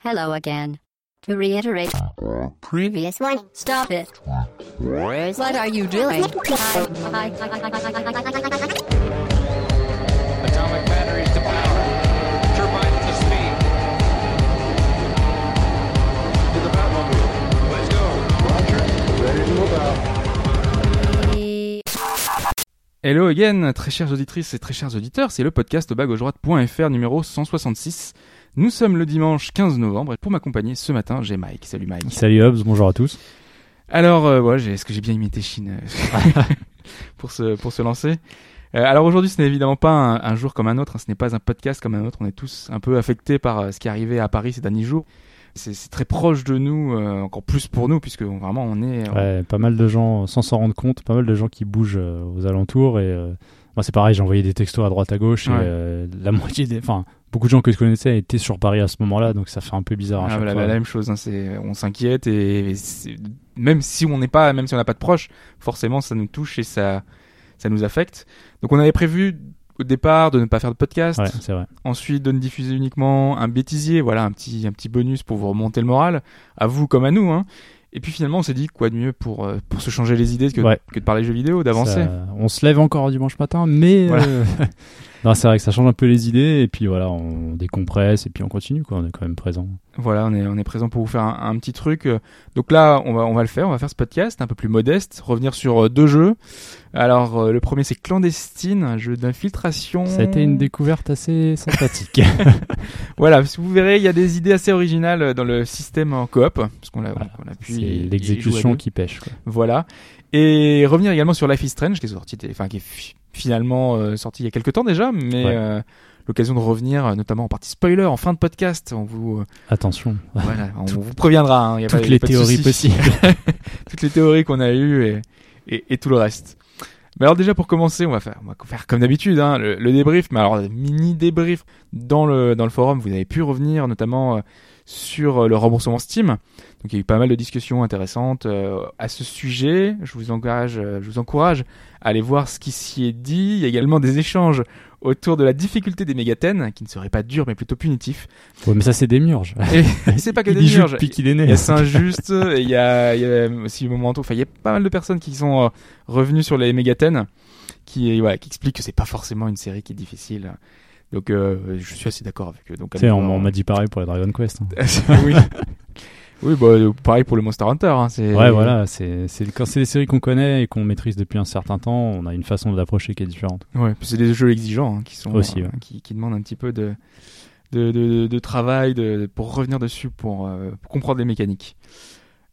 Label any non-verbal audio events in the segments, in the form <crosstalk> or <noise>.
Hello again. To reiterate, previous one, stop it. What are you doing? Atomic batteries to power. Turbines to speed. To the Batmobile. Let's go. Hello again, très chères auditrices et très chers auditeurs, c'est le podcast bas-gauche-droite.fr numéro 166. Nous sommes le dimanche 15 novembre et pour m'accompagner ce matin, j'ai Mike. Salut Mike. Salut Hobbs, bonjour à tous. Alors, euh, ouais, est-ce que j'ai bien imité Chine euh, <laughs> pour se, pour se lancer? Euh, Alors aujourd'hui, ce n'est évidemment pas un, un jour comme un autre, hein, ce n'est pas un podcast comme un autre, on est tous un peu affectés par euh, ce qui est arrivé à Paris ces derniers jours. C'est très proche de nous, euh, encore plus pour nous, puisque vraiment on est... Ouais, pas mal de gens, sans s'en rendre compte, pas mal de gens qui bougent aux alentours. Et moi, c'est pareil, j'ai envoyé des textos à droite à gauche. Et Ouais. la <laughs> moitié des. Enfin, beaucoup de gens que je connaissais étaient sur Paris à ce moment-là, donc ça fait un peu bizarre. Ah, chaque la, fois. la même chose, hein, c'est on s'inquiète et, même si on n'est pas, même si on n'a pas de proches, forcément ça nous touche et ça, ça nous affecte. Donc on avait prévu au départ de ne pas faire de podcast, Ouais, c'est vrai. ensuite de ne diffuser uniquement un bêtisier, voilà un petit, un petit bonus pour vous remonter le moral, à vous comme à nous. Hein. Et puis finalement on s'est dit quoi de mieux pour, euh, pour se changer les idées que, Ouais. que de parler jeux vidéo, d'avancer. On se lève encore dimanche matin, mais. Voilà. euh, <laughs> non, c'est vrai que ça change un peu les idées. Et puis voilà, on décompresse et puis on continue, quoi. On est quand même présent. Voilà, on est, on est présent pour vous faire un, un petit truc. Donc là, on va, on va le faire. On va faire ce podcast un peu plus modeste, revenir sur euh, deux jeux. Alors, euh, le premier, c'est Clandestine, un jeu d'infiltration. Ça a été une découverte assez sympathique. <laughs> Voilà, parce que vous verrez, il y a des idées assez originales dans le système en coop, parce qu'on a, Voilà. on a pu. c'est l'exécution qui pêche, quoi. Voilà. Et revenir également sur Life is Strange, qui est sorti, enfin, qui est fi- finalement euh, sorti il y a quelques temps déjà, mais Ouais. euh, l'occasion de revenir, euh, notamment en partie spoiler, en fin de podcast. On vous, euh, Attention. voilà, on vous préviendra. hein, y a pas- Toutes il y a les pas théories possibles. <laughs> toutes les théories qu'on a eues et, et, et tout le reste. Mais alors déjà pour commencer, on va faire, on va faire comme d'habitude hein, le, le débrief, mais alors mini débrief dans le dans le forum. Vous avez pu revenir notamment euh, sur euh, le remboursement Steam. Donc il y a eu pas mal de discussions intéressantes euh, à ce sujet. Je vous engage, euh, je vous encourage à aller voir ce qui s'y est dit. Il y a également des échanges autour de la difficulté des mégathènes, qui ne seraient pas durs mais plutôt punitifs. Ouais, mais ça, c'est des murges. <laughs> C'est pas que <laughs> Il des murges. depuis qu'il est né. Il y a Saint-Just, et il y a, il y a aussi Momento. Enfin, il y a pas mal de personnes qui sont euh, revenues sur les mégathènes, qui, voilà, qui expliquent que c'est pas forcément une série qui est difficile. Donc, euh, je suis assez d'accord avec eux. Donc, Tu sais, on, m'a dit pareil pour les Dragon Quest. hein. <laughs> oui. Oui, bah, euh, pareil pour le Monster Hunter. Hein. Ouais, voilà, c'est quand c'est des séries qu'on connaît et qu'on maîtrise depuis un certain temps, on a une façon de l'approcher qui est différente. Ouais, c'est des jeux exigeants hein, qui sont Aussi, euh, ouais. qui, qui demandent un petit peu de de, de, de travail de, pour revenir dessus pour, euh, pour comprendre les mécaniques.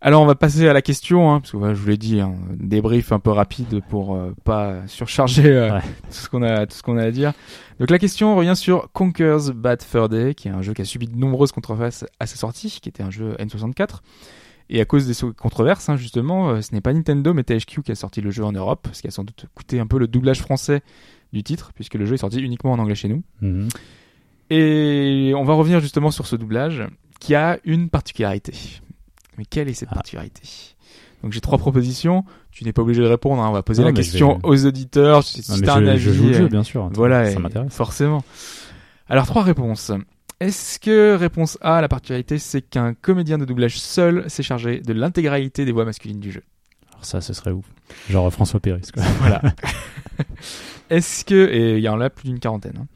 Alors on va passer à la question, hein, parce que je vous l'ai dit, hein, débrief un peu rapide pour euh, pas surcharger euh, Ouais. tout ce qu'on a tout ce qu'on a à dire. Donc la question revient sur Conker's Bad Fur Day, qui est un jeu qui a subi de nombreuses controverses à sa sortie, qui était un jeu N64. Et à cause des controverses, hein, justement, euh, ce n'est pas Nintendo mais THQ qui a sorti le jeu en Europe, ce qui a sans doute coûté un peu le doublage français du titre, puisque le jeu est sorti uniquement en anglais chez nous. Mhm. Et on va revenir justement sur ce doublage, qui a une particularité. Mais quelle est cette Ah. particularité? Donc j'ai trois propositions, tu n'es pas obligé de répondre, hein, on va poser Non, la question vais- aux auditeurs, si t'as un je, avis. je joue le euh, jeu, bien sûr. voilà, ça m'intéresse. Forcément. Alors, trois réponses. Est-ce que réponse A, la particularité, c'est qu'un comédien de doublage seul s'est chargé de l'intégralité des voix masculines du jeu? Alors ça, ce serait ouf. Genre François Péris, quoi. <laughs> Voilà. Est-ce que, et il y en a plus d'une quarantaine, hein.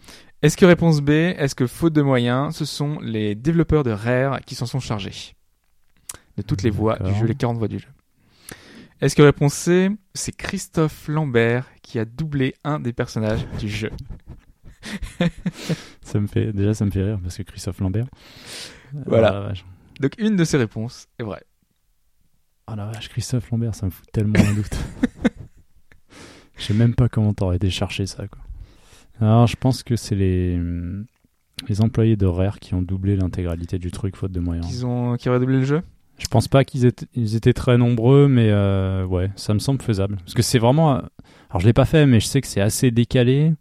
est-ce que réponse B, est-ce que faute de moyens, ce sont les développeurs de Rare qui s'en sont chargés? De toutes les voix du jeu, les 40 voix du jeu Est-ce que réponse C, c'est Christophe Lambert qui a doublé un des personnages du jeu? <laughs> Ça me fait, déjà, ça me fait rire parce que Christophe Lambert. Voilà. Ah la vache. Donc une de ces réponses est vraie. Ah la vache, Christophe Lambert, ça me fout tellement un doute. Je sais même pas comment t'aurais été chercher ça, quoi. Alors, je pense que c'est les, les employés de Rare qui ont doublé l'intégralité du truc faute de moyens. Qu'ils ont, qui auraient doublé le jeu? Je pense pas qu'ils étaient, ils étaient très nombreux, mais euh, ouais, ça me semble faisable. Parce que c'est vraiment. Alors, je l'ai pas fait, mais je sais que c'est assez décalé.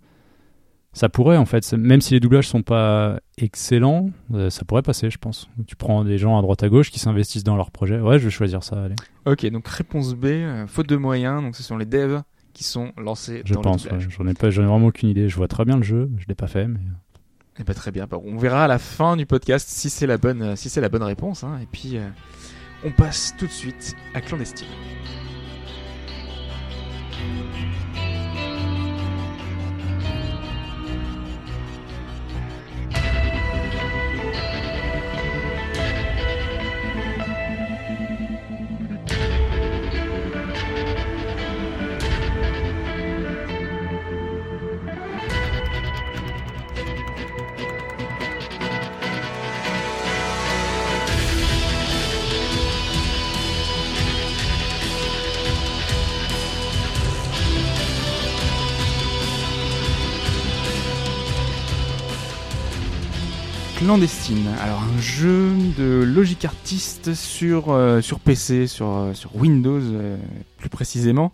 Ça pourrait, en fait, même si les doublages sont pas excellents, euh, ça pourrait passer, je pense. Tu prends des gens à droite à gauche qui s'investissent dans leur projet. Ouais, je vais choisir ça, allez. Ok, donc réponse B, euh, faute de moyens, donc ce sont les devs qui sont lancés Je dans pense, le ouais. J'en ai, pas, j'en ai vraiment aucune idée. Je vois très bien le jeu, je l'ai pas fait, mais. Eh ben, très bien. On verra à la fin du podcast si c'est la bonne, si c'est la bonne réponse. hein. Et puis, euh, on passe tout de suite à clandestine. Clandestine. Alors un jeu de Logic Artist sur euh, sur PC, sur euh, sur Windows euh, plus précisément,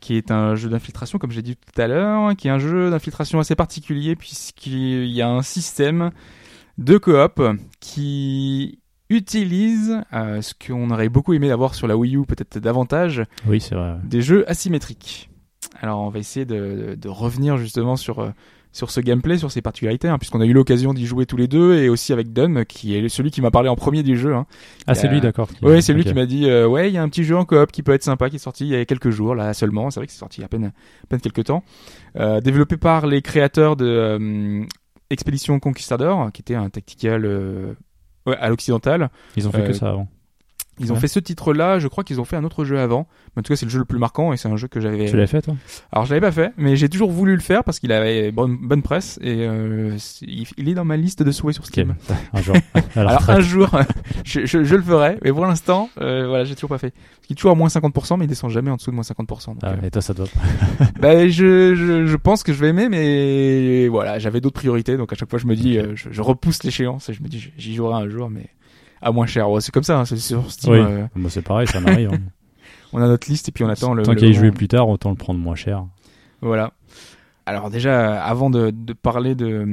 qui est un jeu d'infiltration comme j'ai dit tout à l'heure, qui est un jeu d'infiltration assez particulier puisqu'il y a un système de coop qui utilise euh, ce qu'on aurait beaucoup aimé avoir sur la Wii U peut-être davantage Oui, c'est vrai. des jeux asymétriques. Alors on va essayer de, de revenir justement sur sur ce gameplay, sur ses particularités, hein, puisqu'on a eu l'occasion d'y jouer tous les deux, et aussi avec Dun, qui est celui qui m'a parlé en premier du jeu. Hein. Ah, c'est Euh, lui, d'accord. Ouais, c'est lui qui m'a dit, euh, ouais, il y a un petit jeu en coop qui peut être sympa, qui est sorti il y a quelques jours, là seulement. C'est vrai que c'est sorti il y a à peine, à peine quelques temps. Euh, développé par les créateurs de euh, Expédition Conquistador, qui était un tactical euh, ouais, à l'occidental. Ils ont fait Euh, que ça avant. Ils ont Ouais. fait ce titre-là, je crois qu'ils ont fait un autre jeu avant. Mais en tout cas, c'est le jeu le plus marquant et c'est un jeu que j'avais. Tu l'as fait, toi? Alors, je l'avais pas fait, mais j'ai toujours voulu le faire parce qu'il avait bonne, bonne presse et euh, il est dans ma liste de souhaits sur Steam. <laughs> un jour. Alors un jour, <laughs> je, je, je le ferai, mais pour l'instant, euh, voilà, j'ai toujours pas fait. Parce qu'il est toujours à moins 50%, mais il descend jamais en dessous de moins 50%. Donc, Ah, euh, et toi, ça doit. <laughs> bah, je, je, je pense que je vais aimer, mais voilà, j'avais d'autres priorités, donc à chaque fois je me dis, euh, je repousse l'échéance et je me dis, j'y jouerai un jour, mais à moins cher. Ouais, c'est comme ça, hein, c'est sur Steam. Oui. euh, Moi, c'est pareil, ça m'arrive. hein. <laughs> on a notre liste et puis on attend le. Tant qu'il y joué plus tard, autant le prendre moins cher. Voilà. Alors déjà, avant de, de parler de,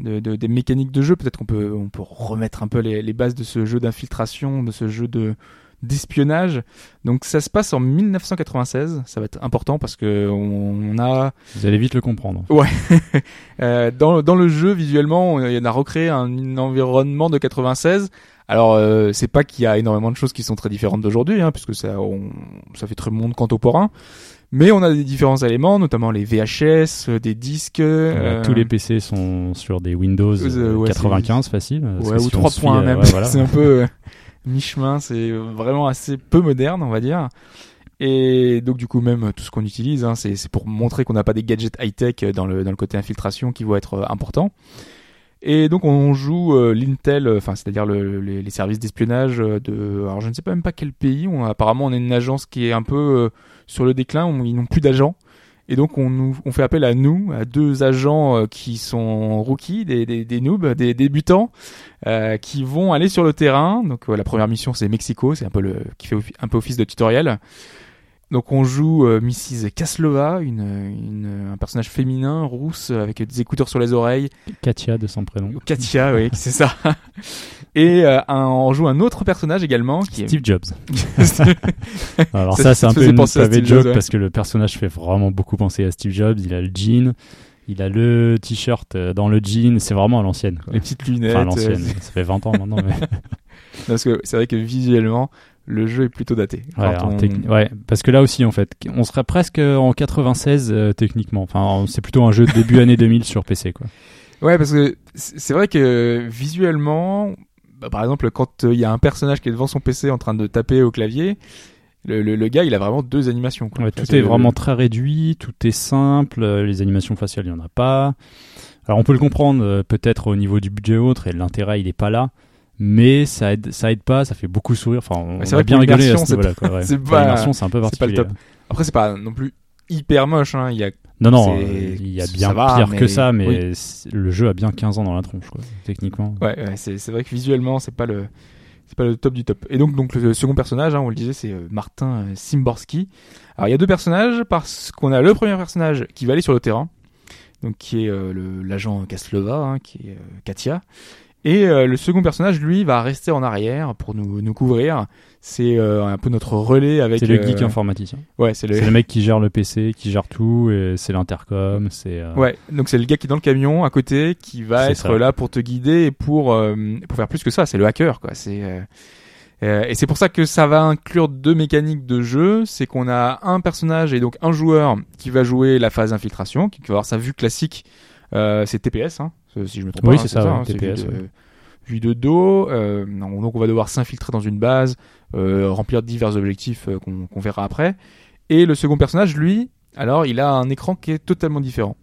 de, de- des mécaniques de jeu, peut-être qu'on peut, on peut remettre un peu les, les bases de ce jeu d'infiltration, de ce jeu de d'espionnage. Donc ça se passe en 1996. Ça va être important parce que on, a Vous allez vite le comprendre. <laughs> euh, dans, dans le jeu visuellement, on, on a recréé un, environnement de 96. Alors euh, c'est pas qu'il y a énormément de choses qui sont très différentes d'aujourd'hui, hein, puisque ça, on, ça fait très monde contemporain. Mais on a des différents éléments, notamment les VHS, euh, des disques. Voilà, euh, Tous les PC sont sur des Windows Euh, euh, ouais, 95 facile. Ouais, ou si on 3 suit, points euh, même. ouais, <laughs> voilà. c'est un peu euh, mi-chemin, c'est vraiment assez peu moderne, on va dire. Et donc du coup même tout ce qu'on utilise, hein, c'est pour montrer qu'on n'a pas des gadgets high-tech dans le, côté infiltration qui vont être euh, importants. Et donc on joue euh, l'Intel, euh, enfin c'est-à-dire le- les, services d'espionnage de, alors je ne sais pas même pas quel pays. On, apparemment on est une agence qui est un peu sur le déclin, où ils n'ont plus d'agents. Et donc on, fait appel à nous, à deux agents euh, qui sont rookies, des, des, des noobs, des débutants, euh, qui vont aller sur le terrain. Donc euh, la première mission c'est Mexico, c'est un peu qui fait un peu office de tutoriel. Donc on joue euh, Mrs. Kaslova, une, une, un personnage féminin, rousse, avec des écouteurs sur les oreilles. Katia de son prénom. Katia, oui, <laughs> c'est ça. Et euh, un- on joue un autre personnage également qui Steve Jobs. <laughs> Alors Ça- ça, c'est un peu une Steve joke Jobs, ouais. parce que le personnage fait vraiment beaucoup penser à Steve Jobs. Il a le jean, il a le t-shirt euh, dans le jean. C'est vraiment à l'ancienne. les petites lunettes. Enfin, à l'ancienne. euh, Ça fait 20 ans maintenant. Mais... <laughs> parce que c'est vrai que visuellement, le jeu est plutôt daté. Ouais, Quand alors, on- techni- ouais, parce que là aussi, en fait, on serait presque en 96 euh, techniquement. Enfin, c'est plutôt un jeu de début année 2000 sur PC, quoi. Ouais, parce que c'est vrai que visuellement, bah, par exemple, quand euh, il y a un personnage qui est devant son PC en train de taper au clavier, le, le, le gars, il a vraiment deux animations. Quoi. Ouais, Enfin, tout est le- vraiment très réduit, tout est simple, euh, les animations faciales, il n'y en a pas. Alors on peut le comprendre peut-être au niveau du budget autre et l'intérêt il est pas là, mais ça aide, ça aide pas, ça fait beaucoup sourire. Enfin, on, on vrai a bien rigolé à ce c'est niveau-là. <laughs> c'est pas- c'est un peu c'est pas le particulier. top. Après, c'est pas non plus hyper moche. Hein. Il y a... Non, non, euh, il y a bien va, pire mais- que ça, mais oui. le jeu a bien 15 ans dans la tronche, quoi, techniquement. Ouais, ouais, c'est vrai que visuellement, c'est pas le c'est pas le top du top. Et donc, donc le second personnage, hein, on le disait, c'est euh, Martin euh, Simborski. Alors, il y a deux personnages parce qu'on a le premier personnage qui va aller sur le terrain, donc qui est euh, l'agent Kaslova, hein, qui est euh, Katia. Et euh, le second personnage, lui, va rester en arrière pour nous, nous couvrir. C'est euh, un peu notre relais avec. C'est le euh, geek informaticien. Ouais, c'est le. C'est le mec qui gère le PC, qui gère tout, et c'est l'intercom, c'est. euh, Ouais, donc c'est le gars qui est dans le camion à côté, qui va être ça. là pour te guider et pour euh, pour faire plus que ça. C'est le hacker, quoi. C'est et c'est pour ça que ça va inclure deux mécaniques de jeu. C'est qu'on a un personnage et donc un joueur qui va jouer la phase infiltration, qui va avoir sa vue classique. Euh, c'est TPS, hein, si je me trompe Oui, pas. hein, c'est ça, ouais, hein, TPS, Vue de, ouais. vue de dos. Euh, non, donc on va devoir s'infiltrer dans une base, euh, remplir divers objectifs euh, qu'on verra après. Et le second personnage, lui, alors il a un écran qui est totalement différent.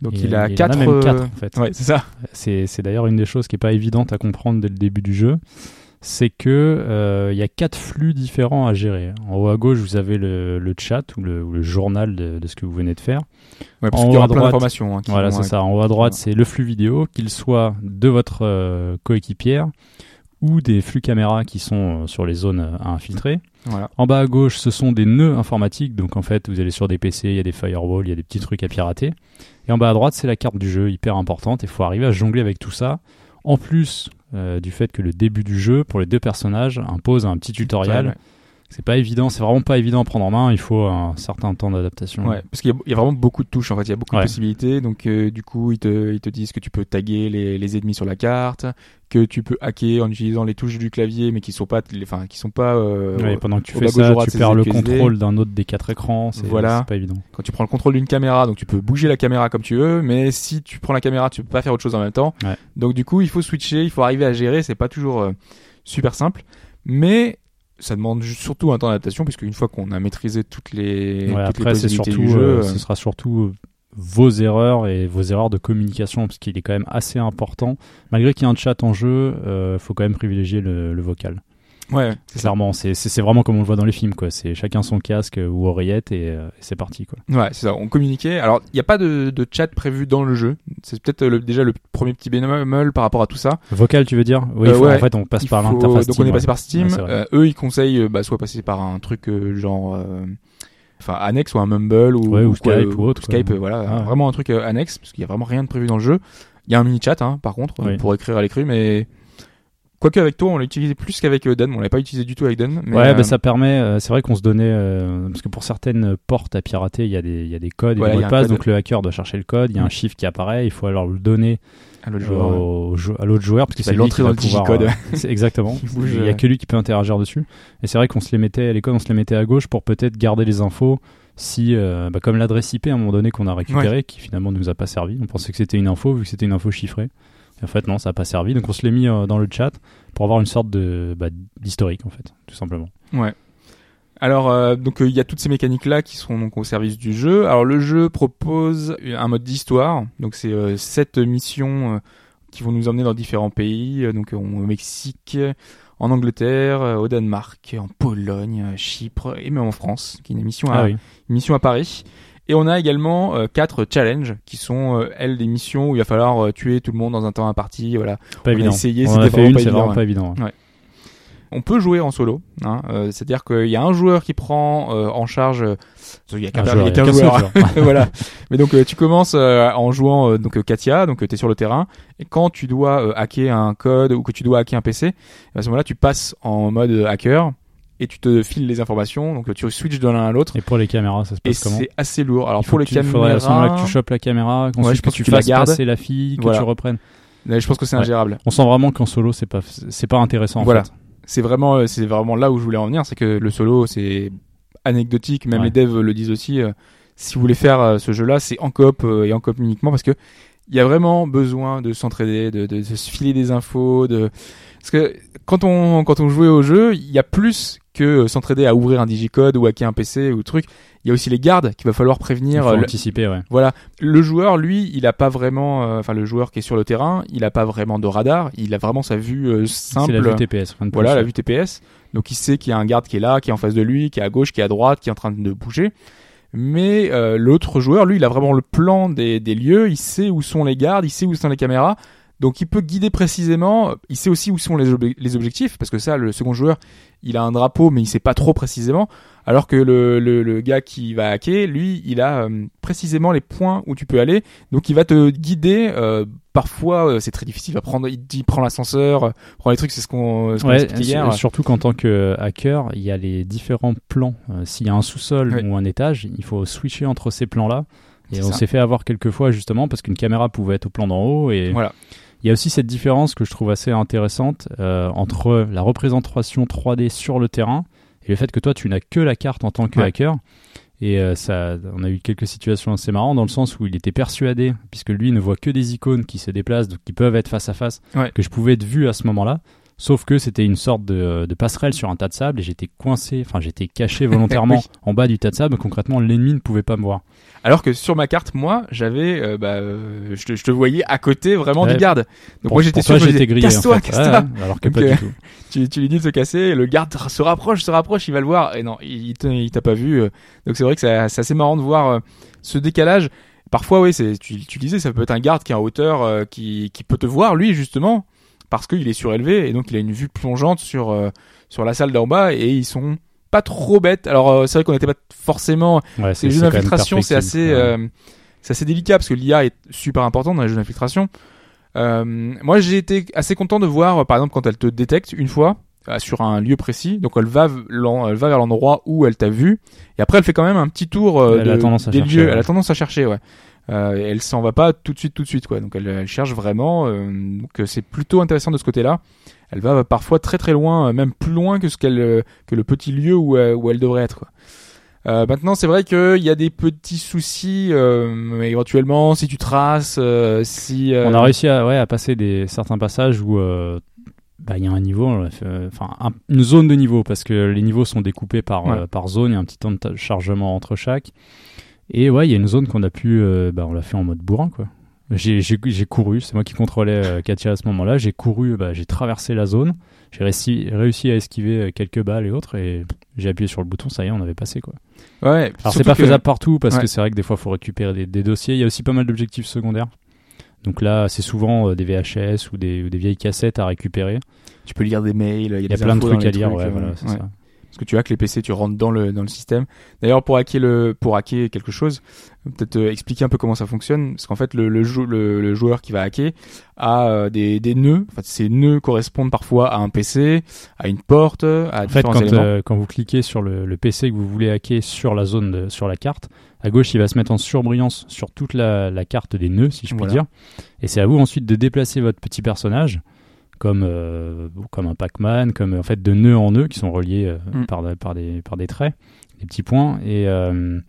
Donc il a en quatre. même euh, quatre, en fait. Ouais, c'est ça. C'est c'est d'ailleurs une des choses qui est pas évidente à comprendre dès le début du jeu. C'est que euh, il y a quatre flux différents à gérer. En haut à gauche, vous avez le, le chat ou le, ou le journal de, de ce que vous venez de faire. Ouais, parce En qu'il y haut aura à plein droite, d'informations. hein, Voilà, c'est ça. En haut à droite, c'est le flux vidéo, qu'il soit de votre euh, coéquipière ou des flux caméras qui sont euh, sur les zones euh, à infiltrer. Voilà. En bas à gauche, ce sont des nœuds informatiques. Donc en fait, vous allez sur des PC, il y a des firewalls, il y a des petits trucs à pirater. Et en bas à droite, c'est la carte du jeu, hyper importante. Il faut arriver à jongler avec tout ça. En plus du fait que le début du jeu, pour les deux personnages, impose un petit tutoriel. Ouais, C'est pas évident, c'est vraiment pas évident à prendre en main. Il faut un certain temps d'adaptation. Ouais, parce qu'il y, a- il y a vraiment beaucoup de touches en fait, il y a beaucoup Ouais. de possibilités. Donc euh, du coup, ils te, ils te disent que tu peux taguer les, les ennemis sur la carte, que tu peux hacker en utilisant les touches du clavier, mais qui sont pas, enfin, qui sont pas. euh, Ouais, pendant que tu fais ça, tu perds le contrôle d'un autre des quatre écrans. C'est Voilà. pas évident. Quand tu prends le contrôle d'une caméra, donc tu peux bouger la caméra comme tu veux, mais si tu prends la caméra, tu peux pas faire autre chose en même temps. Ouais. Donc du coup, il faut switcher, il faut arriver à gérer. C'est pas toujours euh, super simple, mais ça demande surtout un temps d'adaptation, puisque une fois qu'on a maîtrisé toutes les, Ouais, toutes les après, c'est possibilités surtout, du jeu, euh, euh, ce sera surtout euh, vos erreurs et vos erreurs de communication, parce qu'il est quand même assez important. Malgré qu'il y ait un chat en jeu, il faut quand même privilégier le, le vocal. Ouais. Clairement, c'est vraiment comme on le voit dans les films, quoi. C'est chacun son casque ou oreillette et, euh, et c'est parti, quoi. Ouais, c'est ça. On communiquait. Alors, il n'y a pas de, de chat prévu dans le jeu. C'est peut-être le- déjà le premier petit bémol par rapport à tout ça. Vocal, tu veux dire? Oui, Euh, il faut- ouais. en fait, on passe par l'interface. Donc, Steam, on est passé ouais. par Steam. Ouais. Euh, eux, ils conseillent euh, bah, soit passer par un truc euh, genre, euh, enfin, annexe ou un Mumble ou, Ouais, ou Skype ou autre. Skype, euh, voilà, Ah vraiment un truc euh, annexe parce qu'il y a vraiment rien de prévu dans le jeu. Il y a un mini chat, hein, par contre, euh, Oui. pour écrire à l'écrit, mais quoique avec toi, on l'a utilisé plus qu'avec euh, Dan. On l'a pas utilisé du tout avec Dan. Mais, ouais, euh, bah, ça permet. euh, c'est vrai qu'on se donnait euh, parce que pour certaines portes à pirater, il y a des, il y a des codes et Voilà, des mots de passe. code. Donc le hacker doit chercher le code. Il y a un Mm. chiffre qui apparaît. Il faut alors le donner à l'autre joueur, ouais. au jou- à l'autre joueur parce que c'est qui dans le pouvoir. digicode. euh, exactement. <laughs> Il bouge, Il y euh. a que lui qui peut interagir dessus. Et c'est vrai qu'on se les mettait à l'école, on se les mettait à gauche pour peut-être garder les infos. Si, euh, bah, comme l'adresse IP à un moment donné qu'on a récupéré, qui finalement ne nous a pas servi, on pensait que c'était une info vu que c'était une info chiffrée. Et en fait, non, ça n'a pas servi. Donc on se l'est mis euh, dans le chat pour avoir une sorte de bah, d'historique en fait, tout simplement. Ouais. Alors euh, donc euh, il y a toutes ces mécaniques là qui sont donc au service du jeu. Alors le jeu propose un mode d'histoire. Donc c'est sept missions qui vont nous emmener dans différents pays. Donc au Mexique, en Angleterre, au Danemark, en Pologne, à Chypre et même en France, qui est une mission à Ah oui. une mission à Paris. Et on a également euh, quatre challenges qui sont euh, elles des missions où il va falloir euh, tuer tout le monde dans un temps imparti. Voilà. Pas On a évident. essayé, on a fait vraiment une, pas c'est vraiment ouais. pas évident. ouais. On peut jouer en solo, hein, euh, c'est-à-dire qu'il y a un joueur qui prend euh, en charge. euh, il y a qu'un joueur, a a seul joueur. joueur. <laughs> voilà. Mais donc euh, tu commences euh, en jouant euh, donc Katia, donc tu es sur le terrain, et quand tu dois euh, hacker un code ou que tu dois hacker un PC, à ce moment-là tu passes en mode hacker et tu te files les informations, donc tu switches de l'un à l'autre. Et pour les caméras, ça se Et passe comment c'est assez lourd. Alors pour les tu, faudrait à ce moment-là caméras, que tu chopes la caméra, Ouais, je pense que tu que tu la fasses gardes. passer la fille, que Voilà. tu reprennes. là, je pense que c'est Ouais. ingérable. On sent vraiment qu'en solo, c'est pas, c'est pas intéressant. en Voilà. fait. c'est vraiment euh, c'est vraiment là où je voulais en venir c'est que le solo c'est anecdotique même Ouais. les devs le disent aussi euh, si vous voulez faire euh, ce jeu là c'est en coop euh, et en coop uniquement parce que il y a vraiment besoin de s'entraider de, de, de se filer des infos de parce que quand on quand on jouait au jeu il y a plus que euh, s'entraider à ouvrir un digicode ou hacker un PC ou truc il y a aussi les gardes qu'il va falloir Il prévenir faut euh, le- anticiper, ouais. voilà, le joueur, lui, il a pas vraiment, euh, enfin le joueur qui est sur le terrain, il a pas vraiment de radar, il a vraiment sa vue simple. C'est la vue TPS. rien de plus. Voilà, la vue TPS. Donc il sait qu'il y a un garde qui est là, qui est en face de lui, qui est à gauche, qui est à droite, qui est en train de bouger. Mais euh, l'autre joueur, lui, il a vraiment le plan des, des lieux, il sait où sont les gardes, il sait où sont les caméras. Donc il peut guider précisément, il sait aussi où sont les, ob- les objectifs, parce que ça, le second joueur, il a un drapeau, mais il sait pas trop précisément, alors que le, le, le gars qui va hacker, lui, il a euh, précisément les points où tu peux aller, donc il va te guider. euh, parfois, euh, c'est très difficile, il va prendre, il dit prend l'ascenseur, euh, prend les trucs, c'est ce qu'on ce Ouais, expliquait hier. su- surtout qu'en tant que hacker, il y a les différents plans. S'il y a un sous-sol Ouais. ou un étage, il faut switcher entre ces plans-là. Et on s'est fait avoir quelques fois justement parce qu'une caméra pouvait être au plan d'en haut. Et Voilà. Il y a aussi cette différence que je trouve assez intéressante euh, entre la représentation 3D sur le terrain et le fait que toi tu n'as que la carte en tant que Ouais. hacker. Et euh, ça, on a eu quelques situations assez marrantes dans le sens où il était persuadé, puisque lui ne voit que des icônes qui se déplacent, donc qui peuvent être face à face, Ouais. que je pouvais être vu à ce moment-là. Sauf que c'était une sorte de, de passerelle sur un tas de sable et j'étais coincé, enfin j'étais caché volontairement <laughs> Oui. en bas du tas de sable. Concrètement, l'ennemi ne pouvait pas me voir. Alors que sur ma carte, moi, j'avais, euh, bah, euh, je, te, je te voyais à côté vraiment Ouais. du garde. Donc Pour- moi j'étais sûr, j'étais grillé. en casse-toi, fait. Ouais, ouais, alors que Donc, pas euh, du tout. <laughs> tu, tu lui dis de se casser, le garde se rapproche, se rapproche, il va le voir, et non, il, t'a pas vu. euh. Donc c'est vrai que c'est assez marrant de voir euh, ce décalage. Parfois, oui, c'est tu, tu disais, ça peut être un garde qui est en hauteur, euh, qui, qui peut te voir, lui, justement, parce qu'il est surélevé, et donc il a une vue plongeante sur, euh, sur la salle d'en bas, et ils sont pas trop bêtes. Alors euh, c'est vrai qu'on n'était pas forcément Ouais, jeux c'est quand même d'infiltration, c'est assez, euh, c'est assez délicat parce que l'IA est super importante dans les jeux d'infiltration. Euh, moi, j'ai été assez content de voir, par exemple, quand elle te détecte une fois euh, sur un lieu précis, donc elle va, elle va vers l'endroit où elle t'a vu, et après elle fait quand même un petit tour euh, de- des chercher, lieux. ouais. Elle a tendance à chercher, ouais. Euh, elle s'en va pas tout de suite, tout de suite, quoi. Donc elle, elle cherche vraiment. euh, donc euh, c'est plutôt intéressant de ce côté-là. Elle va parfois très très loin, euh, même plus loin que ce qu'elle, que le petit lieu où, où elle devrait être. Quoi. Euh, maintenant, c'est vrai qu'il y a des petits soucis, euh, éventuellement, si tu traces, euh, si... On a réussi à, ouais, à passer des, certains passages où bah, il y a un niveau, enfin un- une zone de niveau, parce que les niveaux sont découpés par, Ouais. par zone, il y a un petit temps de chargement entre chaque. Et ouais, il y a une zone qu'on a pu, euh, bah, on l'a fait en mode bourrin, quoi. J'ai j'ai- j'ai couru, c'est moi qui contrôlais euh, Katia à ce moment-là. J'ai couru, bah, j'ai traversé la zone, j'ai réussi, réussi à esquiver euh, quelques balles et autres, et j'ai appuyé sur le bouton, ça y est, on avait passé quoi. Ouais, Alors c'est pas que- faisable partout parce Ouais. que c'est vrai que des fois il faut récupérer des, des dossiers. Il y a aussi pas mal d'objectifs secondaires. Donc là, c'est souvent euh, des VHS ou des, ou des vieilles cassettes à récupérer. Tu peux lire des mails, il y a, Il y a des plein de trucs à lire, trucs, ouais, euh, voilà, c'est ouais. ça. Que tu hackes les PC, tu rentres dans le dans le système. D'ailleurs, pour hacker le pour hacker quelque chose, peut-être euh, expliquer un peu comment ça fonctionne, parce qu'en fait le le, jou- le le joueur qui va hacker a euh, des des nœuds. En fait, ces nœuds correspondent parfois à un PC, à une porte, à En fait, différents quand, éléments. euh, quand vous cliquez sur le, le PC que vous voulez hacker sur la zone, de- sur la carte, à gauche, il va se mettre en surbrillance sur toute la, la carte des nœuds, si je puis Voilà. dire. Et c'est à vous ensuite de déplacer votre petit personnage, comme, euh, comme un Pac-Man, comme en fait de nœud en nœud qui sont reliés euh, Mm. par, par, des, par des traits, des petits points. Et, euh,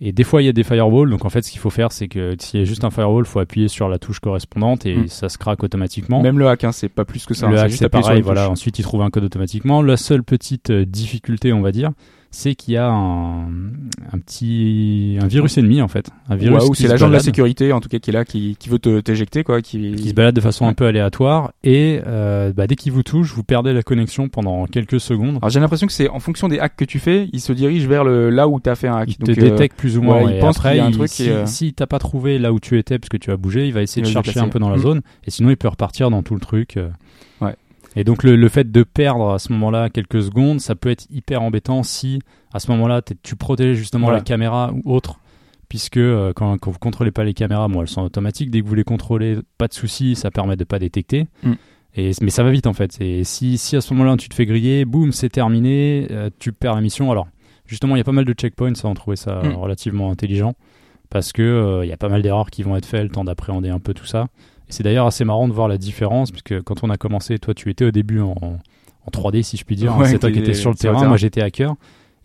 et des fois, il y a des firewalls. Donc en fait, ce qu'il faut faire, c'est que s'il y a juste un firewall, il faut appuyer sur la touche correspondante et Mm. ça se craque automatiquement. Même le hack, hein, c'est pas plus que ça. hein, Le c'est hack, c'est pareil, voilà. Ensuite, il trouve un code automatiquement. La seule petite difficulté, on va dire, c'est qu'il y a un, un petit un virus ennemi en fait, un virus c'est l'agent de la sécurité en tout cas qui est là, qui, qui veut te t'éjecter quoi, qui, qui se balade de façon Ouais. un peu aléatoire et euh, bah, dès qu'il vous touche, vous perdez la connexion pendant quelques secondes. Alors j'ai l'impression que c'est en fonction des hacks que tu fais, il se dirige vers le là où t'as fait un hack. Il te Donc, euh, détecte plus ou moins. ouais, il pense après, qu'il y a un il- truc si, euh, si t'as pas trouvé là où tu étais parce que tu as bougé, il va essayer Il de chercher un peu dans la Mm. zone et sinon il peut repartir dans tout le truc. Ouais. Et donc le, le fait de perdre à ce moment-là quelques secondes, ça peut être hyper embêtant si à ce moment-là tu protèges justement Voilà. la caméra ou autre. Puisque euh, quand, quand vous contrôlez pas les caméras, bon, elles sont automatiques. Dès que vous les contrôlez, pas de souci, ça permet de pas détecter. Mm. Et, mais ça va vite en fait. Et si, si à ce moment-là tu te fais griller, boum, c'est terminé, euh, tu perds la mission. Alors justement, il y a pas mal de checkpoints, ça on trouvait ça Mm. relativement intelligent parce que euh, il y a pas mal d'erreurs qui vont être faites, le temps d'appréhender un peu tout ça. Et c'est d'ailleurs assez marrant de voir la différence, puisque quand on a commencé, toi tu étais au début en, en 3D si je puis dire, hein, Ouais, c'est toi qui étais sur le terrain, moi j'étais hacker.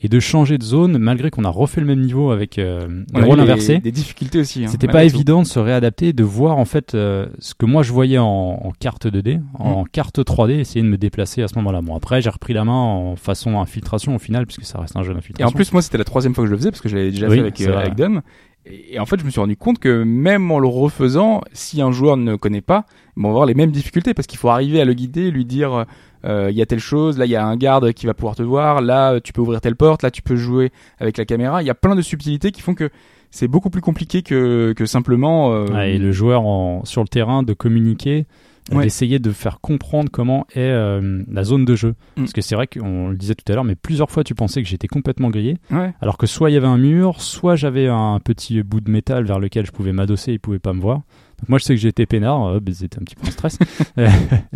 Et de changer de zone, malgré qu'on a refait le même niveau avec euh, le rôle inversé, Des difficultés aussi. hein, c'était pas évident de se réadapter, de voir en fait euh, ce que moi je voyais en, en carte 2D, en carte 3D, essayer de me déplacer à ce moment-là. Bon après j'ai repris la main en façon infiltration au final, puisque ça reste un jeu Et d'infiltration. en plus, moi, c'était la troisième fois que je le faisais parce que je l'avais déjà Oui, fait avec, euh, avec Dom. Et, en fait, je me suis rendu compte que même en le refaisant, si un joueur ne connaît pas, ils vont avoir les mêmes difficultés parce qu'il faut arriver à le guider, lui dire euh, il y a telle chose, là il y a un garde qui va pouvoir te voir, là tu peux ouvrir telle porte, là tu peux jouer avec la caméra. Il y a plein de subtilités qui font que c'est beaucoup plus compliqué que, que simplement. euh, et le joueur en, sur le terrain de communiquer, Ouais. d'essayer de faire comprendre comment est euh, la zone de jeu. Mm. Parce que c'est vrai qu'on le disait tout à l'heure, mais plusieurs fois tu pensais que j'étais complètement grillé, Ouais. alors que soit il y avait un mur, soit j'avais un petit bout de métal vers lequel je pouvais m'adosser et il pouvait pas me voir. Donc moi je sais que j'étais peinard, euh, c'était un petit peu en stress. <laughs> Euh,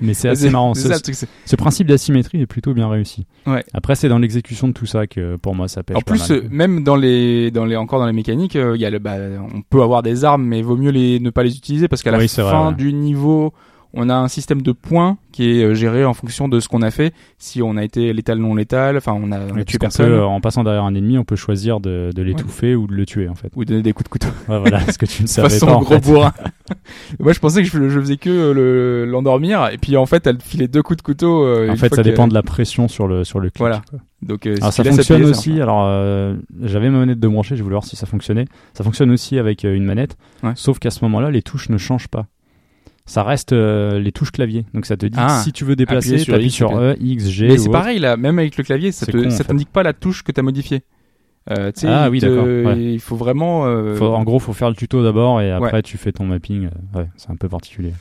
mais c'est assez marrant. Ce, ça, principe d'asymétrie est plutôt bien réussi. Ouais. Après c'est dans l'exécution de tout ça que pour moi ça pêche En pas plus, mal. euh, même dans les, dans les, encore dans les mécaniques, euh, il y a le, bah, on peut avoir des armes, mais vaut mieux les, ne pas les utiliser parce qu'à la Oui, c'est vrai, fin ouais. du niveau, on a un système de points qui est euh, géré en fonction de ce qu'on a fait. Si on a été létal, non létal, enfin, on a, on a tué personne. peut, euh, en passant derrière un ennemi, on peut choisir de, de l'étouffer ou de le tuer en fait. Ou donner des coups de couteau. Ouais, voilà, ce que tu ne De savais façon pas en gros fait. bourrin. <laughs> Moi, je pensais que je, je faisais que euh, le- l'endormir, et puis en fait, elle filait deux coups de couteau. euh, En fait, ça dépend de la pression sur le sur le clic. Voilà. Donc, euh, Alors ça fonctionne ça aussi. Alors euh, j'avais ma manette de brancher, je voulais voir si ça fonctionnait. Ça fonctionne aussi avec une manette, Ouais. sauf qu'à ce moment-là, les touches ne changent pas. Ça reste euh, les touches clavier. Donc ça te dit Ah, si tu veux déplacer, sur t'appuies X, sur. E, X, G. Mais c'est pareil là, même avec le clavier, ça fait. t'indique pas la touche que modifiée. Euh, tu sais, Ah il oui, d'accord, ouais. Il faut vraiment. euh, Faut- en gros, faut faire le tuto d'abord et après tu fais ton mapping. Ouais, c'est un peu particulier.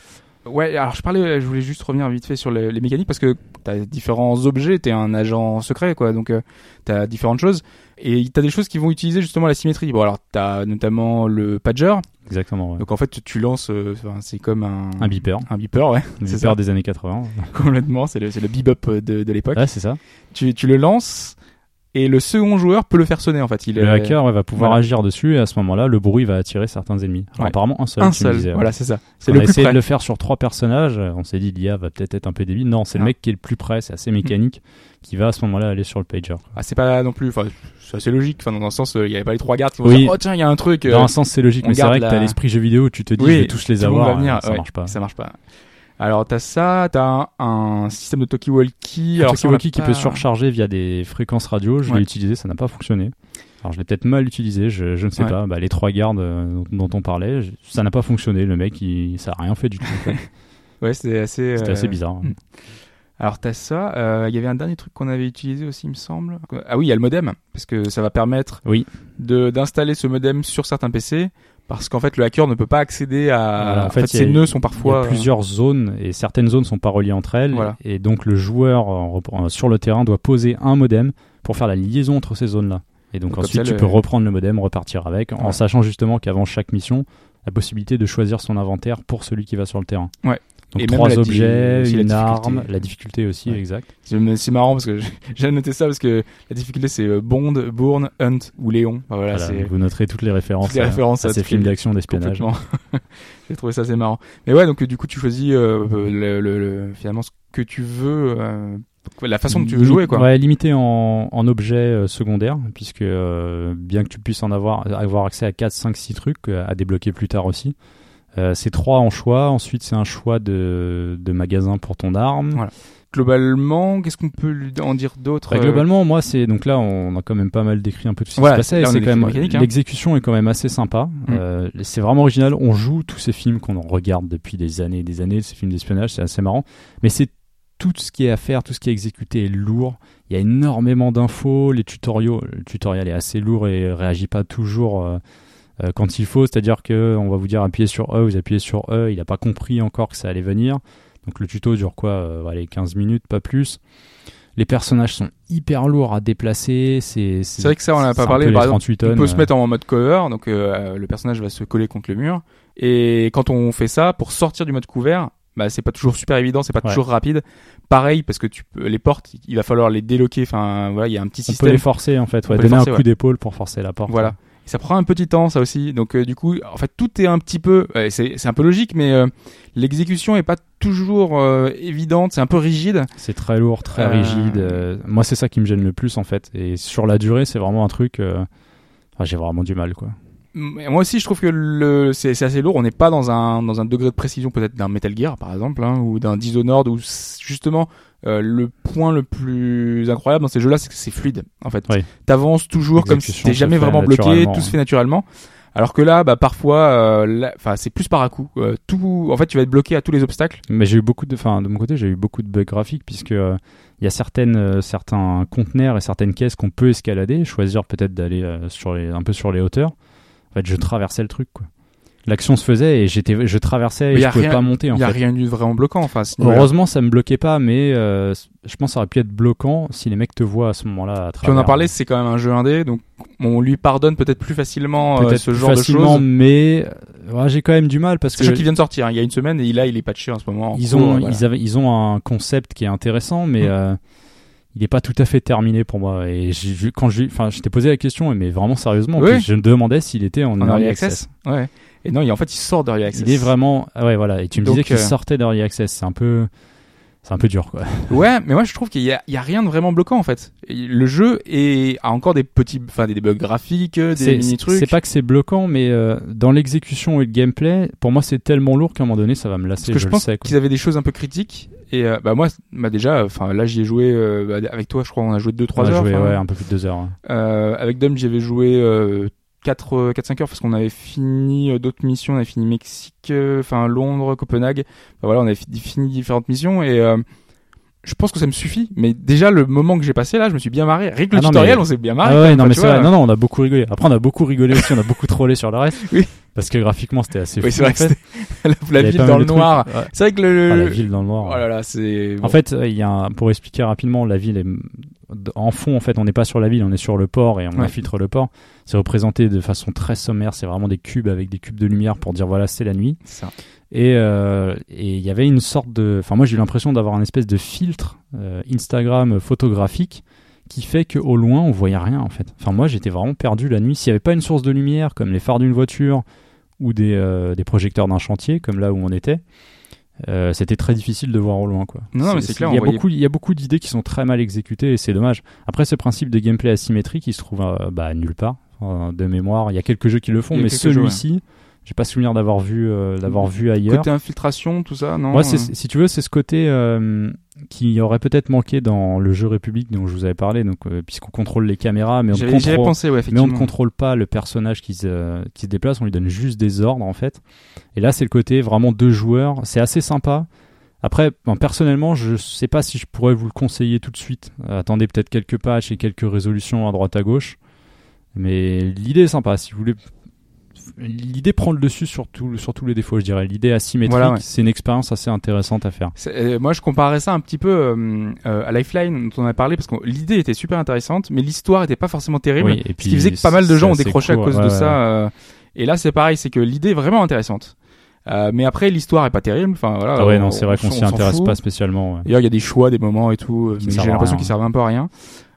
Ouais, alors je parlais, je voulais juste revenir vite fait sur les, les mécaniques parce que t'as différents objets, t'es un agent secret quoi, donc euh, t'as différentes choses et t'as des choses qui vont utiliser justement la symétrie. Bon alors t'as notamment le pager, Exactement. ouais. donc en fait tu, lances, euh, c'est comme un Un beeper. un beeper ouais, Un beeper ça. des années 80. <laughs> complètement, c'est le c'est le bebop de, de l'époque. Ouais, c'est ça. Tu, tu le lances et le second joueur peut le faire sonner en fait. Il Le est- hacker ouais, va pouvoir voilà. agir dessus et à ce moment-là, le bruit va attirer certains ennemis. Alors, Ouais. apparemment un seul. un seul, disais, ouais. voilà c'est ça. C'est On le a plus essayé près. de le faire sur trois personnages. On s'est dit l'IA va peut-être être un peu débile. Non, c'est le Ah. mec qui est le plus près. C'est assez mécanique qui va à ce moment-là aller sur le pager. Ah, c'est pas non plus, enfin, c'est assez logique. Enfin, dans un sens, euh, il y avait pas les trois gardes qui vont Oui. dire, oh tiens, il y a un truc. euh, Dans un sens, c'est logique, mais c'est vrai que la- t'as l'esprit jeu vidéo où tu te dis Oui, je vais tous les avoir. va venir. euh, ça ouais, marche pas. Ça marche pas. Alors t'as ça, t'as un, un système de talkie-walkie. Un talkie-walkie qui pas- peut surcharger via des fréquences radio. Je Ouais. l'ai utilisé, ça n'a pas fonctionné. Alors je l'ai peut-être mal utilisé, je, je ne sais Ouais. pas. Bah, les trois gardes euh, dont, dont on parlait, je- ça n'a pas fonctionné. Le mec, il, ça a rien fait du tout. en fait. <laughs> Ouais, c'était assez. C'était euh, assez bizarre. hmm. Alors t'as ça. euh, Il y avait un dernier truc qu'on avait utilisé aussi, il me semble. Ah oui, il y a le modem, parce que ça va permettre Oui. de d'installer ce modem sur certains PC, parce qu'en fait le hacker ne peut pas accéder à. Voilà, en en fait, ces nœuds sont Il y parfois. a plusieurs zones et certaines zones sont pas reliées entre elles. Voilà. Et donc le joueur en repre- euh, sur le terrain doit poser un modem pour faire la liaison entre ces zones-là. Et donc ensuite ça, tu le- peux reprendre le modem, repartir avec, en sachant justement qu'avant chaque mission, la possibilité de choisir son inventaire pour celui qui va sur le terrain. Ouais. Donc Et trois di- objets, la une arme, la difficulté aussi, Ouais. exact. C'est marrant parce que <laughs> j'ai noté ça parce que la difficulté c'est euh, Bond, Bourne, Hunt ou Léon. Enfin, voilà, vous noterez toutes les références, toutes les à- références à, à ces films d'action d'espionnage. <laughs> J'ai trouvé ça assez marrant. Mais ouais, donc euh, du coup tu choisis euh, le, le- le- finalement ce que tu veux, euh, la façon dont tu veux jouer quoi. Ouais, limité en, en objets euh, secondaires, puisque bien que tu puisses en avoir, avoir accès à 4, 5, 6 trucs à débloquer plus tard aussi. Euh, c'est trois en choix, ensuite c'est un choix de, de magasin pour ton arme. Voilà. Globalement, qu'est-ce qu'on peut en dire d'autre Bah, euh, globalement, moi, c'est donc là, on a quand même pas mal décrit un peu tout ce qui Voilà, se passait. C'est quand même hein. l'exécution est quand même assez sympa. Mm. Euh, c'est vraiment original. On joue tous ces films qu'on regarde depuis des années et des années, ces films d'espionnage, c'est assez marrant. Mais c'est tout ce qui est à faire, tout ce qui est exécuté est lourd. Il y a énormément d'infos. Les tutoriaux, le tutoriel est assez lourd et réagit pas toujours. euh, euh, quand il faut, c'est-à-dire que on va vous dire appuyez sur E, vous appuyez sur E, il n'a pas compris encore que ça allait venir. Donc le tuto dure quoi euh, allez, 15 minutes, pas plus. Les personnages sont hyper lourds à déplacer. C'est vrai que ça, on en a pas parlé. Par exemple, 38 On tonnes, peut se euh, mettre en mode cover, donc euh, le personnage va se coller contre le mur. Et quand on fait ça, pour sortir du mode couvert, bah c'est pas toujours super évident, c'est pas Ouais. toujours rapide. Pareil, parce que tu peux, les portes, il va falloir les déloquer. Enfin, voilà, il y a un petit On peut système. les forcer en fait, ouais, donner forcer, un coup ouais. d'épaule pour forcer la porte. Voilà. Et ça prend un petit temps, ça aussi. Donc, euh, du coup, en fait, tout est un petit peu. ouais, c'est c'est un peu logique, mais euh, l'exécution est pas toujours euh, évidente. C'est un peu rigide. C'est très lourd, très Euh, rigide. euh, moi, c'est ça qui me gêne le plus en fait. Et sur la durée, c'est vraiment un truc. euh, enfin, j'ai vraiment du mal quoi. Moi aussi, je trouve que le c'est assez lourd. On n'est pas dans un dans un degré de précision peut-être d'un Metal Gear par exemple, hein, ou d'un Dishonored, où justement euh, le point le plus incroyable dans ces jeux-là, c'est que c'est fluide. En fait, Oui. t'avances toujours comme si t'es jamais vraiment bloqué, tout se fait naturellement. Alors que là, bah parfois, euh, enfin c'est plus par à coup. Euh, tout, en fait, tu vas être bloqué à tous les obstacles. Mais j'ai eu beaucoup de, enfin, de mon côté, j'ai eu beaucoup de bugs graphiques puisque euh, il y a certaines, certains conteneurs et certaines caisses qu'on peut escalader, choisir peut-être d'aller sur les, un peu sur les hauteurs. Fait, je traversais le truc, quoi. L'action se faisait et j'étais, je traversais et je pouvais rien- pas monter, en Il y a fait. rien eu de vraiment bloquant. Enfin, à ce niveau-là. Heureusement, ça me bloquait pas, mais euh, je pense que ça aurait pu être bloquant si les mecs te voient à ce moment-là Puis on en parlait, c'est quand même un jeu indé, donc on lui pardonne peut-être plus facilement euh, peut-être ce genre de facilement, choses. mais euh, ouais, j'ai quand même du mal parce que qui vient de sortir. hein. Il y a une semaine et là, il est patché en ce moment. en ils cours, ont, voilà. ils avaient, ils ont un concept qui est intéressant, mais Mm. euh, il est pas tout à fait terminé pour moi. Et vu- quand enfin, je t'ai posé la question, mais vraiment sérieusement, Oui. je me demandais s'il était en, en early access. access. Ouais. Et non, il, en fait, il sort d'early access. Il est vraiment, ah ouais, voilà. Et tu me Donc, disais qu'il euh, sortait d'early access. C'est un peu, c'est un peu dur, quoi. <laughs> Ouais, mais moi je trouve qu'il y a, il y a rien de vraiment bloquant en fait. Le jeu est, a encore des petits, enfin des bugs graphiques, des mini trucs. C'est pas que c'est bloquant, mais euh, dans l'exécution et le gameplay, pour moi, c'est tellement lourd qu'à un moment donné, ça va me lasser. Parce que je, je pense qu'ils avaient des choses un peu critiques. Et euh, bah moi, bah déjà, enfin là j'y ai joué euh, bah, avec toi. Je crois on a joué 2-3 On a heures. joué, ouais, un peu plus de deux heures. ouais. Euh, avec Dom, j'y avais joué euh, 4 4 5 heures parce qu'on avait fini d'autres missions, on avait fini Mexique, enfin Londres, Copenhague. Enfin, voilà, on avait fi- fini différentes missions et euh, je pense que ça me suffit. Mais déjà le moment que j'ai passé là, je me suis bien marré. Rien que le Ah non, tutoriel, mais- on s'est bien Ah marré. ouais, quoi. non, mais c'est vrai. Non, non, on a beaucoup rigolé. Après, on a beaucoup rigolé aussi, on a beaucoup trollé sur le reste. <laughs> Oui. Parce que graphiquement, c'était assez Oui, fou. c'est vrai en fait. <laughs> la, ville dans le noir. Ouais. C'est vrai que le, Ah, la le- ville dans le noir. Oh là là, c'est. En fait, il y a un- pour expliquer rapidement, la ville est en fond. En fait, on n'est pas sur la ville, on est sur le port et on Ouais. infiltre le port. C'est représenté de façon très sommaire. C'est vraiment des cubes avec des cubes de lumière pour dire voilà, c'est la nuit. ça. Et euh, et il y avait une sorte de. Enfin, moi, j'ai eu l'impression d'avoir un espèce de filtre euh, Instagram photographique qui fait qu'au loin, on voyait rien en fait. Enfin, moi, j'étais vraiment perdu la nuit. S'il n'y avait pas une source de lumière comme les phares d'une voiture ou des, euh, des projecteurs d'un chantier, comme là où on était, euh, c'était très difficile de voir au loin. Quoi. Non, mais c'est clair, Il y a voyait- beaucoup, il y a beaucoup d'idées qui sont très mal exécutées et c'est dommage. Après, ce principe de gameplay asymétrique, il se trouve euh, bah, nulle part. Enfin, de mémoire, il y a quelques jeux qui le font, mais celui-ci, j'ai pas souvenir d'avoir vu, euh, d'avoir vu ailleurs. Côté infiltration, tout ça, non Moi, c'est, euh, si tu veux, c'est ce côté euh, qui aurait peut-être manqué dans le jeu République dont je vous avais parlé, donc euh, puisqu'on contrôle les caméras, mais on, ne contrôle, pensé, ouais, mais on effectivement. ne contrôle pas le personnage qui se, qui se déplace, on lui donne juste des ordres en fait. Et là, c'est le côté vraiment deux joueurs, c'est assez sympa. Après, bon, personnellement, je sais pas si je pourrais vous le conseiller tout de suite. Attendez peut-être quelques patchs et quelques résolutions à droite à gauche. Mais l'idée est sympa. Si vous voulez, l'idée prend le dessus sur, tout- sur tous les défauts, je dirais. L'idée asymétrique, Voilà, ouais. c'est une expérience assez intéressante à faire. Euh, moi, je comparais ça un petit peu euh, euh, à Lifeline dont on a parlé parce que l'idée était super intéressante, mais l'histoire était pas forcément terrible. Oui, et ce qui faisait que pas mal de gens ont décroché à cause ouais, de ouais. ça. et là, c'est pareil, c'est que l'idée est vraiment intéressante. Euh, mais après, l'histoire est pas terrible. Enfin voilà. Ah ouais, on- non, c'est vrai qu'on on s'y intéresse fout. pas spécialement. ouais. D'ailleurs, il y a des choix, des moments et tout, Qui mais j'ai l'impression rien. qu'ils servent un peu à rien.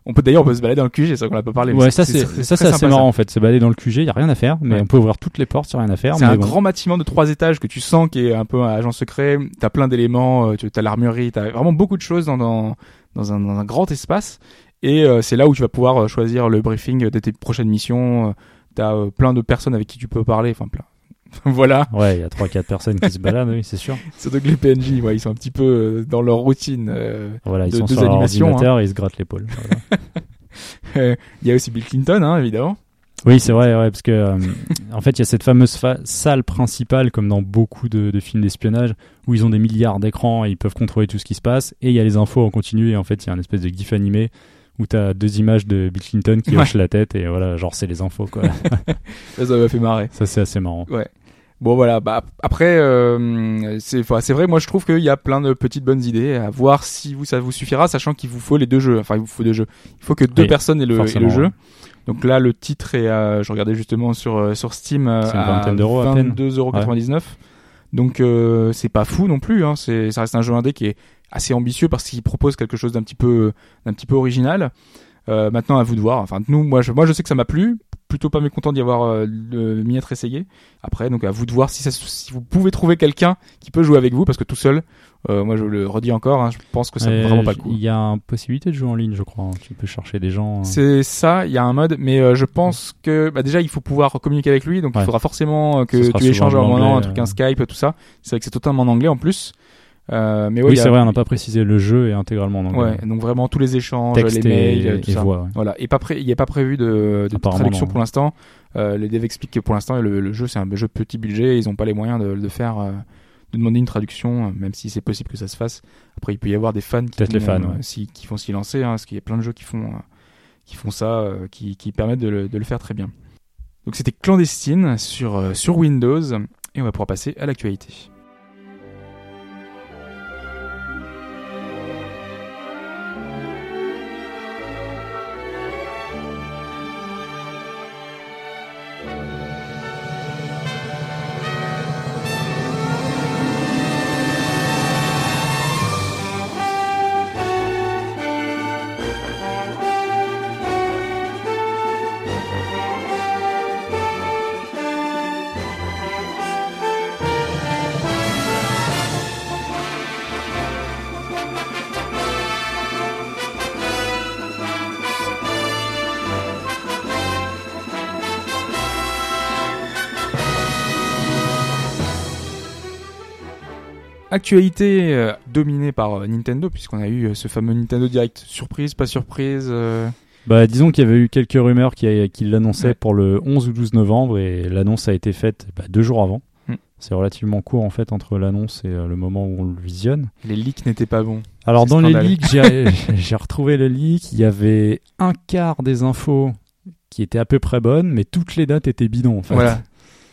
On peut d'ailleurs on peut se balader dans le QG, c'est vrai qu'on l'a pas parlé. Ouais, ça c'est ça c'est assez marrant en fait. Se balader dans le QG, il y a rien à faire, mais Ouais. on peut ouvrir toutes les portes, il y a rien à faire. C'est un bon. grand bâtiment de trois étages que tu sens qui est un peu un agent secret. T'as plein d'éléments, euh, tu as l'armurerie, t'as vraiment beaucoup de choses dans, dans, dans, un, dans un grand espace. Et euh, c'est là où tu vas pouvoir euh, choisir le briefing de tes prochaines missions. Euh, T'as euh, plein de personnes avec qui tu peux parler, enfin plein. <laughs> voilà. Ouais, il y a trois quatre personnes qui se baladent, oui, c'est sûr. <laughs> Surtout que les PNJ, ouais, ils sont un petit peu euh, dans leur routine. euh. Voilà, ils De- sont sur leur hein. ordinateur et ils se grattent l'épaule. Voilà. Euh, <laughs> Il y a aussi Bill Clinton, hein, évidemment. Oui, c'est vrai, ouais, parce que euh, en fait, il y a cette fameuse fa- salle principale, comme dans beaucoup de, de films d'espionnage, où ils ont des milliards d'écrans et ils peuvent contrôler tout ce qui se passe. Et il y a les infos en continu. Et en fait, il y a un espèce de gif animé où t'as deux images de Bill Clinton qui Ouais. hoche la tête et voilà, genre c'est les infos quoi. Ça, ça m'a fait marrer. Ça c'est assez marrant. Bon voilà, bah après euh, c'est c'est vrai, moi je trouve qu'il y a plein de petites bonnes idées à voir si vous ça vous suffira, sachant qu'il vous faut les deux jeux. Enfin, il vous faut deux jeux. Il faut que deux Oui, personnes aient le, aient forcément, le jeu. Donc là, le titre est, à, je regardais justement sur euh, sur Steam, euh, à vingtaine d'euros à peine. 22,99€. Donc euh, c'est pas fou non plus. Hein. C'est ça reste un jeu indé qui est assez ambitieux parce qu'il propose quelque chose d'un petit peu d'un petit peu original. Euh, maintenant à vous de voir. Enfin nous, moi je, moi je sais que ça m'a plu. Plutôt pas mécontent d'y avoir euh, le- m'y être essayé. Après donc à vous de voir si ça, si vous pouvez trouver quelqu'un qui peut jouer avec vous parce que tout seul, euh, moi je le redis encore, hein, je pense que ça vaut Euh, vraiment pas le coup. Il y a une possibilité de jouer en ligne, je crois. hein. Tu peux chercher des gens. euh. C'est ça, il y a un mode, mais euh, je pense que bah, déjà il faut pouvoir communiquer avec lui, donc il faudra forcément euh, que tu échanges en un truc, un Skype, tout ça. C'est vrai que c'est totalement en anglais en plus. Euh, mais ouais, oui, a- c'est vrai, on n'a pas précisé. Le jeu est intégralement en anglais. Ouais, donc vraiment tous les échanges, Texte les et, mails, euh, tout et ça. voix. ouais. Voilà, et pas pré- il n'y a pas prévu de, traduction non. pour l'instant. Euh, les devs expliquent que pour l'instant le, le jeu c'est un jeu petit budget, ils n'ont pas les moyens de, de faire, euh, de demander une traduction, même si c'est possible que ça se fasse. Après, il peut y avoir des fans qui, Peut-être les vont, fans, ouais. si- qui font s'y lancer, hein, parce qu'il y a plein de jeux qui font, qui font ça, qui, qui permettent de le, de le faire très bien. Donc c'était clandestine sur, sur Windows et on va pouvoir passer à l'actualité. Actualité euh, dominée par euh, Nintendo, puisqu'on a eu euh, ce fameux Nintendo Direct. Surprise, pas surprise Bah, disons qu'il y avait eu quelques rumeurs qui, qui l'annonçaient Ouais. pour le 11 ou 12 novembre et l'annonce a été faite bah, deux jours avant. Hmm. C'est relativement court en fait entre l'annonce et le moment où on le visionne. Les leaks n'étaient pas bons. Alors dans les leaks, j'ai <laughs> <laughs> j'ai retrouvé le leak. Il y avait un quart des infos qui étaient à peu près bonnes, mais toutes les dates étaient bidons. En fait. Voilà.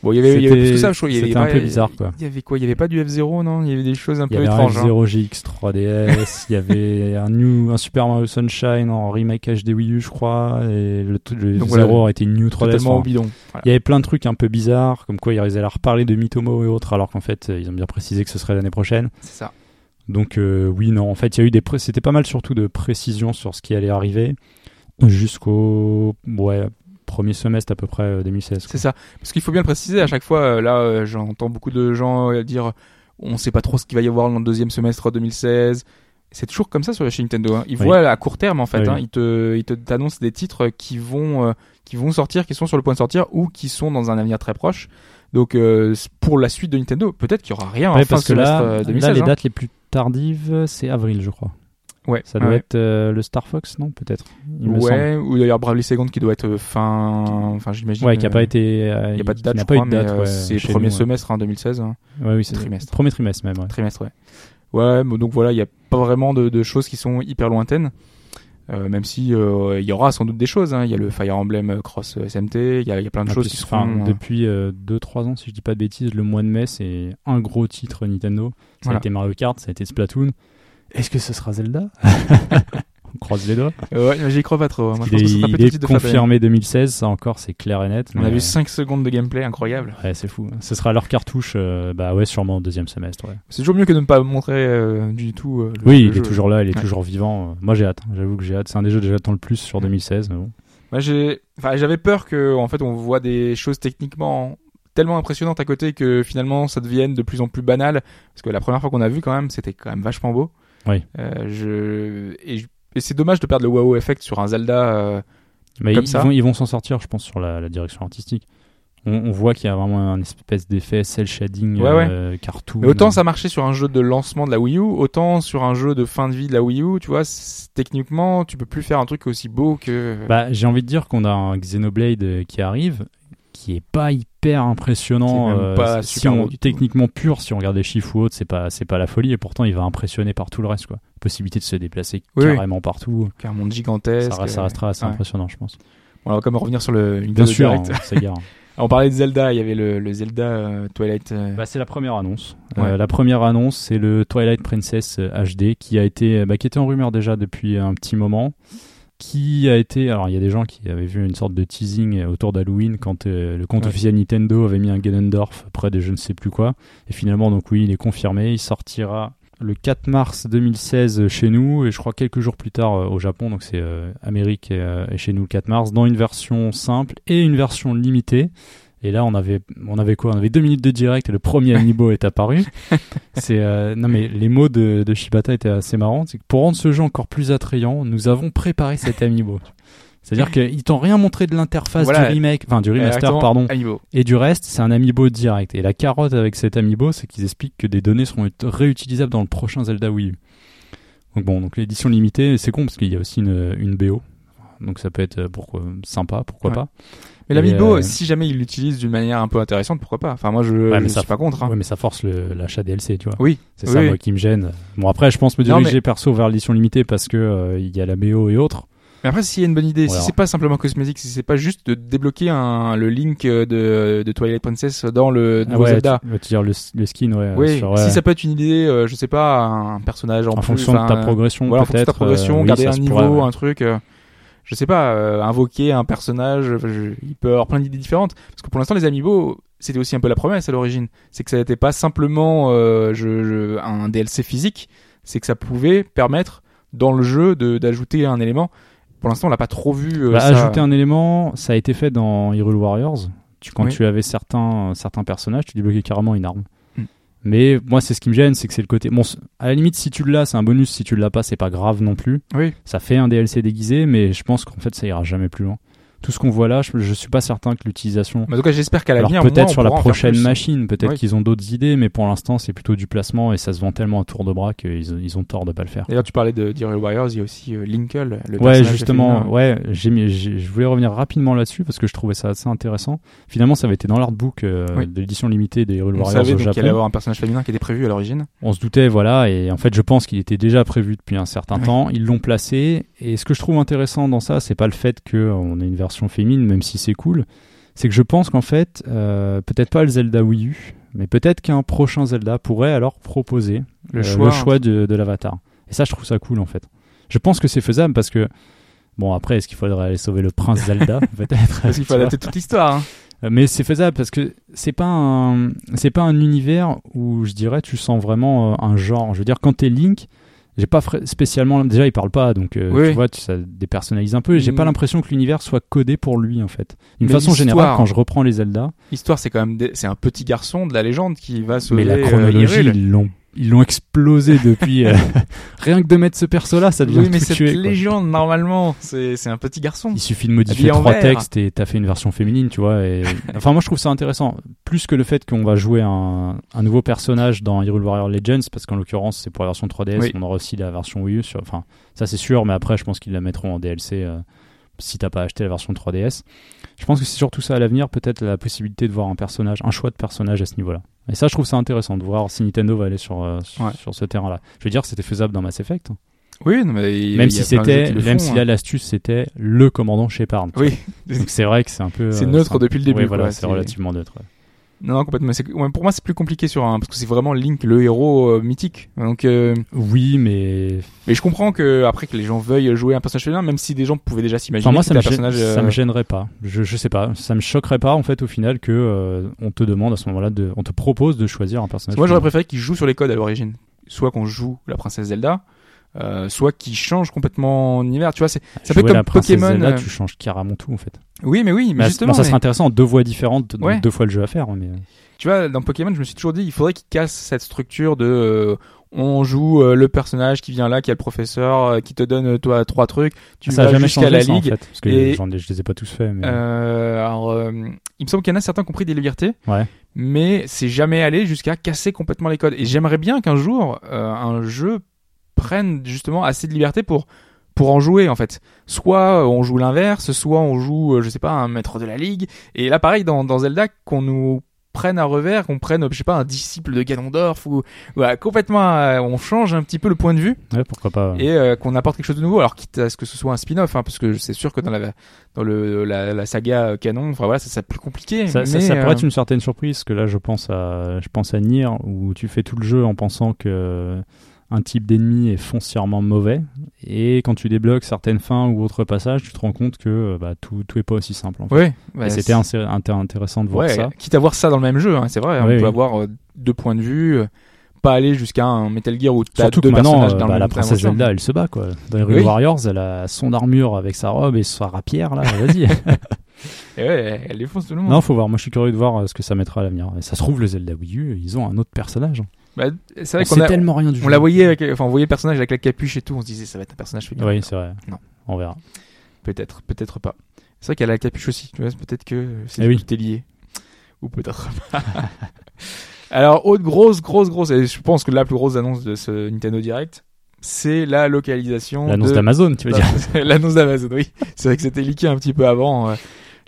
Bon, il y avait, il y avait que ça, je trouve. Il y avait c'était un pas- peu bizarre, quoi. Il y avait quoi? Il y avait pas du F0, non? Il y avait des choses un Il y peu avait un étranges. hein. F0 GX 3DS, il y avait un new, un Super Mario Sunshine en remake HD Wii U, je crois, et le, le Donc F0 voilà, aurait été une new 3DS. Totalement enfin, bidon. Voilà. il y avait plein de trucs un peu bizarres, comme quoi ils allaient reparler de Mitomo et autres, alors qu'en fait euh, ils ont bien précisé que ce serait l'année prochaine. C'est ça. Donc euh, oui, non, en fait il y a eu des, c'était pas mal surtout de précisions sur ce qui allait arriver jusqu'au ouais premier semestre à peu près euh, 2016. quoi. C'est ça. Parce qu'il faut bien le préciser, à chaque fois, euh, là, euh, j'entends beaucoup de gens euh, dire on sait pas trop ce qu'il va y avoir dans le deuxième semestre 2016. C'est toujours comme ça sur la chaîne Nintendo. hein. Ils Oui. voient à court terme, en fait. Oui. hein. Ils te, ils te t'annoncent des titres qui vont, euh, qui vont sortir, qui sont sur le point de sortir ou qui sont dans un avenir très proche. Donc, euh, pour la suite de Nintendo, peut-être qu'il y aura rien Ouais, en fin parce que semestre là, euh, là 2016. les hein. dates les plus tardives c'est avril, je crois. Ouais. Ça doit ouais. être euh, le Star Fox, non Peut-être. semble. Ouais, ou d'ailleurs Bravely Second qui doit être euh, fin, enfin j'imagine. Ouais, qui a euh, pas été. euh, Il n'y a pas de date, n'a je crois, de date. mais ouais, c'est premier nous, semestre hein, 2016. hein. Ouais, oui, c'est Trimestre. Premier trimestre même. Ouais. Trimestre, ouais. Ouais, bon, donc voilà, il n'y a pas vraiment de, de choses qui sont hyper lointaines. Euh, même si il y aura sans doute des choses. hein. Il y a le Fire Emblem Cross SMT, il y a, il y a plein de En choses qui seront. depuis 2-3 ans, si je dis pas de bêtises, le mois de mai, c'est un gros titre Nintendo. Ça Voilà. a été Mario Kart, ça a été Splatoon. Est-ce que ce sera Zelda <laughs> On croise les doigts. euh, ouais, mais j'y crois pas trop. hein. Moi, je il pense est, que ce sera il est de confirmé 2016, ça encore, c'est clair et net. On mais, a vu euh, 5 secondes de gameplay incroyable. Ouais, c'est fou. Ce sera leur cartouche, euh, bah ouais, sûrement au deuxième semestre. Ouais. C'est toujours mieux que de ne pas montrer euh, du tout. euh, le- Oui, le il est jeu. toujours là, il est Ouais. toujours vivant. Euh, Moi, j'ai hâte. J'avoue que j'ai hâte. C'est un des jeux que j'attends le plus sur 2016. Mais bon. Moi, j'ai, enfin, j'avais peur que, en fait, on voit des choses techniquement tellement impressionnantes à côté que finalement, ça devienne de plus en plus banal. Parce que la première fois qu'on a vu, quand même, c'était quand même vachement beau. Oui. Euh, je, et, c'est dommage de perdre le wow effect sur un Zelda. euh, Mais Comme ils, ça. vont, ils vont s'en sortir, je pense, sur la, la direction artistique. On, on voit qu'il y a vraiment un espèce d'effet cel shading, Ouais, ouais. euh, cartoon. Mais autant ça marchait sur un jeu de lancement de la Wii U, autant sur un jeu de fin de vie de la Wii U, tu vois, techniquement, tu peux plus faire un truc aussi beau que. Bah, j'ai envie de dire qu'on a un Xenoblade euh, qui arrive, qui est pas hyper impressionnant. Euh, pas si on- techniquement pur, si on regarde les chiffres ou autres, c'est pas, c'est pas la folie. Et pourtant, il va impressionner par tout le reste, quoi. Possibilité de se déplacer Oui, oui. carrément partout. qu'un monde gigantesque. Ça, reste- ça restera assez ouais. impressionnant, je pense. Bon, on va quand même revenir sur le Nintendo Bien sûr, hein. <laughs> On parlait de Zelda, il y avait le, le Zelda euh, Twilight. euh, Bah, c'est la première annonce. Ouais. Euh, la première annonce, c'est le Twilight Princess HD qui a été, bah, qui était en rumeur déjà depuis un petit moment. Qui a été, alors il y a des gens qui avaient vu une sorte de teasing autour d'Halloween quand euh, le compte Ouais. officiel Nintendo avait mis un Ganondorf près de je ne sais plus quoi. Et finalement, donc oui, il est confirmé. Il sortira le 4 mars 2016 chez nous et je crois quelques jours plus tard euh, au Japon. Donc c'est euh, Amérique et, et chez nous le 4 mars dans une version simple et une version limitée. Et là, on avait, on avait quoi? On avait deux minutes de direct et le premier amiibo est apparu. <laughs> C'est euh, non mais les mots de, de Shibata étaient assez marrants. C'est que pour rendre ce jeu encore plus attrayant, nous avons préparé cet amiibo. C'est-à-dire qu'ils t'ont rien montré de l'interface Voilà. du remake, enfin du remaster, pardon, Amiibo. et du reste, c'est un amiibo direct. Et la carotte avec cet amiibo, c'est qu'ils expliquent que des données seront ut- réutilisables dans le prochain Zelda Wii U. Donc bon, donc l'édition limitée, c'est con parce qu'il y a aussi une, une BO. Donc ça peut être euh, pourquoi, sympa, pourquoi Ouais. pas. Mais l'Amiibo, euh, si jamais il l'utilise d'une manière un peu intéressante, pourquoi pas? Enfin, moi, je, Ouais, mais je ça- suis pas contre. hein. Ouais, mais ça force l'achat DLC, tu vois. Oui, C'est Oui, ça oui. moi qui me gêne. Bon après je pense me Non, diriger mais- perso vers l'édition limitée parce que euh, il y a la BO et autres. Mais après, s'il y a une bonne idée, si Voilà. c'est pas simplement cosmétique, si c'est pas juste de débloquer un, le link euh, de, de Twilight Princess dans le Ah nouveau ouais, Zelda. tu, tu veux dire le, le skin, ouais. Oui, sur- ouais. si ça peut être une idée, euh, je sais pas, un personnage en, en plus, fonction de ta progression, voilà, en fonction de peut-être. ta progression, euh, garder un niveau, pourrait, ouais. un truc. euh, je sais pas, euh, invoquer un personnage. enfin, je- il peut avoir plein d'idées différentes. Parce que pour l'instant, les Amiibo, c'était aussi un peu la promesse à l'origine. C'est que ça n'était pas simplement euh, je, je- un DLC physique, c'est que ça pouvait permettre dans le jeu d'ajouter un élément. Pour l'instant, on l'a pas trop vu. euh, Bah, ça. Ajouter un élément, ça a été fait dans Hyrule Warriors. Tu, quand Oui. tu avais certains, certains personnages, tu débloquais carrément une arme. Mais moi, c'est ce qui me gêne, c'est que c'est le côté. Bon, à la limite, si tu l'as, c'est un bonus. Si tu l'as pas, c'est pas grave non plus. Oui. Ça fait un DLC déguisé, mais je pense qu'en fait, ça ira jamais plus loin. Tout ce qu'on voit là, je, je suis pas certain que l'utilisation. En tout cas, j'espère qu'à l'avenir, peut-être sur la prochaine machine, peut-être Oui. qu'ils ont d'autres idées, mais pour l'instant, c'est plutôt du placement et ça se vend tellement à tour de bras qu'ils ils ont tort de pas le faire. D'ailleurs, tu parlais de d'Hyrule Warriors, il y a aussi euh, Linkle, le Ouais, justement, féminin. ouais, j'ai je voulais revenir rapidement là-dessus parce que je trouvais ça assez intéressant. Finalement, ça avait été dans l'artbook euh, Oui. de l'édition limitée des On Warriors savait au donc qu'il allait y Japon. avoir un personnage féminin qui était prévu à l'origine. On se doutait, voilà, et en fait, je pense qu'il était déjà prévu depuis un certain Oui. temps. Ils l'ont placé, et ce que je trouve intéressant dans ça, c'est pas le fait qu'on ait une version féminine, même si c'est cool, c'est que je pense qu'en fait, euh, peut-être pas le Zelda Wii U, mais peut-être qu'un prochain Zelda pourrait alors proposer Le euh, choix, le choix de, de l'avatar. Et ça, je trouve ça cool en fait. Je pense que c'est faisable parce que, bon, après, est-ce qu'il faudrait aller sauver le prince Zelda <laughs> Peut-être? Parce qu'il faut adapter toute l'histoire. hein. Euh, Mais c'est faisable parce que c'est pas un c'est pas un univers où je dirais tu sens vraiment un genre. Je veux dire quand t'es Link, j'ai pas spécialement déjà il parle pas donc euh, Oui. tu vois tu, ça dépersonnalise un peu. et J'ai pas Mm. l'impression que l'univers soit codé pour lui en fait. D'une façon générale quand je reprends les Zelda, L'histoire, c'est quand même des- c'est un petit garçon de la légende qui va sauver mais la euh, chronologie ils l'ont ils l'ont explosé depuis euh, <laughs> rien que de mettre ce perso là ça devient Oui, mais tout cette quoi. légende, normalement, c'est c'est un petit garçon. Il suffit de modifier Habillé en trois vert. textes et t'as fait une version féminine, tu vois. Et... <laughs> enfin, moi, je trouve ça intéressant. Plus que le fait qu'on va jouer un, un nouveau personnage dans Hyrule Warrior Legends, parce qu'en l'occurrence, c'est pour la version 3DS. Oui. On aura aussi la version Wii U. Sur... Enfin, ça, c'est sûr, mais après, je pense qu'ils la mettront en DLC euh, si t'as pas acheté la version 3DS. Je pense que c'est surtout ça à l'avenir, peut-être la possibilité de voir un personnage, un choix de personnage à ce niveau-là. Et ça, je trouve ça intéressant de voir si Nintendo va aller sur, euh, sur, Ouais. sur ce terrain-là. Je veux dire c'était faisable dans Mass Effect. hein. Oui, non, mais il- même il y si c'était, même font, si hein. là l'astuce c'était le commandant Shepard. Oui, Donc c'est vrai que c'est un peu. <laughs> C'est euh, neutre depuis le début, Ouais, voilà, c'est c'est- relativement neutre. ouais. Non, non, complètement. Pour moi, c'est plus compliqué sur un parce que c'est vraiment Link, le héros euh, mythique. Donc, euh, Oui, mais. mais je comprends que après que les gens veuillent jouer un personnage féminin, même si des gens pouvaient déjà s'imaginer Enfin, moi, ça me, personnage. ça euh, me gênerait pas. Je, je sais pas. Ça me choquerait pas, en fait, au final, que euh, on te demande à ce moment-là, de, on te propose de choisir un personnage. Moi, j'aurais préféré qu'ils jouent sur les codes à l'origine. Soit qu'on joue la princesse Zelda, euh, soit qu'ils changent complètement l'univers. Tu vois, c'est ça peut être comme Pokémon. Zelda, euh, tu changes carrément tout, en fait. Oui, mais oui, mais Mais justement. bon, ça mais- serait intéressant, deux voix différentes, Ouais. deux fois le jeu à faire. Mais... Tu vois, dans Pokémon, je me suis toujours dit, il faudrait qu'ils cassent cette structure de euh, on joue euh, le personnage qui vient là, qui est le professeur, euh, qui te donne euh, toi trois trucs, tu ça a vas jamais jusqu'à changé, la ça, en ligue. fait, parce que et- je les ai pas tous faits. Mais... Euh, alors, euh, il me semble qu'il y en a certains qui ont pris des libertés, Ouais. mais c'est jamais allé jusqu'à casser complètement les codes. Et j'aimerais bien qu'un jour euh, un jeu prenne justement assez de liberté pour pour en jouer en fait. Soit euh, on joue l'inverse, soit on joue, euh, je sais pas, un maître de la ligue. Et là, pareil dans, dans Zelda, qu'on nous prenne à revers, qu'on prenne, je sais pas, un disciple de Ganondorf ou complètement, euh, on change un petit peu le point de vue Ouais, pourquoi pas. et euh, qu'on apporte quelque chose de nouveau. Alors quitte à ce que ce soit un spin-off, hein, parce que c'est sûr que dans la dans le la, la saga canon, enfin voilà, ça c'est plus compliqué. Ça, ça- mais, ça pourrait euh, être une certaine surprise, que là je pense à, je pense à Nier, où tu fais tout le jeu en pensant que un type d'ennemi est foncièrement mauvais, et quand tu débloques certaines fins ou autres passages, tu te rends compte que euh, bah, tout, tout est pas aussi simple. En fait. Ouais, bah, Et c'était intéressant de voir ouais, ça. quitte à voir ça dans le même jeu, hein, c'est vrai. on Oui, peut oui. avoir euh, deux points de vue, euh, pas aller jusqu'à un Metal Gear où t'as deux personnages dans bah, le la princesse. Zelda, elle se bat quoi. Dans Hyrule Oui. Warriors, elle a son armure avec sa robe et sa rapière là. Vas-y. <laughs> Et ouais, elle défonce tout le monde. non, faut voir. Moi, je suis curieux de voir ce que ça mettra à l'avenir. Et ça se trouve, le Zelda Wii U, ils ont un autre personnage. Bah, c'est vrai qu'on a, tellement rien du on l'a voyé avec, enfin, on voyait le personnage avec la capuche et tout, on se disait ça va être un personnage féminin. Oui, c'est vrai. Non. On verra. Peut-être, peut-être pas. C'est vrai qu'elle a la capuche aussi, tu vois, peut-être que c'est Eh oui. tout est lié. Ou peut-être pas. <laughs> Alors, autre grosse, grosse, grosse, et je pense que la plus grosse annonce de ce Nintendo Direct, c'est la localisation L'annonce de... d'Amazon, tu veux dire. <laughs> L'annonce d'Amazon, oui. C'est vrai que c'était leaké un petit peu avant. euh.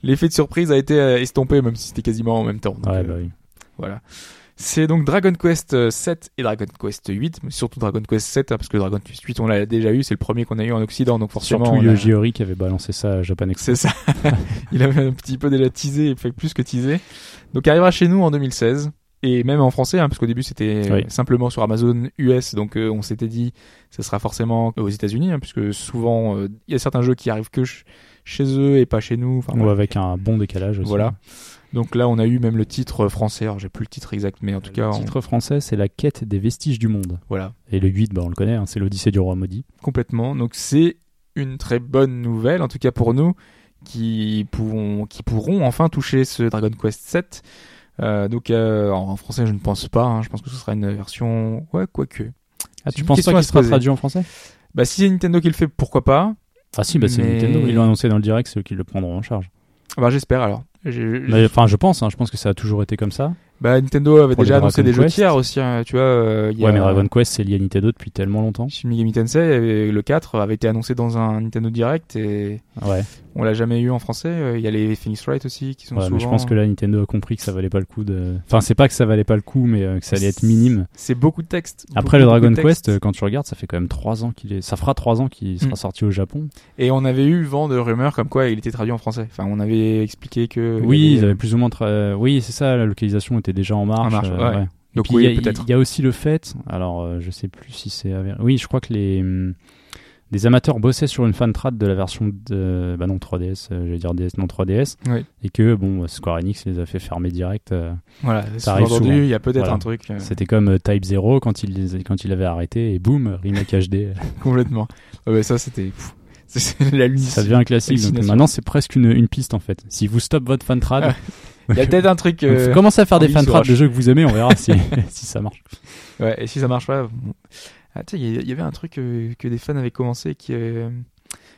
L'effet de surprise a été euh, estompé, même si c'était quasiment en même temps. Donc, Ouais, euh, bah oui. voilà. C'est donc Dragon Quest euh, 7 et Dragon Quest 8, mais surtout Dragon Quest 7 hein, parce que Dragon Quest 8 on l'a déjà eu, c'est le premier qu'on a eu en Occident, donc forcément. Surtout Yoji Ori qui avait balancé ça à Japan Expo. C'est ça. <laughs> il avait un petit peu déjà teasé, fait plus que teasé. Donc il arrivera chez nous en 2016 et même en français, hein, parce qu'au début c'était Oui. simplement sur Amazon US, donc euh, on s'était dit ça sera forcément aux États-Unis, hein, puisque souvent euh, il y a certains jeux qui arrivent que ch- chez eux et pas chez nous. Enfin, Ou avec un bon décalage aussi. Voilà. Donc là on a eu même le titre français, alors j'ai plus le titre exact, mais en tout cas Le on- titre français, c'est La quête des vestiges du monde. voilà Et le 8, bah, on le connaît, hein, c'est l'Odyssée du roi maudit. complètement. Donc c'est une très bonne nouvelle, en tout cas pour nous, qui pourront, qui pourront enfin toucher ce Dragon Quest 7. Euh, donc euh, en français, je ne pense pas. hein. Je pense que ce sera une version, ouais, quoique. Ah, tu penses pas qu'il se sera traduit en français? Bah si c'est Nintendo qui le fait, pourquoi pas Ah si, bah, c'est Mais- Nintendo. Ils l'ont annoncé dans le direct, c'est eux qui le prendront en charge. Bah j'espère alors. Enfin, je pense, hein, je pense que ça a toujours été comme ça. Bah Nintendo avait déjà annoncé Dragon des jeux tiers aussi. hein. Tu vois, euh, Ouais, mais Dragon Quest, c'est lié à Nintendo depuis tellement longtemps. Shin Megami Tensei, le 4 avait été annoncé dans un Nintendo Direct et Ouais, on l'a jamais eu en français. Euh, Il y a les Phoenix Wright aussi qui sont ouais souvent. mais je pense que là, Nintendo a compris que ça valait pas le coup de. Enfin, c'est pas que ça valait pas le coup, mais euh, que ça allait être minime. C'est beaucoup de texte. Après, Beaucoup, le Dragon. Quest, quand tu regardes, ça fait quand même 3 ans qu'il est. Ça fera 3 ans qu'il sera Mm. sorti au Japon. Et on avait eu vent de rumeurs comme quoi il était traduit en français. Enfin, on avait expliqué que. Oui, il avait- avaient plus ou moins. tra- Oui, c'est ça, la localisation était déjà en marche. En marche, euh, ouais. Donc oui, il y a- y aussi le fait, alors euh, je sais plus si c'est. Oui, je crois que les. hum, Des amateurs bossaient sur une fan trad de la version de. Bah non, 3DS, euh, j'allais dire DS, non 3DS. Oui. Et que, bon, Square Enix les a fait fermer direct. euh, Voilà, Ça arrive souvent. Il y a peut-être Voilà. un truc euh, C'était comme Type 0 quand il, les, quand il avait arrêté, et boum, remake HD. <laughs> complètement. Ouais, mais ça, c'était. <laughs> Ça devient un classique. Donc maintenant, c'est presque une, une piste en fait. Si vous stoppez votre fan trad, Il y a peut-être un truc. euh, commencez à faire des ligne fan sur trad Roche. de jeux que vous aimez, on verra si, <laughs> si ça marche. Ouais, et si ça marche pas. Ah, tu sais, il y avait un truc euh, que des fans avaient commencé qui. euh,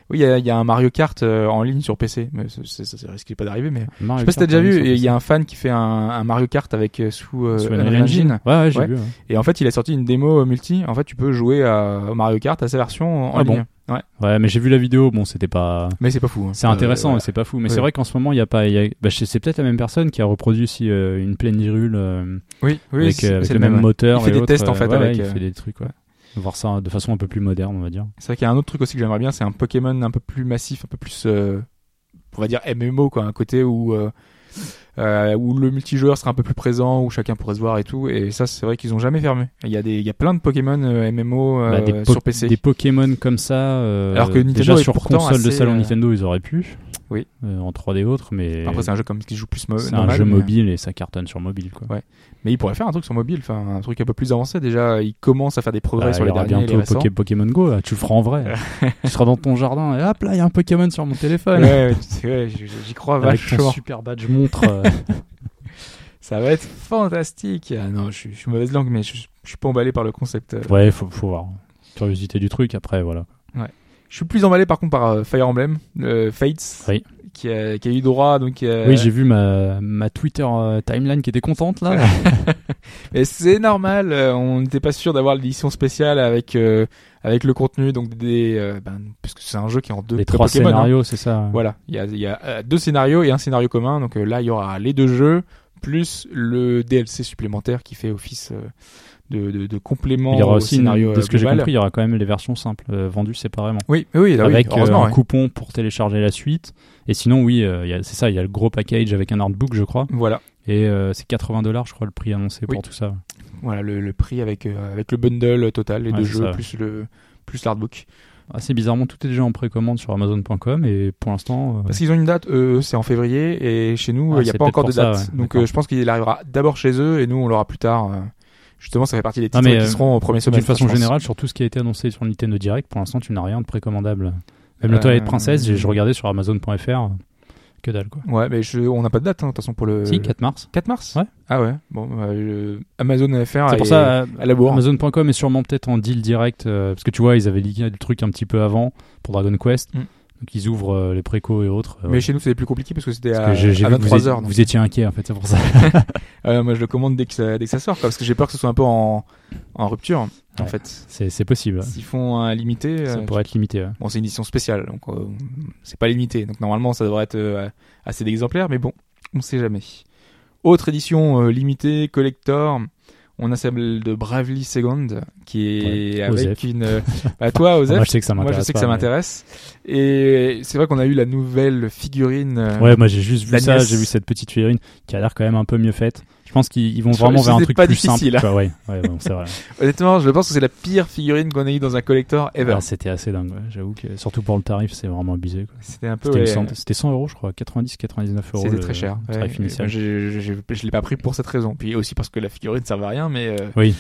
Oui, il y, a- il y a un Mario Kart euh, en ligne sur PC, mais ça, ça, ça risque pas d'arriver. Mais je sais pas si t'as déjà vu, il y a un fan qui fait un, un Mario Kart avec euh, sous, euh, Unreal Engine. Ouais, ouais, j'ai Ouais. vu. Et en fait, il a sorti une démo multi. En fait, tu peux jouer à Mario Kart à sa version en Ah bon ligne. Ouais. Ouais, mais j'ai vu la vidéo. Bon, c'était pas. Mais c'est pas fou. hein. C'est intéressant, Euh, mais c'est pas fou. Mais ouais. c'est vrai qu'en ce moment, il y a pas. il y a- bah, c'est peut-être la même personne qui a reproduit aussi euh, une pleine virule euh, Oui, oui, avec, c'est euh, avec le même moteur. Il fait et des tests, en fait, ouais, avec, Il fait des trucs, ouais. Voir ça de façon un peu plus moderne, on va dire. C'est vrai qu'il y a un autre truc aussi que j'aimerais bien, c'est un Pokémon un peu plus massif, un peu plus, on va dire MMO, quoi, un côté où euh, euh, où le multijoueur sera un peu plus présent, où chacun pourrait se voir et tout. Et ça, c'est vrai qu'ils ont jamais fermé. Il y a des, il y a plein de Pokémon euh, MMO euh, Bah, des, po- sur PC. des Pokémon comme ça. euh, Alors que Nintendo déjà sur console de assez, salon euh, Nintendo, ils auraient pu. Oui. Euh, en 3D autre, mais. Après, c'est un jeu comme qui joue plus mo- c'est un jeu mais- mobile et ça cartonne sur mobile, quoi. Ouais. Mais ils pourraient faire un truc sur mobile, enfin un truc un peu plus avancé. Déjà, ils commencent à faire des progrès Bah, sur il les aura derniers, les bientôt récents. Poké- Pokémon Go, là. tu le feras en vrai. <laughs> tu seras dans ton jardin et hop là, il y a un Pokémon sur mon téléphone. Ouais, j'y crois Avec ton vachement. super badge montre. Euh, <laughs> Ça va être fantastique. Ah non, je suis, je suis mauvaise langue, mais je, je suis pas emballé par le concept. euh. ouais, faut, faut voir. Curiosité du truc, après, voilà. Je suis plus emballé par contre par euh, Fire Emblem, euh, Fates, Oui. Qui, a, qui a eu droit. Donc, euh, Oui, j'ai vu ma, ma Twitter euh, timeline qui était contente, là. <laughs> Et c'est normal, euh, on n'était pas sûr d'avoir l'édition spéciale avec euh, avec le contenu, donc des, euh, ben, parce que c'est un jeu qui est en deux Les trois Pokémon, hein. scénarios, c'est ça. Voilà, il y a, y a deux scénarios et un scénario commun. Donc là, il y aura les deux jeux plus le DLC supplémentaire qui fait office euh, de, de, de complément Il y aura au aussi, une- scénario de ce que j'ai compris, il y aura quand même les versions simples euh, vendues séparément. Oui, oui, oui, avec euh, un ouais. coupon pour télécharger la suite. Et sinon, oui, euh, il c'est ça, il y a le gros package avec un artbook, je crois. Voilà, Et euh, c'est 80 dollars, je crois, le prix annoncé Oui. pour tout ça. voilà le, le prix avec euh, avec le bundle total, les Ouais, deux jeux ça. plus le plus l'artbook. Assez bizarrement, tout est déjà en précommande sur Amazon.com et pour l'instant, euh, Parce qu'ils ont une date, eux, c'est en février, et chez nous, il Ah, n'y a pas encore de ça, date. ouais. Donc euh, je pense qu'il arrivera d'abord chez eux, et nous, on l'aura plus tard. Euh, Justement, ça fait partie des Ah, titres mais, qui euh, seront au premier semestre. d'une façon générale, sur tout ce qui a été annoncé sur Nintendo Direct, pour l'instant, tu n'as rien de précommandable. Même Euh, le Toilette Princesse, j'ai- je regardais sur Amazon.fr, que dalle quoi. Ouais, mais je, on n'a pas de date, hein, de toute façon, pour le. Si, 4 mars. 4 mars Ouais. Ah ouais, bon, Amazon FR. C'est est pour ça, euh, à la bourre. Amazon.com est sûrement peut-être en deal direct, euh, parce que tu vois, ils avaient leaké le truc un petit peu avant pour Dragon Quest. Mm. Donc ils ouvrent euh, les précos et autres. euh, Mais ouais. chez nous, c'était plus compliqué parce que c'était à, que j'ai j'ai à vu que vous, 23 étiez- heures. vous étiez inquiet en fait, c'est pour ça. <laughs> <laughs> Euh, moi, je le commande dès que ça, dès que ça sort, quoi, parce que j'ai peur que ce soit un peu en, en rupture, en fait. C'est possible. S'ils font un limité. Ça euh, pourrait être limité. ouais. Bon, c'est une édition spéciale, donc euh, c'est pas limité. Donc normalement, ça devrait être euh, assez d'exemplaires, mais bon, on sait jamais. Autre édition euh, limitée, collector. On a celle de Bravely Second, qui est Ouais, avec Osef. une. euh, <laughs> bah, toi, Osef. Moi, je sais que ça Moi, je m'intéresse sais que mais-. Et c'est vrai qu'on a eu la nouvelle figurine. euh, Ouais, moi j'ai juste vu ça, j'ai vu cette petite figurine qui a l'air quand même un peu mieux faite. Je pense qu'ils ils vont vraiment vers un truc pas plus difficile, simple. quoi, ouais, ouais, bon, c'est vrai. <laughs> Honnêtement, je pense que c'est la pire figurine qu'on ait eu dans un collector ever. Ah, C'était assez dingue. ouais. J'avoue que surtout pour le tarif, c'est vraiment abusé. C'était un peu. C'était une ouais, cent- c'était 100 euros, je crois, 90, 99 euros. C'était très cher. j'ai- je l'ai pas pris pour cette raison. Puis aussi parce que la figurine ne servait à rien, mais. euh, Oui.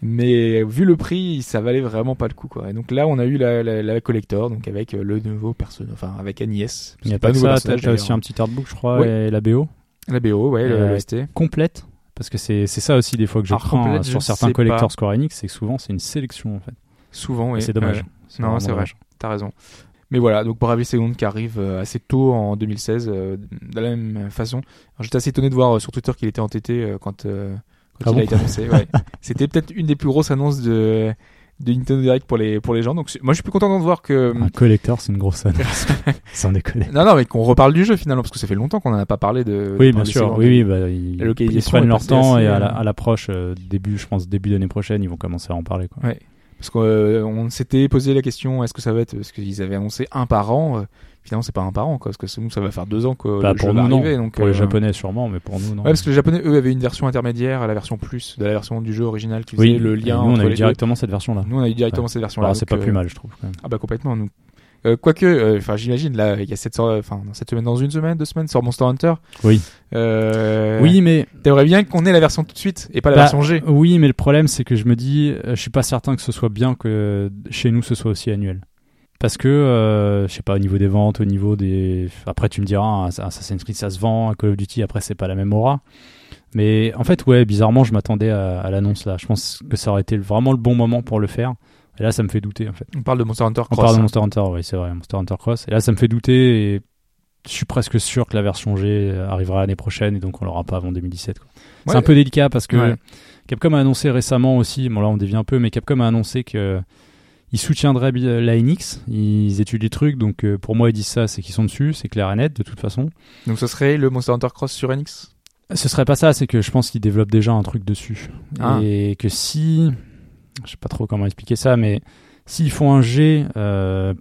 Mais vu le prix, ça valait vraiment pas le coup, quoi. Et donc là, on a eu la, la, la collector, donc avec euh, le nouveau personnage, enfin avec Agnès. Il n'y a pas un que nouveau ça, t'as aussi un petit artbook, je crois, Ouais. et la BO La BO, ouais, le- Euh, le ST. complète. Parce que c'est c'est ça aussi des fois que je Alors, prends complète, euh, je sur certains sais collecteurs pas. Square Enix, c'est que souvent c'est une sélection en fait. Souvent, Et oui. c'est dommage. Ouais, Non, c'est vrai. T'as raison. Mais voilà, donc Bravely Second qui arrive euh, assez tôt en 2016, euh, de la même façon. J'étais assez étonné de voir euh, sur Twitter qu'il était entêté euh, quand, euh, quand Ah il bon a été annoncé. ouais. <laughs> C'était peut-être une des plus grosses annonces de, de Nintendo Direct pour les, pour les gens. Donc moi je suis plus content de voir que... Un collector, c'est une grosse annonce. Sans déconner. Non, non, mais qu'on reparle du jeu finalement, parce que ça fait longtemps qu'on en a pas parlé de... Oui, de bien sûr. Oui, oui, bah, ils, ils prennent leur temps assez, et à la- euh, l'approche euh, début, je pense début d'année prochaine, ils vont commencer à en parler. Quoi. Ouais. Parce qu'on s'était posé la question, est-ce que ça va être... Parce qu'ils avaient annoncé un par an. euh, finalement, c'est pas un par an, quoi. Parce que nous, ça va faire deux ans que Bah, le pour jeu nous, va non. arriver. Donc, Pour les euh, Japonais sûrement, mais pour nous non. Ouais, parce que les Japonais, eux, avaient une version intermédiaire à la version plus de la version du jeu original qui faisait oui, le lien nous on a eu directement cette version-là. deux. Nous, on a eu directement Ouais. cette version-là. Alors, c'est pas euh, plus mal, je trouve. Quand même. Ah bah complètement, nous. Euh, quoique, euh, enfin, j'imagine là, il y a cette, enfin, dans cette semaine, dans une semaine, deux semaines, sort Monster Hunter. Oui. Euh, Oui, mais T'aimerais bien qu'on ait la version tout de suite et pas la Bah, version G. Oui, mais le problème, c'est que je me dis, euh, je suis pas certain que ce soit bien que chez nous ce soit aussi annuel. Parce que, euh, je sais pas, au niveau des ventes, au niveau des. Après, tu me diras, Assassin's Creed ça se vend, Call of Duty, après, c'est pas la même aura. Mais en fait, ouais, bizarrement, je m'attendais à, à l'annonce là. Je pense que ça aurait été vraiment le bon moment pour le faire. Et là, ça me fait douter, en fait. On parle de Monster Hunter On Cross. parle de hein. Monster Hunter, oui, c'est vrai, Monster Hunter Cross. Et là, ça me fait douter et je suis presque sûr que la version G arrivera l'année prochaine et donc on l'aura pas avant 2017. quoi. Ouais. C'est un peu délicat parce que Ouais. Capcom a annoncé récemment aussi, bon là on dévie un peu, mais Capcom a annoncé que ils soutiendraient bi- la NX, ils étudient les trucs, donc euh, pour moi ils disent ça, c'est qu'ils sont dessus, c'est clair et net de toute façon. Donc ce serait le Monster Hunter Cross sur NX. Ce serait pas ça, c'est que je pense qu'ils développent déjà un truc dessus. Ah. Et que si. Je sais pas trop comment expliquer ça, mais s'ils font un G euh,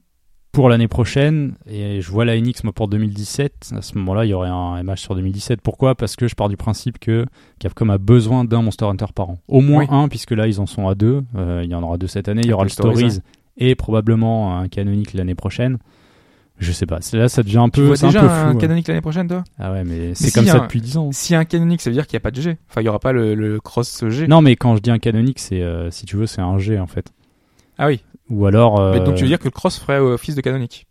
pour l'année prochaine, et je vois la NX moi pour 2017, à ce moment-là, il y aurait un MH sur 2017. Pourquoi? Parce que je pars du principe que Capcom a besoin d'un Monster Hunter par an. Au moins Oui. un, puisque là, ils en sont à deux. Euh, il y en aura deux cette année. Il y Avec aura le Stories, Stories, et probablement un canonique l'année prochaine. Je sais pas. Là, ça devient un Tu peu, vois c'est un peu un flou. ouais. canonique l'année prochaine, toi? Ah ouais, mais c'est si, comme ça un- depuis 10 ans. Si un canonique, ça veut dire qu'il n'y a pas de G. Enfin, il n'y aura pas le, le Cross G. Non, mais quand je dis un canonique, c'est euh, si tu veux, c'est un G en fait. Ah oui. Ou alors. euh, Mais donc tu veux dire que le Cross ferait office de canonique.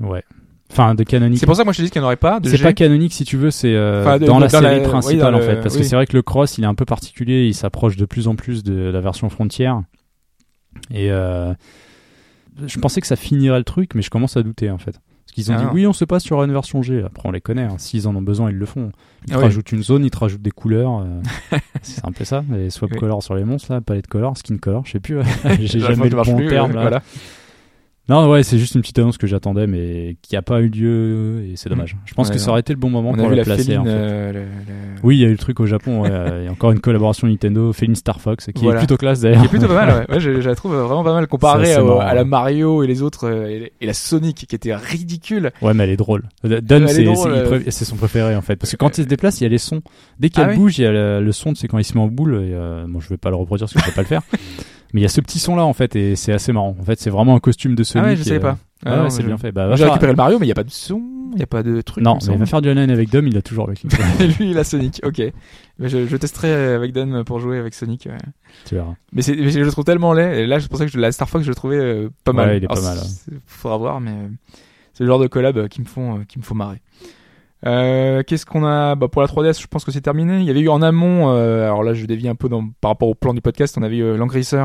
Ouais. Enfin, de canonique. C'est pour ça que moi je te dis qu'il n'y en aurait pas C'est pas canonique si tu veux, c'est euh, Enfin, dans la série la- principale oui, en le- fait. Parce que c'est vrai que le cross, il est un peu particulier, il s'approche de plus en plus de la version frontière. Et euh, je pensais que ça finirait le truc, mais je commence à douter en fait. Qu'ils ont Ah dit non. oui, on se passe sur une version G. Après, on les connaît. hein. S'ils en ont besoin, ils le font. Ils te Ah oui. rajoutent une zone, ils te rajoutent des couleurs. euh, <laughs> c'est un peu ça. Les swap Oui. colors sur les monstres, là, palette color, skin color, je sais plus. <laughs> J'ai jamais le bon plus, terme là. Voilà. Non, ouais, c'est juste une petite annonce que j'attendais, mais qui a pas eu lieu et c'est dommage. Je pense Ouais, que ça aurait été le bon moment On pour a vu le la placer. féline. en fait. euh, le- le- Oui, il y a eu le truc au Japon. ouais, euh, Il y a encore une collaboration Nintendo, Féline Star Fox, qui Voilà. est plutôt classe Qui d'ailleurs. est plutôt pas mal, ouais. <laughs> ouais je, je la trouve vraiment pas mal comparée à, la. Mario et les autres euh, et, et la Sonic qui était ridicule. Ouais, mais elle est drôle. Est c'est euh. son préféré en fait. Parce que quand il se déplace, il y a les sons. Dès qu'elle Ah bouge, il y a le, le son, c'est quand il se met en boule. Et, euh, bon, je vais pas le reproduire parce que je sais pas le faire. <laughs> Mais il y a ce petit son là en fait, et c'est assez marrant. En fait, c'est vraiment un costume de Sonic. ah ouais, je pas. euh, Ah ouais, ouais, c'est je- bien fait. Bah, J'ai récupéré le Mario, mais il n'y a pas de son, il n'y a pas de truc. Non, mais il va faire du online avec Dom, il a toujours avec lui. <laughs> Lui, il a Sonic, ok. Mais je, je testerai avec Dan pour jouer avec Sonic. ouais. tu verras. Mais, je le trouve tellement laid. Et là, c'est pour ça que je- la Star Fox, je le trouvais euh, pas mal. Ouais, il est Alors, pas mal, Faudra voir, mais euh, c'est le genre de collab euh, qui me font, euh, qui me font marrer. Euh, qu'est-ce qu'on a? Bah, pour la 3DS Je pense que c'est terminé. Il y avait eu en amont, euh, alors là je dévie un peu dans, par rapport au plan du podcast, on avait eu euh, Langrisser,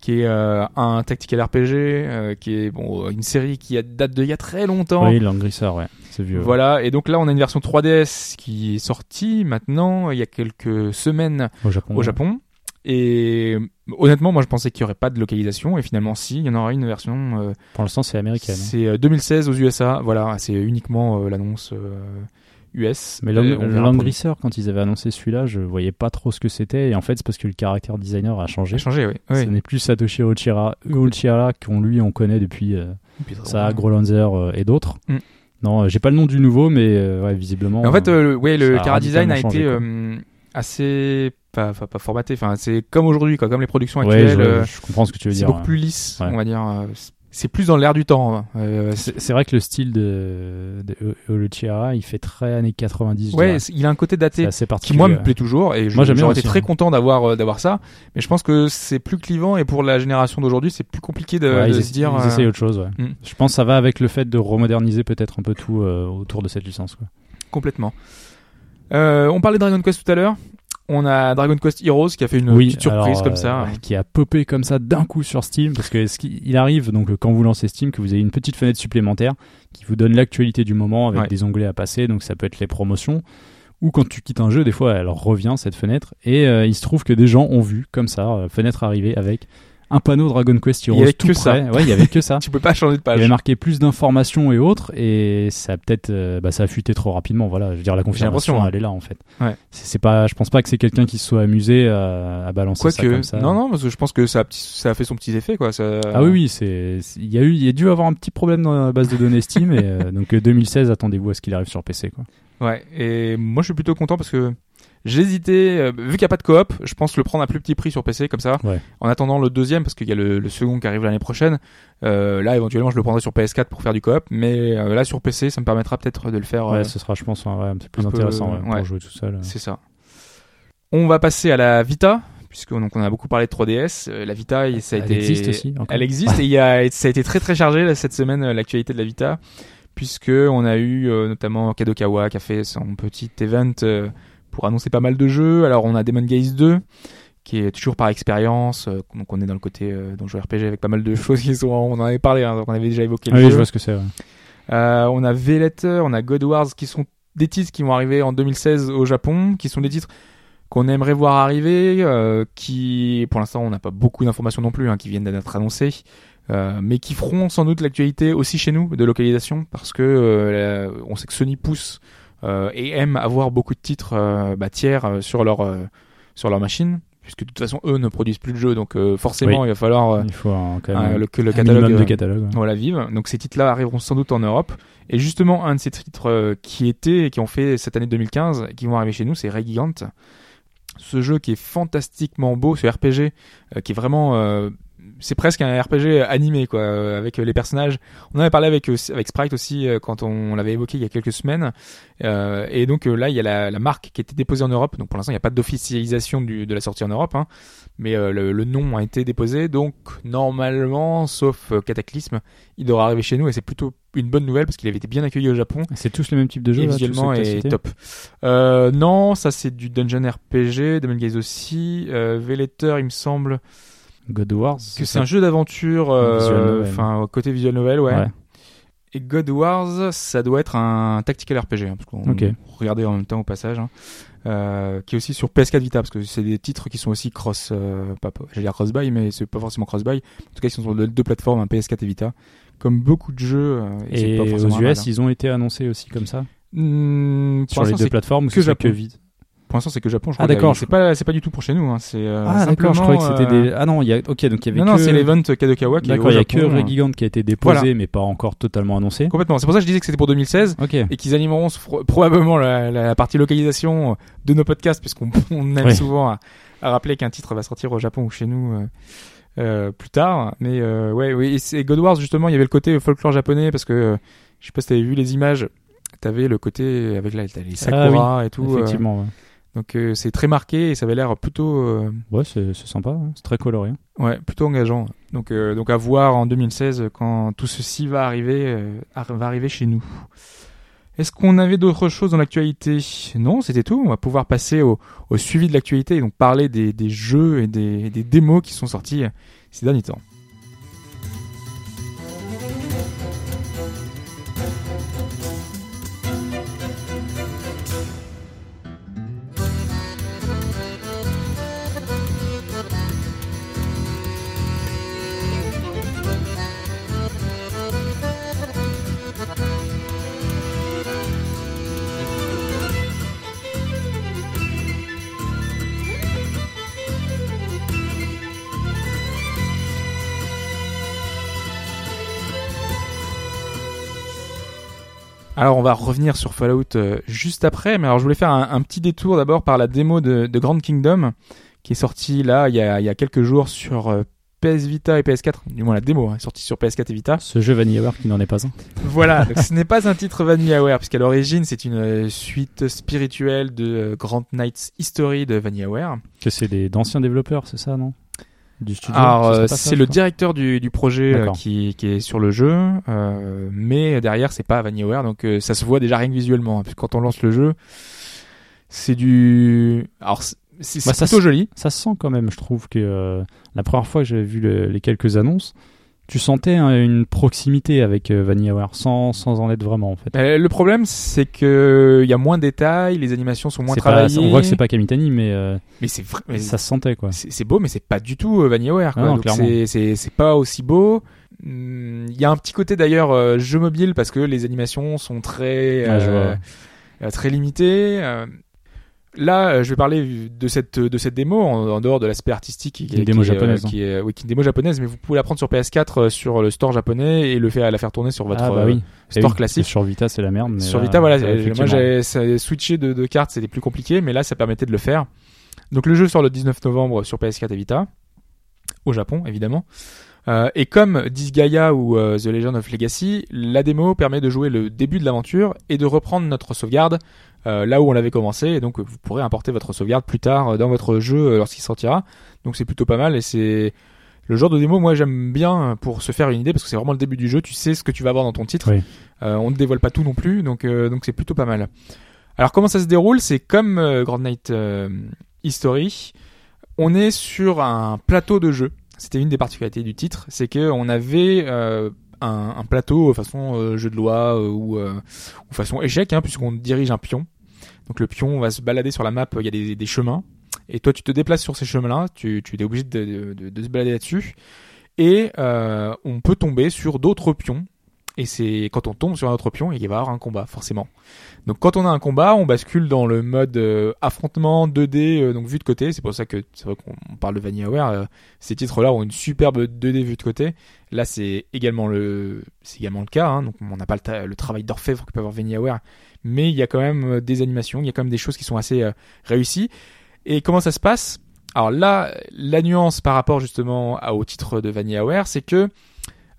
qui est euh, un tactical RPG, euh, qui est bon une série qui a- date de il y a très longtemps. Oui, l'engrisseur, ouais. C'est vieux. Voilà, et donc là on a une version 3DS qui est sortie maintenant il y a quelques semaines Au Japon. au Japon. Et honnêtement, moi je pensais qu'il n'y aurait pas de localisation, et finalement, si, il y en aura une version. euh, Pour l'instant, c'est américaine. hein. c'est euh, 2016 aux USA, voilà, c'est uniquement euh, l'annonce euh, US. Mais Euh, pour- Racer, quand ils avaient annoncé celui-là, je voyais pas trop ce que c'était. Et en fait, c'est parce que le caractère designer a changé. J'ai changé, oui. Ce n'est plus Satoshi Uchiha, Uchiha qu'on lui on connaît depuis euh, ça, Growlancer euh, et d'autres. Mm. Non, euh, j'ai pas le nom du nouveau, mais euh, ouais, visiblement. Mais en fait, euh, euh, le- ouais, le a Cara Design a été euh, assez pas, pas, pas formaté. Enfin, c'est comme aujourd'hui, quoi, comme les productions ouais, actuelles. je, euh, je comprends ce que tu veux c'est dire. beaucoup ouais. plus lisse, Ouais. on va dire. euh, C'est plus dans l'air du temps. hein. Euh, c'est- C'est c'est vrai que le style de, de Uchiha, il fait très années 90. je ouais, c'est- il a un côté c'est daté assez qui moi me ouais. plaît toujours et j'aurais été très content d'avoir d'avoir ça. Mais je pense que c'est plus clivant et pour la génération d'aujourd'hui, c'est plus compliqué de, Ouais, de ils, se dire. ils euh, essayent autre chose. Ouais. Mm. Je pense que ça va avec le fait de remoderniser peut-être un peu tout euh, autour de cette licence. Quoi. Complètement. Euh, on parlait de Dragon Quest tout à l'heure. On a Dragon Quest Heroes qui a fait une oui, petite surprise alors, comme euh, ça. ouais, qui a popé comme ça d'un coup sur Steam parce que ce qui- il arrive donc euh, quand vous lancez Steam que vous avez une petite fenêtre supplémentaire qui vous donne l'actualité du moment avec Ouais. des onglets à passer donc ça peut être les promotions ou quand tu quittes un jeu des fois elle revient cette fenêtre et euh, il se trouve que des gens ont vu comme ça euh, fenêtre arrivée avec un panneau Dragon Quest Il y avait tout que ça. ouais il y avait que ça <laughs> Tu peux pas changer de il page. y avait marqué plus d'informations et autres et ça a peut-être euh, bah, ça a fuité trop rapidement voilà je veux dire la confirmation hein. elle est là en fait Ouais. c'est pas je pense pas que c'est quelqu'un qui se soit amusé à, à balancer ça comme ça non, non, parce que je pense que ça a, petit- ça a fait son petit effet, quoi. Ça... ah oui oui c'est il y a eu il y a dû avoir un petit problème dans la base de données Steam et euh, donc euh, 2016 attendez-vous à ce qu'il arrive sur PC quoi Ouais, et moi je suis plutôt content parce que j'hésitais, euh, vu qu'il n'y a pas de coop, je pense le prendre à plus petit prix sur PC comme ça, Ouais. en attendant le deuxième parce qu'il y a le, le second qui arrive l'année prochaine. Euh, là éventuellement je le prendrai sur PS4 pour faire du coop, mais euh, là sur PC ça me permettra peut-être de le faire. euh, ouais ce sera je pense ouais, un peu plus peu, intéressant ouais. pour jouer tout seul euh. C'est ça. On va passer à la Vita, puisque donc on a beaucoup parlé de 3DS. Euh, la Vita, ça a Elle été, existe aussi, encore Elle existe et il y a, ça a été très très chargé là, cette semaine euh, l'actualité de la Vita, puisque on a eu euh, notamment Kadokawa qui a fait son petit event euh, pour annoncer pas mal de jeux. Alors on a Demon Gaze 2 qui est toujours par expérience, euh, donc on est dans le côté euh, jeu RPG avec pas mal de <laughs> choses qui sont, on en avait parlé, hein, donc on avait déjà évoqué. Ah le oui jeu. je vois ce que c'est ouais. Euh, on a V-Letter, on a God Wars qui sont des titres qui vont arriver en 2016 au Japon, qui sont des titres qu'on aimerait voir arriver, euh, qui pour l'instant on n'a pas beaucoup d'informations non plus, hein, qui viennent d'être annoncées, euh, mais qui feront sans doute l'actualité aussi chez nous de localisation, parce que euh, on sait que Sony pousse et aime avoir beaucoup de titres euh, bah, tiers euh, sur leur euh, sur leur machine, puisque de toute façon eux ne produisent plus de jeux, donc euh, forcément Oui. il va falloir euh, il faut un- quand un- même le, que le un catalogue minimum de euh, catalogue ouais. voilà, vive. Donc ces titres-là arriveront sans doute en Europe. Et justement, un de ces titres euh, qui étaient et qui ont fait cette année 2015, et qui vont arriver chez nous, c'est Ray Gigant. Ce jeu qui est fantastiquement beau, ce RPG, euh, qui est vraiment... c'est presque un RPG animé, quoi, euh, avec euh, les personnages. On en avait parlé avec, euh, avec Sprite aussi, quand on l'avait évoqué il y a quelques semaines. Euh, et donc là, il y a la, la marque qui a été déposée en Europe. Donc pour l'instant, il n'y a pas d'officialisation de la sortie en Europe. Hein mais euh, le, le nom a été déposé, donc normalement, sauf Cataclysme, il devra arriver chez nous et c'est plutôt une bonne nouvelle parce qu'il avait été bien accueilli au Japon c'est tous les mêmes types de jeux et là, visuellement est top. Euh, non, ça c'est du dungeon RPG, Demon Gaze aussi, V-Letter, il me semble God Wars que c'est un jeu d'aventure, euh, enfin côté visual novel, ouais. Ouais. Et God Wars, ça doit être un tactical RPG, hein, parce qu'on regardait en même temps au passage, hein, euh, qui est aussi sur PS4 Vita, parce que c'est des titres qui sont aussi cross, euh, pas, j'allais dire cross-buy, mais c'est pas forcément cross-buy. En tout cas, ils sont sur deux, plateformes, un PS4 et Vita, comme beaucoup de jeux. euh, et, pas aux mal, US hein. ils ont été annoncés aussi comme ça? Hmm, pour sur les deux plateformes que Japon. que vide? Pour l'instant, c'est que Japon. Je Ah, crois d'accord, C'est pas, c'est pas du tout pour chez nous. Hein, c'est. euh, ah d'accord je croyais que c'était des euh, ah non il y a ok donc il y avait Non, que non, c'est l'event Kadokawa d'accord il y a que Japon, Ray hein. Gigant qui a été déposé Voilà. mais pas encore totalement annoncé Complètement. C'est pour ça que je disais que c'était pour 2016. ok et qu'ils animeront probablement la, la partie localisation de nos podcasts, puisqu'on <laughs> on aime Oui. souvent à, à rappeler qu'un titre va sortir au Japon ou chez nous euh, euh, plus tard. Mais euh, ouais, oui, et c'est God Wars justement, il y avait le côté folklore japonais parce que euh, je sais pas si t'avais vu les images. T'avais le côté avec la, t'as les sakura et tout. effectivement ouais. Donc euh, c'est très marqué et ça avait l'air plutôt, euh, Ouais, c'est sympa, ouais. c'est très coloré. ouais, plutôt engageant. Donc euh, donc à voir en 2016 quand tout ceci va arriver, arri- va arriver chez nous. Est-ce qu'on avait d'autres choses dans l'actualité? Non, c'était tout. On va pouvoir passer au, au suivi de l'actualité et donc parler des, des jeux et des, des démos qui sont sortis ces derniers temps. Alors on va revenir sur Fallout euh, juste après, mais alors je voulais faire un, un petit détour d'abord par la démo de, de Grand Kingdom qui est sortie là il y a, il y a quelques jours sur euh, PS Vita et PS4, du moins la démo hein, est sortie sur PS4 et Vita. Ce jeu VanillaWare qui n'en est pas un. Voilà, donc ce n'est pas un titre VanillaWare puisqu'à l'origine c'est une euh, suite spirituelle de Grand Knights History de VanillaWare. Que c'est des d'anciens développeurs, c'est ça, non? Du studio. Alors, euh, c'est le directeur du, du projet euh, qui, qui est sur le jeu, euh, mais derrière c'est pas VanillaWare, donc euh, ça se voit déjà rien que visuellement. hein, parce que quand on lance le jeu, c'est du, alors c'est Bah, ça plutôt joli. Ça se sent quand même, je trouve que euh, la première fois que j'avais vu le- les quelques annonces, tu sentais hein, une proximité avec euh, VanillaWare, sans, sans en être vraiment en fait. Euh, le problème c'est que il y a moins de détails, les animations sont moins pas- travaillées. on voit que c'est pas Kamitani, mais, euh, mais c'est ça se sentait quoi. c'est beau, mais c'est pas du tout euh, VanillaWare. Quoi. Ah non, Donc c'est- c'est pas aussi beau. Hum, Il y a un petit côté d'ailleurs jeu mobile parce que les animations sont très vois. euh, très limitées. Là, euh, je vais parler de cette de cette démo en, en dehors de l'aspect artistique qui, Une démo qui est, euh, japonaise, hein. qui est oui, qui est une démo japonaise, mais vous pouvez la prendre sur PS4 euh, sur le store japonais et le faire la faire tourner sur votre ah bah oui. Store oui, classique. Sur Vita, c'est la merde. mais Sur là, Vita, voilà. Moi, ça- switché de, de cartes, c'était plus compliqué, mais là, ça permettait de le faire. Donc, le jeu sort le 19 novembre sur PS4 et Vita, au Japon, évidemment. Euh, et comme Disgaea ou euh, The Legend of Legacy, la démo permet de jouer le début de l'aventure et de reprendre notre sauvegarde euh, là où on l'avait commencé. Et donc, vous pourrez importer votre sauvegarde plus tard euh, dans votre jeu euh, lorsqu'il sortira. Donc, c'est plutôt pas mal et c'est le genre de démo, moi, j'aime bien pour se faire une idée parce que c'est vraiment le début du jeu. Tu sais ce que tu vas avoir dans ton titre. Oui. Euh, on ne dévoile pas tout non plus, donc euh, donc c'est plutôt pas mal. Alors comment ça se déroule? C'est comme euh, Grand Knight euh, History, on est sur un plateau de jeu. C'était une des particularités du titre, c'est que on avait un, un plateau façon jeu de loi ou, ou façon échec, hein, puisqu'on dirige un pion. Donc le pion va se balader sur la map, il y a des, des chemins, et toi tu te déplaces sur ces chemins-là, tu, tu es obligé de, de, de se balader là-dessus, et euh, on peut tomber sur d'autres pions et c'est quand on tombe sur un autre pion, il va y avoir un combat, forcément. Donc quand on a un combat, on bascule dans le mode euh, affrontement 2D, euh, donc vue de côté. C'est pour ça que c'est vrai qu'on on parle de VanillaWare. ces titres-là ont une superbe 2D vue de côté. Là, c'est également le, c'est également le cas. Hein, donc on n'a pas le, le travail d'orfèvre que peut avoir VanillaWare, mais il y a quand même euh, des animations, il y a quand même des choses qui sont assez euh, réussies. Et comment ça se passe? Alors là, la nuance par rapport justement à- au titre de VanillaWare, c'est que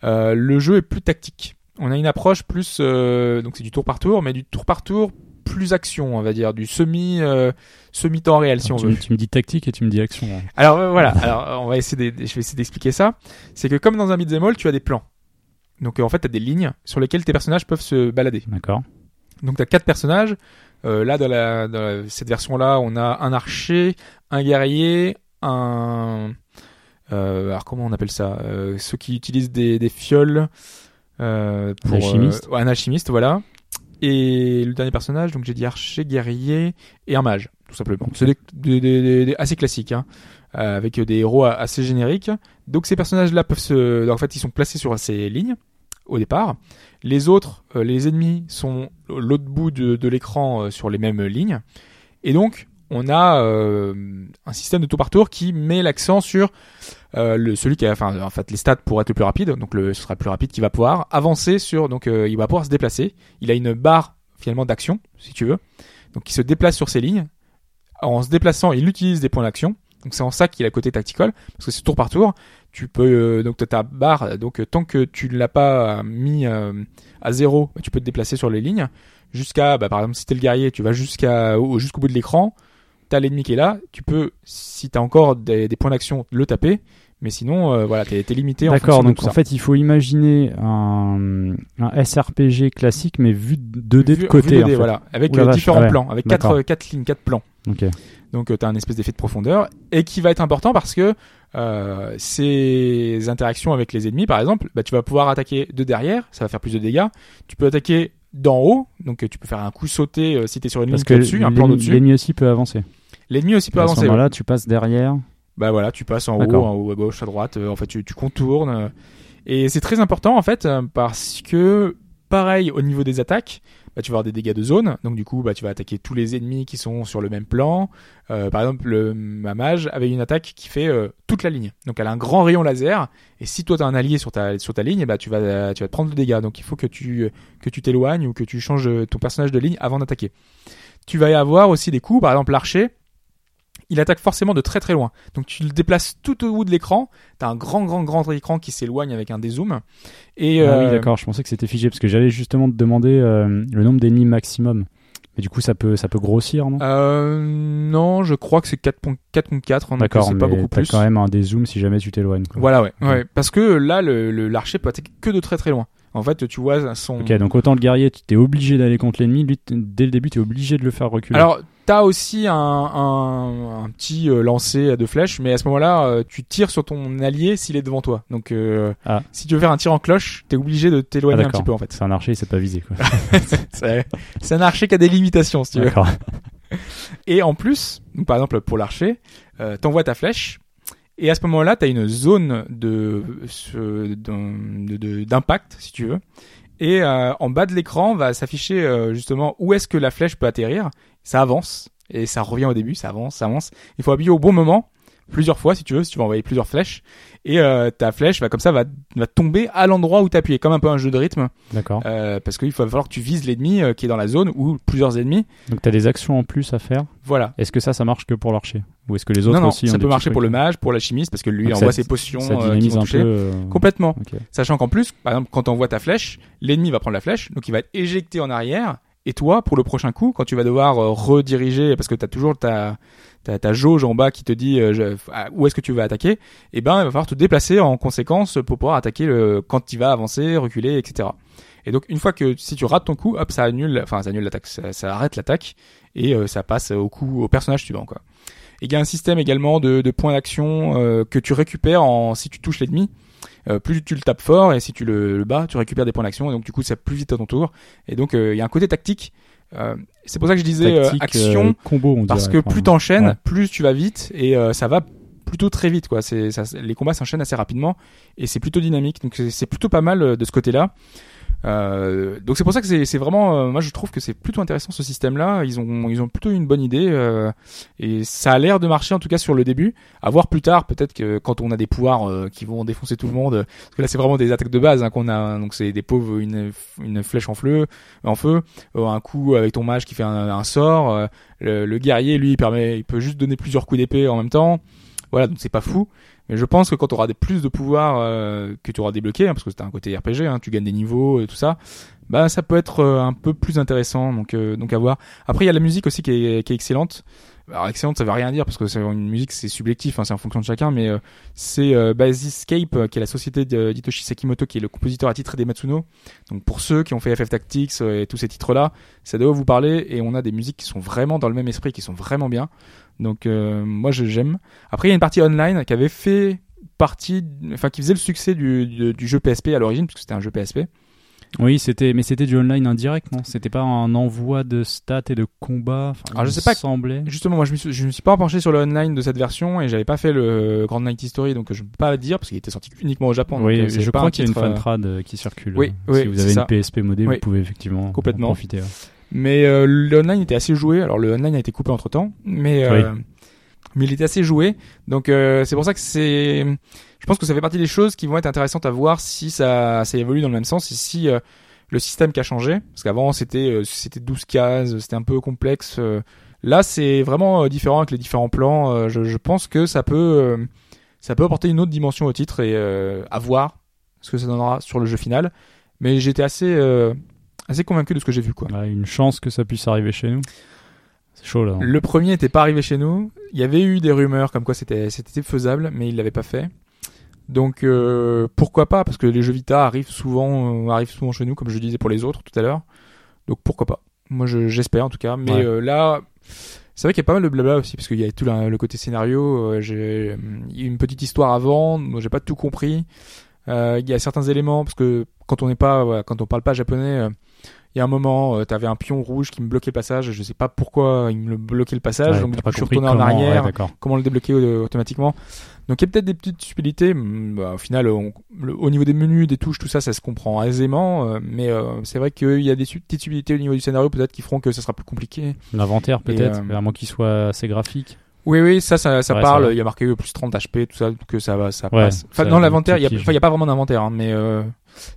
euh, le jeu est plus tactique. On a une approche plus euh, donc c'est du tour par tour, mais du tour par tour plus action, on va dire, du semi euh, semi temps réel si on tu, veut. tu me dis tactique et tu me dis action. hein. Alors euh, voilà, alors on va essayer de, je vais essayer d'expliquer ça. C'est que comme dans un beat'em all, tu as des plans. Donc euh, en fait, tu as des lignes sur lesquelles tes personnages peuvent se balader. D'accord. Donc tu as quatre personnages. Euh, là, dans, la, dans la- cette version-là, on a un archer, un guerrier, un... Euh, alors comment on appelle ça? Euh, Ceux qui utilisent des, des fioles pour... alchimiste. euh, ouais, un alchimiste, voilà. Et le dernier personnage, donc j'ai dit archer, guerrier et un mage, tout simplement. C'est des, assez classiques, hein, avec des héros assez génériques. Donc ces personnages-là peuvent se... En fait, ils sont placés sur ces lignes au départ. Les autres, euh, les ennemis, sont l'autre bout de, l'écran euh, sur les mêmes lignes. Et donc, on a euh, un système de tour par tour qui met l'accent sur le, celui qui a, enfin, en fait, les stats pour être le plus rapide. Donc, le, ce sera le plus rapide qui va pouvoir avancer sur, donc, il va pouvoir se déplacer. Il a une barre finalement d'action, si tu veux. Donc, il se déplace sur ces lignes. En se déplaçant, il utilise des points d'action. Donc, c'est en ça qu'il a le côté tactical, parce que c'est tour par tour. Tu peux euh, donc ta barre. Donc, euh, tant que tu ne l'as pas euh, mis euh, à zéro, bah, tu peux te déplacer sur les lignes jusqu'à, bah, par exemple, si t'es le guerrier, tu vas jusqu'à au- jusqu'au bout de l'écran. T'as l'ennemi qui est là. Tu peux, si t'as encore des, des points d'action, le taper. Mais sinon, euh, voilà, t'es t'es limité D'accord, de donc tout en ça. fait, il faut imaginer un, un SRPG classique, mais vu de 2D de côté. vu 2D, en fait. voilà, avec différents ah ouais, plans, avec quatre, lignes, quatre plans. Ok. Donc, tu as un espèce d'effet de profondeur et qui va être important parce que euh, ces interactions avec les ennemis, par exemple, bah, tu vas pouvoir attaquer de derrière, ça va faire plus de dégâts. Tu peux attaquer d'en haut, donc euh, tu peux faire un coup sauté euh, si t'es sur une Parce ligne au-dessus, un plan au-dessus. l'ennemi aussi peut avancer. L'ennemi aussi peut à ce avancer. ouais. moment-là, tu passes derrière. Bah voilà, tu passes en haut, en haut, à gauche, à droite. euh, en fait, tu, tu contournes. euh, et c'est très important en fait euh, parce que pareil au niveau des attaques, bah, tu vas avoir des dégâts de zone. Donc du coup, bah, tu vas attaquer tous les ennemis qui sont sur le même plan. Euh, par exemple, le, ma mage avait une attaque qui fait euh, toute la ligne. Donc elle a un grand rayon laser. Et si toi tu as un allié sur ta, sur ta ligne, bah, tu, vas, tu vas te prendre le dégât. Donc il faut que tu que tu t'éloignes ou que tu changes ton personnage de ligne avant d'attaquer. Tu vas y avoir aussi des coups, par exemple l'archer il attaque forcément de très très loin. Donc tu le déplaces tout au bout de l'écran, tu as un grand grand grand écran qui s'éloigne avec un dézoom. Et, ah oui, euh, d'accord, je pensais que c'était figé parce que j'allais justement te demander euh, le nombre d'ennemis maximum. Mais du coup, ça peut, ça peut grossir, non? Euh, Non, je crois que c'est 4.4 4 D'accord, c'est pas beaucoup plus. quand même un dézoom si jamais tu t'éloignes. Voilà, ouais. Parce que là, le le- l'archer peut attaquer que de très très loin. En fait, tu vois son. Ok, donc autant le guerrier, tu t'es obligé d'aller contre l'ennemi. Lui, dès le début, t'es obligé de le faire reculer. Alors, t'as aussi un, un, un petit euh, lancer de flèche, mais à ce moment-là, euh, tu tires sur ton allié s'il est devant toi. Donc, euh, Ah. si tu veux faire un tir en cloche, t'es obligé de Ah, t'éloigner un d'accord. petit peu en fait. C'est un archer, il sait pas viser. Quoi. <laughs> c'est un archer qui a des limitations, si tu veux. Et en plus, donc, par exemple pour l'archer, euh, t'envoies ta flèche. Et à ce moment-là, tu as une zone de d'impact, si tu veux. Et euh, en bas de l'écran va s'afficher euh, justement où est-ce que la flèche peut atterrir. Ça avance et ça revient au début, ça avance, ça avance. Il faut appuyer au bon moment, plusieurs fois si tu veux, si tu veux envoyer plusieurs flèches. Et euh, ta flèche va comme ça va, va tomber à l'endroit où t'appuies, comme un peu un jeu de rythme, D'accord. euh, parce qu'il va falloir que tu vises l'ennemi euh, qui est dans la zone ou plusieurs ennemis. Donc t'as des actions en plus à faire. Voilà. Est-ce que ça, ça marche que pour l'archer? Ou est-ce que les autres non, non, aussi ça peut marcher pour le mage, pour l'alchimiste, parce que lui envoie ses potions Ça qui dynamise vont un toucher. peu. Complètement. Sachant qu'en plus, par exemple, quand tu envoies ta flèche, l'ennemi va prendre la flèche, donc il va être éjecté en arrière. Et toi, pour le prochain coup, quand tu vas devoir rediriger, parce que tu as toujours ta, ta, ta jauge en bas qui te dit euh, à- où est-ce que tu vas attaquer, et ben il va falloir te déplacer en conséquence pour pouvoir attaquer le, quand tu vas avancer, reculer, etc. Et donc une fois que si tu rates ton coup, hop, ça annule, enfin ça annule l'attaque, ça, arrête l'attaque et euh, ça passe au coup au personnage suivant quoi. Et il y a un système également de, points d'action euh, que tu récupères en si tu touches l'ennemi. Plus tu le tapes fort et si tu le, le bats, tu récupères des points d'action et donc du coup ça plus vite à ton tour. Et donc il y a un côté tactique. Euh, c'est pour ça que je disais euh, Tactique, action euh, combo, on parce que dirait. Plus t'enchaînes, ouais. plus tu vas vite et euh, ça va plutôt très vite quoi. C'est ça, les combats s'enchaînent assez rapidement et c'est plutôt dynamique. Donc c'est plutôt pas mal euh, de ce côté-là. Euh, donc c'est pour ça que c'est vraiment, euh, moi je trouve que c'est plutôt intéressant ce système-là. Ils ont ils ont plutôt une bonne idée euh, et ça a l'air de marcher en tout cas sur le début. À voir plus tard, peut-être que quand on a des pouvoirs euh, qui vont défoncer tout le monde, euh, parce que là c'est vraiment des attaques de base hein, qu'on a. Donc c'est des pauvres une une flèche en feu, en feu, un coup avec ton mage qui fait un, un sort. le, le guerrier lui permet, il peut juste donner plusieurs coups d'épée en même temps. Voilà, donc c'est pas fou. Mais je pense que quand tu auras des plus de pouvoirs euh, que tu auras débloqués, hein, parce que c'est un côté RPG, hein, tu gagnes des niveaux et tout ça, bah ça peut être euh, un peu plus intéressant. Donc euh, donc à voir. Après il y a la musique aussi qui est, qui est excellente. Alors excellente, ça veut rien dire parce que c'est une musique c'est subjectif, hein, c'est en fonction de chacun. Mais euh, c'est euh, Basiscape qui est la société d'Hitoshi Sekimoto qui est le compositeur à titre des Matsuno. Donc pour ceux qui ont fait FF Tactics et tous ces titres-là, ça doit vous parler et on a des musiques qui sont vraiment dans le même esprit, qui sont vraiment bien. Donc euh, moi j'aime. Après il y a une partie online qui avait fait partie, enfin qui faisait le succès du, du, du jeu PSP à l'origine, puisque c'était un jeu PSP. Oui, c'était, mais c'était du online indirect, non? C'était pas un envoi de stats et de combats. Enfin, Alors, je sais pas- Semblait. Justement, moi je me suis, je me suis pas penché sur le online de cette version et j'avais pas fait le Grand Night History, donc je peux pas dire parce qu'il était sorti uniquement au Japon. donc, Oui, euh, c'est je pas crois qu'il y a une euh, fantrad euh, qui circule. oui, euh, oui, si vous avez ça. une PSP modée, Oui. vous pouvez effectivement Complètement. en profiter. ouais. Mais euh, le online était assez joué. Alors le online a été coupé entre temps, mais euh, mais il était assez joué. Donc euh, c'est pour ça que c'est. Je pense que ça fait partie des choses qui vont être intéressantes à voir si ça ça évolue dans le même sens et si euh, le système qui a changé. Parce qu'avant c'était euh, c'était 12 cases, c'était un peu complexe. euh. Là c'est vraiment différent avec les différents plans. Euh, je, je pense que ça peut euh, ça peut apporter une autre dimension au titre et euh, à voir ce que ça donnera sur le jeu final. Mais j'étais assez euh, assez convaincu de ce que j'ai vu quoi. Ouais, une chance que ça puisse arriver chez nous. C'est chaud là. hein. Le premier n'était pas arrivé chez nous. Il y avait eu des rumeurs comme quoi c'était c'était faisable, mais il l'avait pas fait. Donc euh, pourquoi pas? Parce que les jeux Vita arrivent souvent euh, arrivent souvent chez nous, comme je disais pour les autres tout à l'heure. Donc pourquoi pas? Moi je- j'espère en tout cas. Mais Ouais. euh, là, c'est vrai qu'il y a pas mal de blabla aussi parce qu'il y a tout la- le côté scénario. j'ai il y a eu une petite histoire avant. Moi j'ai pas tout compris. Il y a certains éléments parce que quand on n'est pas voilà, quand on parle pas japonais. Il y a un moment, euh, t'avais un pion rouge qui me bloquait le passage. Je sais pas pourquoi il me bloquait le passage. Ouais, donc du coup, je suis retourné en arrière. ouais, comment le débloquer euh, automatiquement. Donc il y a peut-être des petites subtilités. Hum, bah, au final, on- le- au niveau des menus, des touches, tout ça, ça se comprend aisément. euh, mais euh, c'est vrai qu'il y a des petites subtilités au niveau du scénario, peut-être qui feront que ça sera plus compliqué. L'inventaire peut-être, euh, à moins qu'il soit assez graphique. Oui, oui, ça, ça, ça Ouais, ça parle. Il y a marqué plus 30 HP, tout ça, que ça va, ça passe. Enfin, dans l'inventaire, il y a, tu a pas vraiment d'inventaire, hein, mais euh,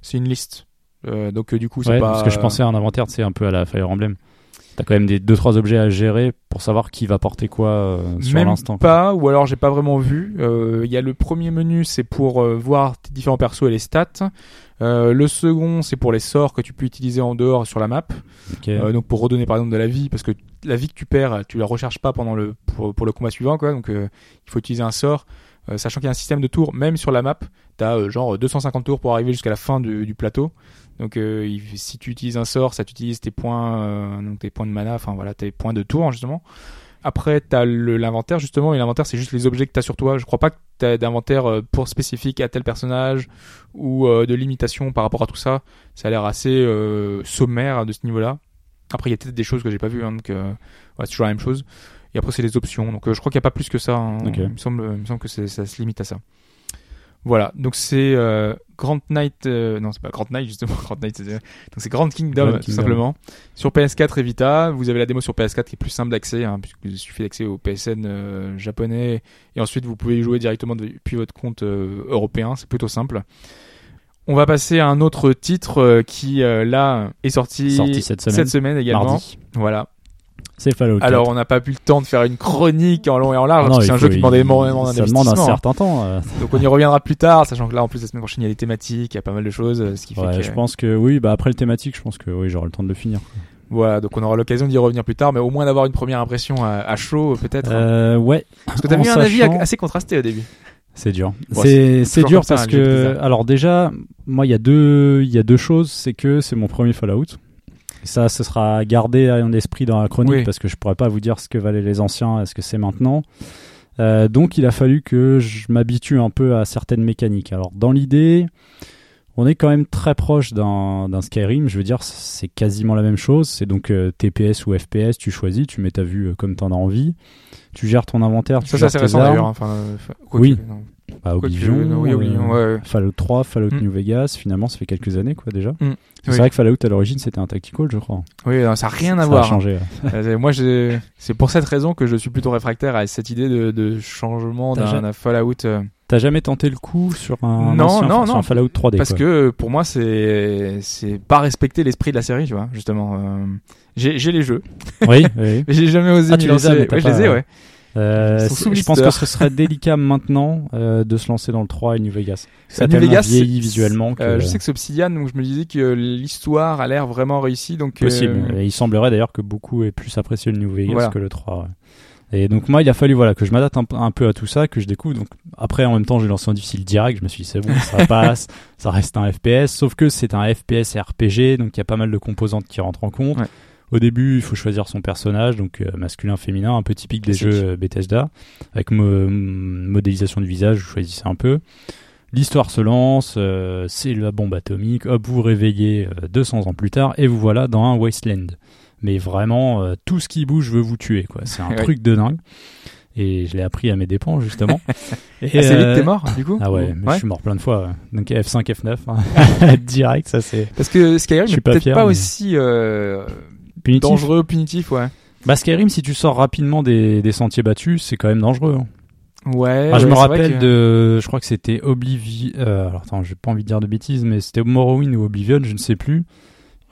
c'est une liste. Euh, donc euh, du coup, c'est Ouais, pas. parce que je pensais à un inventaire, c'est un peu à la Fire Emblem. T'as quand même des deux trois objets à gérer pour savoir qui va porter quoi euh, sur l'instant. pas, ou alors j'ai pas vraiment vu. Euh, Il y a le premier menu, c'est pour euh, voir tes différents persos et les stats. Le second, c'est pour les sorts que tu peux utiliser en dehors sur la map. Donc pour redonner par exemple de la vie, parce que la vie que tu perds, tu la recharges pas pendant le pour, pour le combat suivant, quoi. Donc il faut utiliser un sort, sachant qu'il y a un système de tours, même sur la map, t'as euh, genre 250 tours pour arriver jusqu'à la fin du, du plateau. Donc euh, si tu utilises un sort, ça t'utilise tes points, euh, donc tes points de mana, enfin voilà, tes points de tour justement. Après, t'as le- l'inventaire justement, et l'inventaire c'est juste les objets que t'as sur toi. Je crois pas que t'as d'inventaire euh, pour spécifique à tel personnage ou euh, de limitation par rapport à tout ça. Ça a l'air assez sommaire de ce niveau-là. Après, il y a peut-être des choses que j'ai pas vues, hein, donc ouais, c'est toujours la même chose. Et après, c'est les options. Donc, je crois qu'il n'y a pas plus que ça. hein. Il me semble, il me semble que ça se limite à ça. Voilà. Donc, c'est euh, Grand Knight. euh, non, c'est pas Grand Knight justement. <laughs> Grand Knight. c'est- Donc, c'est Grand Kingdom, Grand tout Kingdom. simplement. Sur PS4 et Vita, vous avez la démo sur PS4 qui est plus simple d'accès, hein, puisqu'il suffit d'accès au PSN euh, japonais, et ensuite vous pouvez y jouer directement depuis votre compte euh, européen. C'est plutôt simple. On va passer à un autre titre qui là est sorti, Sorti cette semaine. également. Mardi. Voilà. C'est Fallout 4. Alors on n'a pas pu le temps de faire une chronique en long et en large Ah parce non, que c'est un jeu qui demandait il- énormément Ça demande un d'investissement. certain temps. euh. Donc on y reviendra plus tard, sachant que là en plus la semaine prochaine il y a les thématiques, il y a pas mal de choses, ce qui fait que je pense que oui, bah après le thématique, je pense que oui, j'aurai le temps de le finir. voilà, donc on aura l'occasion d'y revenir plus tard, mais au moins d'avoir une première impression à, à chaud peut-être. Euh, ouais, parce que t'as eu un avis assez contrasté au début. c'est dur. Bon, c'est dur parce que alors déjà, moi il y a deux il y a deux choses, c'est que c'est mon premier Fallout. Ça, ce sera gardé en esprit dans la chronique Oui. parce que je pourrais pas vous dire ce que valaient les anciens et ce que c'est maintenant. Euh, donc il a fallu que je m'habitue un peu à certaines mécaniques. Alors dans l'idée, on est quand même très proche d'un Skyrim. Je veux dire, c'est quasiment la même chose. C'est donc euh, TPS ou FPS, tu choisis, tu mets ta vue euh, comme t'en as envie. Tu gères ton inventaire, tu Ça gères tes récent armes. d'ailleurs. hein, Enfin, euh, Oui. que-. Bah, Oblivion, non, oui, Oblivion, euh, ouais, ouais. Fallout 3, Fallout Mm. New Vegas, finalement ça fait quelques années quoi déjà. Mm. C'est Oui. vrai que Fallout à l'origine c'était un tactical je crois. Oui, non, ça n'a rien à ça voir. a changé. ouais. <laughs> Euh, Moi, c'est pour cette raison que je suis plutôt réfractaire à cette idée de, de changement d'un Fallout. euh, T'as jamais tenté le coup sur un Non, ancien, non, sur non. un Fallout 3D Parce quoi. que pour moi, c'est c'est pas respecter l'esprit de la série, tu vois, justement. Euh, j'ai les jeux, Oui, <laughs> oui. mais j'ai jamais osé Ah, les as, mais je les ai, ouais. Euh, je pense que ce serait <laughs> délicat maintenant euh, de se lancer dans le 3 et New Vegas. Ça a New Vegas, vieilli visuellement que Euh, je sais que c'est Obsidian, donc je me disais que l'histoire a l'air vraiment réussie. Donc, possible. Et il semblerait d'ailleurs que beaucoup aient plus apprécié le New Vegas Voilà. que le 3. ouais. Et donc moi, il a fallu voilà que je m'adapte un, un peu à tout ça, que je découvre. Donc après, en même temps, j'ai lancé en difficile direct. Je me suis dit c'est bon, ça <laughs> passe, ça reste un FPS. Sauf que c'est un FPS RPG, donc il y a pas mal de composantes qui rentrent en compte. Ouais. Au début, il faut choisir son personnage, donc euh, masculin, féminin, un peu typique des jeux Bethesda, avec mo- modélisation du visage. Vous choisissez un peu. L'histoire se lance, euh, c'est la bombe atomique, hop, vous réveillez euh, 200 ans plus tard et vous voilà dans un wasteland. Mais vraiment, euh, tout ce qui bouge veut vous tuer, quoi. C'est un <laughs> truc de dingue. Et je l'ai appris à mes dépens, justement. <laughs> et, assez vite, euh, t'es mort, du coup. <laughs> Ah ouais, mais Ouais. je suis mort plein de fois. Donc F5, F9, hein. direct, ça c'est Parce que Skyrim Je suis est pas peut-être fier, pas mais- aussi punitif. dangereux, punitif, ouais. Bah Skyrim, si tu sors rapidement des, des sentiers battus, c'est quand même dangereux. hein. Ouais. Ah, je ouais, me rappelle que- de, je crois que c'était Oblivion. Euh, alors attends, j'ai pas envie de dire de bêtises, mais c'était Morrowind ou Oblivion, je ne sais plus.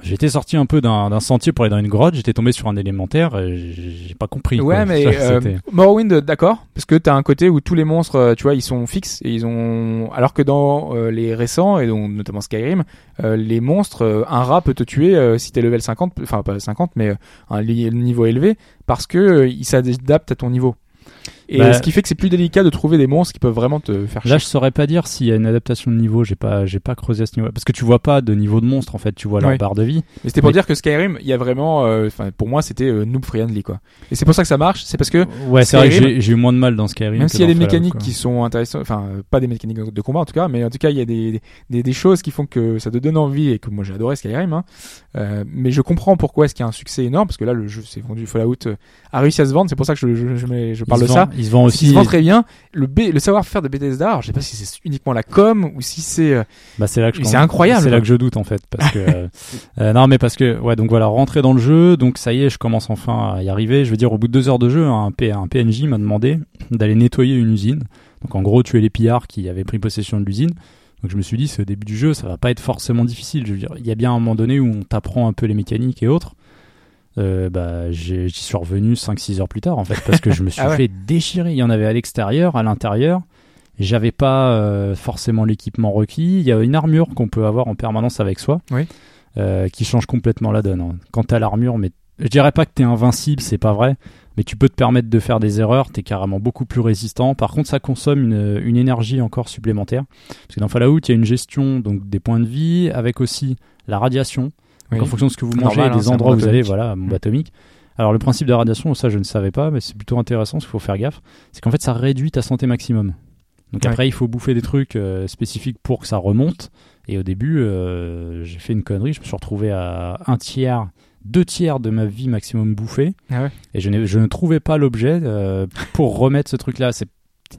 J'étais sorti un peu d'un sentier pour aller dans une grotte, j'étais tombé sur un élémentaire, j'ai pas compris. Ouais, quoi. <laughs> mais Ça, euh, Morrowind, d'accord, parce que t'as un côté où tous les monstres, euh, tu vois, ils sont fixes et ils ont, alors que dans euh, les récents et donc notamment Skyrim, euh, les monstres, euh, un rat peut te tuer euh, si t'es level 50, enfin pas 50, mais euh, un niveau élevé, parce que il s'adapte à ton niveau. Et Bah, ce qui fait que c'est plus délicat de trouver des monstres qui peuvent vraiment te faire chier. Là, je saurais pas dire s'il y a une adaptation de niveau. J'ai pas, j'ai pas creusé à ce niveau. Parce que tu vois pas de niveau de monstre en fait. Tu vois leur barre de vie. Mais c'était pour dire que Skyrim, il y a vraiment, euh, enfin pour moi c'était euh, noob friendly quoi. Et c'est pour ça que ça marche, c'est parce que Ouais, c'est vrai que j'ai, eu moins de mal dans Skyrim. même s'il y a des Fallout, mécaniques quoi. qui sont intéressantes, enfin euh, pas des mécaniques de combat en tout cas, mais en tout cas il y a des, des, des choses qui font que ça te donne envie et que moi j'ai adoré Skyrim. Hein. Euh, mais je comprends pourquoi est-ce qu'il y a un succès énorme parce que là le jeu s'est vendu Fallout euh, a réussi à se vendre, c'est pour ça que je, je, parle de ça. Il se vend Parce qu'il aussi. se vend très bien. Le, B, le savoir-faire de Bethesda, alors je sais pas si c'est uniquement la com ou si c'est euh, Bah, c'est là que je C'est incroyable, C'est là que je doute en fait parce que euh, <laughs> euh, non mais parce que ouais donc voilà rentrer dans le jeu donc ça y est je commence enfin à y arriver. Je veux dire au bout de deux heures de jeu un, P- un PNJ m'a demandé d'aller nettoyer une usine. Donc en gros tuer les pillards qui avaient pris possession de l'usine. Donc je me suis dit c'est au début du jeu ça va pas être forcément difficile. Je veux dire il y a bien un moment donné où on t'apprend un peu les mécaniques et autres euh, bah j'y suis revenu 5-6 heures plus tard en fait parce que je me <laughs> suis Ah ouais. fait déchirer il y en avait à l'extérieur à l'intérieur j'avais pas euh, forcément l'équipement requis. Il y a une armure qu'on peut avoir en permanence avec soi, Oui. euh, qui change complètement la donne. hein. Quand t'as l'armure, mais je dirais pas que t'es invincible, c'est pas vrai, mais tu peux te permettre de faire des erreurs. T'es carrément beaucoup plus résistant. Par contre, ça consomme une, une énergie encore supplémentaire, parce que dans Fallout, il y a une gestion donc des points de vie, avec aussi la radiation. Oui. Donc, en fonction de ce que vous Normal, mangez, hein, des endroits où vous allez, voilà, bombe Mm. atomique. Alors le principe de la radiation, ça je ne savais pas, mais c'est plutôt intéressant, parce qu'il faut faire gaffe. C'est qu'en fait ça réduit ta santé maximum. Donc Ouais. après il faut bouffer des trucs euh, spécifiques pour que ça remonte. Et au début euh, j'ai fait une connerie, je me suis retrouvé à un tiers, deux tiers de ma vie maximum bouffée. Ah ouais. Et je, je ne trouvais pas l'objet euh, pour remettre ce truc-là. C'est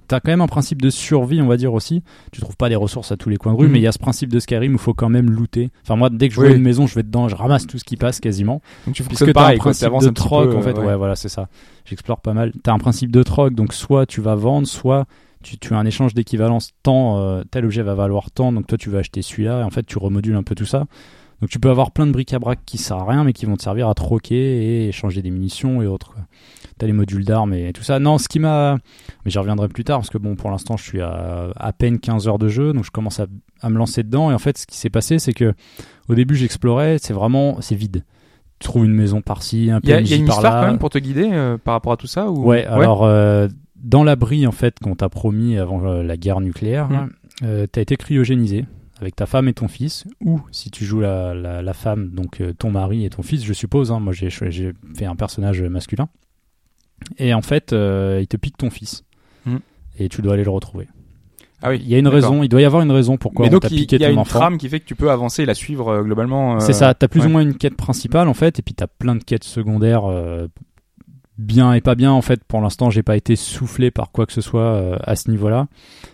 T'as quand même un principe de survie, on va dire aussi. Tu trouves pas des ressources à tous les coins de rue, Mhm. mais il y a ce principe de Skyrim où il faut quand même looter. Enfin, moi, dès que je Oui. vois une maison, je vais dedans, je ramasse tout ce qui passe quasiment. Donc tu Puisque t'as pareil, un quoi, principe t'avances de troc, peu, en fait. Ouais, voilà, c'est ça. J'explore pas mal. T'as un principe de troc, donc soit tu vas vendre, soit tu, tu as un échange d'équivalence. Tant euh, tel objet va valoir tant, donc toi tu vas acheter celui-là, et en fait tu remodules un peu tout ça. Donc tu peux avoir plein de bric-à-brac qui servent à rien, mais qui vont te servir à troquer et échanger des munitions et autres. quoi. T'as les modules d'armes et tout ça. Non, ce qui m'a... Mais j'y reviendrai plus tard, parce que bon, pour l'instant je suis à à peine 15 heures de jeu, donc je commence à, à me lancer dedans. Et en fait, ce qui s'est passé, c'est que au début j'explorais, c'est vraiment... c'est vide. Tu trouves une maison par-ci, un y a, il y a PNJ une histoire quand même pour te guider euh, par rapport à tout ça ou... Ouais, alors euh, dans l'abri en fait qu'on t'a promis avant euh, la guerre nucléaire, euh, t'as été cryogénisé avec ta femme et ton fils, ou si tu joues la, la, la femme, donc euh, ton mari et ton fils, je suppose. hein, moi j'ai j'ai fait un personnage masculin. Et en fait, euh, il te pique ton fils. Mhm. Et tu dois aller le retrouver. Ah oui. Il y a une raison, il doit y avoir une raison pourquoi Mais on t'a il piqué il y a ton une enfant. trame qui fait que tu peux avancer et la suivre euh, globalement. euh, C'est ça, t'as plus ouais. ou moins une quête principale en fait, et puis t'as plein de quêtes secondaires, euh, bien et pas bien en fait. Pour l'instant, j'ai pas été soufflé par quoi que ce soit à ce niveau-là,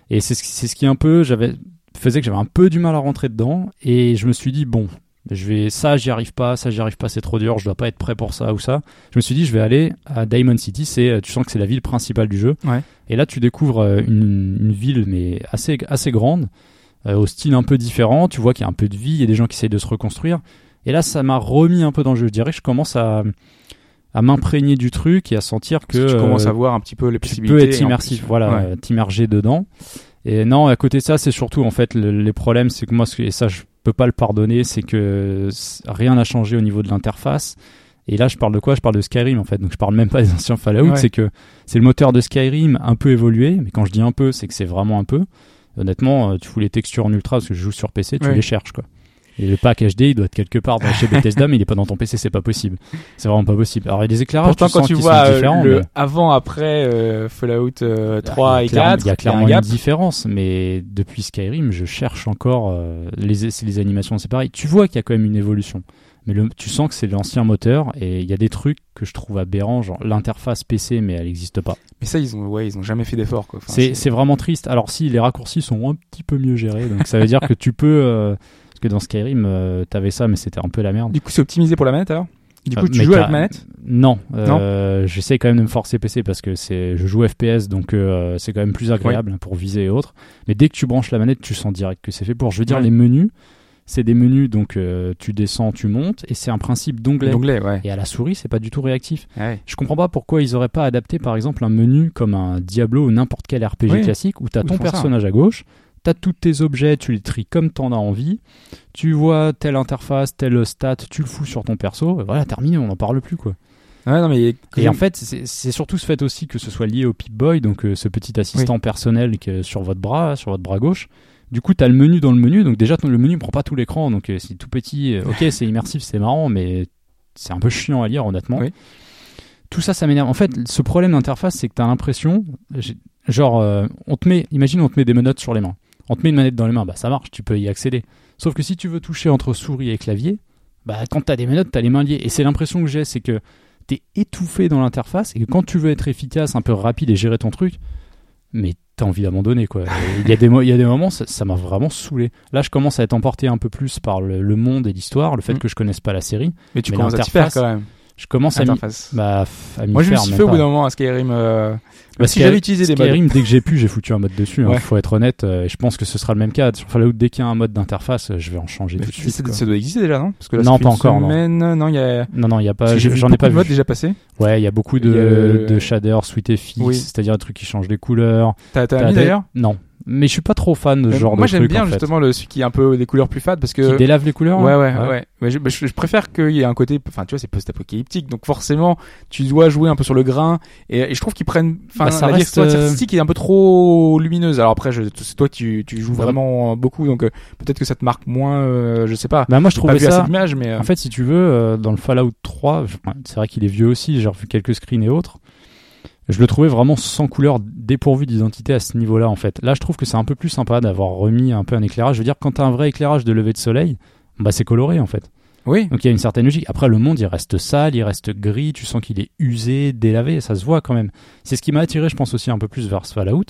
et c'est ce, ce qui un peu, j'avais faisait que j'avais un peu du mal à rentrer dedans, et je me suis dit bon, je vais ça, j'y arrive pas, ça j'y arrive pas, c'est trop dur, je dois pas être prêt pour ça ou ça. Je me suis dit je vais aller à Diamond City, c'est euh, tu sens que c'est la ville principale du jeu, Ouais. et là tu découvres euh, une, une ville mais assez assez grande euh, au style un peu différent. Tu vois qu'il y a un peu de vie, il y a des gens qui essayent de se reconstruire. Et là, ça m'a remis un peu dans le jeu. Je dirais que je commence à, à m'imprégner du truc et à sentir que tu commences euh, à voir un petit peu les tu possibilités. peux être immersif, voilà, Ouais. t'immerger dedans. Et non, à côté de ça, c'est surtout en fait le- les problèmes, c'est que moi, et ça, je peux pas le pardonner, c'est que rien n'a changé au niveau de l'interface. Et là, je parle de quoi? Je parle de Skyrim en fait. Donc, je parle même pas des anciens Fallout. Ouais. C'est que c'est le moteur de Skyrim un peu évolué. Mais quand je dis un peu, c'est que c'est vraiment un peu. Honnêtement, euh, tu fous les textures en ultra parce que je joue sur PC, tu Ouais. les cherches quoi. Et le pack HD, il doit être quelque part dans, chez Bethesda, mais il est pas dans ton PC, c'est pas possible. C'est vraiment pas possible. Alors, il y a des éclairages, Pourtant, tu quand sens tu vois euh, le mais- avant-après euh, Fallout euh, 3 il y et a clairement- 4, Il y a clairement un gap. une différence, mais depuis Skyrim, je cherche encore euh, les, les animations, c'est pareil. Tu vois qu'il y a quand même une évolution, mais le, tu sens que c'est l'ancien moteur et il y a des trucs que je trouve aberrants, genre l'interface PC, mais elle n'existe pas. Mais ça, ils ont, ouais, ils ont jamais fait d'effort. quoi. Enfin, c'est c'est vraiment triste. Alors si les raccourcis sont un petit peu mieux gérés, donc ça veut dire que tu peux, euh, parce que dans Skyrim, euh, t'avais ça, mais c'était un peu la merde. Du coup, c'est optimisé pour la manette alors? Du coup, Euh, tu joues avec manette? Non, euh, j'essaie quand même de me forcer PC parce que c'est, je joue FPS donc euh, c'est quand même plus agréable pour viser et autres. Mais dès que tu branches la manette, tu sens direct que c'est fait pour. Je veux dire, Ouais. les menus, c'est des menus donc tu descends, tu montes et c'est un principe d'onglet. Ouais. Et à la souris, c'est pas du tout réactif. Ouais. Je comprends pas pourquoi ils auraient pas adapté par exemple un menu comme un Diablo ou n'importe quel RPG Oui. classique où tu as Ils ton ça. personnage à gauche, tu as tous tes objets, tu les tries comme t'en as envie, tu vois telle interface, telle stat, tu le fous sur ton perso, et voilà, terminé, on n'en parle plus quoi. Ouais, non, mais Et en fait, c'est surtout ce fait aussi que ce soit lié au Pip-Boy, donc euh, ce petit assistant personnel qui est sur votre bras, sur votre bras gauche. Du coup, tu as le menu dans le menu, donc déjà le menu prend pas tout l'écran, donc euh, c'est tout petit. euh, ok, <laughs> c'est immersif, c'est marrant, mais c'est un peu chiant à lire, honnêtement. Oui. Tout ça, ça m'énerve. En fait, ce problème d'interface, c'est que tu as l'impression, genre, on te met, imagine, on te met des menottes sur les mains. On te met une manette dans les mains, bah ça marche, tu peux y accéder. Sauf que si tu veux toucher entre souris et clavier, bah quand t'as des menottes, t'as les mains liées. Et c'est l'impression que j'ai, c'est que t'es étouffé dans l'interface et que quand tu veux être efficace, un peu rapide et gérer ton truc, mais t'as envie d'abandonner quoi. <laughs> Il y a des il y a des moments, ça m'a vraiment saoulé. Là, je commence à être emporté un peu plus par le, le monde et l'histoire, le fait Mm. que je connaisse pas la série. mais tu mais commences à t'y faire quand même. Je commence à m'y bah, Moi, je me suis fait au bout d'un moment à Skyrim. euh, Bah, si Sky- j'avais utilisé des modes. Skyrim, dès que j'ai pu, j'ai foutu un mode dessus. Il Ouais. faut être honnête. euh, et je pense que ce sera le même cas. Sur Fallout, dès qu'il y a un mode d'interface, je vais en changer Mais tout de suite. ça doit exister déjà, non? Parce que là, Non, pas encore, non. Semaine, non, il y a. Non, non, il y a parce pas. J'en ai pas de vu. modes déjà passés. Ouais, il y a beaucoup de, a- shaders, sweet FX, Oui. c'est-à-dire des trucs qui changent les couleurs. T'as mis d'ailleurs? Non, mais je suis pas trop fan de ce Euh, genre Moi, de j'aime truc. bien en fait. justement le celui qui est un peu des couleurs plus fades parce que. Qui délave les couleurs. Ouais, là ouais, ouais. Mais je, bah, je- je préfère qu'il y ait un côté, enfin, tu vois, c'est post-apocalyptique, donc forcément, tu dois jouer un peu sur le grain, et, et je trouve qu'ils prennent, enfin, Bah, ça la reste, euh, artistique est un peu trop lumineuse. Alors après, c'est toi, tu, tu joues vraiment beaucoup, donc euh, peut-être que ça te marque moins, euh, je sais pas. Bah moi je trouvais ça. d'images, mais euh, En fait, si tu veux, euh, dans le Fallout 3, je- ouais, c'est vrai qu'il est vieux aussi. J'ai revu quelques screens et autres. Je le trouvais vraiment sans couleur, dépourvu d'identité à ce niveau-là, en fait. Là, je trouve que c'est un peu plus sympa d'avoir remis un peu un éclairage. Je veux dire, quand t'as un vrai éclairage de lever de soleil, bah c'est coloré, en fait. oui. Donc il y a une certaine logique. Après, le monde, il reste sale, il reste gris, tu sens qu'il est usé, délavé, ça se voit quand même. C'est ce qui m'a attiré, je pense, aussi un peu plus vers ce Fallout.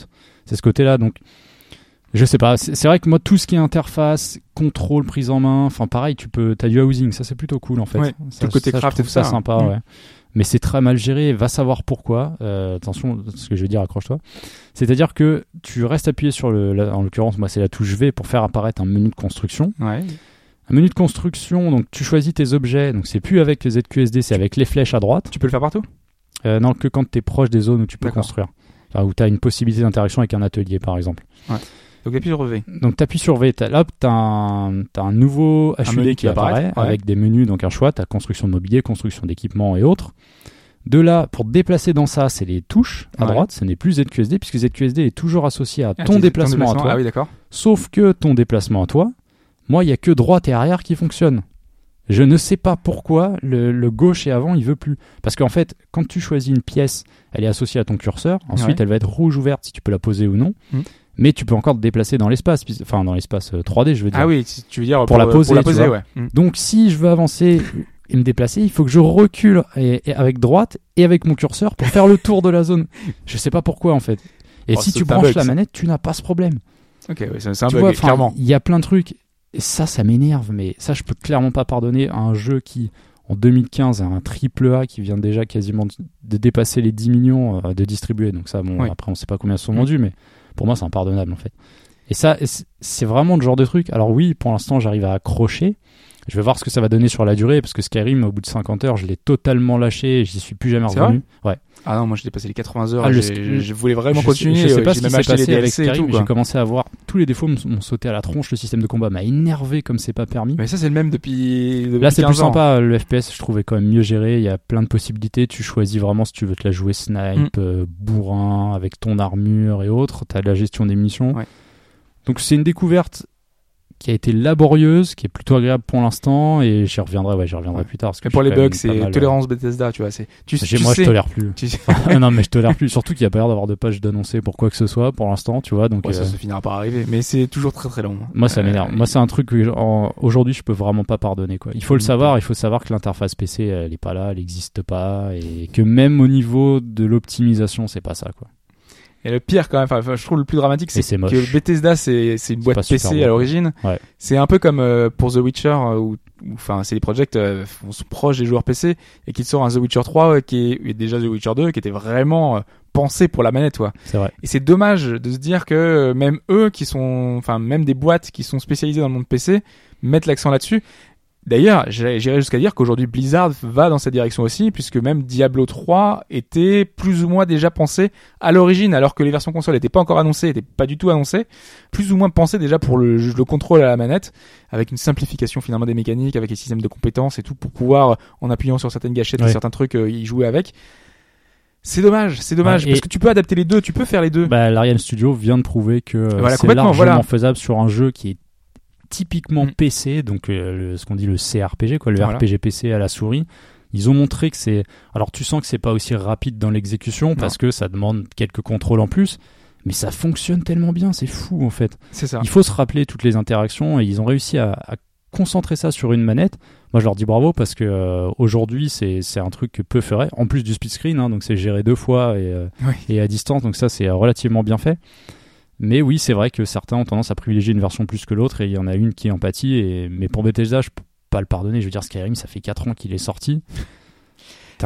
C'est ce côté-là. Donc, je sais pas. C'est vrai que moi, tout ce qui est interface, contrôle, prise en main, enfin pareil, tu peux, t'as du housing, ça c'est plutôt cool en fait. Ouais, ça, tout le côté ça, craft et trouve tout ça ça, sympa, ouais. Mais c'est très mal géré, va savoir pourquoi. Euh, attention, ce que je vais dire, accroche-toi. C'est-à-dire que tu restes appuyé sur le, en l'occurrence, moi c'est la touche V pour faire apparaître un menu de construction. Ouais. Un menu de construction, donc tu choisis tes objets, donc c'est plus avec ZQSD, c'est avec les flèches à droite. Tu peux le faire partout? Euh, non, que quand tu es proche des zones où tu peux construire. Enfin, où tu as une possibilité d'interaction avec un atelier, par exemple. Donc appuie sur V. Donc tu appuies sur V, t'as- là tu as, un t'as un nouveau HUD menu qui, qui apparaît, apparaît ouais. avec des menus, donc un choix, tu as construction de mobilier, construction d'équipement et autres. De là, pour te déplacer dans ça, c'est les touches à Ouais. droite, ce n'est plus ZQSD, puisque ZQSD est toujours associé à Ah, ton c'est- déplacement, à toi. Ah oui, d'accord. Sauf que ton déplacement à toi, moi, il y a que droite et arrière qui fonctionnent. Je ne sais pas pourquoi le, le gauche et avant, il veut plus. Parce qu'en fait, quand tu choisis une pièce, elle est associée à ton curseur. Ensuite, Ouais. elle va être rouge ouverte si tu peux la poser ou non. Mm. Mais tu peux encore te déplacer dans l'espace, enfin dans l'espace euh, 3D, je veux dire. Ah oui, tu veux dire Pour la poser, Pour la poser, ouais. Mm. Donc, si je veux avancer et me déplacer, il faut que je recule et, et avec droite et avec mon curseur pour faire le tour de la zone. Je sais pas pourquoi en fait. Et Oh, si tu branches bug, la manette, tu n'as pas ce problème Ok, ouais, c'est un tu bug, vois, clairement. Il y a plein de trucs. Et ça, ça m'énerve, mais ça, je peux clairement pas pardonner à un jeu qui, en 2015, a un triple A qui vient déjà quasiment de, dépasser les 10 millions euh, de distribués. Donc ça, bon, Oui. après, on sait pas combien sont Mm. vendus, mais pour moi, c'est impardonnable, en fait. Et ça, c'est- vraiment le genre de truc. Alors oui, pour l'instant, j'arrive à accrocher. Je vais voir ce que ça va donner sur la durée, parce que Skyrim, au bout de 50 heures, je l'ai totalement lâché et j'y suis plus jamais revenu. Ouais. Ah non, moi j'ai dépassé les 80 heures. Ah, le sk- je voulais vraiment je continuer. Sais, je sais euh, pas ce qui s'est passé avec Skyrim. J'ai commencé à voir tous les défauts m'ont sauté à la tronche. Le système de combat m'a énervé comme c'est pas permis. Mais ça, c'est le même depuis. depuis Là, c'est 15 plus ans. sympa. Le FPS, je trouvais quand même mieux géré. Il y a plein de possibilités. Tu choisis vraiment si tu veux te la jouer snipe, Mm. euh, bourrin, avec ton armure et autres. Tu as la gestion des missions. Ouais. Donc, c'est une découverte qui a été laborieuse, qui est plutôt agréable pour l'instant. Et j'y reviendrai, ouais, j'y reviendrai Ouais. plus tard. Parce que pour les bugs, c'est euh, tolérance Bethesda, tu vois. C'est. Tu, tu moi, sais, je tolère plus. tu non, mais je tolère plus. Surtout qu'il n'y a pas l'air d'avoir de page d'annoncer pour quoi que ce soit pour l'instant, tu vois. Donc, Ouais, ça euh, se finira par arriver. Mais c'est toujours très très long. Moi, ça Euh, m'énerve. Moi, c'est un truc que en- aujourd'hui, je peux vraiment pas pardonner. Quoi. Il faut le Mm. savoir. Il faut savoir que l'interface PC, elle est pas là, elle n'existe pas, et que même au niveau de l'optimisation, c'est pas ça. Quoi. Et le pire quand même, enfin, je trouve le plus dramatique, c'est que Bethesda, c'est une boîte PC à l'origine. Ouais. C'est un peu comme euh, pour The Witcher, euh, où, enfin, c'est les projects euh, sont proches des joueurs PC et qui sort un The Witcher 3 euh, qui est et déjà The Witcher 2 qui était vraiment euh, pensé pour la manette, quoi. C'est vrai. Et c'est dommage de se dire que même eux qui sont, enfin, même des boîtes qui sont spécialisées dans le monde PC mettent l'accent là-dessus. D'ailleurs, j'irais jusqu'à dire qu'aujourd'hui Blizzard va dans cette direction aussi, puisque même Diablo 3 était plus ou moins déjà pensé à l'origine, alors que les versions console n'étaient pas encore annoncées, n'étaient pas du tout annoncées, plus ou moins pensé déjà pour le, le contrôle à la manette, avec une simplification finalement des mécaniques, avec les systèmes de compétences et tout, pour pouvoir, en appuyant sur certaines gâchettes et certains trucs, euh, y jouer avec. C'est dommage, c'est dommage, Ouais, parce que tu peux adapter les deux, tu peux faire les deux. Bah, l'Ariane Studio vient de prouver que euh, Voilà, c'est complètement, largement voilà. faisable sur un jeu qui est typiquement Mm. PC, donc euh, le- ce qu'on dit le CRPG, quoi, le Voilà. RPG PC à la souris. Ils ont montré que c'est. Alors tu sens que c'est pas aussi rapide dans l'exécution parce que ça demande quelques contrôles en plus, mais ça fonctionne tellement bien, c'est fou en fait. C'est ça. Il faut se rappeler toutes les interactions et ils ont réussi à, à concentrer ça sur une manette. Moi, je leur dis bravo parce que euh, aujourd'hui, c'est c'est un truc que peu ferait. En plus du split screen, hein, donc c'est géré deux fois et, euh, Oui. et à distance, donc ça, c'est relativement bien fait. Mais oui, c'est vrai que certains ont tendance à privilégier une version plus que l'autre et il y en a une qui empathie. Et... Mais pour Bethesda, je peux pas le pardonner. Je veux dire, Skyrim, ça fait 4 ans qu'il est sorti.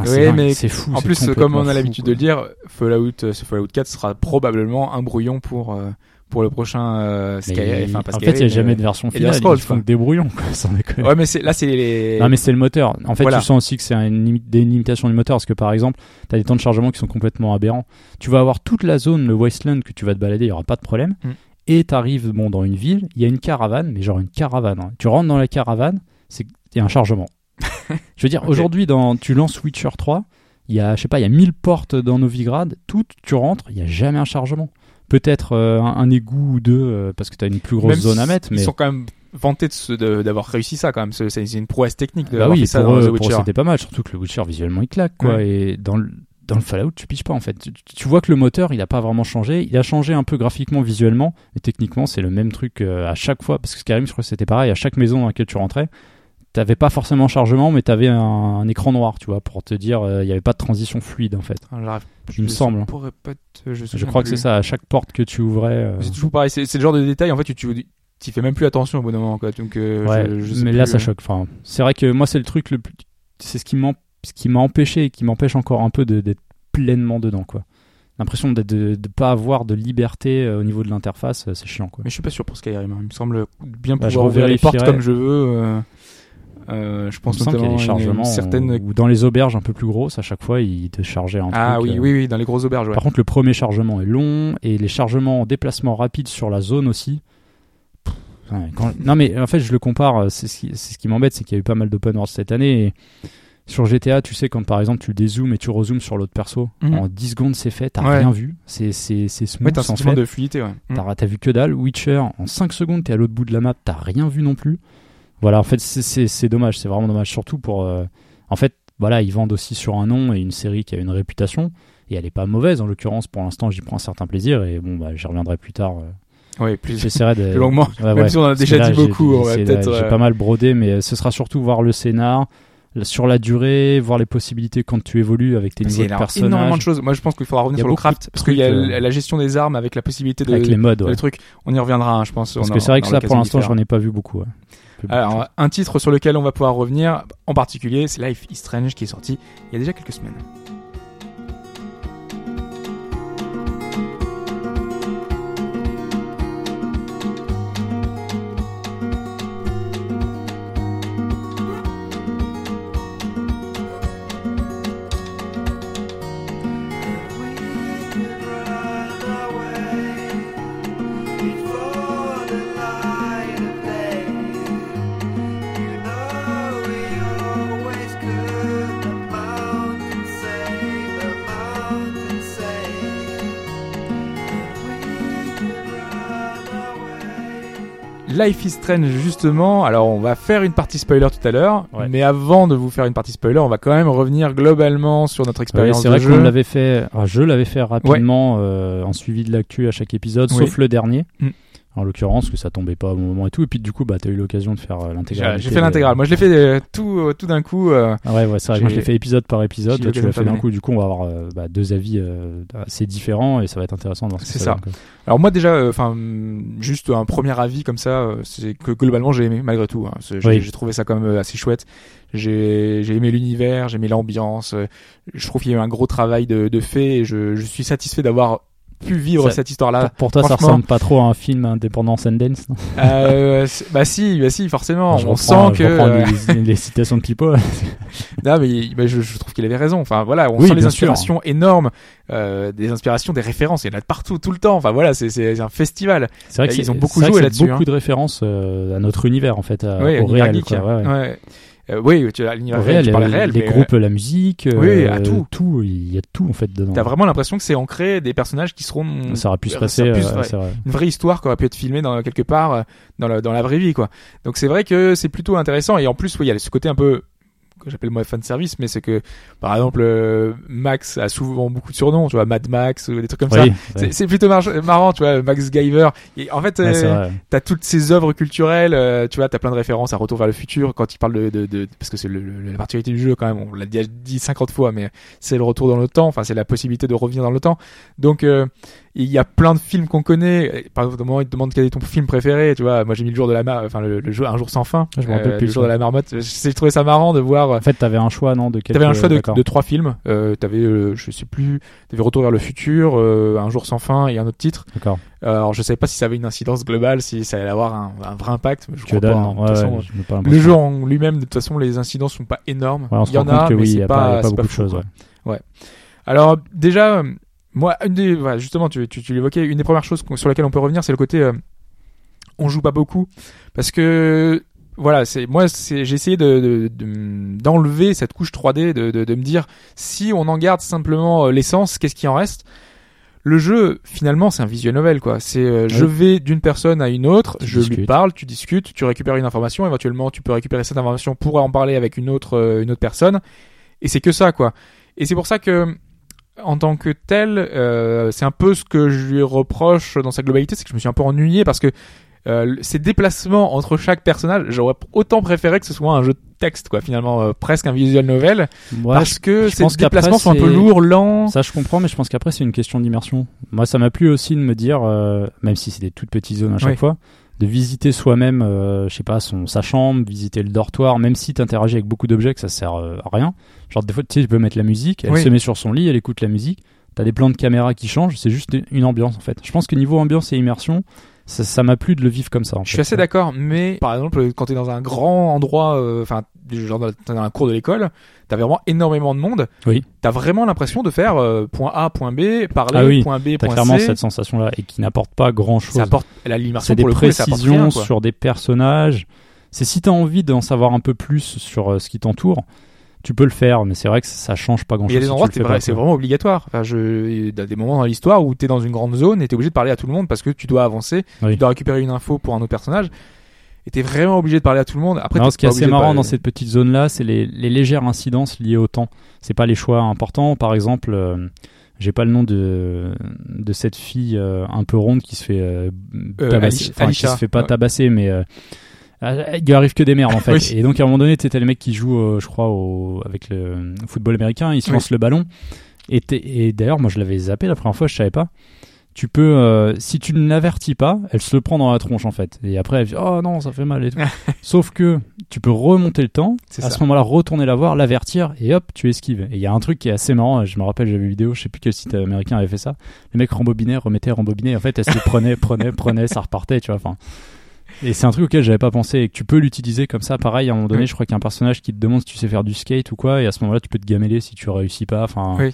C'est mais fou. En plus, comme on a l'habitude de le dire, Fallout, euh, ce Fallout 4 sera probablement un brouillon pour euh, pour le prochain euh, Mais Skyrim. Enfin, pas en fait, il n'y a jamais mais- de version finale. Scrolls, Ils font que des brouillons, quoi, <laughs> sans déconner. Ouais, mais c'est là, c'est les. Non mais c'est le moteur. En fait, Voilà. tu sens aussi que c'est une des limitations du moteur parce que par exemple, tu as des temps de chargement qui sont complètement aberrants. Tu vas avoir toute la zone, le wasteland que tu vas te balader, il y aura pas de problème. Mm. Et tu arrives bon dans une ville, il y a une caravane, mais genre une caravane. hein. Tu rentres dans la caravane, c'est il y a un chargement. <laughs> Je veux dire aujourd'hui dans tu lances Witcher 3, il y a je sais pas, il y a 1000 portes dans Novigrad, toutes tu rentres, il y a jamais un chargement. Peut-être euh, un, un égout ou deux euh, parce que tu as une plus grosse Même zone à mettre mais Ils sont quand même vantés d'avoir réussi ça quand même. C'est une prouesse technique de Bah oui, fait ça pour dans eux, pour c'était pas mal, surtout que le Witcher visuellement il claque quoi. Ouais. Et dans le, dans le Fallout, tu piges pas en fait. Tu, tu vois que le moteur il a pas vraiment changé. Il a changé un peu graphiquement, visuellement, mais techniquement c'est le même truc euh, à chaque fois. Parce que Skyrim, je crois que c'était pareil, à chaque maison dans laquelle tu rentrais, t'avais pas forcément chargement, mais t'avais un, un écran noir, tu vois, pour te dire euh, il y avait pas de transition fluide en fait. J'arrive- Il me je semble, pourrais pas te- je, Je crois que c'est ça, à chaque porte que tu ouvrais. euh, C'est toujours pareil. C'est le genre de détail en fait tu tu t'y fais même plus attention au bout d'un moment quoi. Donc euh, Ouais, je- je sais mais plus, là ça euh, choque. Enfin, c'est vrai que moi c'est le truc le plus, c'est ce qui m'en- ce qui m'a empêché et qui m'empêche encore un peu de- d'être pleinement dedans quoi. L'impression d'être- de ne pas avoir de liberté euh, au niveau de l'interface, euh, c'est chiant quoi. Mais je suis pas sûr pour Skyrim. hein. Il me semble bien Bah, je pouvoir ouvrir les portes comme je veux. euh, euh, je pense semble qu'il y a notamment des chargements ou dans les auberges un peu plus grosses, à chaque fois ils te chargeaient un Ah truc. oui, euh. oui, oui, dans les grosses auberges. Ouais. Par contre, le premier chargement est long et les chargements en déplacement rapide sur la zone aussi. Pff, ouais, quand- Non mais en fait, je le compare. euh, C'est ce qui, c'est ce qui m'embête, c'est qu'il y a eu pas mal d'open world cette année. Et sur GTA, tu sais quand par exemple tu dézoomes et tu rezoomes sur l'autre perso, Mhm. en 10 secondes c'est fait, t'as Ouais. rien vu. C'est c'est c'est smooth Ouais, sentiment fait. de fluidité. Ouais. T'as t'as vu que dalle. Witcher, en 5 secondes, t'es à l'autre bout de la map, t'as rien vu non plus. Voilà, en fait, c'est- dommage, c'est vraiment dommage. Surtout pour. euh, En fait, voilà, ils vendent aussi sur un nom et une série qui a une réputation. Et elle est pas mauvaise, en l'occurrence, pour l'instant, j'y prends un certain plaisir. Et bon, bah, j'y reviendrai plus tard. euh, Ouais, plus. Longuement. Ouais, Même ouais. si on en a déjà dit beaucoup, J'ai euh, pas mal brodé, mais ce sera surtout voir le scénar, sur la durée, voir les possibilités quand tu évolues avec tes niveaux de énorme- énormément personnages. de choses. Moi, je pense qu'il faudra revenir sur le craft parce qu'il y a euh, la gestion des armes avec la possibilité de. Avec les modes, trucs. On y reviendra, hein, je pense. Parce on que c'est vrai que ça, pour l'instant, j'en ai pas vu beaucoup. ouais. Alors, un titre sur lequel on va pouvoir revenir, en particulier, c'est Life is Strange qui est sorti il y a déjà quelques semaines. Life is Strange justement, alors on va faire une partie spoiler tout à l'heure, Ouais. mais avant de vous faire une partie spoiler, on va quand même revenir globalement sur notre Ouais, expérience c'est de vrai jeu. qu'on l'avait fait, ah, je l'avais fait rapidement euh, en suivi de l'actu à chaque épisode, Oui. sauf le dernier. Mm. En l'occurrence, que ça tombait pas au bon moment et tout. Et puis du coup, bah, t'as eu l'occasion de faire euh, J'ai l'intégralité. j'ai fait l'intégrale. Moi, je l'ai fait euh, tout, euh, tout d'un coup. euh, Ah ouais, ouais, c'est vrai. Moi, je l'ai fait épisode par épisode. Toi, tu l'as fait d'un coup. Du coup, on va avoir euh, bah, deux avis euh, assez différents et ça va être intéressant de voir ce C'est ça. ça. quoi. Alors moi déjà, euh, enfin juste un premier avis comme ça, euh, c'est que globalement j'ai aimé malgré tout. hein. J'ai Oui. trouvé ça quand même euh, assez chouette. J'ai j'ai aimé l'univers, j'ai aimé l'ambiance. euh, Je trouve qu'il y a eu un gros travail de, de fait et je, je suis satisfait d'avoir pu vivre Ça- cette histoire-là. Pour, pour toi, ça ressemble pas trop à un film indépendant Sundance. <laughs> Euh, bah si, bah si, forcément. on reprends- sent que. <laughs> les, les citations de Pipo. <laughs> non, mais bah, je, je trouve qu'il avait raison. Enfin voilà, on Oui, sent les sûr. inspirations énormes, euh, des inspirations, des références. Il y en a de partout, tout le temps. Enfin voilà, c'est un festival. C'est vrai que Ils c'est- ont beaucoup joué là-dessus, beaucoup hein. de références euh, à notre univers en fait, à- Oui, au réel. quoi, ouais, ouais. ouais. Euh, oui, tu réel, réel, tu parlais les, réel, les mais, euh, groupes, la musique, Oui, euh, à tout. tout, il y a tout en fait dedans. T'as vraiment l'impression que c'est ancré des personnages qui seront Ça aurait pu se passer, pu euh, ouais. vrai. une vraie histoire qui aurait pu être filmée dans quelque part euh, dans la, dans la vraie vie quoi. Donc c'est vrai que c'est plutôt intéressant et en plus oui, il y a ce côté un peu que j'appelle moi fan service mais c'est que par exemple euh, Max a souvent beaucoup de surnoms, tu vois Mad Max ou des trucs comme ça. Oui, C'est- plutôt mar- marrant, tu vois, Max Giver. Et en fait, Ouais, euh, t'as toutes ces œuvres culturelles, euh, tu vois, t'as plein de références à Retour vers le futur quand il parle de, de, de parce que c'est la particularité du jeu quand même, on l'a déjà dit 50 fois, mais c'est le retour dans le temps, enfin c'est la possibilité de revenir dans le temps. Donc euh, il y a plein de films qu'on connaît. Par exemple, au moment où il te demande quel est ton film préféré, tu vois, moi j'ai mis le jour de la mar, enfin le, le jour, un jour sans fin, Je me rappelle euh, plus, le jour de la marmotte. J'ai trouvé ça marrant de voir. En fait, t'avais un choix, non, de quelques... T'avais un choix de, trois films. Euh, t'avais, euh, je sais plus, t'avais Retour vers le futur, euh, Un jour sans fin et un autre titre. D'accord. Euh, alors je savais pas si ça avait une incidence globale, si ça allait avoir un, un vrai impact. mais Je Que crois dalle, pas. hein. Ouais, toute ouais, façon, j'ai pas le jeu en lui-même, de toute façon, les incidences sont pas énormes. Ouais, on il y en a, mais oui, c'est pas, pas beaucoup de choses. ouais. Alors déjà, euh, moi, une des, voilà, justement, tu, tu, tu l'évoquais, une des premières choses sur lesquelles on peut revenir, c'est le côté, euh, on joue pas beaucoup, parce que voilà, c'est moi, c'est j'ai essayé de de- de- d'enlever cette couche 3D, de, de, de me dire si on en garde simplement euh, l'essence, qu'est-ce qui en reste? Le jeu, finalement, c'est un visual novel, quoi. C'est, euh, je vais d'une personne à une autre, Tu je lui parle, tu discutes, tu récupères une information, éventuellement, tu peux récupérer cette information pour en parler avec une autre, euh, une autre personne. Et c'est que ça, quoi. Et c'est pour ça que, en tant que tel, euh, c'est un peu ce que je lui reproche dans sa globalité, c'est que je me suis un peu ennuyé parce que euh, ces déplacements entre chaque personnage, j'aurais autant préféré que ce soit un jeu de texte, quoi, finalement, euh, presque un visual novel, Ouais, parce que je ces déplacements sont un peu lourds, lents. Ça, je comprends, mais je pense qu'après, c'est une question d'immersion. Moi, ça m'a plu aussi de me dire, euh, même si c'est des toutes petites zones à chaque Oui. fois, de visiter soi-même, euh, je sais pas, son, sa chambre, visiter le dortoir, même si tu interagis avec beaucoup d'objets, que ça sert euh, à rien. Genre, des fois, tu sais, tu peux mettre la musique, elle Oui. se met sur son lit, elle écoute la musique, t'as des plans de caméra qui changent, c'est juste une ambiance, en fait. Je pense que niveau ambiance et immersion, ça ça m'a plu de le vivre comme ça. en Je fait. suis assez d'accord, mais par exemple, quand t'es dans un grand endroit, euh, enfin, genre dans, un cours de l'école, t'as vraiment énormément de monde. Oui. T'as vraiment l'impression de faire euh, point A, point B, parler, Ah oui, point B, point clairement C. cette sensation-là et qui n'apporte pas grand-chose. Ça apporte la l'immersion C'est des pour le coup, et ça apporte précisions rien, quoi. sur des personnages. C'est si t'as envie d'en savoir un peu plus sur euh, ce qui t'entoure, tu peux le faire, mais c'est vrai que ça change pas grand chose. il y a des si endroits, tu c'est vrai, vraiment obligatoire. Enfin, je, il y a des moments dans l'histoire où t'es dans une grande zone et t'es obligé de parler à tout le monde parce que tu dois avancer, Oui. tu dois récupérer une info pour un autre personnage. Et t'es vraiment obligé de parler à tout le monde. Après, Non, ce qui est assez marrant parler- dans cette petite zone-là, c'est les, les légères incidences liées au temps. C'est pas les choix importants. Par exemple, euh, j'ai pas le nom de, de cette fille euh, un peu ronde qui se fait euh, Euh, tabasser. Ali- Enfin, qui se fait pas ouais. tabasser, mais il lui arrive que des merdes en <laughs> fait. Oui. Et donc à un moment donné, t'as les mecs qui jouent, euh, je crois, au, avec le football américain, ils se Oui. lancent le ballon. Et, d'ailleurs, moi je l'avais zappé la première fois, je savais pas. Tu peux, euh, si tu ne l'avertis pas, elle se le prend dans la tronche en fait. Et après, elle dit Oh non, ça fait mal et tout. <laughs> Sauf que tu peux remonter le temps, à ça. ce moment-là, retourner la voir, l'avertir et hop, tu esquives. Et il y a un truc qui est assez marrant, je me rappelle, j'avais une vidéo, je sais plus quel site américain avait fait ça. Le mec rembobinait, remettait, rembobinait. En fait, elle se prenait, prenait, prenait, ça repartait, tu vois. Enfin. Et c'est un truc auquel j'avais pas pensé et que tu peux l'utiliser comme ça. Pareil, à un moment donné, Oui. je crois qu'il y a un personnage qui te demande si tu sais faire du skate ou quoi, et à ce moment-là, tu peux te gameler si tu réussis pas. Enfin, Oui.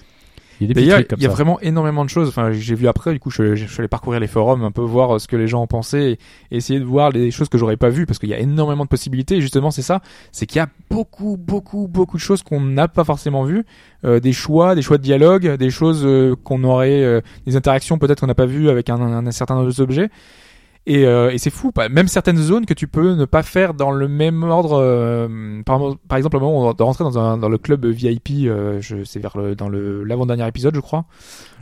il y a des comme y a vraiment énormément de choses. Enfin, j'ai vu après, du coup, je, je suis allé parcourir les forums, un peu voir euh, ce que les gens en pensaient et, et essayer de voir les choses que j'aurais pas vues parce qu'il y a énormément de possibilités. Et justement, c'est ça, c'est qu'il y a beaucoup, beaucoup, beaucoup de choses qu'on n'a pas forcément vues, Euh, des choix, des choix de dialogue, des choses euh, qu'on aurait, euh, des interactions peut-être qu'on n'a pas vues avec un, un, un certain nombre d'objets. Et, euh, et c'est fou, même certaines zones que tu peux ne pas faire dans le même ordre. euh, par, par exemple, au moment où on doit rentrer dans, un, dans le club VIP, euh, je c'est vers le, dans le l'avant-dernier épisode, je crois.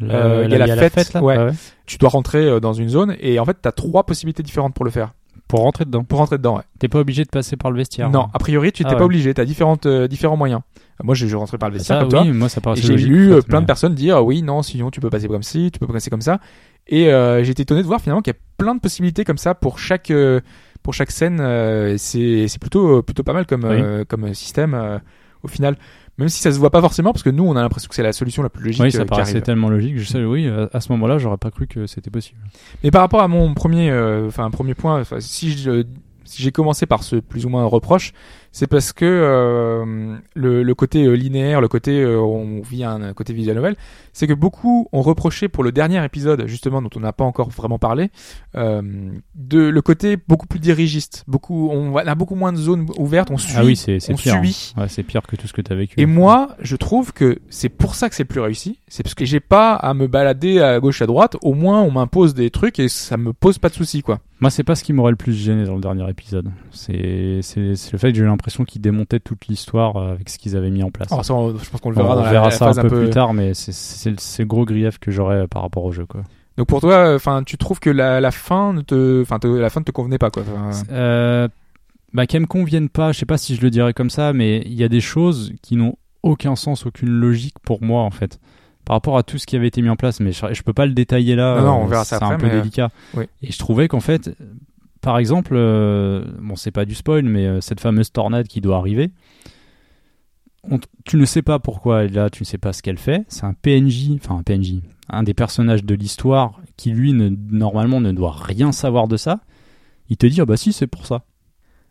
La- euh, il y a la fête, là? ouais. ouais. Tu dois rentrer euh, dans une zone et en fait, t'as trois possibilités différentes pour le faire, Pour rentrer dedans? pour rentrer dedans. Ouais. T'es pas obligé de passer par le vestiaire. Non, a priori, tu Ah t'es pas obligé. T'as différentes euh, différents moyens. Moi, j'ai rentré par le vestiaire Ça, comme toi. oui, moi ça j'ai lu euh, plein de personnes dire oui, non, sinon tu peux passer comme ci, tu peux passer comme ça. Et euh, j'ai été étonné de voir finalement qu'il y a plein de possibilités comme ça pour chaque euh, pour chaque scène. euh, c'est c'est plutôt plutôt pas mal comme euh, comme système euh, au final. Même si ça se voit pas forcément, parce que nous, on a l'impression que c'est la solution la plus logique Oui, euh, ça paraissait tellement logique. Je sais, oui, à, à ce moment-là, j'aurais pas cru que c'était possible. Mais par rapport à mon premier, euh, enfin premier point, si je, si j'ai commencé par ce plus ou moins reproche, c'est parce que euh, le, le côté euh, linéaire, le côté euh, on vit un, un côté visual novel, c'est que beaucoup ont reproché pour le dernier épisode justement dont on n'a pas encore vraiment parlé, euh, de le côté beaucoup plus dirigiste, beaucoup on a beaucoup moins de zones ouvertes, on suit, ah oui, c'est c'est on pire. hein. Ouais, c'est pire que tout ce que tu as vécu. Et moi, je trouve que c'est pour ça que c'est plus réussi. C'est parce que j'ai pas à me balader à gauche à droite. Au moins, on m'impose des trucs et ça me pose pas de soucis, quoi. Moi, c'est pas ce qui m'aurait le plus gêné dans le dernier épisode. C'est c'est c'est le fait que j'ai eu l'impression qu'ils démontaient toute l'histoire euh, avec ce qu'ils avaient mis en place. Ça, on- je pense qu'on le On verra dans la, verra la ça un peu, plus tard, mais c'est- le- gros grief que j'aurais euh, par rapport au jeu. Quoi. Donc pour toi, enfin, tu trouves que la, la fin ne te, enfin, la fin ne te convenait pas, quoi. Euh, bah, qu'elles me conviennent pas, je sais pas si je le dirais comme ça, mais il y a des choses qui n'ont aucun sens, aucune logique pour moi en fait. Par rapport à tout ce qui avait été mis en place, mais je, je peux pas le détailler là. Non, non, on euh, verra ça C'est un peu mais, euh, délicat. oui. Et je trouvais qu'en fait, par exemple, euh, bon, c'est pas du spoil, mais euh, cette fameuse tornade qui doit arriver, on tu ne sais pas pourquoi elle est là, tu ne sais pas ce qu'elle fait. C'est un PNJ, enfin un PNJ, un des personnages de l'histoire qui lui ne, normalement ne doit rien savoir de ça. Il te dit ah bah si c'est pour ça.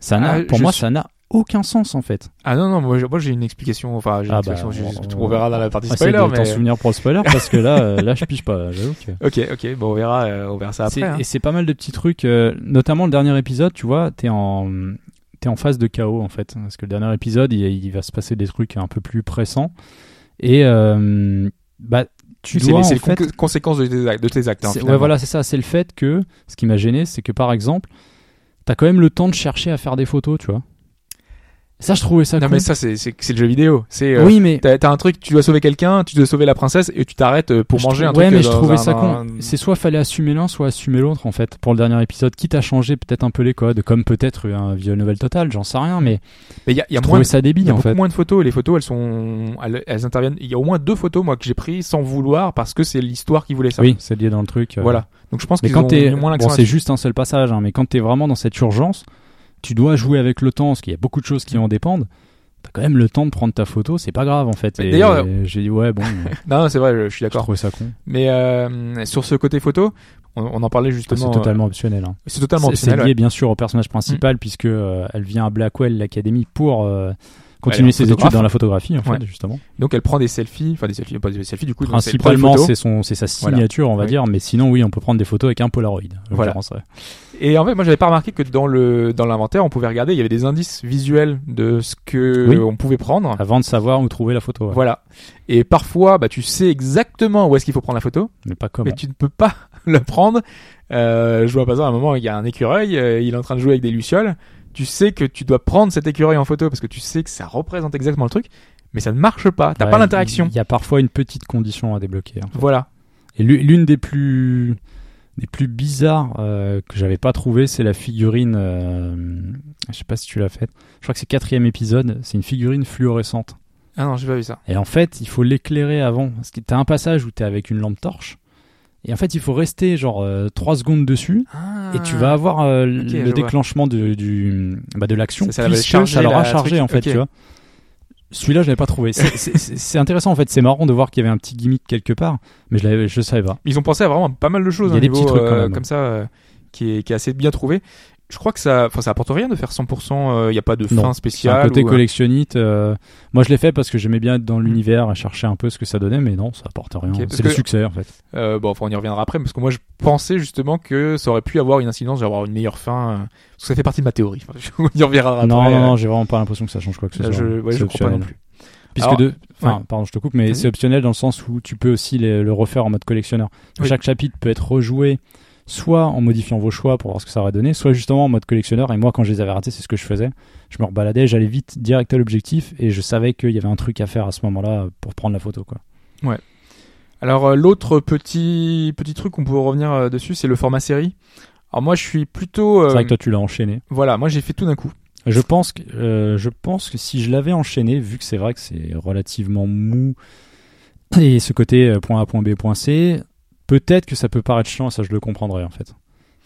Ça Ah, pour moi suis- ça n'a aucun sens en fait. Ah non non, moi, j'ai- moi, j'ai une explication. Enfin, j'ai une Ah bah, explication. je- on- on, verra dans la partie spoiler, de t'en mais. souvenir pour le spoiler parce que là, euh, là je pige pas. J'avoue que. <laughs> Ok, ok. Bon, on verra, euh, on verra ça C'est- après. hein. Et c'est pas mal de petits trucs, euh, notamment le dernier épisode, tu vois, t'es en, t'es en phase de chaos en fait. Parce que le dernier épisode, il, il va se passer des trucs un peu plus pressants. Et euh, bah, tu c'est dois les, en c'est les fait. conséquences de tes actes. De tes actes hein, c'est- ouais, voilà, c'est ça. C'est le fait que ce qui m'a gêné, c'est que par exemple, t'as quand même le temps de chercher à faire des photos, tu vois. Ça, je trouvais ça Non cool. mais ça c'est c'est c'est le jeu vidéo. C'est euh, oui, mais T'as t'as un truc, tu dois sauver quelqu'un, tu dois sauver la princesse et tu t'arrêtes euh, pour Je manger un trou- ouais, truc. mais euh, je trouvais un- ça con. C'est soit fallait assumer l'un, soit assumer l'autre en fait. Pour le dernier épisode, quitte à changer peut-être un peu les codes, comme peut-être un vieux novel total, j'en sais rien, mais Mais il y a, y a moins, ça y a en beaucoup fait. moins de photos. et Les photos, elles sont, elles, elles interviennent. Il y a au moins deux photos moi que j'ai pris sans vouloir parce que c'est l'histoire qui voulait ça. Oui, c'est lié dans le truc. euh. Voilà. Donc je pense qu'ils quand ont t'es, moins bon, c'est juste un seul passage, hein, mais quand t'es vraiment dans cette urgence, tu dois jouer avec le temps, parce qu'il y a beaucoup de choses qui en dépendent. T'as quand même le temps de prendre ta photo, c'est pas grave en fait. D'ailleurs, j'ai dit ouais bon, <laughs> euh, Non, c'est vrai, je suis je d'accord. trouvais ça con. Mais euh, sur ce côté photo, on, on en parlait C'est justement. totalement optionnel. hein. euh, C'est totalement C'est c'est optionnel. lié ouais. bien sûr au personnage principal puisque euh, elle vient à Blackwell l'académie pour euh, continuer ses études dans la photographie en fait Ouais. justement. Donc elle prend des selfies, enfin des selfies, pas des selfies du coup. Principalement c'est son c'est sa Voilà. signature on va Oui. dire, mais sinon oui on peut prendre des photos avec un Polaroid. Voilà. ouais. Et en fait, moi, j'avais pas remarqué que dans le dans l'inventaire, on pouvait regarder, il y avait des indices visuels de ce que Oui. on pouvait prendre. Avant de savoir où trouver la photo. ouais. Voilà. Et parfois, bah, tu sais exactement où est-ce qu'il faut prendre la photo, Mais pas comment. mais tu ne peux pas <laughs> le prendre. Euh, je vois par exemple à un moment, il y a un écureuil, euh, il est en train de jouer avec des lucioles. Tu sais que tu dois prendre cet écureuil en photo parce que tu sais que ça représente exactement le truc, mais ça ne marche pas. T'as Ouais, pas l'interaction. Il y a parfois une petite condition à débloquer. Voilà. Et l'u- l'une des plus des plus bizarres euh, que j'avais pas trouvé, c'est la figurine. euh, je sais pas si tu l'as faite. Je crois que c'est quatrième épisode. C'est une figurine fluorescente. Ah non, j'ai pas vu ça. Et en fait, il faut l'éclairer avant. Parce que t'as un passage où t'es avec une lampe torche. Et en fait, il faut rester genre 3 secondes dessus. Et tu vas avoir euh, le déclenchement de, du, bah, de l'action. Ça- puisque ça l'aura la chargé en fait, tu vois. Celui-là, je l'avais pas trouvé. C'est- intéressant en fait. C'est marrant de voir qu'il y avait un petit gimmick quelque part, mais je l'avais, je savais pas. Ils ont pensé à vraiment pas mal de choses. Il y a au des niveau, petits trucs, euh, comme ça, euh, qui est qui est assez bien trouvé. Je crois que ça, enfin, ça apporte rien de faire 100%. Il y a pas de fin spéciale. un côté ou, euh, collectionnite. euh, Moi, je l'ai fait parce que j'aimais bien être dans l'univers et chercher un peu ce que ça donnait, mais non, ça apporte rien. C'est le succès en fait. Euh, bon, enfin, on y reviendra après, parce que moi, je pensais justement que ça aurait pu avoir une incidence, d'avoir une meilleure fin. parce que ça fait partie de ma théorie. <laughs> on y reviendra après. non, non, non, j'ai vraiment pas l'impression que ça change quoi que ce soit. je, ouais, je crois pas non plus. Puisque Alors, de, enfin, ouais. pardon, je te coupe, mais c'est optionnel dans le sens où tu peux aussi les- le refaire en mode collectionneur. Oui. Chaque chapitre peut être rejoué, soit en modifiant vos choix pour voir ce que ça aurait donné, soit justement en mode collectionneur. Et moi, quand je les avais ratés, c'est ce que je faisais. Je me rebaladais, j'allais vite direct à l'objectif et je savais qu'il y avait un truc à faire à ce moment-là pour prendre la photo, quoi. Alors, euh, l'autre petit petit truc qu'on peut revenir euh, dessus, c'est le format série. Alors moi, je suis plutôt. euh, C'est vrai que toi, tu l'as enchaîné. voilà, moi j'ai fait tout d'un coup. Je pense que, euh, je pense que si je l'avais enchaîné, vu que c'est vrai que c'est relativement mou, et ce côté euh, point A, point B, point C, peut-être que ça peut paraître chiant, ça je le comprendrais en fait.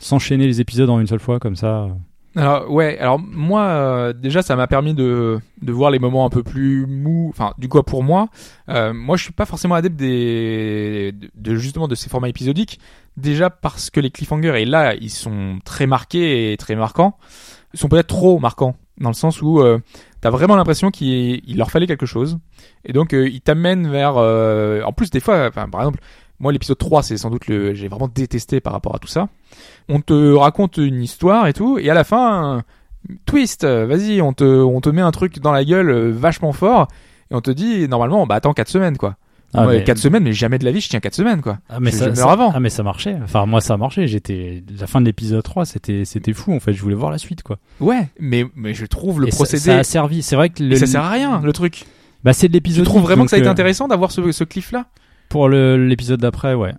S'enchaîner les épisodes en une seule fois comme ça. euh, Alors ouais, alors moi euh, déjà ça m'a permis de de voir les moments un peu plus mous. Enfin, du coup pour moi, euh, moi je suis pas forcément adepte des de, justement de ces formats épisodiques. Déjà parce que les cliffhangers et là ils sont très marqués et très marquants. Ils sont peut-être trop marquants dans le sens où euh, t'as vraiment l'impression qu'il il leur fallait quelque chose et donc ils t'amènent vers. en plus des fois, par exemple. Moi, l'épisode 3, c'est sans doute le, j'ai vraiment détesté par rapport à tout ça. On te raconte une histoire et tout, et à la fin, twist, vas-y, on te, on te met un truc dans la gueule euh, vachement fort, et on te dit, normalement, bah attends 4 semaines, quoi. Ah, Moi, mais- 4 semaines, mais jamais de la vie, je tiens 4 semaines, quoi. Ah mais Je- ça, je meurs ça- avant. Ah mais ça marchait. Enfin moi ça a marché. J'étais la fin de l'épisode 3, c'était c'était fou en fait. Je voulais voir la suite quoi. Ouais, mais, mais je trouve le Et procédé, Ça, a servi. C'est vrai que le, et ça sert à rien, le truc. Bah c'est de Tu l'épisode. trouves vraiment que ça a été euh, intéressant d'avoir ce, ce cliff-là? Pour l'épisode d'après, ouais.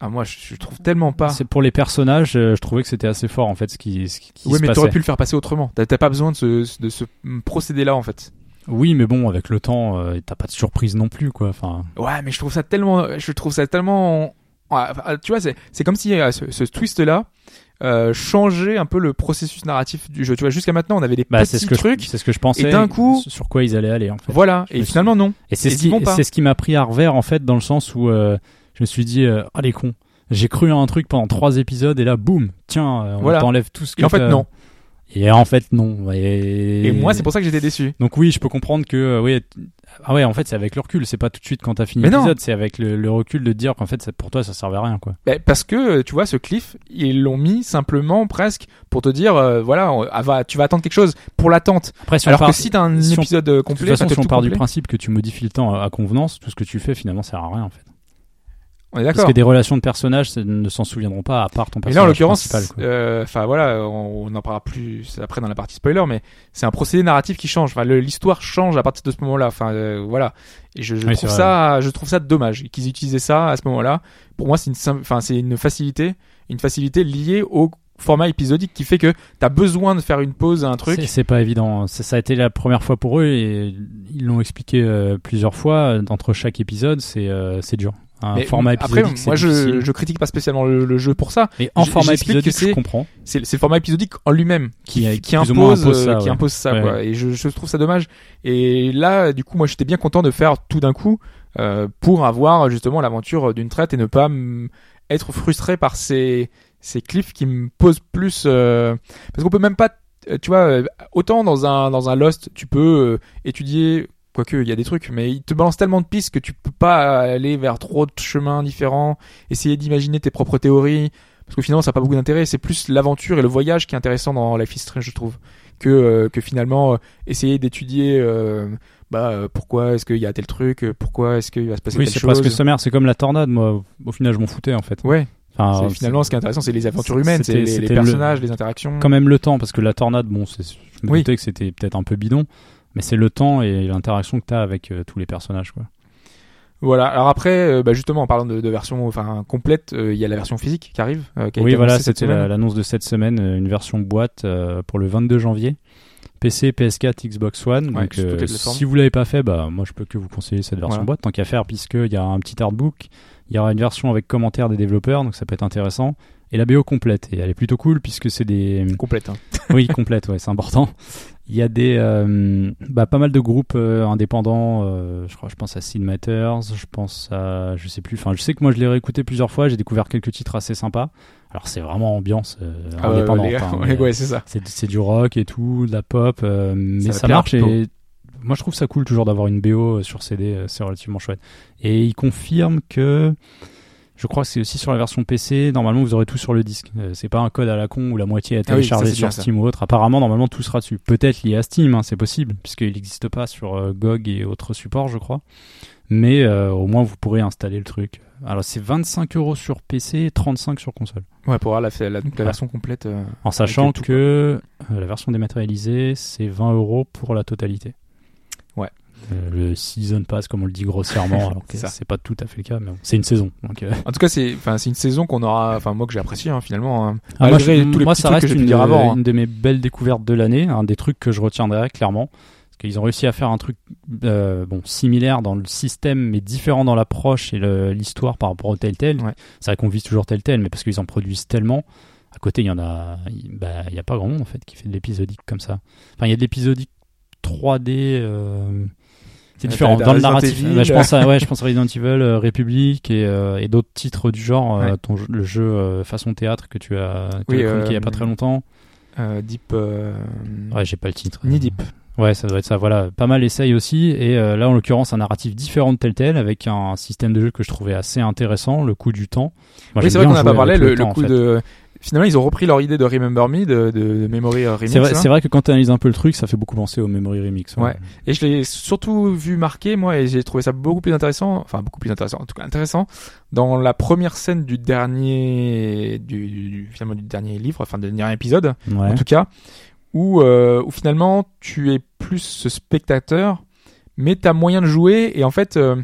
Ah, moi, je, je trouve tellement pas. C'est pour les personnages. euh, je trouvais que c'était assez fort en fait ce qui ce qui, Ouais, se mais t'aurais pu le faire passer autrement. T'as pas besoin de ce, de ce procédé-là, en fait. Oui mais bon avec le temps, euh, t'as pas de surprise non plus quoi. Enfin. Ouais, mais je trouve ça tellement, je trouve ça tellement, Ouais, enfin, tu vois, c'est, c'est comme si euh, ce, ce twist-là euh, changeait un peu le processus narratif du jeu. Tu vois, jusqu'à maintenant, on avait des Bah petits ce que trucs. c'est ce que je pensais. et d'un coup- sur quoi ils allaient aller en fait. Voilà. Je Et me finalement, non. Et c'est ce qui, c'est ce qui m'a pris à revers en fait dans le sens où euh, je me suis dit euh, ah les cons. J'ai cru à un truc pendant trois épisodes et là boum tiens on Voilà. t'enlève tout ce que Et en fait, non. Et en fait non. Et, Et moi, c'est pour ça que j'étais déçu. Donc oui, je peux comprendre que euh, oui, ah ouais, en fait, c'est avec le recul, c'est pas tout de suite quand t'as fini l'épisode, c'est avec le, le recul de dire qu'en fait, ça- pour toi, ça servait à rien, quoi. Ben, parce que, tu vois, ce cliff, ils l'ont mis simplement presque pour te dire, euh, voilà, on- ah, va, tu vas attendre quelque chose pour l'attente. Après, si Alors part, que si t'as un si on- épisode euh, de complet, toute façon, enfin, si on part du principe que tu modifies le temps à, à convenance, tout ce que tu fais finalement sert à rien, en fait. On est Parce que des relations de personnages ne s'en souviendront pas à part ton Et là, en personnage l'occurrence, euh, enfin voilà, on, on en parlera plus après dans la partie spoiler, mais c'est un procédé narratif qui change. Enfin, l'histoire change à partir de ce moment-là. Enfin, euh, voilà. Et je, je Oui, trouve ça, je trouve ça dommage qu'ils utilisaient ça à ce moment-là. Pour moi, c'est une, enfin, c'est une facilité, une facilité liée au format épisodique qui fait que t'as besoin de faire une pause à un truc. C'est- pas évident. Ça, a été la première fois pour eux et ils l'ont expliqué euh, plusieurs fois. Entre chaque épisode, c'est euh, c'est dur. Un Mais format après, épisodique, c'est moi, je, je critique pas spécialement le, le jeu pour ça. Mais en format épisodique, je c'est- comprends. c'est le format épisodique en lui-même qui, Qui- impose, impose ça, euh, qui impose ça Ouais, quoi. et je, je trouve ça dommage et là du coup moi j'étais bien content de faire tout d'un coup euh, pour avoir justement l'aventure d'une traite et ne pas être frustré par ces ces cliffs qui me posent plus euh, parce qu'on peut même pas euh, tu vois euh, autant dans un dans un Lost tu peux étudier quoique il y a des trucs mais il te balance tellement de pistes que tu peux pas aller vers trop de chemins différents essayer d'imaginer tes propres théories parce que finalement ça n'a pas beaucoup d'intérêt c'est plus l'aventure et le voyage qui est intéressant dans Life is Strange je trouve que euh, que finalement euh, essayer d'étudier euh, bah euh, pourquoi est-ce qu'il y a tel truc pourquoi est-ce qu'il va se passer Oui, telle c'est chose presque sommaire. C'est comme la tornade. Moi, au final, je m'en foutais en fait. ouais Enfin, c'est- finalement ce qui est intéressant c'est les aventures c'est- humaines c'est les, les c'était le- personnages les interactions quand même le temps parce que la tornade bon c'est je me Oui. doutais que c'était peut-être un peu bidon mais c'est le temps et l'interaction que tu as avec euh, tous les personnages quoi. Voilà. Alors après euh, bah, justement en parlant de, de version enfin complète euh, il y a la version physique qui arrive euh, qui a oui été voilà c'était l'annonce de cette semaine une version boîte pour le 22 janvier. PC PS4 Xbox One. Ouais, donc si vous l'avez pas fait bah moi je peux que vous conseiller cette version Voilà. boîte. Tant qu'à faire puisqu'il y a un petit artbook il y aura une version avec commentaires des développeurs donc ça peut être intéressant. Et la BO complète. Et elle est plutôt cool puisque c'est des complète hein. oui, complète, ouais, c'est important. Il y a des, euh, bah, pas mal de groupes euh, indépendants. euh, je crois, je pense à Sid Matters, je pense à, je sais plus. Enfin, je sais que moi je l'ai réécouté plusieurs fois. J'ai découvert quelques titres assez sympas. Alors c'est vraiment ambiance euh, Ah indépendante. hein, <laughs> ouais, c'est ça c'est, du rock et tout, de la pop, euh, mais ça, à marche. Et moi je trouve ça cool toujours d'avoir une BO sur CD. euh, C'est relativement chouette. Et il confirme que je crois que c'est aussi sur la version PC. Normalement, vous aurez tout sur le disque. Euh, c'est pas un code à la con où la moitié est Ah oui, bien, sur ça. Steam ou autre. Apparemment, normalement, tout sera dessus. Peut-être lié à Steam, hein, c'est possible, puisqu'il n'existe pas sur euh, GOG et autres supports, je crois. Mais euh, au moins, vous pourrez installer le truc. Alors, c'est 25 euros sur PC et 35 sur console. ouais pour avoir la, version complète euh, En sachant que euh, la version dématérialisée, c'est 20 euros pour la totalité. Euh, le season pass, comme on le dit grossièrement, <laughs> alors que C'est pas tout à fait le cas, mais bon, c'est une saison. Donc, euh, en tout cas c'est enfin c'est une saison qu'on aura enfin moi que j'ai apprécié hein, finalement hein. Ah, moi, Malgré je- tous les moi, petits ça que reste une, dire avant, hein. de mes belles découvertes de l'année, un des trucs que je retiendrai clairement. Parce qu'ils ont réussi à faire un truc euh, bon similaire dans le système, mais différent dans l'approche et l'histoire par rapport au Telltale. Ouais. C'est vrai qu'on vise toujours Telltale, mais parce qu'ils en produisent tellement. À côté, il y en a, il bah, y a pas grand monde en fait qui fait de l'épisodique comme ça. Enfin, il y a de l'épisodique 3D. Euh, c'est Ouais, différent dans le narratif. Bah, je pense à ouais, <laughs> je pense à Resident Evil, euh, République et, euh, et d'autres titres du genre. euh, Ouais. ton le jeu euh, façon théâtre que tu as, tu Oui, il y a euh, pas très longtemps. Euh, Deep. euh, Ouais, j'ai pas le titre. Knee Deep. Ouais, ça doit être ça. Voilà, pas mal essaye aussi. Et euh, là, en l'occurrence, un narratif différent de Telltale avec un système de jeu que je trouvais assez intéressant, le coup du temps. Moi, oui, c'est vrai qu'on n'a pas parlé. Le, le temps, en coup fait. de. Finalement, ils ont repris leur idée de Remember Me, de, de, de Memory Remix. C'est vrai, là. c'est vrai que quand tu analyses un peu le truc, ça fait beaucoup penser au Memory Remix. Ouais. Et je l'ai surtout vu marquer, moi, et j'ai trouvé ça beaucoup plus intéressant, enfin beaucoup plus intéressant, en tout cas intéressant, dans la première scène du dernier, du, du- finalement du dernier livre, enfin du dernier épisode, Ouais. en tout cas, où, euh, où finalement tu es plus ce spectateur, mais t'as moyen de jouer, et en fait, euh,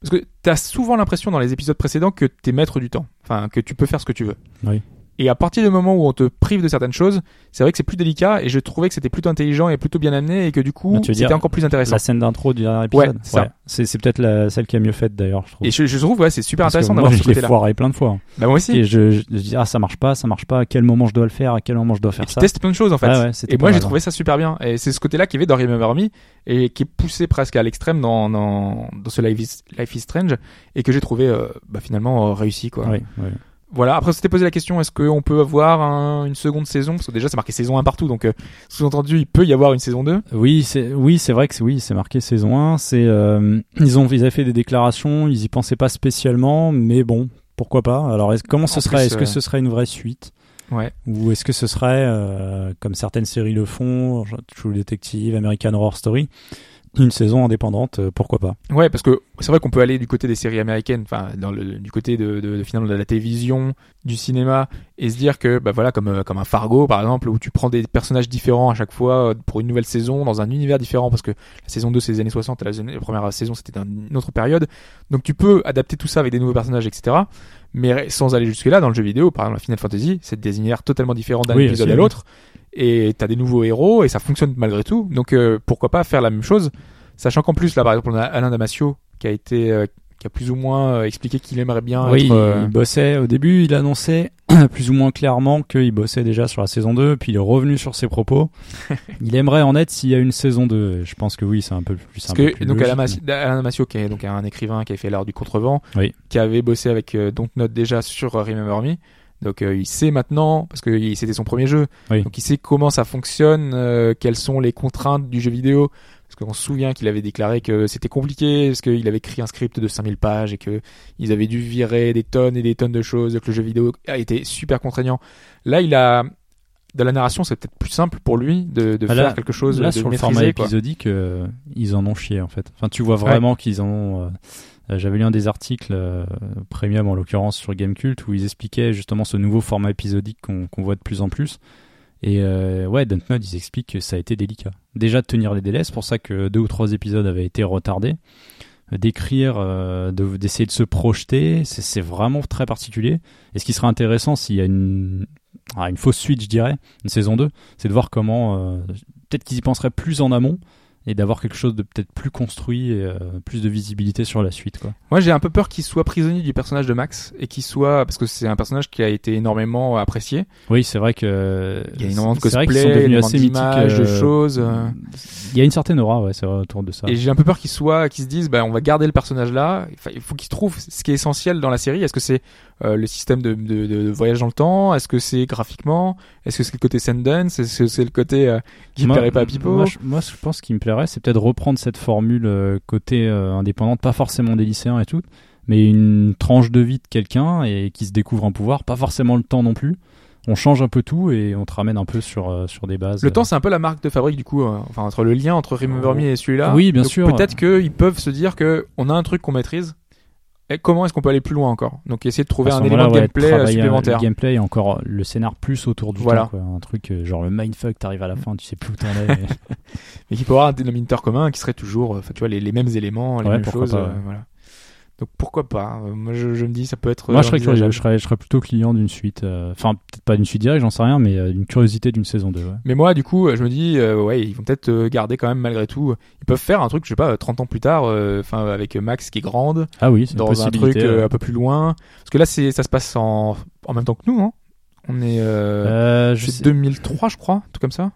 parce que t'as souvent l'impression dans les épisodes précédents que t'es maître du temps, enfin que tu peux faire ce que tu veux. Oui. Et à partir du moment où on te prive de certaines choses, c'est vrai que c'est plus délicat, et je trouvais que c'était plutôt intelligent et plutôt bien amené, et que du coup, Bah, c'était encore plus intéressant. La scène d'intro du dernier épisode. c'est ça. C'est, peut-être la, celle qui a mieux faite d'ailleurs, je trouve. Et je, je trouve, ouais, c'est super Parce intéressant d'avoir je ce l'ai côté-là. foiré plein de fois. Bah, moi aussi. Et je, je, je dis, ah, ça marche pas, ça marche pas, à quel moment je dois le faire, à quel moment je dois faire Et tu ça. testes plein de choses en fait. Ouais, ouais, et moi j'ai trouvé ça super bien. Et c'est ce côté-là qui est dans Remember Me et qui est poussé presque à l'extrême dans, dans, dans ce Life is, Life is Strange et que j'ai trouvé euh, bah, finalement euh, réussi quoi. Oui, oui. Voilà. Après, on s'était posé la question est-ce qu'on peut avoir un- une seconde saison? Parce que déjà c'est marqué saison 1 partout, donc euh, sous-entendu il peut y avoir une saison 2. Oui, c'est oui, c'est vrai que oui, c'est marqué saison 1, c'est euh, ils ont ils avaient fait des déclarations, ils y pensaient pas spécialement, mais bon, pourquoi pas? Alors comment ce En serait Est-ce que euh, ce serait une vraie suite? Ouais. ou est-ce que ce serait euh, comme certaines séries le font, True Detective, American Horror Story, une saison indépendante, euh, pourquoi pas Ouais, parce que c'est vrai qu'on peut aller du côté des séries américaines, enfin dans le du côté de, de, de finalement de la télévision, du cinéma, et se dire que bah voilà comme euh, comme un Fargo par exemple où tu prends des personnages différents à chaque fois euh, pour une nouvelle saison dans un univers différent parce que la saison 2 c'est les années 60 et la, la première saison c'était une autre période, donc tu peux adapter tout ça avec des nouveaux personnages etc. Mais sans aller jusque là dans le jeu vidéo, par exemple Final Fantasy, c'est des univers totalement différents d'un Oui, épisode à oui. Et t'as des nouveaux héros et ça fonctionne malgré tout, donc euh, pourquoi pas faire la même chose Sachant qu'en plus, là, par exemple, on a Alain Damasio qui a été, euh, qui a plus ou moins euh, expliqué qu'il aimerait bien Oui, être. euh, il bossait au début, il annonçait <clears throat> plus ou moins clairement qu'il bossait déjà sur la saison 2, puis il est revenu sur ses propos. <laughs> il aimerait en être s'il y a une saison 2. Je pense que oui, c'est un peu plus plus donc logique, Alain, Alain Damasio, qui est donc un écrivain qui a fait l'art du contrevent, Oui. qui avait bossé avec euh, Dontnod déjà sur euh, Remember Me. Donc euh, il sait maintenant, parce que c'était son premier jeu, Oui. donc il sait comment ça fonctionne, euh, quelles sont les contraintes du jeu vidéo. Parce qu'on se souvient qu'il avait déclaré que c'était compliqué, parce qu'il avait écrit un script de 5000 pages et que ils avaient dû virer des tonnes et des tonnes de choses, que le jeu vidéo a été super contraignant. Là, il a de la narration, c'est peut-être plus simple pour lui de, de Ah, faire quelque chose Là, de sur le format épisodique, euh, ils en ont chié en fait. Enfin, tu vois vraiment qu'ils en ont. Euh, J'avais lu un des articles euh, premium en l'occurrence sur Gamecult où ils expliquaient justement ce nouveau format épisodique qu'on voit de plus en plus. Et euh, ouais, Dontnod, ils expliquent que ça a été délicat. Déjà de tenir les délais, c'est pour ça que deux ou trois épisodes avaient été retardés. Euh, D'écrire, de- d'essayer de, se projeter, c'est vraiment très particulier. Et ce qui serait intéressant s'il y a une, ah, une fausse suite, je dirais, une saison 2, c'est de voir comment peut-être qu'ils y penseraient plus en amont et d'avoir quelque chose de peut-être plus construit et euh, plus de visibilité sur la suite quoi. Moi, j'ai un peu peur qu'il soit prisonnier du personnage de Max et qu'il soit parce que c'est un personnage qui a été énormément apprécié. Oui, c'est vrai que Il y a énormément de c'est vrai cosplay, sont devenus assez mythiques de euh, choses. euh. Il y a une certaine aura ouais, c'est vrai autour de ça. Et j'ai un peu peur qu'il soit, qu'ils se disent, bah, on va garder le personnage là. Enfin, il faut qu'il trouve ce qui est essentiel dans la série. Est-ce que c'est euh, le système de, de, de voyage dans le temps? Est-ce que c'est graphiquement? Est-ce que c'est le côté Sundance? Est-ce que c'est le côté euh, qui ne plairait pas à Pipo? Moi, je, moi, je pense qu'il me plairait, c'est peut-être reprendre cette formule euh, côté euh, indépendante, pas forcément des lycéens et tout, mais une tranche de vie de quelqu'un et qui se découvre un pouvoir, pas forcément le temps non plus. On change un peu tout et on te ramène un peu sur euh, sur des bases. Le temps, c'est un peu la marque de fabrique du coup. euh, enfin, entre le lien entre Remember Me et celui-là. Oui, bien Donc, sûr. Peut-être qu'ils peuvent se dire que on a un truc qu'on maîtrise. Et comment est-ce qu'on peut aller plus loin encore Donc essayer de trouver un élément de ouais, gameplay euh, travailler, euh, supplémentaire. Le gameplay et encore le scénar plus autour du Voilà. temps. Quoi. Un truc euh, genre le mindfuck, t'arrives à la fin, tu sais plus où t'en <laughs> es. mais qui peut avoir un dénominateur commun qui serait toujours, euh, tu vois, les, les mêmes éléments, les Ouais, mêmes choses. pas, euh, ouais. voilà. Donc pourquoi pas Euh, Moi, je, je me dis, ça peut être. Moi, euh, je serais, curieux, envisageable. je, serais, je serais plutôt client d'une suite. euh, Enfin, peut-être pas d'une suite directe, j'en sais rien, mais euh, d'une curiosité d'une saison 2. Ouais. Mais moi, du coup, euh, je me dis, euh, ouais, ils vont peut-être euh, garder quand même malgré tout. Ils peuvent faire un truc, je sais pas, euh, 30 ans plus tard, euh, enfin, avec Max qui est grande, Ah oui, dans un truc euh, euh, un peu plus loin. Parce que là, c'est, ça se passe en, en même temps que nous, hein On est. Euh, Euh, je c'est sais, 2003, je crois, tout comme ça.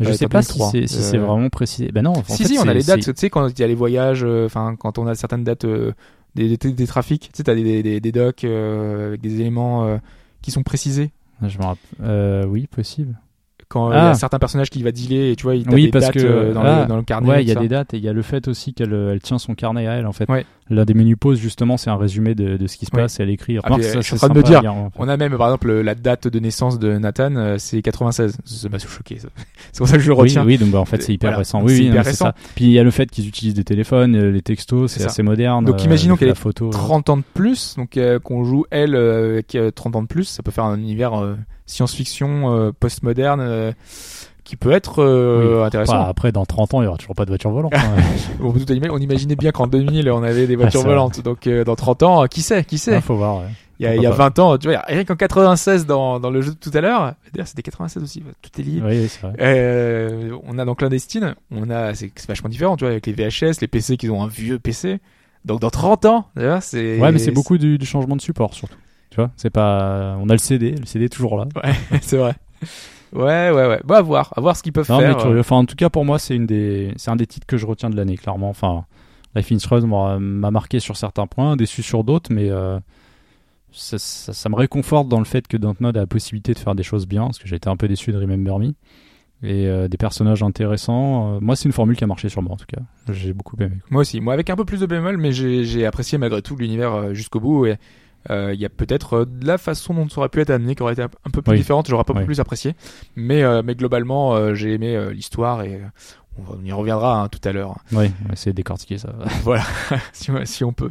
Je sais pas si 2003. c'est si c'est Euh, vraiment précisé. Ben non. en si, fait, si, on a les dates. Tu sais, quand il y a les voyages, euh, enfin, quand on a certaines dates euh, des, des, des trafics, tu sais, t'as des, des, des docs euh, avec des éléments euh, qui sont précisés. Je me rappelle. Euh, oui, possible. Quand il y a Ah. certains personnages qui va dealer et tu vois, il a Oui, des parce dates que euh, dans, ah, le, dans le carnet. Ouais, il y a ça. des dates et il y a le fait aussi qu'elle euh, elle tient son carnet à elle en fait. Ouais. L'un des menus pause justement, c'est un résumé de, de ce qui se Ouais. passe et elle écrit. Ah, ça, je suis en train de me dire, lire, en fait. On a même, par exemple, la date de naissance de Nathan, euh, c'est 96. Ça m'a choqué. <laughs> C'est pour ça que je le Oui, retiens. oui, donc bah, en fait c'est hyper Voilà. récent. Oui, oui, hyper non, récent. ça. Puis il y a le fait qu'ils utilisent des téléphones, les textos, C'est assez moderne. Donc, imaginons le- qu'elle ait photo. euh. 30 ans de plus, donc qu'on joue elle avec euh, 30 ans de plus, ça peut faire un univers science-fiction euh, post-moderne euh, qui peut être euh, Oui. intéressant. Enfin, après, dans 30 ans, il y aura toujours pas de voiture volante. hein. On, peut tout imaginer- on imaginait bien qu'en 2000 on avait des voitures vrai. volantes, donc euh, dans 30 ans, euh, qui sait, qui sait? Ah, faut voir. ouais. Il y a, il y a pourquoi 20 ans, tu vois, rien qu'en 96 dans, dans le jeu de tout à l'heure, d'ailleurs c'était 96 aussi, tout est lié. Oui, oui, c'est vrai. On a dans Clandestine, on a, c'est vachement différent, tu vois, avec les VHS, les PC qui ont un vieux PC. Donc dans 30 ans, vois, c'est. Ouais, mais c'est beaucoup du, du changement de support surtout. Tu vois, c'est pas. On a le CD, le CD est toujours là. Ouais, <laughs> c'est vrai. Ouais, ouais, ouais. Bon, à voir, à voir ce qu'ils peuvent Non, faire. mais curieux. Enfin, en tout cas, pour moi, c'est une des, c'est un des titres que je retiens de l'année, clairement. Enfin, Life is Strange m'a m'a marqué sur certains points, déçu sur d'autres, mais euh, ça, ça, ça me réconforte dans le fait que Dontnod a la possibilité de faire des choses bien, parce que j'ai été un peu déçu de Remember Me. Et euh, des personnages intéressants. Euh, moi, c'est une formule qui a marché sur moi, en tout cas. J'ai beaucoup aimé. Moi aussi, moi avec un peu plus de bémol, mais j'ai apprécié malgré tout l'univers euh, jusqu'au bout. Et euh, il y a peut-être euh, la façon dont ça aurait pu être amené qui aurait été un, un peu plus Oui. différente, j'aurais pas Oui. plus apprécié. Mais, euh, mais globalement, euh, j'ai aimé euh, l'histoire et euh, on y reviendra hein, tout à l'heure. Oui, on va essayer de décortiquer ça. <laughs> voilà, <laughs> si, si on peut.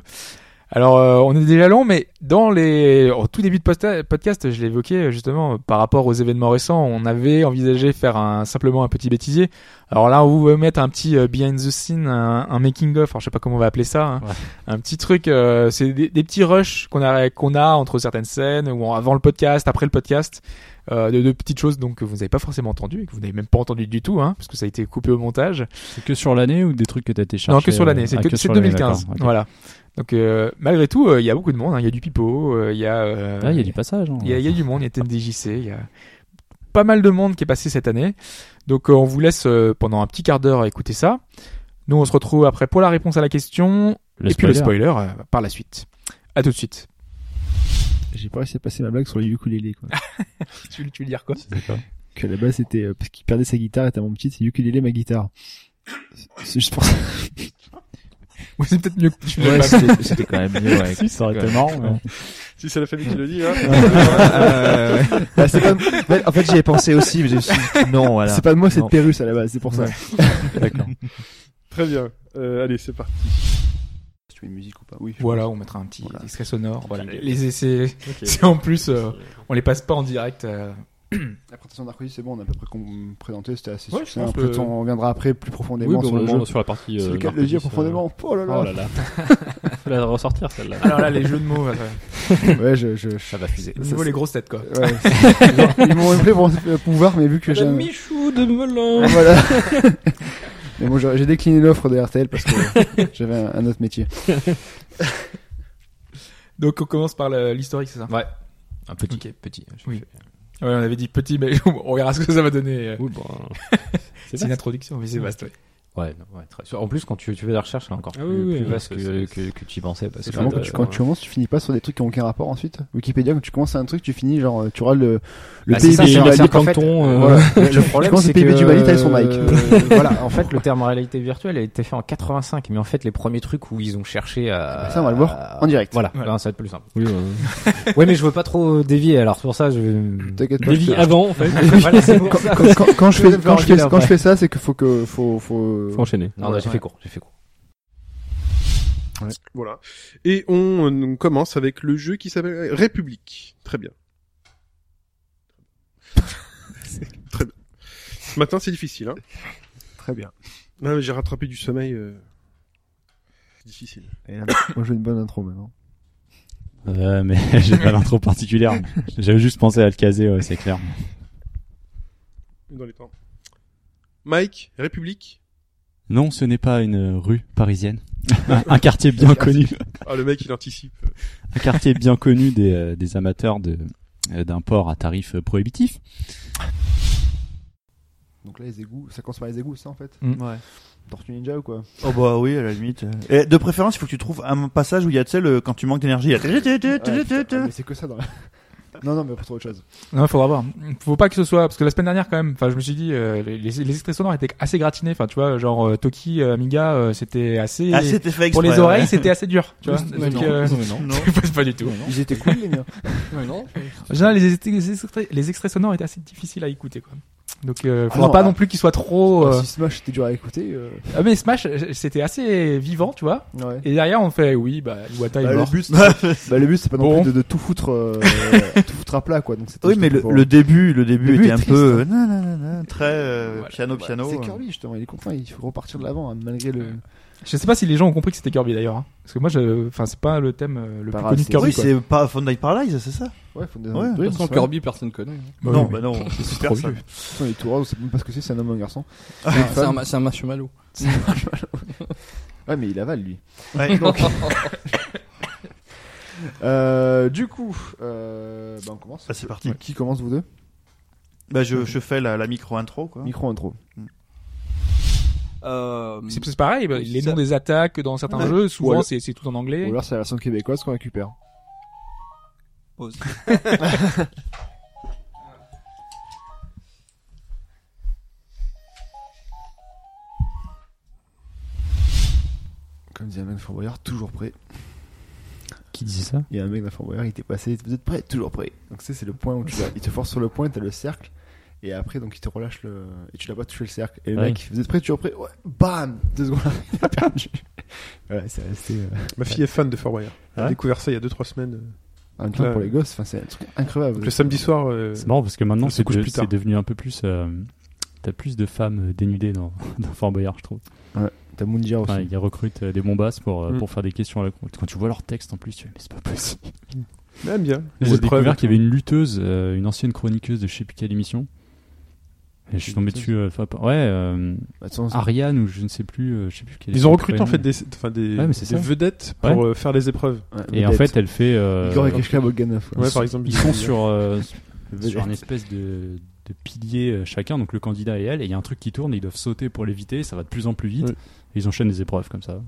Alors, euh, on est déjà long, mais dans les, au tout début de podcast, je l'ai évoqué justement par rapport aux événements récents, on avait envisagé faire un simplement un petit bêtisier. Alors là, on va mettre un petit euh, behind the scene, un, un making of. Alors je sais pas comment on va appeler ça, hein. Ouais. un petit truc. euh, c'est des, des petits rushs qu'on a qu'on a entre certaines scènes ou avant le podcast, après le podcast. Euh, de, de petites choses donc que vous n'avez pas forcément entendu et que vous n'avez même pas entendu du tout, hein, parce que ça a été coupé au montage. C'est que sur l'année ou des trucs que t'as été chercher Non, que sur l'année. euh, C'est ah, que, c'est l'année, 2015. d'accord, ok. Voilà. Donc euh, malgré tout, euh, il y a beaucoup de monde. hein. Il y a du pipeau, euh, il y a. euh, Ah, il y a du passage. hein. il y a, il y a du monde. Il y a TNDJC. Il y a pas mal de monde qui est passé cette année. Donc euh, on vous laisse euh, pendant un petit quart d'heure écouter ça. Nous on se retrouve après pour la réponse à la question Le et puis le spoiler. euh, par la suite. À tout de suite. J'ai pas réussi à passer ma blague sur le ukulélé, quoi. <laughs> Tu, tu veux dire quoi? Que là-bas, c'était, euh, parce qu'il perdait sa guitare, et tellement petit, c'est ukulélé ma guitare. C'est juste pour ça. <laughs> Oui, c'est peut-être mieux que tu Ouais, c'était quand même mieux, ouais. <laughs> Si, ça aurait été marrant. mais- <laughs> Si c'est la famille qui le dit, hein. Euh, bah, c'est pas, bah, en fait, j'y ai pensé aussi, mais je me suis dit, non, voilà. C'est pas de moi, c'est de. Pérus à la base, c'est pour ça. D'accord. Très bien. Euh, allez, c'est parti. Si tu veux une musique ou pas, oui. Voilà, on mettra un petit Voilà. extrait sonore. Voilà, les essais, c'est en plus, euh, on les passe pas en direct. Euh, <clears throat> La présentation d'Arcoïs, c'est bon, on a à peu près présenté, c'était assez Ouais, succinct. pense Après, que- on reviendra après plus profondément Oui, sur le bon, jeu. sur la partie. C'est euh, le cas de le dire euh, profondément. Oh là là. Oh là là. <laughs> Faut la ressortir celle-là. Alors là, les jeux de mots, euh, <laughs> Ouais, je, je, Ça va fuser. au niveau les grosses têtes quoi. ouais. Ils m'ont appelé pour euh, pouvoir, mais vu que j'ai un- Michou de melon. Voilà. <laughs> Mais bon, j'ai décliné l'offre de RTL parce que j'avais un, un autre métier. Donc on commence par l'historique, c'est ça? Ouais. Un petit. Ok. Petit. je Oui. fais- Ouais, on avait dit petit, mais <laughs> on verra ce que ça va donner. euh. Oui, bon. <laughs> C'est une introduction, mais c'est vaste. ouais. Ouais, non, ouais, très- En plus, quand tu, tu fais des recherches, c'est encore Ah plus, oui, oui, plus oui, vaste que, que, que tu y pensais. Parce que vraiment quand tu, t'as- quand tu commences, tu finis pas sur des trucs qui ont aucun rapport ensuite. Wikipédia, quand tu commences un truc, tu finis genre, euh, tu auras le, le Bah, pays euh, Voilà. <laughs> Le problème, c'est le PIB que, du Mali, t'as son Mike. euh, <laughs> voilà, en fait, le terme réalité virtuelle a été fait en 85, mais en fait, les premiers trucs où ils ont cherché à. Ça, on va le voir en direct. Voilà, Voilà. là, ça va être plus simple. Oui, ouais. <laughs> Ouais, mais je veux pas trop dévier, alors c'est pour ça, je vais. T'inquiète pas. Te- avant, en fait. Quand, je fais, ça, c'est que faut que, faut, faut, Faut enchaîner. Non, bah, j'ai fait court, j'ai fait court. Voilà. Et on, euh, on commence avec le jeu qui s'appelle République. Très bien. <laughs> Très bien. Ce matin, c'est difficile, hein. Très bien. Non, mais j'ai rattrapé du sommeil. euh, C'est difficile. Et là, <coughs> moi, je veux une bonne intro maintenant. Euh, mais <laughs> j'ai pas d'intro particulière. J'avais juste pensé à le caser, ouais, c'est clair. Dans les temps. Mike, République. Non, ce n'est pas une rue parisienne. un, quartier bien <laughs> connu. Ah, le mec, il anticipe. Un quartier bien connu des, euh, des amateurs de, euh, d'un port à tarif prohibitif. Donc là, les égouts, ça commence par les égouts, ça en fait Ouais. Tortue Ninja ou quoi? Oh bah oui, à la limite. Et de préférence, il faut que tu trouves un passage où il y a, tu sais, le- quand tu manques d'énergie, il y a... Ouais, putain, mais c'est que ça dans la... Non, non, mais pour trouver autre chose. Non, faudra voir. Faut pas que ce soit parce que la semaine dernière quand même. Enfin, je me suis dit euh, les, les, extraits sonores étaient assez gratinés. Enfin, tu vois, genre euh, Toki, euh, Amiga, euh, c'était assez. Ah, c'était fait pour les oreilles, ouais. c'était assez dur. Tu vois. <laughs> Mais Donc, non, euh, non, mais non. <laughs> Pas, du tout. Ils étaient cool, les miens. <laughs> non. En général, les, extraits- les, extraits, les extraits sonores étaient assez difficiles à écouter, quoi. Donc, euh, faudra non, pas ah. non plus qu'ils soient trop. euh, Si Smash était dur à écouter, euh... Ah mais Smash, euh, c'était assez vivant, tu vois. ouais. Et derrière, on fait oui, bah Iwata est Bah, le mort. but, <laughs> c'est bah, le but, c'est pas non Bon. plus de, de tout foutre, euh, <laughs> tout foutre à plat, quoi. Donc c'était Oui, mais le, le début, le début Le début était est un triste, peu hein. nanana, très euh, Voilà. piano Bah, piano. C'est euh. Kirby, justement. Il est content. Il faut repartir de l'avant, hein, malgré le. Je sais pas si les gens ont compris que c'était Kirby d'ailleurs. hein. Parce que moi, je... enfin, c'est pas le thème euh, le plus connu de c'est- Kirby. Oui, quoi. c'est pas Fondai Paradise, c'est ça? Ouais, faut Ouais, oui, de toute façon. Kirby, personne connaît. hein. Bah Non, oui, bah non, c'est super trop ça. vieux. Rose, on sait même pas ce que c'est, c'est un homme ou un garçon. C'est un, ma- c'est un marshmallow. <laughs> Ouais, mais il avale, lui. Ouais. <laughs> Donc, euh, du coup, euh, bah, on commence. Bah, c'est parti. Qui commence, vous deux? Bah, je, je fais la, la micro intro quoi. Micro intro. Euh, C'est c'est pareil, bah, les noms des attaques dans certains Ouais. jeux, souvent alors- c'est c'est tout en Ou anglais. alors, c'est la version québécoise qu'on récupère. pause. <laughs> Comme disait un mec de Fort Boyard, toujours prêt. Qui disait ça? Il y a un mec de Fort Boyard, il était passé, vous êtes prêt Toujours prêt. Donc, tu sais, c'est le point où tu vas, il te force sur le point, t'as le cercle. Et après, donc, il te relâche le, et tu l'as pas touché le cercle. Et le Ouais. mec, vous êtes prêt Toujours prêt Ouais, bam Deux secondes, <laughs> il a perdu. Voilà, c'est resté, euh, Ma fille est fan de Fort Boyard. Elle a Ouais. découvert ça il y a 2-3 semaines. en même temps, Ouais. pour les gosses, enfin, c'est un truc incroyable. Donc, le samedi soir, euh, C'est marrant parce que maintenant c'est de- devenu un peu plus. euh, T'as plus de femmes euh, dénudées dans, <laughs> dans Fort Boyard, je trouve. T'as Moundir aussi. Enfin, ils recrutent euh, des bombasses pour, euh, Mm. pour faire des questions à la con. Quand tu vois leur texte en plus, tu fais, mais c'est pas possible. elle aime bien. J'ai découvert qu'il y avait une lutteuse, euh, une ancienne chroniqueuse de je sais plus quelle émission. Et je suis tombé dessus. euh, ouais, euh, Bah, Ariane ou je ne sais plus. euh, je sais plus quelle Ils ont recruté en fait des, enfin, des, Ouais, mais c'est des ça. vedettes pour Ouais. euh, faire les épreuves. ouais, Et en fait, elle fait. euh, Igor et. Ouais, par exemple. ils sont sur, euh, sur un espèce de, de pilier euh, chacun, donc le candidat et elle, et il y a un truc qui tourne, et ils doivent sauter pour l'éviter, ça va de plus en plus vite. Ouais. Et ils enchaînent des épreuves comme ça.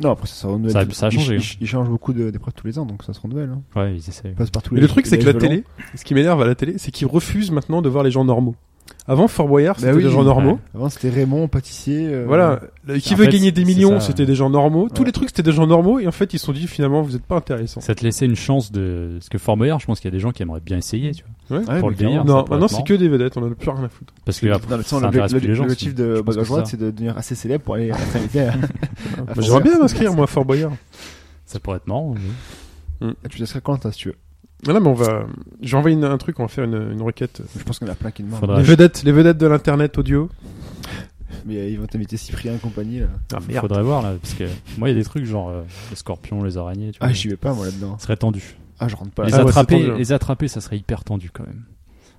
Non, après, ça, ça renouvelle. Ça a- ça changé, Ils, hein. ils changent beaucoup d'épreuves tous les ans, donc ça se renouvelle. Hein. Ouais, ils essaient. Ils passent par tous Mais les le truc, c'est que la télé, ce qui m'énerve à la télé, c'est qu'ils refusent maintenant de voir les gens normaux. Avant, Fort Boyard, Bah c'était oui, des gens ouais. normaux. Avant, c'était Raymond, pâtissier. euh, Voilà. Le- Qui En veut fait, gagner des millions, c'était des gens normaux. Tous les trucs, c'était des gens normaux. Et en fait, ils se sont dit, finalement, vous êtes pas intéressants. Ça te laissait une chance de. Parce que Fort Boyard, je pense qu'il y a des gens qui aimeraient bien essayer, tu vois. Ouais. Pour le délire. Non, maintenant, c'est que des vedettes. On en a plus rien à foutre. Parce que après. L'objectif de Je pense Bagage que Droite, ça. c'est de devenir assez célèbre pour aller <laughs> s'inviter à. Bah, J'aimerais bien m'inscrire, moi, à Fort Boyard. Ça pourrait être marrant. mais- Tu t'inscris quand, si tu veux? Ah Non, mais on va. J'ai envoyé une- un truc, on va faire une, une requête. Je pense qu'on a plein qui demandent. Faudra- Les vedettes, les vedettes de l'internet audio. Mais euh, ils vont t'inviter Cyprien et compagnie, là. Ah Faudrait voir là, parce que moi, il y a des trucs genre euh, les scorpions, les araignées, tu vois. Ah, j'y vais pas, moi, là-dedans. Ça serait tendu. Ah, je rentre pas. les, Ah ouais, c'est attraper, tendu, hein. les attraper, ça serait hyper tendu quand même.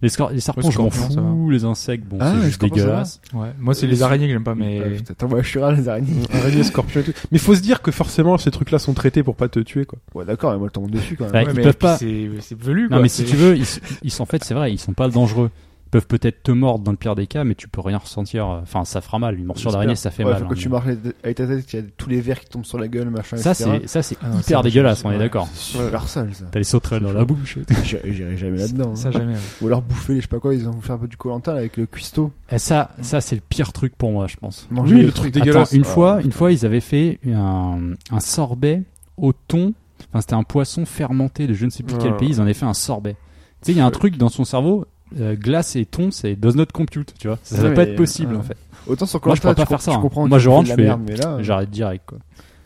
Les, les serpents, je m'en scorpions, fous. Les insectes, bon, Ah, c'est les juste scorpions, ça dégueulasse. Ouais. Moi, c'est les araignées que j'aime pas, mais. Euh, putain, T'envoies Shura, les araignées. <laughs> Araignée, scorpion et tout. Mais faut se dire que forcément, ces trucs-là sont traités pour pas te tuer, quoi. Ouais, d'accord, mais moi, je tombe dessus, quand même. Ouais, Ouais, ils mais peuvent pas- C'est c'est velu, Non, quoi. mais si tu veux, ils, ils sont en fait, c'est vrai, ils sont pas dangereux. Ils peuvent peut-être te mordre dans le pire des cas, mais tu peux rien ressentir. Enfin, ça fera mal. Une morsure d'araignée, ça fait ouais, mal. hein, tu mais- marches avec ta tête, qu'il y a tous les vers qui tombent sur la gueule, machin, Ça, etc. c'est ça, c'est Ah hyper dégueulasse. On est d'accord. Sale, ça. T'as les sauterelles dans la bouche. J'irai jamais là-dedans. hein. Ça, jamais. Ou alors bouffer, je sais pas quoi, ils ont fait un peu du colanta avec le cuistot. Et ça, ça c'est le pire truc pour moi, je pense. Manger Oui, le truc dégueulasse. Une Ah, fois, une fois, ils avaient fait un, sorbet au thon. Enfin, c'était un poisson fermenté de je ne sais plus quel Ah. pays. Ils en avaient fait un sorbet. Tu sais, il y a un truc dans son cerveau. Euh, glace et thon, c'est does not compute, tu vois. Ça Ouais, va pas être possible, euh, en fait. Autant sur Moi, je pourrais Colanta, pas faire ça, hein. Moi, je rentre, je fais- merde, mais là. J'arrête direct, quoi.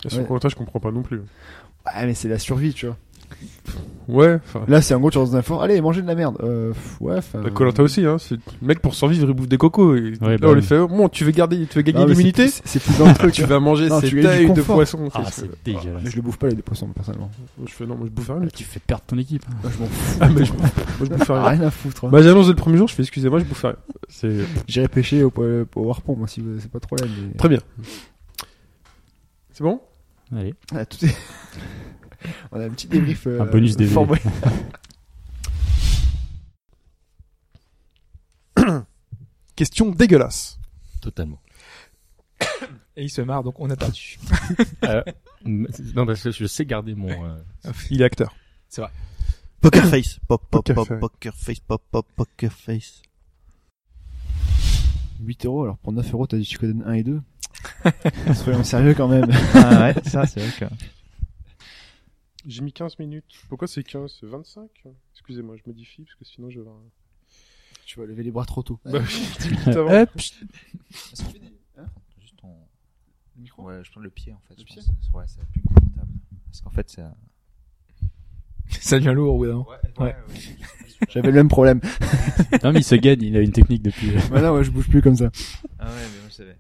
Et sur Ouais. Koh-Lanta, je comprends pas non plus. Ouais, mais c'est la survie, tu vois. Ouais, enfin. Là, c'est en gros, tu rentres dans un fort, allez, mangez de la merde. Euh, ouais. La Koh-Lanta aussi, hein. C'est... Le mec, pour survivre, il bouffe des cocos. Et Ouais, là, bah on lui fait, oh, bon, tu veux garder, tu veux gagner Non, l'immunité? c'est- C'est plus dans <laughs> le truc. Tu vas manger Non, ces tailles de poisson. Ah, c'est- c'est Mais je le bouffe pas, les poissons, personnellement. Je fais, non, moi, je bouffe rien. Tu fais perdre ton équipe. Moi, je m'en fous. Ah, mais je, moi, je bouffe rien. Rien à foutre. hein. Bah, j'annonce dès le premier jour, je fais, excusez-moi, je bouffe rien. C'est J'irai pêcher au, po- au harpon, moi, si vous- c'est pas trop là. Mais... très bien. C'est bon? Allez. Ah, tout est- <laughs> on a un petit débrief. Euh, un bonus débrief. Formé. <laughs> <coughs> Question dégueulasse. Totalement. <coughs> Et il se marre, donc on a perdu. <laughs> euh, non, parce que je sais garder mon. Euh... Il est acteur. C'est vrai. Poker <coughs> face, pop, pop, poker pop, face. poker face, pop, pop, poker face. 8 euros, alors pour 9 euros, t'as dit que tu donnes 1 et 2. <laughs> Soyons sérieux quand même. ah ouais, ça, c'est vrai que. J'ai mis 15 minutes. Pourquoi c'est 15 C'est 25 Excusez-moi, je modifie parce que sinon je vais Tu vas lever les bras trop tôt. Bah oui, 10 minutes avant. Hop. Juste ton micro? Ouais, je prends le pied en fait. Le je pied? pense. Ouais, c'est plus confortable. Parce qu'en fait, c'est. un- <laughs> Ça devient lourd, oui, non Ouais. J'avais le même problème. <laughs> Non, mais il se gagne, il a une technique depuis. euh, Voilà, ouais, je bouge plus comme ça. Ah ouais, mais moi je savais.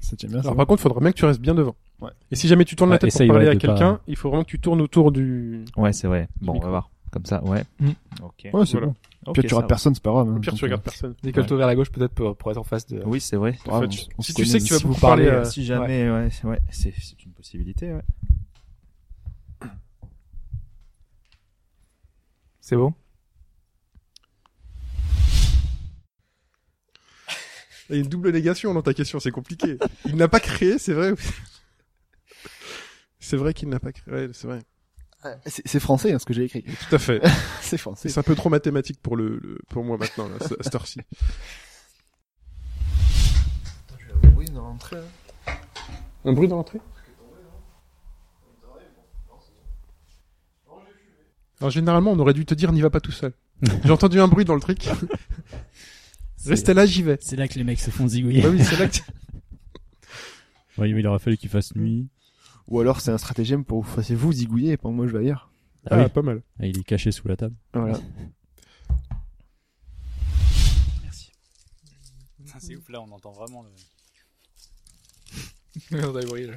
Ça tient bien. Alors ça. par contre, il faudra bien que tu restes bien devant. Ouais. Et si jamais tu tournes la tête essaye, pour parler ouais, à quelqu'un, pas- il faut vraiment que tu tournes autour du... Ouais, c'est vrai. Bon, on va voir. Comme ça, ouais. Mm. Ok. Ouais, c'est Voilà. bon. Puis tu va. personne, c'est pas grave. hein. Au pire, tu regardes personne. Décolle-toi vers la gauche, peut-être, pour, pour être en face de. Oui, c'est vrai. euh, grave, En fait, on- on si tu sais que tu vas vous parler, euh, Si jamais, ouais, c'est- ouais, c'est une possibilité, ouais. C'est bon? Il y a une double négation dans ta question, c'est compliqué. Il n'a pas créé, c'est vrai. C'est vrai qu'il n'a pas créé, ouais, c'est vrai. C'est français, hein, ce que j'ai écrit. Tout à fait. <laughs> c'est français. C'est un peu trop mathématique pour le, le- pour moi maintenant, là, à cette heure-ci. Oui, dans l'entrée. Un bruit dans l'entrée? Alors généralement, on aurait dû te dire n'y va pas tout seul. J'ai entendu un bruit dans le truc. Restez là, j'y vais. C'est là que les mecs se font zigouiller. Bah oui, c'est là que tu- <laughs> Ouais, il aurait fallu qu'il fasse nuit. Ou alors c'est un stratagème pour vous fassiez vous zigouiller et pendant que moi je vais ailleurs. Ah, Ah, oui. pas mal. Ah, il est caché sous la table. Voilà. C'est ouf, là, on entend vraiment le. <laughs> Non, des bruits, là.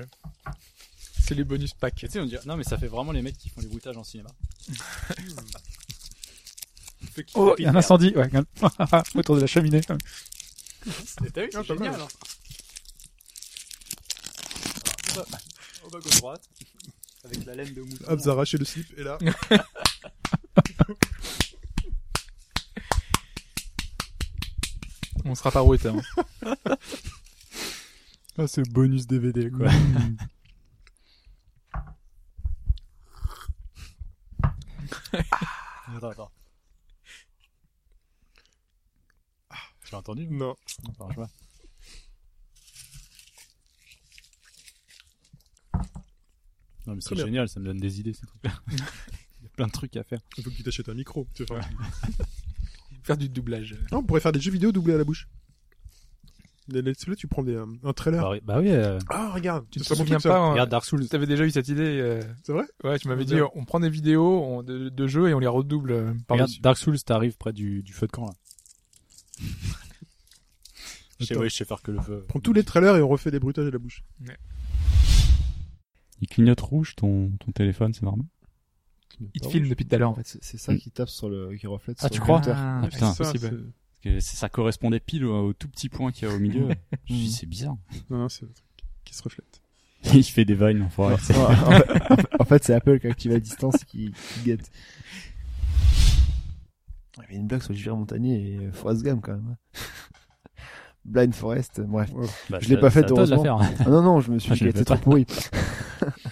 C'est les bonus packs. Tu sais, on dirait... Non, mais ça fait vraiment les mecs qui font les bruitages en cinéma. <laughs> Oh, il y a un incendie, ouais, <laughs> autour de la cheminée. T'as vu, c'est génial. Hein. Au bas gauche droite, avec la laine de mouton. Hop, arraché le slip, et là. <laughs> On sera pas routé, hein. <laughs> Ah, c'est bonus DVD, quoi. <laughs> attends, attends. Tu l'as entendu? Non. Enfin, je vois. Non, mais c'est bien. génial, ça me donne des idées, ces trucs-là. <laughs> Il y a plein de trucs à faire. Il faut que tu t'achètes un micro. tu vois. <laughs> Faire du doublage. Non, on pourrait faire des jeux vidéo doublés à la bouche. Let's play, tu prends des, euh, un trailer. Bah, oui, bah oui, euh, Ah, regarde. Tu te montre souviens pas, hein, regarde Dark Souls. T'avais déjà eu cette idée euh, C'est vrai? Ouais, tu m'avais dit, Bien. on prend des vidéos on- de, de jeux et on les redouble euh, par Regarde, dessus. Dark Souls, t'arrives près du, du feu de camp, là. Je sais, ouais, je sais faire que le feu. Prends tous les trailers et on refait des bruitages à la bouche. Il clignote rouge ton, ton téléphone, c'est normal Il te filme depuis tout à l'heure, en fait. C'est ça qui tape sur le, qui reflète Ah, sur tu le crois compteur. Ah, Ah, putain, possible. c'est- ça correspondait pile au, au tout petit point qu'il y a au milieu. <laughs> je me suis dit, c'est bizarre. Non, non, c'est un truc qui se reflète. <laughs> il fait des vines, enfoiré. Ouais, en fait, en fait, c'est Apple qui active à distance qui, qui guette. Il y avait une blague sur Gilbert Montagnier et Forrest Gump quand même. <laughs> Blind Forest, bref. Bah, Je l'ai pas fait, heureusement. Ah non, non, je me suis Ah, dit je qu'elle l'ai fait.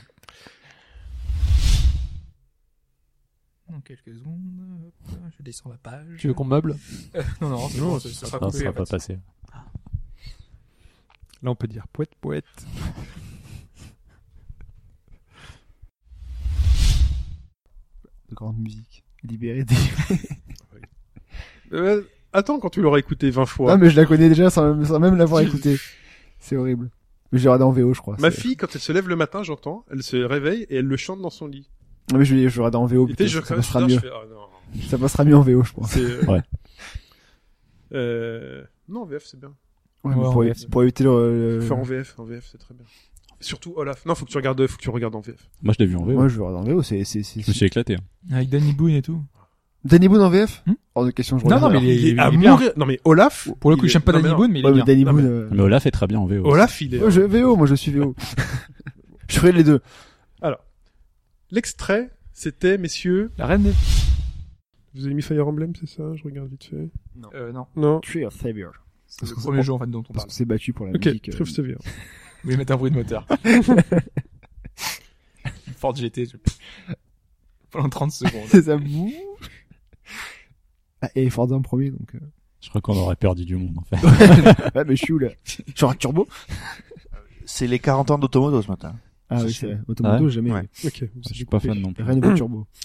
En quelques secondes, hop, je descends la page. Tu veux qu'on meuble? <laughs> Non, non, c'est Non, bon, ça ça, ça sera Non, coupé, ça va pas de passer. Là, on peut dire poète, poète. De <laughs> grande musique. Libéré des... Euh, attends, quand tu l'auras écouté 20 fois. Non, mais je la connais déjà sans, sans même l'avoir écoutée. C'est horrible. Mais j'ai regardé en VO, je crois. Ma fille, quand elle se lève le matin, j'entends, elle se réveille et elle le chante dans son lit. Non, mais je vais, je vais regarder en VO. Putain, je, ça passera mieux. fais, ah non. Ça passera mieux en VO, je pense. Euh, Ouais. Euh, non, en VF, c'est bien. Ouais, Ouais, pour, VF, éviter- pour éviter le... Faire en VF, en VF, c'est très bien. Surtout Olaf. Non, faut que tu regardes, faut que tu regardes en VF. Moi, je l'ai vu en VO. Moi, je vais regarder en VO, c'est, c'est, c'est, Je me suis éclaté. hein. Avec Danny Boone et tout. Danny Boone en VF? Hmm Hors de question, je Non, non, mais il est, il est à bien. mourir. Non, mais Olaf. Pour le coup, j'aime pas non, Danny non. Boone, mais il Ouais, est mais bien. Danny Non, mais- Boone, euh, Mais Olaf est très bien en VO. Olaf, il est. Je VO, moi, je suis VO. <laughs> je ferai les deux. Alors, l'extrait, c'était, messieurs, La reine des... vous avez mis Fire Emblem, c'est ça? Je regarde vite fait. Euh, non. Non. Tree of Savior. C'est le premier jeu en fait dont on Parce parle. qu'on s'est battu pour la Ok, musique. euh, très <laughs> sévère. Vous voulez mettre un bruit de moteur? <laughs> Ford GT. je- Pendant 30 secondes. C'est ça. Ah, <laughs> et Forza en premier, donc. euh. Je crois qu'on aurait perdu du monde, en fait. <laughs> ouais, mais je suis où là? Sur un turbo? C'est les 40 ans d'automoto ce matin. Ah oui, c'est-. Automoto, Ouais? jamais. Ouais. Ok, Je suis pas fan non plus. Rien de turbo. <clears throat>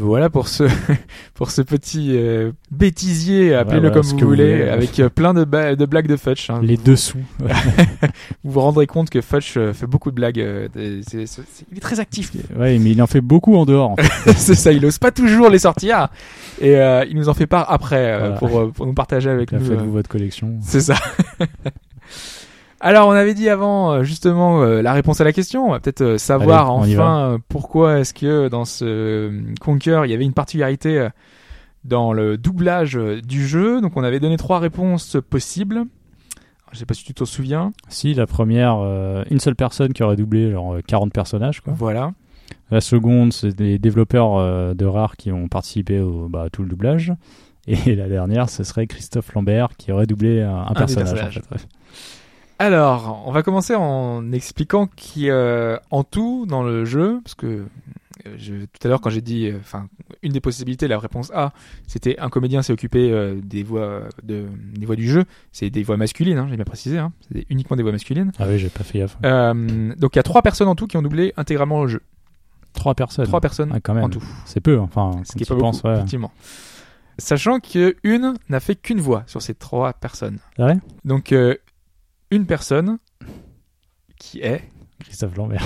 Voilà pour ce <laughs> pour ce petit euh, bêtisier, appelez-le comme vous voulez, avec euh, plein de, blagues de Fudge. hein. Les dessous. <laughs> Vous vous rendrez compte que Fudge euh, fait beaucoup de blagues. euh, c'est- c'est- il est très actif. Ouais, mais il en fait beaucoup en dehors, en fait. <laughs> c'est ça, il ose pas toujours les sortir et euh, il nous en fait part après Voilà. pour pour nous partager avec Là, nous. Faites-vous votre collection. C'est ça. Alors, on avait dit avant euh, justement euh, la réponse à la question. On va peut-être euh, savoir Allez, enfin pourquoi est-ce que dans ce Conquer il y avait une particularité dans le doublage du jeu. Donc, on avait donné trois réponses possibles. Je sais pas si tu t'en souviens. Si, la première, euh, une seule personne qui aurait doublé genre euh, 40 personnages, quoi. Voilà. La seconde, c'est des développeurs euh, de Rare qui ont participé au, bah, à tout le doublage. Et <laughs> la dernière, ce serait Christophe Lambert qui aurait doublé un, personnage. en fait. Alors, on va commencer en expliquant qui euh, en tout dans le jeu, parce que euh, je, tout à l'heure quand j'ai dit, euh, enfin, une des possibilités, la réponse A, c'était un comédien s'est occupé euh, des voix de des voix du jeu, c'est des voix masculines, hein, j'ai bien précisé, hein, c'est uniquement des voix masculines. Ah oui, j'ai pas fait gaffe. Donc il y a trois personnes en tout qui ont doublé intégralement le jeu, Trois personnes. trois personnes Ah, quand même. en tout, C'est peu, enfin, ce qui est pas penses, beaucoup, ouais. effectivement. Sachant que une n'a fait qu'une voix sur ces trois personnes. Ah ouais? Donc euh, une personne qui est Christophe Lambert.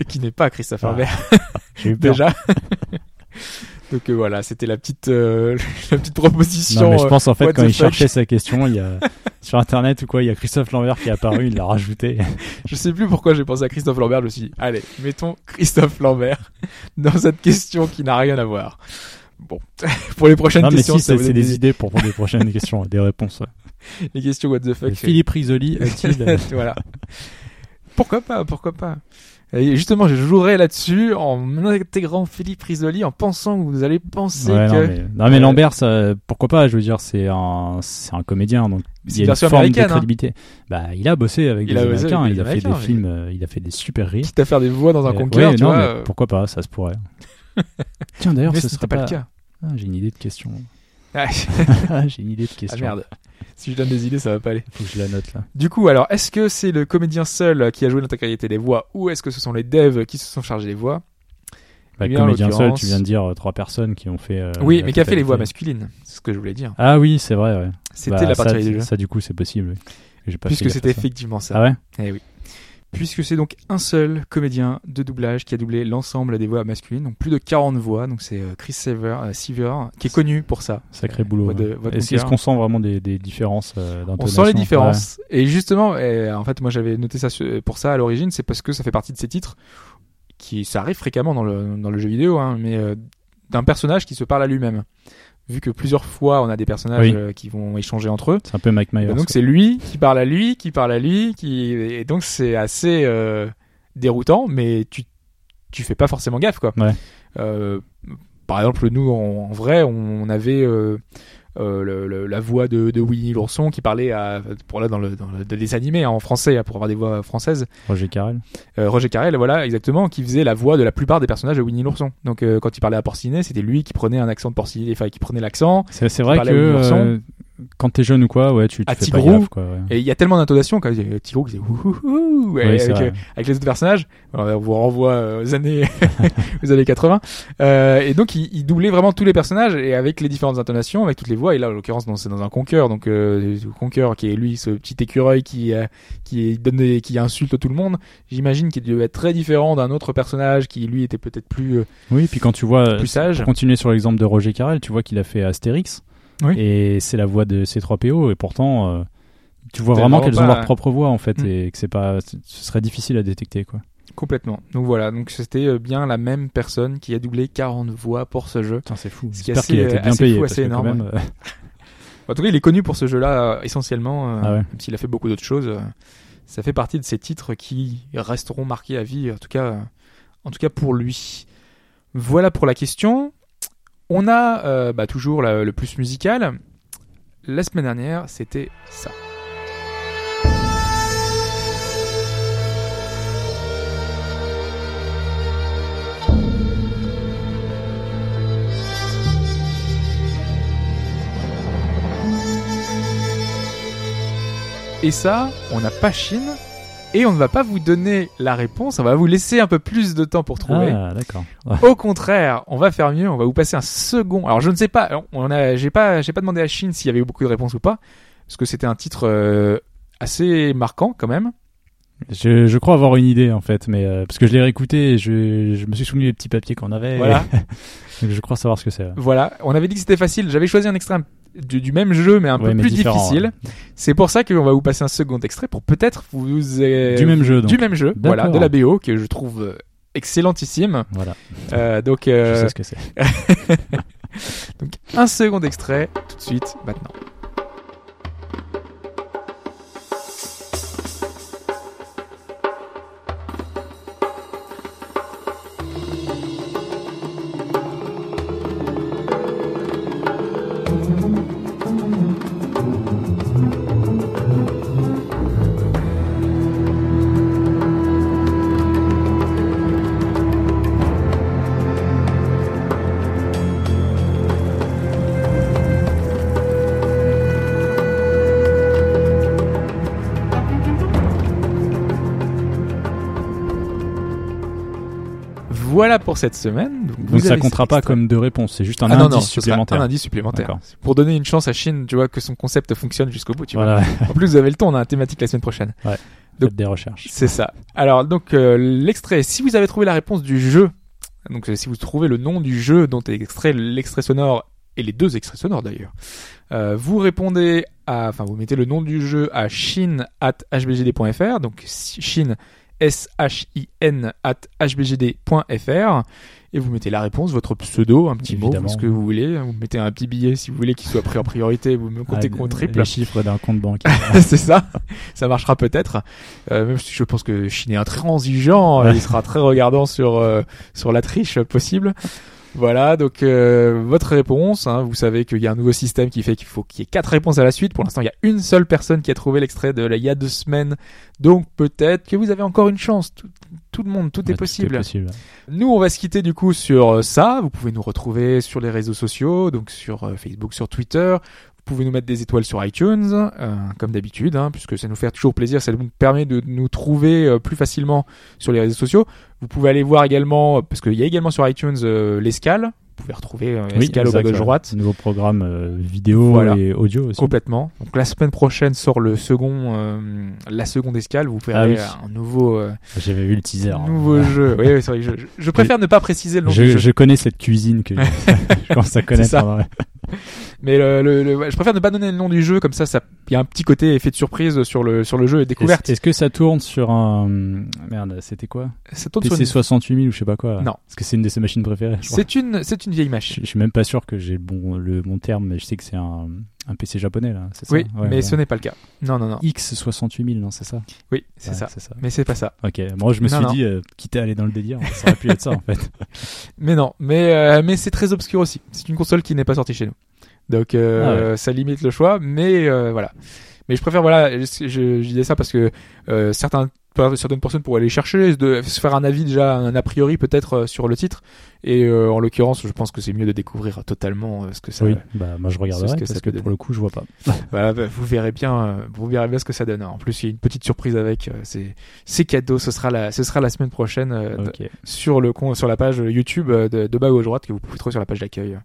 et <laughs> qui n'est pas Christophe Ah, Lambert. <laughs> J'ai eu peur. déjà. <laughs> Donc euh, voilà, c'était la petite euh, la petite proposition. Non, mais je euh, pense en fait what quand il fuck. cherchait sa question, il y a sur internet ou quoi, il y a Christophe Lambert qui est apparu, il l'a rajouté. Je sais plus pourquoi j'ai pensé à Christophe Lambert. Je me suis dit, allez, mettons Christophe Lambert dans cette question qui n'a rien à voir. Bon, pour les prochaines non, mais questions, si, c'est des idées pour, pour des prochaines questions, des réponses. ouais. <laughs> les questions what the fuck. Philippe Risoli <laughs> a-t-il euh, <laughs> voilà. Pourquoi pas, pourquoi pas. Et justement, je jouerai là-dessus en intégrant Philippe Risoli, en pensant que vous allez penser Ouais, que non, mais, non, mais euh, Lambert, ça, pourquoi pas Je veux dire, c'est un, c'est un comédien, donc il y a une forme de hein. crédibilité. Bah, il a bossé avec Il des avec Américains, il a fait des films, euh, il a fait des super rires. quitte à faire des voix dans un Euh, Conquer, ouais, tu non, vois. mais pourquoi pas Ça se pourrait. Tiens, d'ailleurs, ce serait pas, pas. le cas. Ah, j'ai une idée de question. Ah, j'ai une idée de ah, question. merde. Si je donne des idées, ça va pas aller. Faut que je la note là. Du coup, alors, est-ce que c'est le comédien seul qui a joué l'intégralité des voix ou est-ce que ce sont les devs qui se sont chargés des voix? Bah, Eh bien, comédien seul, tu viens de dire euh, trois personnes qui ont fait. euh, Oui, mais qui a fait les voix masculines. C'est ce que je voulais dire. Ah oui, c'est vrai, ouais. C'était Bah, la ça, particularité du jeu. Ça, du coup, c'est possible. oui. Pas Puisque c'était effectivement ça. Ah ouais? Eh oui. Puisque c'est donc un seul comédien de doublage qui a doublé l'ensemble des voix masculines, donc plus de 40 voix, donc c'est euh, Chris Sever, euh, Seaver, qui est connu pour ça. Sacré boulot. ouais. Est-ce qu'on sent vraiment des, des différences euh, On sent les différences. Et justement, euh, en fait, moi j'avais noté ça pour ça à l'origine, c'est parce que ça fait partie de ces titres qui, ça arrive fréquemment dans le, dans le jeu vidéo, hein, mais euh, d'un personnage qui se parle à lui-même. Vu que plusieurs fois on a des personnages Oui. euh, qui vont échanger entre eux. C'est un peu Mike Myers. Et donc c'est lui qui parle à lui, qui parle à lui, qui et donc c'est assez euh, déroutant, mais tu tu fais pas forcément gaffe quoi. Ouais. Euh, par exemple nous en, en vrai on avait euh, le- le- la voix de, de Winnie l'ourson qui parlait à pour là dans le dans le de dessin animé hein, en français hein, pour avoir des voix françaises. Roger Carrel. Euh, Roger Carrel voilà exactement qui faisait la voix de la plupart des personnages de Winnie l'ourson. Donc euh, quand il parlait à Porcinet c'était lui qui prenait un accent de Porcinet, enfin qui prenait l'accent. C'est vrai que quand t'es jeune ou quoi, ouais, tu, tu À fais pas Tigrou. gaffe, quoi. ouais. Et il y a tellement d'intonations quand il y a Tigrou qui disait ouhouhou Oui, avec, euh, avec les autres personnages. Alors, on vous renvoie euh, aux années <laughs> aux années 80. Euh, et donc il, il doublait vraiment tous les personnages et avec les différentes intonations, avec toutes les voix. Et là, en l'occurrence, c'est dans un Conquer, donc euh, Conquer qui est lui ce petit écureuil qui qui donne des- qui insulte tout le monde. J'imagine qu'il devait être très différent d'un autre personnage qui lui était peut-être plus Oui, puis quand tu vois, plus sage. pour continuer sur l'exemple de Roger Carrel, tu vois qu'il a fait Astérix. Oui. Et c'est la voix de C3PO, et pourtant, euh, tu vois vraiment qu'elles ont leur propre voix, en fait, Hmm. et que c'est pas, ce serait difficile à détecter, quoi. Complètement. Donc voilà, donc c'était euh, bien la même personne qui a doublé 40 voix pour ce jeu. Putain, c'est fou. Ce qui est J'espère qu'il a assez- été bien assez payé, fou, assez énorme, même, euh, En tout cas, il est connu pour ce jeu-là euh, essentiellement, euh, Ah ouais. même s'il a fait beaucoup d'autres choses. euh, ça fait partie de ces titres qui resteront marqués à vie, en tout cas, euh, en tout cas pour lui. Voilà pour la question. On a euh, bah, toujours le plus musical. la semaine dernière, c'était ça. Et ça, on n'a pas Chine. Et on ne va pas vous donner la réponse, on va vous laisser un peu plus de temps pour trouver. Ah, d'accord. Ouais. Au contraire, on va faire mieux, on va vous passer un second. Alors je ne sais pas, on a, j'ai pas, j'ai pas demandé à Chine s'il y avait eu beaucoup de réponses ou pas, parce que c'était un titre euh, assez marquant quand même. Je, je crois avoir une idée en fait, mais euh, parce que je l'ai réécouté, et je, je me suis souvenu des petits papiers qu'on avait. Voilà. <laughs> Donc je crois savoir ce que c'est. Voilà, on avait dit que c'était facile. J'avais choisi un extrait du, du même jeu, mais un Ouais, peu mais plus difficile. ouais. C'est pour ça qu'on va vous passer un second extrait pour peut-être vous euh, Du même jeu, donc. du même jeu, voilà, de la BO que je trouve euh, excellentissime. Voilà. Euh, donc, Je euh, sais ce que c'est. <laughs> donc un second extrait tout de suite maintenant. Pour cette semaine. Donc, ça comptera pas comme deux réponses, c'est juste un Ah indice non, supplémentaire. Un indice supplémentaire. D'accord. Pour donner une chance à Chine, tu vois, que son concept fonctionne jusqu'au bout, tu Voilà, vois. En plus, vous avez le temps, on a un thématique la semaine prochaine. Donc- faites des recherches. C'est ça. Alors, donc, euh, l'extrait, si vous avez trouvé la réponse du jeu, donc euh, si vous trouvez le nom du jeu dont est extrait l'extrait sonore, et les deux extraits sonores d'ailleurs, euh, vous répondez à, enfin, vous mettez le nom du jeu à chine at hbgd.fr, donc chine, S-H-I-N at hbgd.fr, et vous mettez la réponse, votre pseudo, un petit Évidemment. mot, ce que vous voulez. Vous mettez un petit billet si vous voulez qu'il soit pris en priorité, vous me comptez Ah, compte triple. Les chiffres d'un compte bancaire. <laughs> c'est ça. Ça marchera peut-être. Euh, même si je pense que Chine est intransigeant, euh, <laughs> il sera très regardant sur euh, sur la triche possible. Voilà, donc euh, votre réponse, hein, vous savez qu'il y a un nouveau système qui fait qu'il faut qu'il y ait quatre réponses à la suite. Pour l'instant, il y a une seule personne qui a trouvé l'extrait de là, il y a deux semaines. Donc peut-être que vous avez encore une chance. Tout, tout le monde, tout est possible. possible. Nous, on va se quitter du coup sur euh, ça. Vous pouvez nous retrouver sur les réseaux sociaux, donc sur euh, Facebook, sur Twitter. Vous pouvez nous mettre des étoiles sur iTunes, euh, comme d'habitude, hein, puisque ça nous fait toujours plaisir. Ça nous permet de nous trouver euh, plus facilement sur les réseaux sociaux. Vous pouvez aller voir également, parce qu'il y a également sur iTunes euh, l'escale. Vous pouvez retrouver euh, l'escale au bas ouais. droite. Nouveau programme euh, vidéo Voilà. et audio aussi. Complètement. Donc la semaine prochaine sort le second, euh, la seconde escale. Vous Ah verrez oui. un nouveau, euh, J'avais vu le teaser. hein. nouveau jeu. Oui, oui, c'est vrai. que Je, je- je préfère ne pas préciser le nom Je, du jeu. je connais cette cuisine que <laughs> je commence à connaître. Mais le, le- le- ouais, je préfère ne pas donner le nom du jeu, comme ça, ça, il y a un petit côté effet de surprise sur le sur le jeu et découverte. Est-ce que ça tourne sur un merde C'était quoi? Ça tourne sur PC une- 68000 ou je sais pas quoi. Non. Parce que c'est une de ses machines préférées. je. C'est une c'est une vieille Je, machine. je suis même pas sûr que j'ai le bon le bon terme, mais je sais que c'est un, un PC japonais là. c'est ça? Oui, Ouais, mais ouais. ce n'est pas le cas. Non, non, non. X 68000, non, c'est ça? Oui, c'est Ouais, ça. Mais c'est pas ça. Ok. Moi, je me Non, suis non. dit, euh, quitte à aller dans le délire, ça aurait pu être ça en fait. <laughs> Mais non. Mais euh, mais c'est très obscur aussi. C'est une console qui n'est pas sortie chez nous. Donc euh, ça limite le choix. Mais euh, voilà. Mais je préfère voilà. Je, je, je disais ça parce que euh, certains certaines personnes pourraient aller chercher, de, se faire un avis déjà, un a priori peut-être euh, sur le titre. Et euh, en l'occurrence, je pense que c'est mieux de découvrir totalement euh, ce que ça. oui. Bah, moi, je regarderai ce que parce ça que peut pour le coup, je vois pas. <laughs> Voilà, bah, vous verrez bien, euh, vous verrez bien ce que ça donne. En plus, il y a une petite surprise avec. euh, c'est c'est cadeau. Ce sera la, ce sera la semaine prochaine euh, d- Ok. sur le con, sur la page YouTube euh, de, de bas gauche droite que vous pouvez trouver sur la page d'accueil.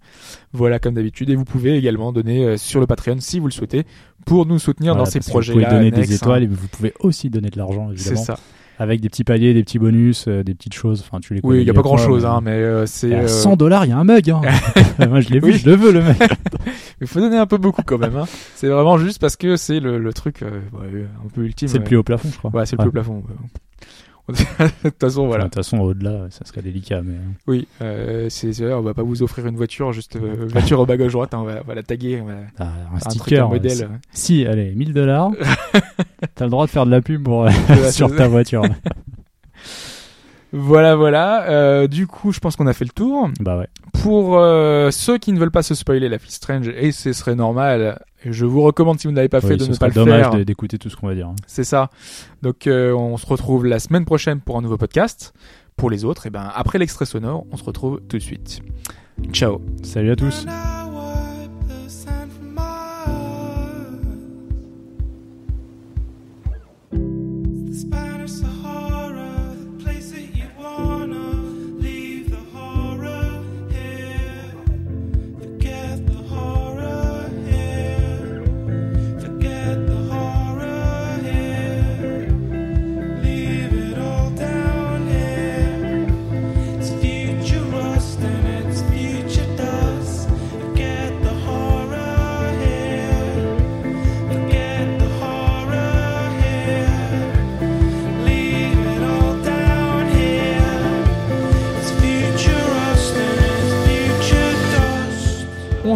Voilà, comme d'habitude. Et vous pouvez également donner euh, sur le Patreon si vous le souhaitez pour nous soutenir Voilà, dans ces parce que projets. Vous pouvez donner des étoiles et vous pouvez aussi donner de l'argent C'est évidemment. ça. Avec des petits paliers, des petits bonus, euh, des petites choses. Enfin, tu les Oui, il y a pas grand chose, hein, mais euh, c'est. À euh, 100 dollars, il y a un mug. Hein. <laughs> Moi, je l'ai vu, Oui. je le veux le mec. <laughs> Il faut donner un peu beaucoup quand même. Hein. C'est vraiment juste parce que c'est le, le truc euh, ouais, un peu ultime. C'est le plus haut plafond, je crois. Ouais, c'est le plus haut plafond. <laughs> De toute façon, voilà. De toute façon, au-delà, ça serait délicat. Mais... euh, Oui, euh, c'est on va pas vous offrir une voiture, juste euh, voiture au bas gauche droite, hein, on, va, on va la taguer, on va Ah, un sticker, truc, un modèle. Si, allez, 1000 dollars. <laughs> T'as le droit de faire de la pub pour, <laughs> sur ta voiture. Voilà, voilà. Euh, du coup, je pense qu'on a fait le tour. bah ouais. Pour euh, ceux qui ne veulent pas se spoiler la Fist Strange, et ce serait normal, Je vous recommande, si vous ne l'avez pas fait, de ne pas le dommage faire. de- d'écouter tout ce qu'on va dire. hein. C'est ça. Donc euh, on se retrouve la semaine prochaine pour un nouveau podcast. Pour les autres, et ben après l'extrait sonore, on se retrouve tout de suite. Ciao. Salut à tous.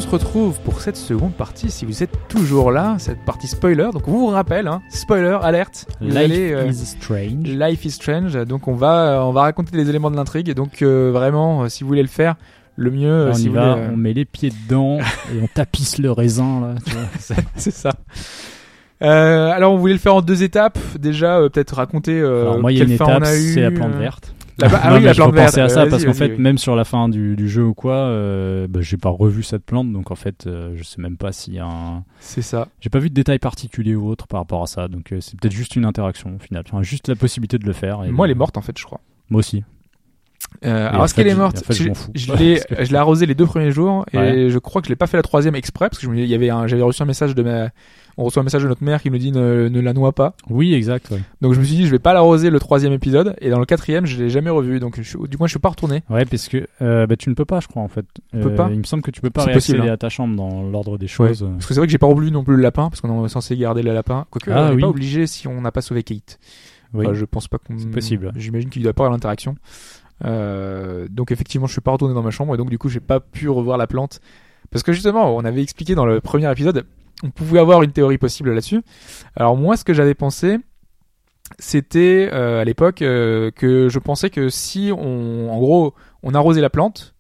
Se retrouve pour cette seconde partie. Si vous êtes toujours là, cette partie spoiler. Donc on vous rappelle, hein, spoiler, alerte. Life allez, euh, is strange. Life is Strange. Donc on va, on va raconter les éléments de l'intrigue. Et donc euh, vraiment, euh, si vous voulez le faire, le mieux, on si y vous va, voulez, on met les pieds dedans <laughs> et on tapisse le raisin là. <laughs> C'est ça. Euh, alors on voulait le faire en deux étapes. Déjà, euh, peut-être raconter euh, Alors moi il y a quelle une fin étape, on a eu. c'est la plante verte. La ah Non, oui, mais la je verte. à ça Vas-y, parce qu'en fait, oui. même sur la fin du, du jeu ou quoi, euh, bah, j'ai pas revu cette plante, donc en fait, euh, je sais même pas s'il y a un. C'est ça. J'ai pas vu de détails particuliers ou autres par rapport à ça, donc euh, c'est peut-être juste une interaction au final, enfin, juste la possibilité de le faire. et- Moi, elle est morte en fait, je crois. Moi aussi. Euh, alors, est-ce qu'elle est morte fait, je l'ai, que- arrosée les deux premiers jours et Ouais. je crois que je l'ai pas fait la troisième exprès parce que je me, il y avait un, j'avais reçu un message de ma, on reçoit un message de notre mère qui nous dit ne, ne la noie pas. Oui, exact. ouais. Donc je me suis dit je vais pas l'arroser le troisième épisode et dans le quatrième je l'ai jamais revu donc je, du coup je suis pas retourné. Ouais, parce que euh, bah, tu ne peux pas, je crois en fait. Tu peux pas Il me semble que tu peux pas C'est réaccéder possible, hein. à ta chambre dans l'ordre des Ouais. choses. Parce que c'est vrai que j'ai pas relu non plus le lapin parce qu'on est censé garder le lapin. Quoique Ah, on n'est oui. pas obligé si on n'a pas sauvé Kate. Oui. Enfin, je pense pas qu'on. C'est possible. J'imagine qu'il doit pas avoir l'interaction. Euh, donc effectivement, je suis pas retourné dans ma chambre et donc du coup, j'ai pas pu revoir la plante parce que justement, on avait expliqué dans le premier épisode, on pouvait avoir une théorie possible là-dessus. Alors moi, ce que j'avais pensé, c'était euh, à l'époque euh, que je pensais que si on, en gros, on arrosait la plante.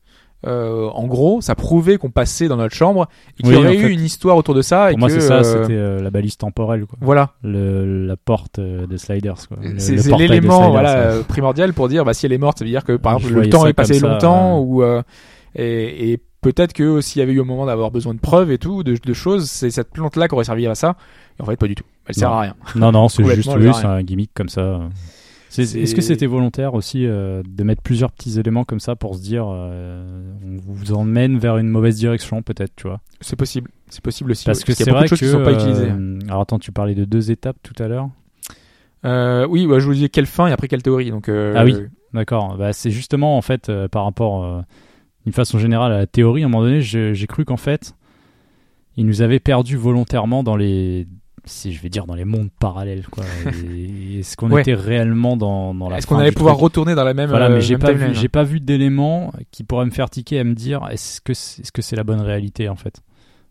Euh, en gros, ça prouvait qu'on passait dans notre chambre et qu'il Oui, y aurait eu fait, une histoire autour de ça. et Pour moi, c'est ça, euh, c'était euh, la balise temporelle. Quoi. Voilà. Le, la porte euh, de Sliders. C'est l'élément Sliders, voilà ouais. primordial pour dire bah si elle est morte ça veut dire que par exemple le temps est passé ça, longtemps ou et, et peut-être que s'il y avait eu un moment d'avoir besoin de preuves et tout de, de choses c'est cette plante là qui aurait servi à ça et en fait pas du tout elle sert Non. à rien Non, non, <laughs> c'est juste à c'est un gimmick comme ça. Est-ce que c'était volontaire aussi euh, de mettre plusieurs petits éléments comme ça pour se dire euh, on vous emmène vers une mauvaise direction peut-être, tu vois? C'est possible c'est possible aussi Parce que c'est vrai de choses que qui sont pas utilisées euh, alors attends, tu parlais de deux étapes tout à l'heure. euh, oui bah, je vous disais quelle fin et après quelle théorie donc euh, Ah oui. D'accord. Bah, c'est justement en fait euh, par rapport d'une façon générale à la théorie. À un moment donné, j'ai cru qu'en fait, ils nous avaient perdu volontairement dans les, si je vais dire dans les mondes parallèles. Quoi. Est-ce qu'on Ouais. était réellement dans, dans la est-ce qu'on allait pouvoir truc retourner dans la même Voilà, euh, mais j'ai même pas vu, timeline j'ai pas vu d'éléments qui pourraient me faire tiquer à me dire est-ce que c'est, est-ce que c'est la bonne réalité en fait?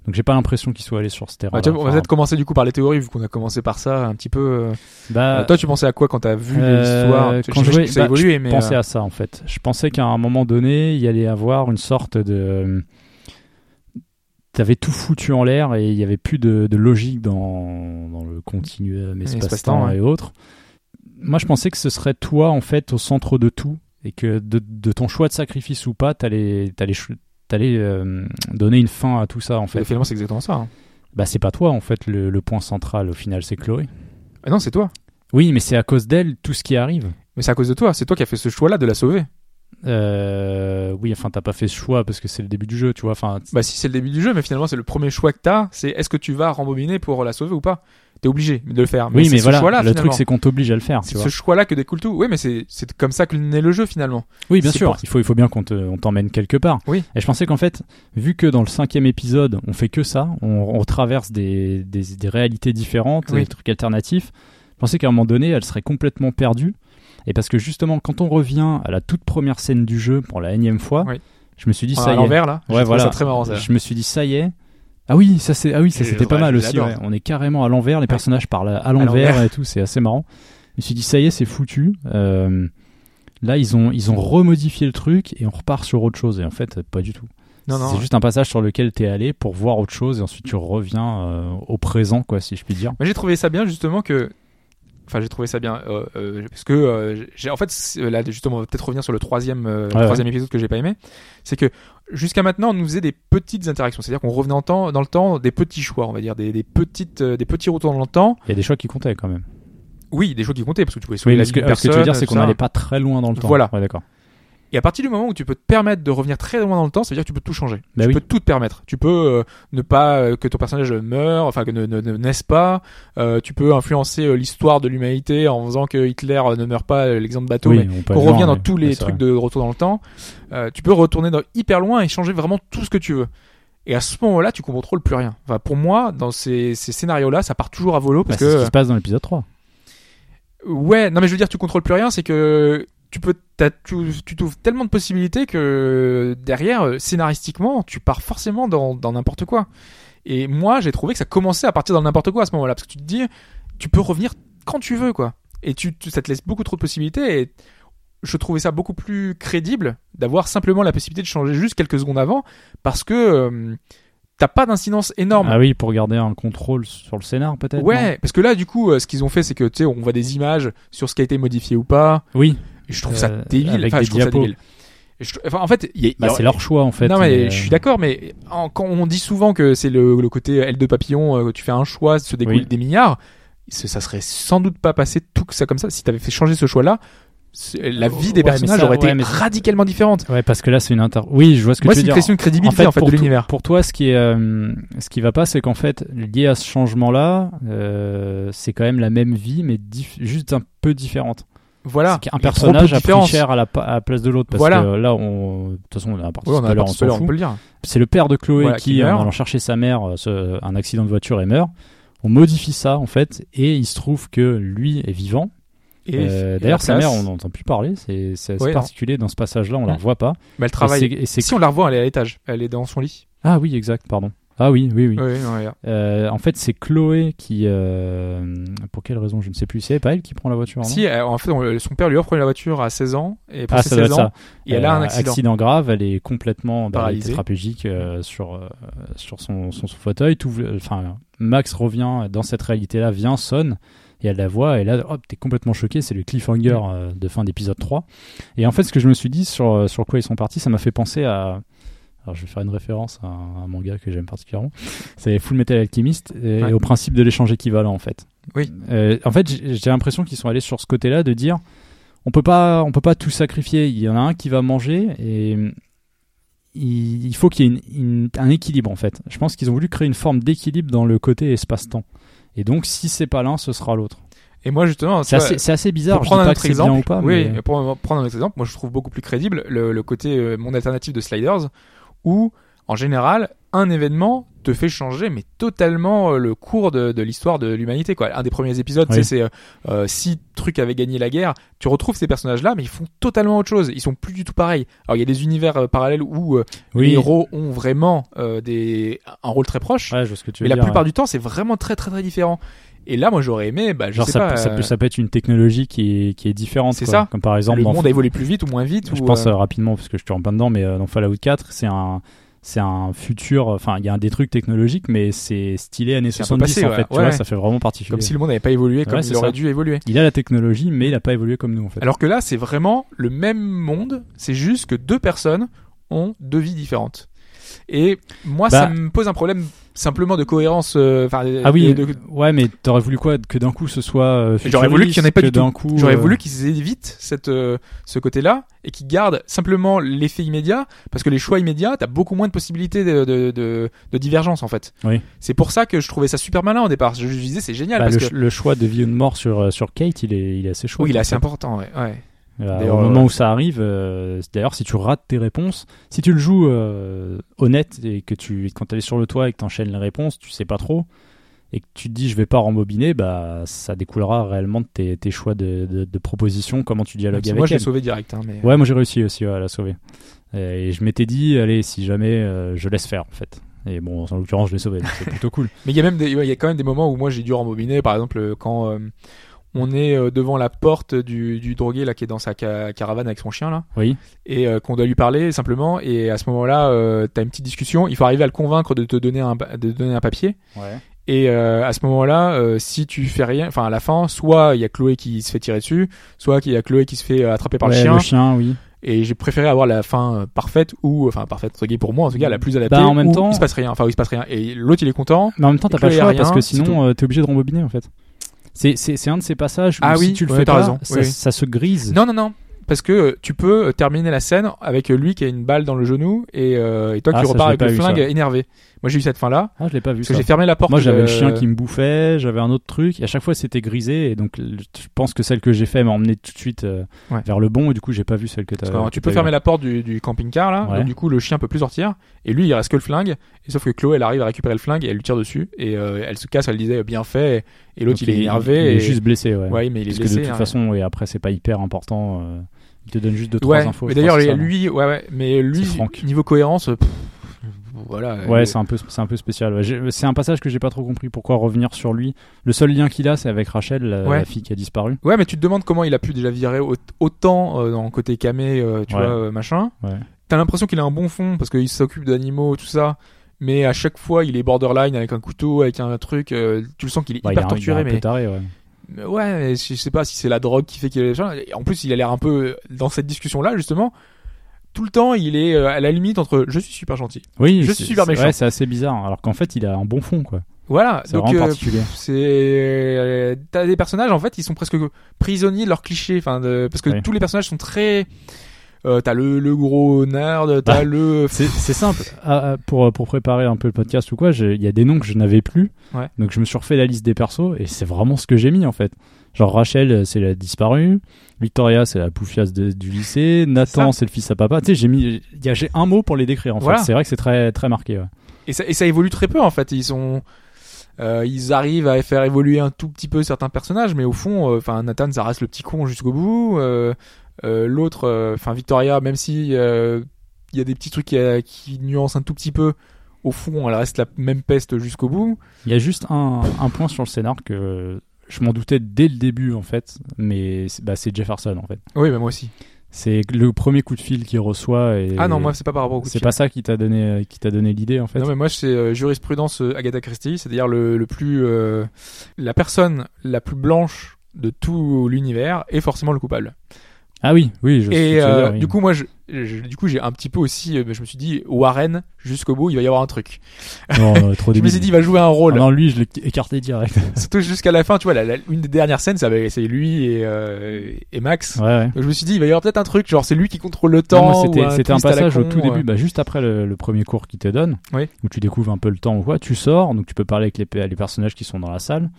Donc j'ai pas l'impression qu'ils soient allés sur ce terrain. Bah, on va peut-être commencer du coup par les théories vu qu'on a commencé par ça un petit peu euh, Bah, euh, toi tu pensais à quoi quand t'as vu Euh, l'histoire quand je que ça bah, évolué je mais pensais euh, à ça en fait. Je pensais qu'à un moment donné, il y allait avoir une sorte de. T'avais tout foutu en l'air et il y avait plus de, de logique dans, dans le continuum Espace-temps, espace-temps et autres. Moi, je pensais que ce serait toi en fait au centre de tout et que de, de ton choix de sacrifice ou pas, t'allais t'allais euh, donner une fin à tout ça en fait. finalement c'est exactement ça hein. Bah c'est pas toi en fait le, le point central au final, c'est Chloé. Ah non c'est toi Oui, mais c'est à cause d'elle tout ce qui arrive. Mais c'est à cause de toi, c'est toi qui as fait ce choix-là de la sauver. Euh, oui, enfin, t'as pas fait ce choix parce que c'est le début du jeu, tu vois. Enfin, Bah si c'est le début du jeu, mais finalement c'est le premier choix que t'as, c'est est-ce que tu vas rembobiner pour la sauver ou pas? T'es obligé de le faire. oui, mais voilà, le finalement. truc c'est qu'on t'oblige à le faire, C'est ce choix-là que découle tout. Oui, mais c'est c'est comme ça que naît le jeu finalement. Oui, bien sûr. pour- Il faut, il faut bien qu'on te- on t'emmène quelque part. Oui. Et je pensais qu'en fait, vu que dans le cinquième épisode, on fait que ça, on, on traverse des, des, des réalités différentes, Oui. des trucs alternatifs. Je pensais qu'à un moment donné, elle serait complètement perdue. Et parce que justement, quand on revient à la toute première scène du jeu pour la énième fois, Oui. je me suis dit ça y est. l'envers, là Ouais, voilà. ça très marrant, ça. Je me suis dit ça y est. Ah oui, ça c'est ah oui, ça c'était pas mal aussi. ouais. On est carrément à l'envers, les personnages parlent à l'envers. et tout, c'est assez marrant. Je me suis dit ça y est, c'est foutu. Euh, là, ils ont ils ont remodifié le truc et on repart sur autre chose. Et en fait, pas du tout. C'est juste un passage sur lequel t'es allé pour voir autre chose et ensuite tu reviens euh, au présent, quoi, si je puis dire. J'ai trouvé ça bien justement que. Enfin, j'ai trouvé ça bien euh, euh, parce que euh, j'ai en fait là justement on va peut-être revenir sur le troisième troisième épisode que j'ai pas aimé. C'est que jusqu'à maintenant on nous faisait des petites interactions, c'est-à-dire qu'on revenait en temps, dans le temps des petits choix, on va dire des, des petites des petits retours dans le temps. Il y a des choix qui comptaient quand même. Oui, des choix qui comptaient parce que tu pouvais sauver Oui, la mais ce vie que, ce que tu veux personne, dire, c'est qu'on n'allait pas très loin dans le temps. Voilà. Ouais, d'accord. Et à partir du moment où tu peux te permettre de revenir très loin dans le temps, ça veut dire que tu peux tout changer. Bah tu oui. peux tout te permettre. Tu peux euh, ne pas euh, que ton personnage meure, enfin que ne, ne, ne naisse pas. Euh, tu peux influencer l'histoire de l'humanité en faisant que Hitler ne meurt pas, l'exemple bateau. Oui, mais on revient dans tous les trucs vrai. de retour dans le temps. Tu peux retourner dans, hyper loin et changer vraiment tout ce que tu veux. Et à ce moment-là, tu contrôles plus rien. Enfin, pour moi, dans ces, ces scénarios-là, ça part toujours à volo Bah, parce c'est ce que qui se passe dans l'épisode 3. Ouais, non mais je veux dire, tu contrôles plus rien, c'est que tu peux, tu, trouves tellement de possibilités que derrière, euh, scénaristiquement, tu pars forcément dans dans n'importe quoi. Et moi, j'ai trouvé que ça commençait à partir dans n'importe quoi à ce moment-là, parce que tu te dis, tu peux revenir quand tu veux, quoi. Et tu, tu- ça te laisse beaucoup trop de possibilités. Et je trouvais ça beaucoup plus crédible d'avoir simplement la possibilité de changer juste quelques secondes avant, parce que euh, t'as pas d'incidence énorme. Ah oui, pour garder un contrôle sur le scénar, peut-être. Ouais, parce que là, du coup, euh, ce qu'ils ont fait, c'est que tu sais, on voit des images sur ce qui a été modifié ou pas. Oui. Et je trouve Euh, ça débile. avec Enfin, des je trouve ça diapos. débile. Et je- enfin, en fait, Bah, c'est leur choix, en fait, Non, mais, mais, je suis euh, d'accord, mais en- quand on dit souvent que c'est le, le côté L2 papillon, euh, tu fais un choix, se découle Oui. des milliards, ça serait sans doute pas passé tout ça comme ça. Si t'avais fait changer ce choix-là, c'est- la vie des Ouais, personnages ça, aurait été ouais, mais- radicalement différente. Ouais, parce que là, c'est une inter. Oui, je vois ce que Moi, tu c'est veux une dire. question de crédibilité, en fait, de l'univers. Pour toi, ce qui est, euh, ce qui va pas, c'est qu'en fait, lié à ce changement-là, euh, c'est quand même la même vie, mais juste un peu différente. Voilà. Trop personnage a pris cher à la, à la place de l'autre. Parce Voilà. que là, on, de toute façon, on a parti Oui, on a on on peut le dire. C'est le père de Chloé Voilà, qui, qui en allant chercher sa mère, euh, ce- un accident de voiture et meurt. On modifie ça, en fait, et il se trouve que lui est vivant. Et- Euh, D'ailleurs, la sa mère, on n'entend plus parler. C'est Ouais, particulier dans ce passage-là, on la Mm. revoit pas. Mais elle Et travaille. et si on la revoit, elle est à l'étage. Elle est dans son lit. Ah oui, exact, pardon. Ah oui, oui, oui. Oui, ouais. Euh, en fait, c'est Chloé qui, euh, pour quelle raison, je ne sais plus. C'est pas elle qui prend la voiture. non? Si, euh, en fait, on- son père lui offre la voiture à 16 ans, et pour Ah, ses ça doit 16 être ans, ça. et elle a un Euh, accident. grave, elle est complètement bah, Paralysée. tétraplégique euh, sur, sur son, son, son fauteuil. Tout, enfin, Max revient dans cette réalité-là, vient, sonne, et elle la voit, et là, hop, t'es complètement choqué. C'est le cliffhanger euh, de fin d'épisode 3. Et en fait, ce que je me suis dit sur, sur quoi ils sont partis, ça m'a fait penser à. Alors, je vais faire une référence à un, un manga que j'aime particulièrement. C'est Full Metal Alchemist et Ouais. au principe de l'échange équivalent, en fait. Oui. Euh, en fait, j'ai l'impression qu'ils sont allés sur ce côté-là de dire on peut pas, on peut pas tout sacrifier. Il y en a un qui va manger et il, il faut qu'il y ait une- une- un équilibre en fait. Je pense qu'ils ont voulu créer une forme d'équilibre dans le côté espace-temps. Et donc, si c'est pas l'un, ce sera l'autre. Et moi, justement, C'est assez- bizarre, Pour je prendre dis un autre bien exemple, ou pas, Oui, mais- mais pour prendre un autre exemple, moi je trouve beaucoup plus crédible le, le côté euh, monde alternatif de Sliders, où en général, un événement te fait changer, mais totalement euh, le cours de, de l'histoire de l'humanité. Quoi. Un des premiers épisodes, Oui. tu sais, c'est euh, euh, si truc avait gagné la guerre, tu retrouves ces personnages-là, mais ils font totalement autre chose. Ils sont plus du tout pareils. Alors il y a des univers euh, parallèles où Oui. les héros ont vraiment des un rôle très proche. Ouais, je vois ce que tu mais la plupart ouais. du temps, c'est vraiment très très très différent. Et là, moi, j'aurais aimé, bah, je Genre sais ça, pas, peut, ça, euh, peut, ça peut être une technologie qui est, qui est différente. C'est ça. Comme par exemple, le dans- monde a évolué plus vite ou moins vite. Je ou, pense euh, euh, rapidement parce que je te rentre pas dedans, mais dans Fallout 4, c'est un c'est un futur. Enfin, il y a des trucs technologiques, mais c'est stylé années C'est un peu 70 passé, en ouais. fait. Tu Ouais. vois, ça fait vraiment particulier. Comme si le monde n'avait pas évolué comme il aurait ça. dû évoluer. Il a la technologie, mais il a pas évolué comme nous en fait. Alors que là, c'est vraiment le même monde. C'est juste que deux personnes ont deux vies différentes. Et moi, Bah- ça me pose un problème simplement de cohérence. euh, ah oui, de- ouais, mais t'aurais voulu quoi Que d'un coup ce soit. euh, J'aurais voulu qu'il n'y en ait pas du tout. d'un coup, J'aurais euh, voulu qu'ils évitent cette, ce côté-là et qu'ils gardent simplement l'effet immédiat parce que les choix immédiats, t'as beaucoup moins de possibilités de, de, de, de divergence en fait. Oui. C'est pour ça que je trouvais ça super malin au départ. Je, je disais c'est génial bah, parce le, que le choix de vie ou de mort sur, sur Kate, il est, il est assez chaud. oui, il est assez important. Ouais. ouais. Euh, au moment euh, où ça arrive, euh, d'ailleurs, si tu rates tes réponses, si tu le joues euh, honnête et que tu, quand tu es sur le toit et que tu enchaînes les réponses, tu sais pas trop, et que tu te dis je vais pas rembobiner, bah ça découlera réellement de tes, tes choix de, de, de propositions, comment tu dialogues avec moi, je l'ai sauvé direct, hein, mais- Ouais, moi j'ai réussi aussi ouais, à la sauver. Et je m'étais dit, allez, si jamais, euh, je laisse faire en fait. Et bon, en l'occurrence, je l'ai sauvé, donc c'est plutôt cool. <laughs> Mais il y a même des, ouais, il y a quand même des moments où moi j'ai dû rembobiner, par exemple quand euh, on est euh, devant la porte du, du drogué là qui est dans sa ca- caravane avec son chien là. Oui. et euh, qu'on doit lui parler simplement. Et à ce moment-là euh, t'as une petite discussion. Il faut arriver à le convaincre de te donner un de te donner un papier. Ouais. et euh, à ce moment-là euh, si tu fais rien enfin à la fin soit il y a Chloé qui se fait tirer dessus soit il y a Chloé qui se fait attraper par Ouais, le chien. le chien, oui. et j'ai préféré avoir la fin parfaite ou enfin parfaite entre guillemets pour moi en tout cas la plus adaptée Bah, en même où temps- il se passe rien. Enfin où il se passe rien. Et l'autre il est content. Mais en même temps, t'as pas le choix rien, parce que sinon, t'es obligé de rembobiner en fait. C'est, c'est, c'est un de ces passages où Ah si tu le ouais, fais pas, raison, ça, oui, oui. ça se grise. Non, non, non. Parce que euh, tu peux euh, terminer la scène avec lui qui a une balle dans le genou et, euh, et toi Ah, qui repars avec le flingue énervé. Moi j'ai eu cette fin là. Ah, je l'ai pas vu Parce que j'ai fermé la porte. Moi, j'avais le chien qui me bouffait, j'avais un autre truc, et à chaque fois c'était grisé, et donc je pense que celle que j'ai fait m'a emmené tout de suite euh, Ouais. vers le bon, et du coup j'ai pas vu celle que t'as. Que, tu peux fermer eu. la porte du, du camping-car là, Ouais. donc du coup le chien peut plus sortir et lui il reste que le flingue. Et sauf que Chloé elle arrive à récupérer le flingue et elle lui tire dessus et euh, elle se casse, elle disait bien fait et l'autre il est énervé. Il et... est juste blessé, ouais. Ouais, mais il est Parce blessé. que de toute hein. façon, et après c'est pas hyper important. euh, il te donne juste deux ouais, trois infos. mais d'ailleurs lui, ouais, ouais, mais lui niveau cohérence, pff, voilà. Ouais, euh, c'est un peu, c'est un peu spécial. ouais. C'est un passage que j'ai pas trop compris. Pourquoi revenir sur lui Le seul lien qu'il a, c'est avec Rachel, la, Ouais. la fille qui a disparu. Ouais, mais tu te demandes comment il a pu déjà virer au- autant euh, dans le côté camé, euh, tu Ouais. vois, euh, machin. Ouais. T'as l'impression qu'il a un bon fond parce qu'il s'occupe d'animaux, tout ça. Mais à chaque fois, il est borderline avec un couteau, avec un truc. euh, tu le sens qu'il est Bah, il hyper il est torturé, un mais... peu taré, ouais. mais ouais, mais je sais pas si c'est la drogue qui fait qu'il est. Et En plus, il a l'air un peu dans cette discussion-là, justement. Tout le temps, il est euh, à la limite entre je suis super gentil. Oui, je suis super méchant. Ouais, c'est assez bizarre. Alors qu'en fait, il a un bon fond, quoi. Voilà, C'est donc vraiment euh, c'est euh, t'as des personnages en fait, ils sont presque prisonniers de leurs clichés, enfin de... parce que Oui. tous les personnages sont très euh, t'as le, le gros nerd, t'as Bah, le C'est c'est simple. Ah, ah, pour, pour préparer un peu le podcast ou quoi, il y a des noms que je n'avais plus. Ouais. Donc je me suis refait la liste des persos et c'est vraiment ce que j'ai mis en fait. Genre Rachel, euh, c'est la disparue. Victoria, c'est la poufiasse de- du lycée. Nathan, c'est le fils à papa. Tu sais, j'ai mis, j'ai un mot pour les décrire en Voilà. fait. C'est vrai que c'est très, très marqué. Ouais. et ça, et ça évolue très peu en fait. Ils sont euh, ils arrivent à faire évoluer un tout petit peu certains personnages, mais au fond, euh, enfin Nathan, ça reste le petit con jusqu'au bout. Euh, L'autre, enfin Victoria, même si il y a des petits trucs qui, qui nuancent un tout petit peu, au fond, elle reste la même peste jusqu'au bout. Il y a juste un, un point sur le scénar que je m'en doutais dès le début en fait, mais c'est- bah, c'est Jefferson en fait. Oui, mais moi aussi. C'est le premier coup de fil qu'il reçoit. Et Ah non, moi c'est pas par rapport au coup de c'est fil. pas ça qui t'a donné, qui t'a donné l'idée en fait. Non mais moi c'est euh, jurisprudence euh, Agatha Christie, c'est-à-dire le, le plus euh, la personne la plus blanche de tout l'univers est forcément le coupable. Ah oui, oui. Je Et veux euh, dire, oui. du coup moi je, je- du coup j'ai un petit peu aussi euh, je me suis dit Warren jusqu'au bout il va y avoir un truc. Non, non, trop <laughs> je me suis dit il va jouer un rôle. Ah non, lui, je l'ai écarté direct. <laughs> Surtout jusqu'à la fin, tu vois, la- la- une des dernières scènes, c'est lui et, euh, et Max. Ouais, ouais. Donc je me suis dit, il va y avoir peut-être un truc, genre c'est lui qui contrôle le temps. c'était un la passage au tout début, bah, juste après le, le premier cours qu'il te donne, Oui. où tu découvres un peu le temps ou quoi. Tu sors, donc tu peux parler avec les, les personnages qui sont dans la salle,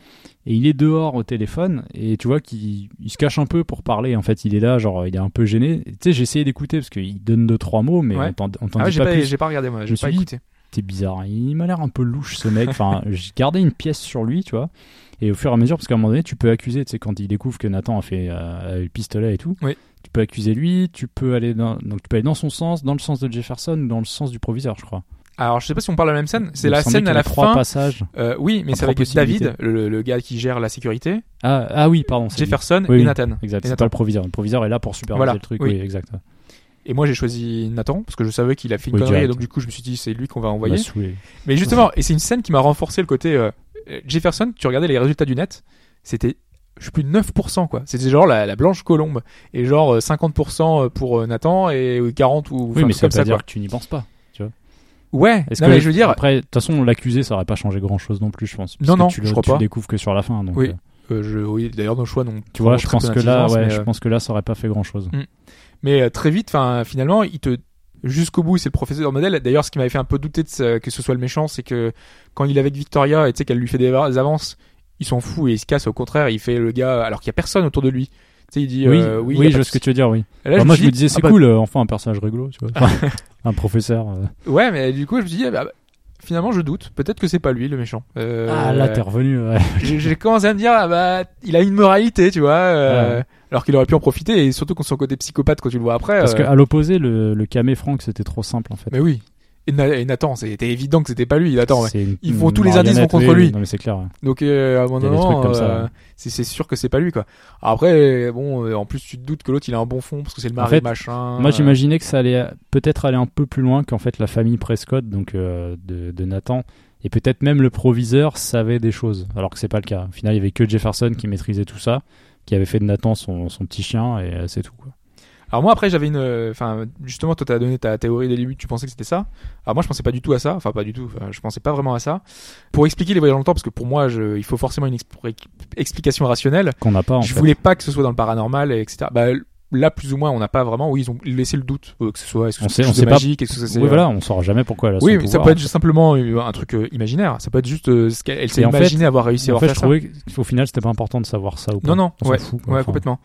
et il est dehors au téléphone, et tu vois qu'il il se cache un peu pour parler. En fait, il est là, genre, il est un peu gêné. Tu sais, j'ai essayé d'écouter parce qu'il donne deux trois mots, mais Ouais. on t'en Ah, dit j'ai pas, pas, plus. j'ai pas regardé moi, Je j'ai pas écouté. C'est bizarre. Il m'a l'air un peu louche ce mec. Enfin, <laughs> j'ai gardé une pièce sur lui, tu vois. Et au fur et à mesure, parce qu'à un moment donné, tu peux accuser, tu sais, quand il découvre que Nathan a fait euh, le pistolet et tout, Oui. tu peux accuser lui, tu peux aller dans, donc tu peux aller dans son sens, dans le sens de Jefferson, ou dans le sens du proviseur, je crois. Alors je sais pas si on parle de la même scène, c'est la scène à la trois fin. passages. Euh, oui, mais c'est avec. David, le, le gars qui gère la sécurité, Ah, ah oui, pardon. Jefferson Oui, et Nathan. Exact, c'est pas le proviseur. Le proviseur est là pour superviser Voilà, le truc, oui. oui, exact. Et moi j'ai choisi Nathan parce que je savais qu'il a fait une Oui, connerie, et donc du coup je me suis dit c'est lui qu'on va envoyer. Mais justement, et c'est une scène qui m'a renforcé le côté euh, euh, Jefferson. Tu regardais les résultats du net, c'était je sais plus 9% quoi. C'était genre la, la blanche colombe et genre euh, 50% pour euh, Nathan et 40 ou Oui, mais ça comme veut ça dire quoi. que tu n'y penses pas. Tu vois. Ouais. Est-ce Non que mais je veux dire, après, de toute façon, l'accusé, ça aurait pas changé grand-chose non plus, je pense. parce Non, que non, tu le, je crois tu pas. découvres que sur la fin. Donc, Oui. euh, je, oui. D'ailleurs nos choix non. tu vois, je pense que là, ouais, je pense que là, ça aurait pas fait grand-chose. Mm. Mais euh, très vite, enfin finalement, il te jusqu'au bout, c'est le professeur modèle. D'ailleurs, ce qui m'avait fait un peu douter de ce- que ce soit le méchant, c'est que quand il est avec Victoria et tu sais qu'elle lui fait des av- avances, il s'en fout et il se casse. Au contraire, il fait le gars alors qu'il y a personne autour de lui. Tu sais, il dit Oui, euh, oui, oui, je vois ce que tu veux dire, oui. Là, je moi, je me dis, disais, c'est ah bah- cool, euh, enfin un personnage rigolo, tu vois. Enfin, <laughs> un professeur. euh. Ouais, mais du coup, je me dit, ah bah, finalement, je doute. Peut-être que c'est pas lui le méchant. Euh, Ah, là, t'es revenu. ouais. <laughs> j'ai commencé à me dire, ah bah, il a une moralité, tu vois, euh, Ouais. alors qu'il aurait pu en profiter, et surtout qu'on son côté psychopathe quand tu le vois après. Parce euh, qu'à l'opposé, le, le camé Franck, c'était trop simple, en fait. Mais oui. Et, Na- et Nathan, c'était évident que c'était pas lui. C'est une- Ils font tous les indices vont contre lui. Non mais c'est clair. ouais. Donc euh, à des moment, euh, ouais. c'est sûr que c'est pas lui quoi. Après, bon, euh, en plus tu te doutes que l'autre il a un bon fond parce que c'est le En mari fait, machin. Moi, j'imaginais que ça allait euh, peut-être aller un peu plus loin qu'en fait la famille Prescott, donc euh, de, de Nathan, et peut-être même le proviseur savait des choses, alors que c'est pas le cas. Au final, il y avait que Jefferson qui maîtrisait tout ça, qui avait fait de Nathan son, son petit chien, et euh, c'est tout. Quoi. Alors moi après j'avais une, euh, enfin justement toi t'as donné ta théorie le début, tu pensais que c'était ça. Alors moi je pensais pas du tout à ça, enfin pas du tout, je pensais pas vraiment à ça. Pour expliquer les voyages dans le temps, parce que pour moi je, il faut forcément une explication rationnelle. Qu'on n'a pas en je fait. voulais pas que ce soit dans le paranormal, et etc. Bah là plus ou moins on n'a pas vraiment, oui ils ont laissé le doute, euh, que ce soit est-ce que On c'est magique, est-ce que c'est. oui, euh, voilà, on saura jamais pourquoi son Oui, mais ça peut être simplement euh, un truc euh, imaginaire. Ça peut être juste euh, ce qu'elle elle s'est fait- imaginé avoir réussi à en avoir fait, je ça. trouvais qu'au final, c'était pas important de savoir ça ou pas. Non, non, On ouais, fout, quoi. ouais, Enfin, complètement.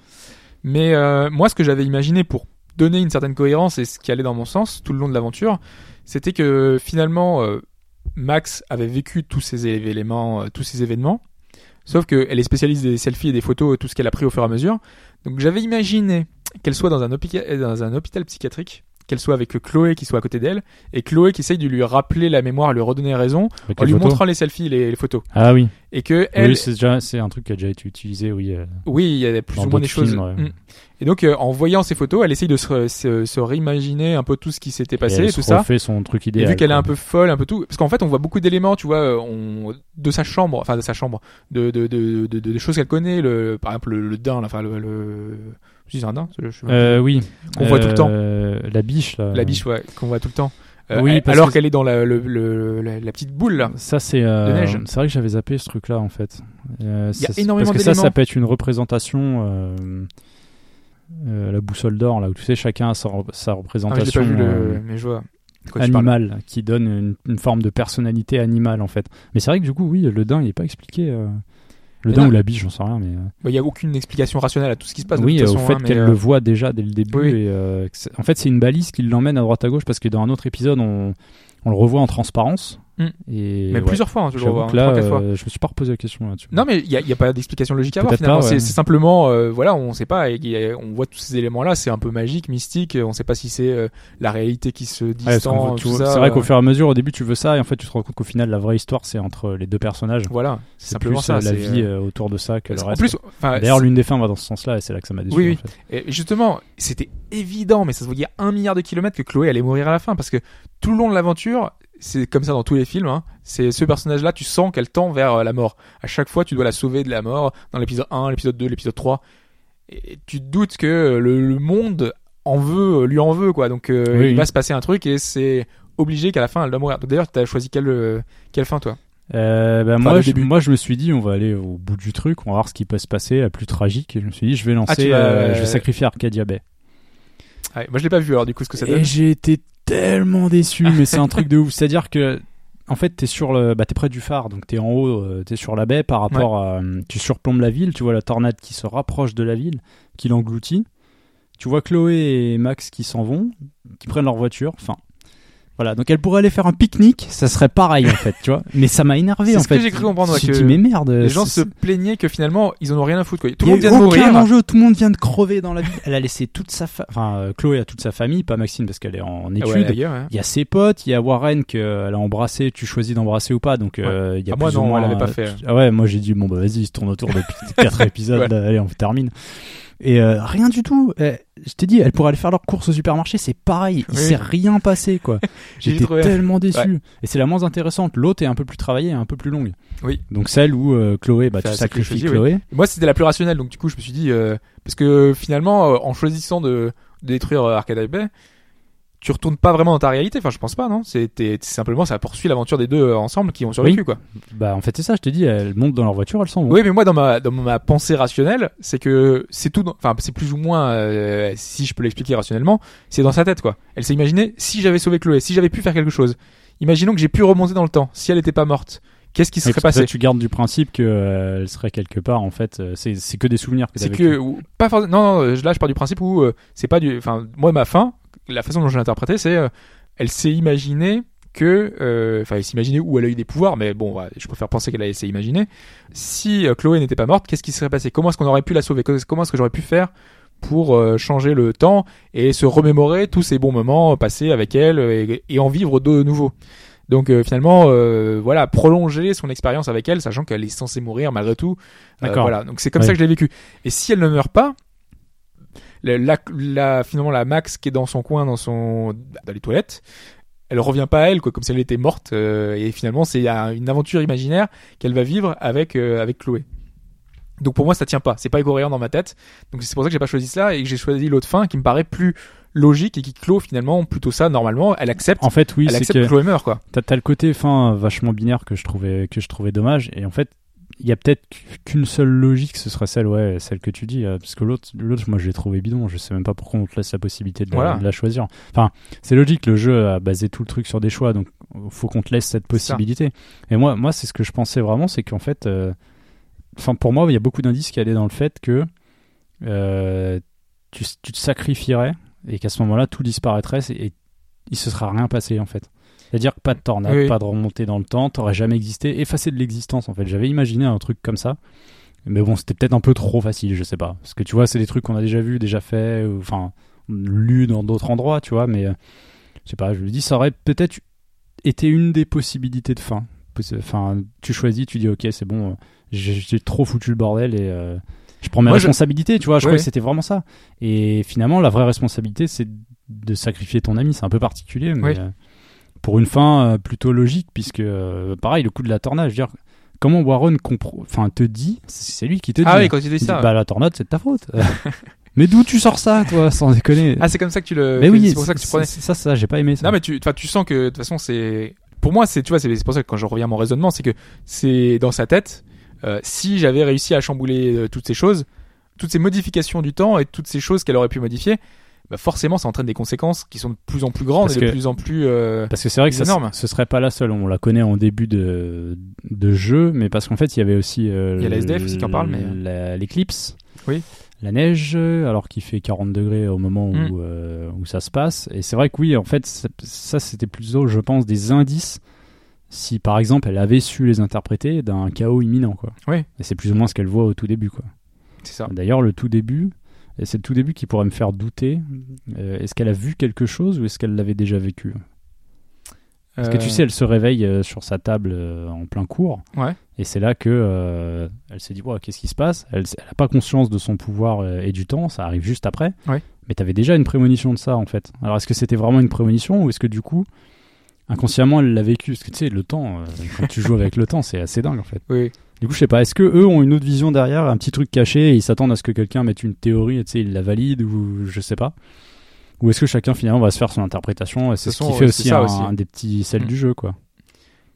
Mais euh, moi, ce que j'avais imaginé pour donner une certaine cohérence et ce qui allait dans mon sens tout le long de l'aventure, c'était que finalement, euh, Max avait vécu tous ces éléments, euh, tous ces événements, sauf qu'elle est spécialiste des selfies et des photos, tout ce qu'elle a pris au fur et à mesure. Donc j'avais imaginé qu'elle soit dans un hôpital psychiatrique, qu'elle soit avec Chloé qui soit à côté d'elle, et Chloé qui essaye de lui rappeler la mémoire, lui redonner raison, Avec en lui photos. montrant les selfies, les, les photos. Ah oui. Et que elle, Oui, c'est déjà, c'est un truc qui a déjà été utilisé, oui. euh, oui, il y a plus ou moins des choses. ouais. Mm. Et donc, euh, en voyant ces photos, elle essaye de se, se, se réimaginer un peu tout ce qui s'était et passé, elle et se tout ça. refait son truc Et idéal. vu qu'elle est un peu folle, un peu tout, parce qu'en fait, on voit beaucoup d'éléments, tu vois, euh, on, de sa chambre, enfin de sa chambre, de de de de, de- de choses qu'elle connaît, le, par exemple le, le là, enfin le, le, je sais pas. Euh, oui. qu'on voit tout le temps, Euh, La biche, là. la biche, ouais, qu'on voit tout le temps. Euh, Oui, parce alors que- qu'elle est dans la, le, le- la, la petite boule là. Ça, c'est. De neige. C'est vrai que j'avais zappé ce truc-là, en fait. Il y a ça- énormément Parce que ça, ça peut être une représentation. euh, la boussole d'or, là où tu sais, chacun a sa, sa Ah, mais représentation vu euh, le, mais je vois. animale, qui donne une, une forme de personnalité animale, en fait. Mais c'est vrai que du coup, oui, le daim, il est pas expliqué. euh, Le là- ou la biche, j'en sais rien, mais. euh, Bah, Il y a aucune explication rationnelle à tout ce qui se passe. de oui, toute euh, au fait hein, qu'elle euh, le voit déjà dès le début. oui. Et, euh, en fait, c'est une balise qui l'emmène à droite à gauche parce que dans un autre épisode, on, on le revoit en transparence. Mm. Et Mais ouais. plusieurs fois, hein, tu le revois, hein, là, fois. euh, je me suis pas reposé la question là-dessus. Non, mais il n'y a, pas d'explication logique à avoir finalement. C'est ouais. c'est simplement, euh, voilà, on sait pas. et on voit tous ces éléments-là, c'est un peu magique, mystique. On sait pas si c'est euh, la réalité qui se distend. c'est vrai qu'au euh, fur et à mesure, au début, tu veux ça, et en fait, tu te rends compte qu'au final, la vraie histoire, c'est entre les deux personnages. Voilà, c'est simplement plus ça. la vie autour de ça que le en reste. plus, D'ailleurs, l'une des fins va dans ce sens-là, et c'est là que ça m'a déçu. Oui, en fait. Et justement, c'était évident, mais ça se voyait un milliard de kilomètres que Chloé allait mourir à la fin, parce que tout le long de l'aventure, c'est comme ça dans tous les films, hein, c'est ce personnage-là, tu sens qu'elle tend vers euh, la mort. À chaque fois, tu dois la sauver de la mort, dans l'épisode 1, l'épisode 2, l'épisode 3. Et tu te doutes que le, le monde en veut, lui en veut, quoi. Donc, euh, Oui, il va se passer un truc et c'est obligé qu'à la fin, elle doit mourir. D'ailleurs, t'as choisi quelle, euh, quelle fin, toi? Euh, bah, Enfin, moi, je, début. moi, je me suis dit, on va aller au bout du truc, on va voir ce qui peut se passer, la plus tragique. Et je me suis dit, je vais lancer, Ah, vas- euh, je vais sacrifier Arcadia Bay. Ouais, Moi, je l'ai pas vu, alors du coup, ce que ça donne? Et j'ai été tellement déçu, mais c'est un truc de ouf. C'est-à-dire que, en fait, t'es sur le, bah, t'es près du phare, donc t'es en haut, euh, t'es sur la baie par rapport à, euh, tu surplombes la ville, tu vois la tornade qui se rapproche de la ville, qui l'engloutit. Tu vois Chloé et Max qui s'en vont, qui prennent leur voiture. Enfin, voilà. Donc elle pourrait aller faire un pique-nique, ça serait pareil en fait, tu vois. Mais ça m'a énervé C'est en ce fait. que j'ai cru comprendre, Je me suis dit, mais merde. Les gens c'est- se plaignaient que finalement, ils en ont rien à foutre, quoi. Tout le monde vient de aucun mourir. enjeu, tout le monde vient de crever dans la vie. Elle a laissé toute sa fa... enfin euh, Chloé a toute sa famille, pas Maxine parce qu'elle est en Ah études. ouais, d'ailleurs, ouais. Il y a ses potes, il y a Warren qu'elle a embrassé, tu choisis d'embrasser ou pas, donc euh, il y a Ah, moi, plus ou non, moins. elle avait pas fait. Ah ouais, moi j'ai dit bon bah vas-y, il se tourne autour depuis <laughs> quatre épisodes, Ouais. allez on termine. Et euh, rien du tout. Eh, je t'ai dit, elle pourrait aller faire leur course au supermarché, c'est pareil. Il Oui. s'est rien passé quoi. <laughs> J'étais tellement déçu. Ouais. Et c'est la moins intéressante. L'autre est un peu plus travaillée, un peu plus longue. Oui. Donc celle où euh, Chloé, bah tu sacrifies sacrifice, Chloé. oui. Moi, c'était la plus rationnelle, donc du coup, je me suis dit, euh, parce que finalement, euh, en choisissant de, de détruire euh, Arcade Bay, tu retournes pas vraiment dans ta réalité. Enfin, je pense pas, non C'était c'est simplement, ça poursuit l'aventure des deux euh, ensemble qui ont survécu, Oui. quoi. Bah en fait c'est ça, je t'ai dit, elles montent dans leur voiture, elles s'en vont. Oui, mais moi, dans ma dans ma pensée rationnelle, c'est que c'est tout. Enfin, c'est plus ou moins, euh, si je peux l'expliquer rationnellement, c'est dans sa tête, quoi. Elle s'est imaginée si j'avais sauvé Chloé, si j'avais pu faire quelque chose. Imaginons que j'ai pu remonter dans le temps. Si elle était pas morte, qu'est-ce qui serait passé? tu gardes du principe qu'elle serait quelque part, en fait, euh, c'est c'est que des souvenirs que C'est que ou- pas forcément. Non, non, là je pars du principe où euh, c'est pas du. Enfin, moi ma fin, la façon dont je l'ai interprété, c'est euh, elle s'est imaginée que, euh, enfin, elle s'est imaginée où elle a eu des pouvoirs, mais bon, ouais, je préfère penser qu'elle a s'est imaginée. Si euh, Chloé n'était pas morte, qu'est-ce qui serait passé? Comment est-ce qu'on aurait pu la sauver? Comment est-ce que j'aurais pu faire pour euh, changer le temps et se remémorer tous ces bons moments passés avec elle et, et en vivre de nouveau? Donc euh, finalement, euh, voilà, prolonger son expérience avec elle, sachant qu'elle est censée mourir malgré tout. Euh, D'accord. voilà, donc c'est comme Ouais. ça que je l'ai vécu. Et si elle ne meurt pas, la, la, la- finalement la Max qui est dans son coin, dans son dans les toilettes, elle revient pas à elle, quoi, comme si elle était morte. euh, et finalement, c'est euh, une aventure imaginaire qu'elle va vivre avec euh, avec Chloé. Donc pour moi, ça tient pas. C'est pas cohérent dans ma tête. Donc c'est pour ça que j'ai pas choisi cela et que j'ai choisi l'autre fin qui me paraît plus logique et qui clôt finalement plutôt ça. Normalement, elle accepte. En fait, oui, elle c'est accepte que que Chloé meurt, quoi. T'as t'as le côté fin vachement binaire que je trouvais que je trouvais dommage et en fait il y a peut-être qu'une seule logique ce serait celle ouais celle que tu dis euh, parce que l'autre l'autre moi je l'ai trouvé bidon je sais même pas pourquoi on te laisse la possibilité de, la- Voilà. de la choisir. Enfin c'est logique le jeu a basé tout le truc sur des choix donc faut qu'on te laisse cette possibilité. Et moi moi c'est ce que je pensais vraiment c'est qu'en fait euh, enfin pour moi il y a beaucoup d'indices qui allaient dans le fait que euh, tu, tu te sacrifierais et qu'à ce moment-là tout disparaîtrait et, et il se sera rien passé en fait c'est-à-dire que pas de tornade, Oui. pas de remontée dans le temps, t'aurais jamais existé, effacé de l'existence en fait. J'avais imaginé un truc comme ça, mais bon, c'était peut-être un peu trop facile, je sais pas. Parce que tu vois, c'est des trucs qu'on a déjà vus, déjà fait, ou, enfin, lus dans d'autres endroits, tu vois, mais euh, je sais pas, je me dis, ça aurait peut-être été une des possibilités de fin. Enfin, tu choisis, tu dis, ok, c'est bon, euh, j'ai trop foutu le bordel et. euh, je prends mes Moi, je- responsabilités, tu vois, je Ouais. crois que c'était vraiment ça. Et finalement, la vraie responsabilité, c'est de sacrifier ton ami. C'est un peu particulier, mais Oui. euh, pour une fin euh, plutôt logique, puisque euh, pareil, le coup de la tornade, je veux dire, comment Warren enfin, te dit, c'est lui qui te Ah dit. oui, quand il dit ça, Bah, la tornade, c'est de ta faute. <laughs> <laughs> mais d'où tu sors ça, toi, sans déconner? Ah, c'est comme ça que tu le. Mais oui, c'est pour ça que tu prenais. c'est- ça, ça, j'ai pas aimé ça. Non, mais tu, tu sens que de toute façon, c'est. Pour moi, c'est, tu vois, c'est c'est pour ça que quand je reviens à mon raisonnement, c'est que c'est dans sa tête. euh, si j'avais réussi à chambouler euh, toutes ces choses, toutes ces modifications du temps et toutes ces choses qu'elle aurait pu modifier, bah forcément, ça entraîne des conséquences qui sont de plus en plus grandes Parce et de que- plus en plus. euh, Parce que c'est vrai que ça, énormes. ce serait pas la seule. On la connaît en début de, de jeu, mais parce qu'en fait, il y avait aussi. euh, Il y a la SDF aussi qui en parle, mais- L'éclipse. Oui. La neige, alors qu'il fait 40 degrés au moment où, Mm. euh, où ça se passe. Et c'est vrai que oui, en fait, ça, ça, c'était plutôt, je pense, des indices. Si par exemple elle avait su les interpréter d'un chaos imminent, quoi. Oui. Et c'est plus ou moins ce qu'elle voit au tout début, quoi. C'est ça. D'ailleurs, le tout début, et c'est le tout début qui pourrait me faire douter. euh, est-ce qu'elle a vu quelque chose ou est-ce qu'elle l'avait déjà vécu? Parce que tu Euh, sais, elle se réveille euh, sur sa table en plein cours. Ouais. Et c'est là que elle s'est dit, qu'est-ce qui se passe? Elle n'a pas conscience de son pouvoir et du temps, ça arrive juste après. Ouais. Mais tu avais déjà une prémonition de ça, en fait. Alors, est-ce que c'était vraiment une prémonition ou est-ce que du coup, inconsciemment, elle l'a vécu? Parce que tu sais, le temps, quand tu joues avec le temps, c'est assez dingue, en fait. Oui. Du coup, je sais pas, est-ce que eux ont une autre vision derrière, un petit truc caché et ils s'attendent à ce que quelqu'un mette une théorie et tu sais, ils la valident ou je sais pas Ou est-ce que chacun finalement va se faire son interprétation et c'est ce qui fait aussi un, aussi. un des petits sels Mm. du jeu quoi.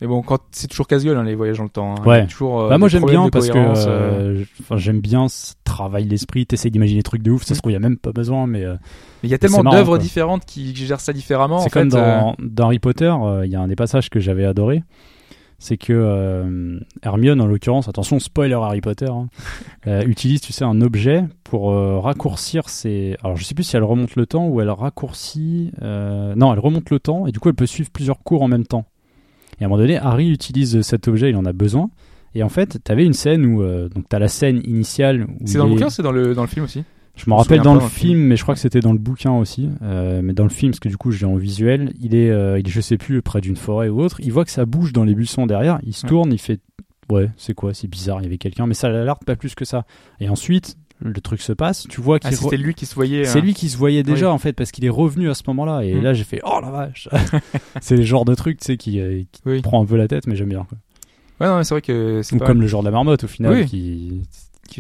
Mais bon, quand c'est toujours casse-gueule hein, les voyages dans le temps. hein. Il Ouais. Toujours, euh, bah moi j'aime bien parce que euh, euh, j'aime bien ce travail l'esprit, t'essayes d'imaginer des trucs de ouf, ça se trouve il y a même pas besoin mais euh, Mais il y a tellement d'œuvres différentes qui, gèrent ça différemment. C'est en comme fait, euh, dans, dans Harry Potter, euh, il y a un des passages que j'avais adoré. C'est que euh, Hermione, en l'occurrence, attention, spoiler Harry Potter, hein, <laughs> euh, utilise, tu sais, un objet pour euh, raccourcir ses. Alors, je sais plus si elle remonte le temps ou elle raccourcit. Non, elle remonte le temps et du coup, elle peut suivre plusieurs cours en même temps. Et à un moment donné, Harry utilise cet objet, il en a besoin. Et en fait, tu avais une scène où. donc, tu as la scène initiale. C'est dans le bouquin, c'est dans le dans le film aussi? Je me me rappelle dans le dans le film, mais je crois que c'était dans le bouquin aussi. Euh, mais dans le film, parce que du coup, je l'ai en visuel, il est, euh, il est, je sais plus, près d'une forêt ou autre. Il voit que ça bouge dans les buissons derrière. Il se Ouais. tourne, il fait, ouais, c'est quoi, c'est bizarre, il y avait quelqu'un, mais ça l'alerte pas plus que ça. Et ensuite, le truc se passe. Tu vois qu'il Ah, c'était re- lui qui se voyait. c'est hein. lui qui se voyait déjà Oui. en fait parce qu'il est revenu à ce moment-là. Et Mm. là, j'ai fait, oh la vache. <laughs> c'est le genre de truc, tu sais, qui, euh, qui Oui. prend un peu la tête, mais j'aime bien. Quoi. Ouais, non, mais c'est vrai que c'est pas- comme le genre de la marmotte au final, Oui. Qui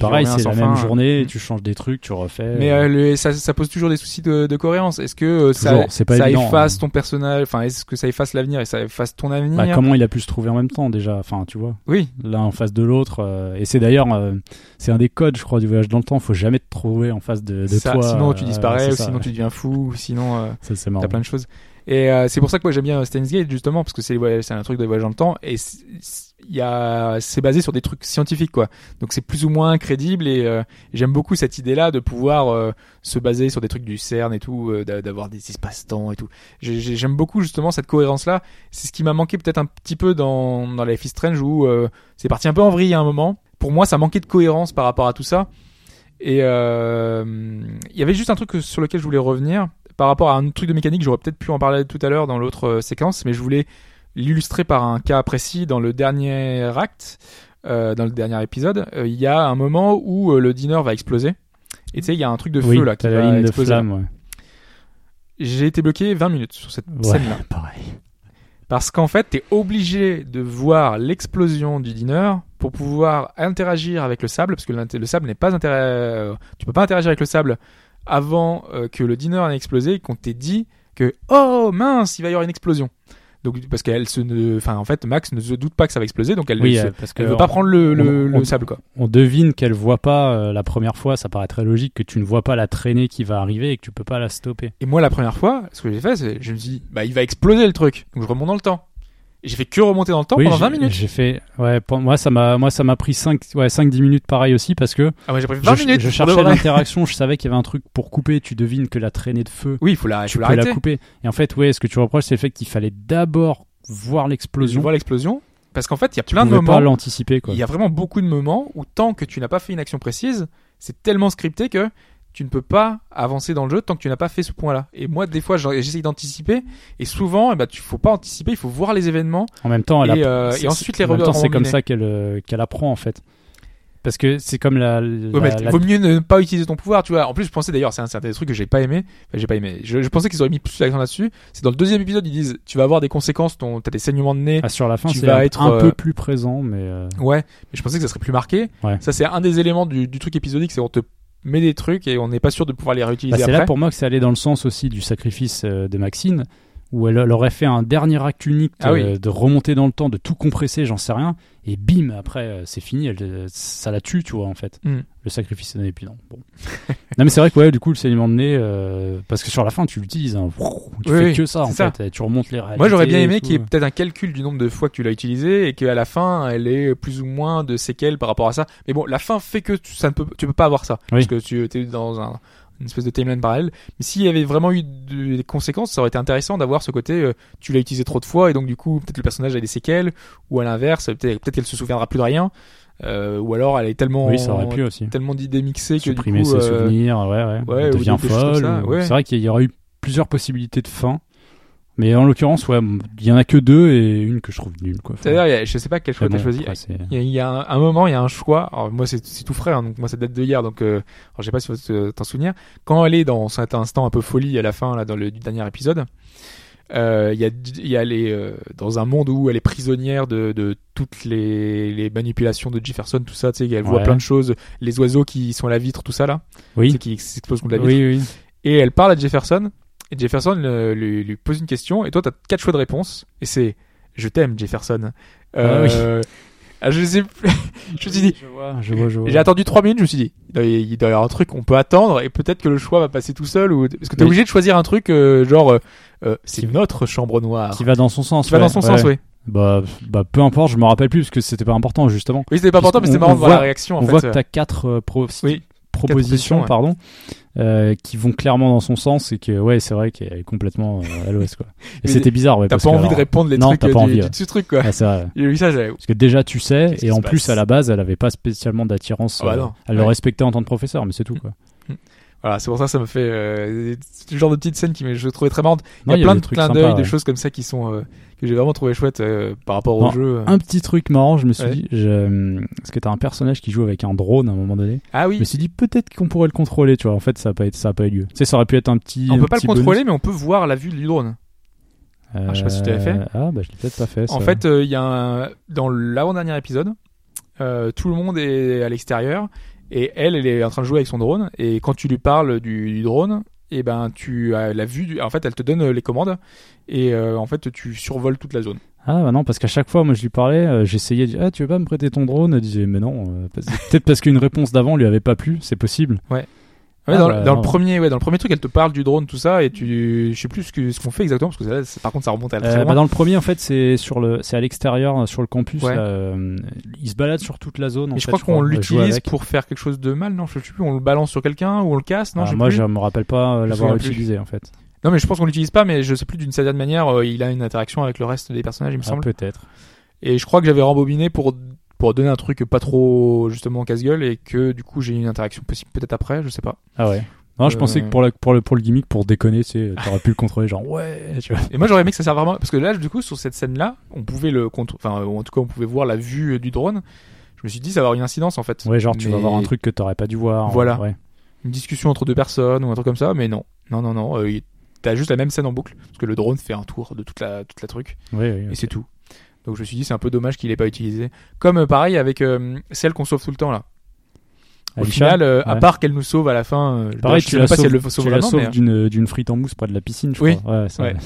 pareil, c'est la fin. même journée, Mm. tu changes des trucs, tu refais. Mais euh, le- ça, ça pose toujours des soucis de, de cohérence. Est-ce que euh, ça, Toujours, c'est pas ça évident, efface hein. ton personnage Enfin, est-ce que ça efface l'avenir et ça efface ton avenir? Bah, comment il a pu se trouver en même temps déjà? Enfin, tu vois. Oui. L'un en face de l'autre. euh, et c'est d'ailleurs, euh, c'est un des codes, je crois, du voyage dans le temps. Faut jamais te trouver en face de, de Ça, toi. sinon tu euh, disparais, ou ça. sinon tu deviens fou, ou sinon euh, Ça, c'est marrant. t'as plein de choses. Et euh, c'est pour ça que moi j'aime bien Steins Gate justement parce que c'est un truc de voyage dans le temps et il y a c'est basé sur des trucs scientifiques quoi. Donc c'est plus ou moins crédible et euh, j'aime beaucoup cette idée là de pouvoir euh, se baser sur des trucs du CERN et tout, euh, d'a- d'avoir des espaces-temps et tout. J'ai- j'ai- J'aime beaucoup justement cette cohérence là. C'est ce qui m'a manqué peut-être un petit peu dans dans Life is Strange où euh, c'est parti un peu en vrille à un moment. Pour moi ça manquait de cohérence par rapport à tout ça. Et euh, il y avait juste un truc sur lequel je voulais revenir par rapport à un truc de mécanique. J'aurais peut-être pu en parler tout à l'heure dans l'autre euh, séquence, mais je voulais l'illustrer par un cas précis dans le dernier acte, euh, dans le dernier épisode. Euh, Il y a un moment où euh, le dîner va exploser. Et tu sais, il y a un truc de feu oui, là qui va de exploser. flamme, ouais. J'ai été bloqué 20 minutes sur cette Ouais, scène-là. <laughs> pareil. Parce qu'en fait, t'es obligé de voir l'explosion du dîner pour pouvoir interagir avec le sable, parce que le sable n'est pas intérêt, euh, tu peux pas interagir avec le sable avant euh, que le dîner ait explosé qu'on t'ait dit que oh mince, il va y avoir une explosion. Donc parce qu'elle se, ne- enfin en fait, Max ne se doute pas que ça va exploser, donc elle, Oui, se- euh, parce que elle veut pas prendre le, le, on- le on- sable quoi. On devine qu'elle voit pas euh, la première fois, ça paraît très logique que tu ne vois pas la traînée qui va arriver et que tu peux pas la stopper. Et moi, la première fois, ce que j'ai fait, c'est je me dit, bah il va exploser le truc, donc je remonte dans le temps. J'ai fait que remonter dans le temps Oui, pendant j'ai- 20 minutes. J'ai fait ouais, pour moi ça m'a moi ça m'a pris 5 ouais, 5 10 minutes pareil aussi parce que Ah moi j'ai pris 20 je, minutes. je cherchais l'interaction, je savais qu'il y avait un truc pour couper, tu devines que la traînée de feu Oui, il faut la, tu peux la couper. Et en fait, ouais, ce que tu reproches, c'est le fait qu'il fallait d'abord voir l'explosion. vois l'explosion. Parce qu'en fait, il y a Tu plein de pouvais pas moments. l'anticiper quoi. Il y a vraiment beaucoup de moments où tant que tu n'as pas fait une action précise, c'est tellement scripté que tu ne peux pas avancer dans le jeu tant que tu n'as pas fait ce point-là. Et moi, des fois, j'essaye d'anticiper. Et souvent, eh ben, tu faut pas anticiper, il faut voir les événements. En même temps, elle Et, a- euh, et ensuite les en même temps, c'est comme ça qu'elle euh, qu'elle apprend en fait. Parce que c'est comme la, Ouais, la- mais la- vaut mieux ne pas utiliser ton pouvoir, tu vois. En plus, je pensais d'ailleurs, c'est un certain truc que j'ai pas aimé. Enfin, j'ai pas aimé. Je, je pensais qu'ils auraient mis plus l'accent là-dessus. C'est dans le deuxième épisode, ils disent, tu vas avoir des conséquences, ton, t'as des saignements de nez. Ah, sur la fin, tu c'est vas un, être, un euh, peu plus présent, mais euh, Ouais, mais je pensais que ça serait plus marqué. Ouais. Ça, c'est un des éléments du, du truc épisodique, c'est on te met des trucs et on n'est pas sûr de pouvoir les bah, réutiliser c'est après. là pour moi que c'est allé dans le sens aussi du sacrifice euh, de Maxine, où elle, elle aurait fait un dernier acte unique Ah oui. euh, de remonter dans le temps, de tout compresser, j'en sais rien, et bim, après euh, c'est fini, elle, euh, ça la tue, tu vois en fait. Mm. Le sacrifice puis non. Bon. <laughs> non mais c'est vrai que ouais, du coup le saignement de nez, euh, parce que sur la fin tu l'utilises, hein, tu Oui, fais oui, que ça en ça. fait, tu remontes les. Moi, j'aurais bien aimé qu'il y ait peut-être un calcul du nombre de fois que tu l'as utilisé et qu'à la fin, elle ait plus ou moins de séquelles par rapport à ça. Mais bon, la fin fait que tu, ça ne peut, tu peux pas avoir ça. Parce que tu es dans un, une espèce de timeline parallèle. Mais s'il y avait vraiment eu de- des conséquences, ça aurait été intéressant d'avoir ce côté, euh, tu l'as utilisé trop de fois et donc du coup, peut-être le personnage a des séquelles ou à l'inverse, peut-être qu'elle se souviendra plus de rien. Euh, ou alors elle est tellement, Oui, ça aurait pu aussi. tellement d'idées mixées que du supprimer coup, ses euh, souvenirs, ouais, ouais. ouais, devient folle. ça, ou- ouais. C'est vrai qu'il y aura eu plusieurs possibilités de fin. Mais en l'occurrence, ouais, il y en a que deux et une que je trouve nulle, quoi. Enfin, je sais pas quel choix t'as bon, choisi. Il y a, il y a un, un moment, il y a un choix. Alors moi, c'est tout frais, hein, donc moi, ça date de hier, donc euh, je sais pas si tu vas t'en souvenir. Quand elle est dans cet instant un peu folie à la fin, là, dans le du dernier épisode, euh, il y a, il y a les, euh, dans un monde où elle est prisonnière de, de toutes les, les manipulations de Jefferson, tout ça, tu sais, elle voit Ouais. plein de choses, les oiseaux qui sont à la vitre, tout ça là, Oui. sais, qui s'explosent contre la vitre. Oui, oui. Et elle parle à Jefferson, et Jefferson euh, lui, lui pose une question, et toi, t'as quatre choix de réponse, et c'est Je t'aime, Jefferson. Euh, ah, je sais plus. <laughs> je me suis dit, Je vois, je vois, je vois. j'ai attendu trois minutes, je me suis dit, il doit y- avoir un truc qu'on peut attendre, et peut-être que le choix va passer tout seul, ou parce que t'es obligé de choisir un truc, euh, genre, euh, euh, c'est notre chambre noire. Qui va dans son sens. Qui va dans son ouais. sens, oui. Bah, bah, peu importe, je me rappelle plus parce que c'était pas important, justement. Oui, c'était pas important, mais c'était marrant de voir la réaction, en on fait. voit que t'as quatre euh, pro- Oui. Propositions, propositions, ouais. pardon, euh, qui vont clairement dans son sens et que, ouais, c'est vrai qu'elle est complètement euh, à l'ouest, quoi. <laughs> Et c'était bizarre, ouais. T'as pas envie de répondre les non, trucs t'as euh, pas du, envie, du ouais. dessus truc, quoi. C'est vrai. Vu ça, Parce que déjà, tu sais, et en plus, passe à la base, elle avait pas spécialement d'attirance. Ah bah elle le respectait en tant que professeur, mais c'est tout, quoi. <laughs> Voilà, c'est pour ça que ça me fait euh, c'est le genre de petites scènes qui me- je trouvais très marrante. Il y y a a plein des de trucs clins d'œil, de ouais. choses comme ça qui sont euh, que j'ai vraiment trouvé chouettes euh, par rapport au jeu. Un petit truc marrant, je me suis Ouais. dit, je... parce que t'as un personnage qui joue avec un drone à un moment donné. Ah oui. Je me suis dit peut-être qu'on pourrait le contrôler, tu vois. En fait, ça a pas été, ça a pas eu lieu. Tu sais, ça aurait pu être un petit. On un peut pas le contrôler, bonus. mais on peut voir la vue du drone. Euh, Ah, je sais pas si tu l'avais fait. Ah, bah je l'ai peut-être pas fait. En fait, euh, il y a un... dans l'avant-dernier épisode, euh, tout le monde est à l'extérieur et elle, elle est en train de jouer avec son drone. Et quand tu lui parles du, du drone, et ben tu as la vue. Du... En fait, elle te donne euh, les commandes et euh, en fait tu survoles toute la zone. Ah bah non, parce qu'à chaque fois, moi je lui parlais, euh, j'essayais de dire, ah tu veux pas me prêter ton drone? Elle disait, mais non, euh, peut-être parce qu'une réponse d'avant lui avait pas plu, c'est possible. Ouais. Ah, Ouais, dans, bah, dans le premier, ouais, dans le premier truc, elle te parle du drone, tout ça, et tu, je sais plus ce que ce qu'on fait exactement parce que là, par contre, ça remonte à très Euh, bah, dans le premier, en fait, c'est sur le, c'est à l'extérieur, euh, sur le campus. Ouais. là, euh, il se balade sur toute la zone. en Mais je crois qu'on jouer l'utilise pour faire quelque chose de mal, non Je sais plus. On le balance sur quelqu'un ou on le casse, non Ah, moi, plus. je me rappelle pas euh, l'avoir plus. utilisé, en fait. Non, mais je pense qu'on l'utilise pas, mais je sais plus d'une certaine manière, euh, il a une interaction avec le reste des personnages, il me Ah, semble. peut-être. Et je crois que j'avais rembobiné pour pour donner un truc pas trop justement casse-gueule et que du coup j'ai une interaction possible peut-être après, je sais pas. Ah ouais. Non, je Euh, pensais que pour, la, pour, le, pour le gimmick, pour déconner, tu sais, t'aurais pu le contrôler, genre ouais, tu vois. Et moi j'aurais aimé que ça serve vraiment parce que là du coup sur cette scène là, on pouvait le contr- enfin en tout cas on pouvait voir la vue euh, du drone. Je me suis dit ça va avoir une incidence en fait. Ouais, genre tu vas voir un truc que t'aurais pas dû voir. Voilà. Ouais. Une discussion entre deux personnes ou un truc comme ça, mais non, non non non, euh, t'as juste la même scène en boucle parce que le drone fait un tour de toute la toute la truc Oui, oui. et c'est tout. Donc je me suis dit c'est un peu dommage qu'il ait pas utilisé. Comme euh, pareil avec euh, celle qu'on sauve tout le temps là. Au Alicia final, euh, à part qu'elle nous sauve à la fin, euh, Pareil, je tu sais la pas si elle le sauve tu la vraiment, sauves mais- d'une, d'une frite en mousse près de la piscine, je Oui. crois. Ouais, ça- Ouais.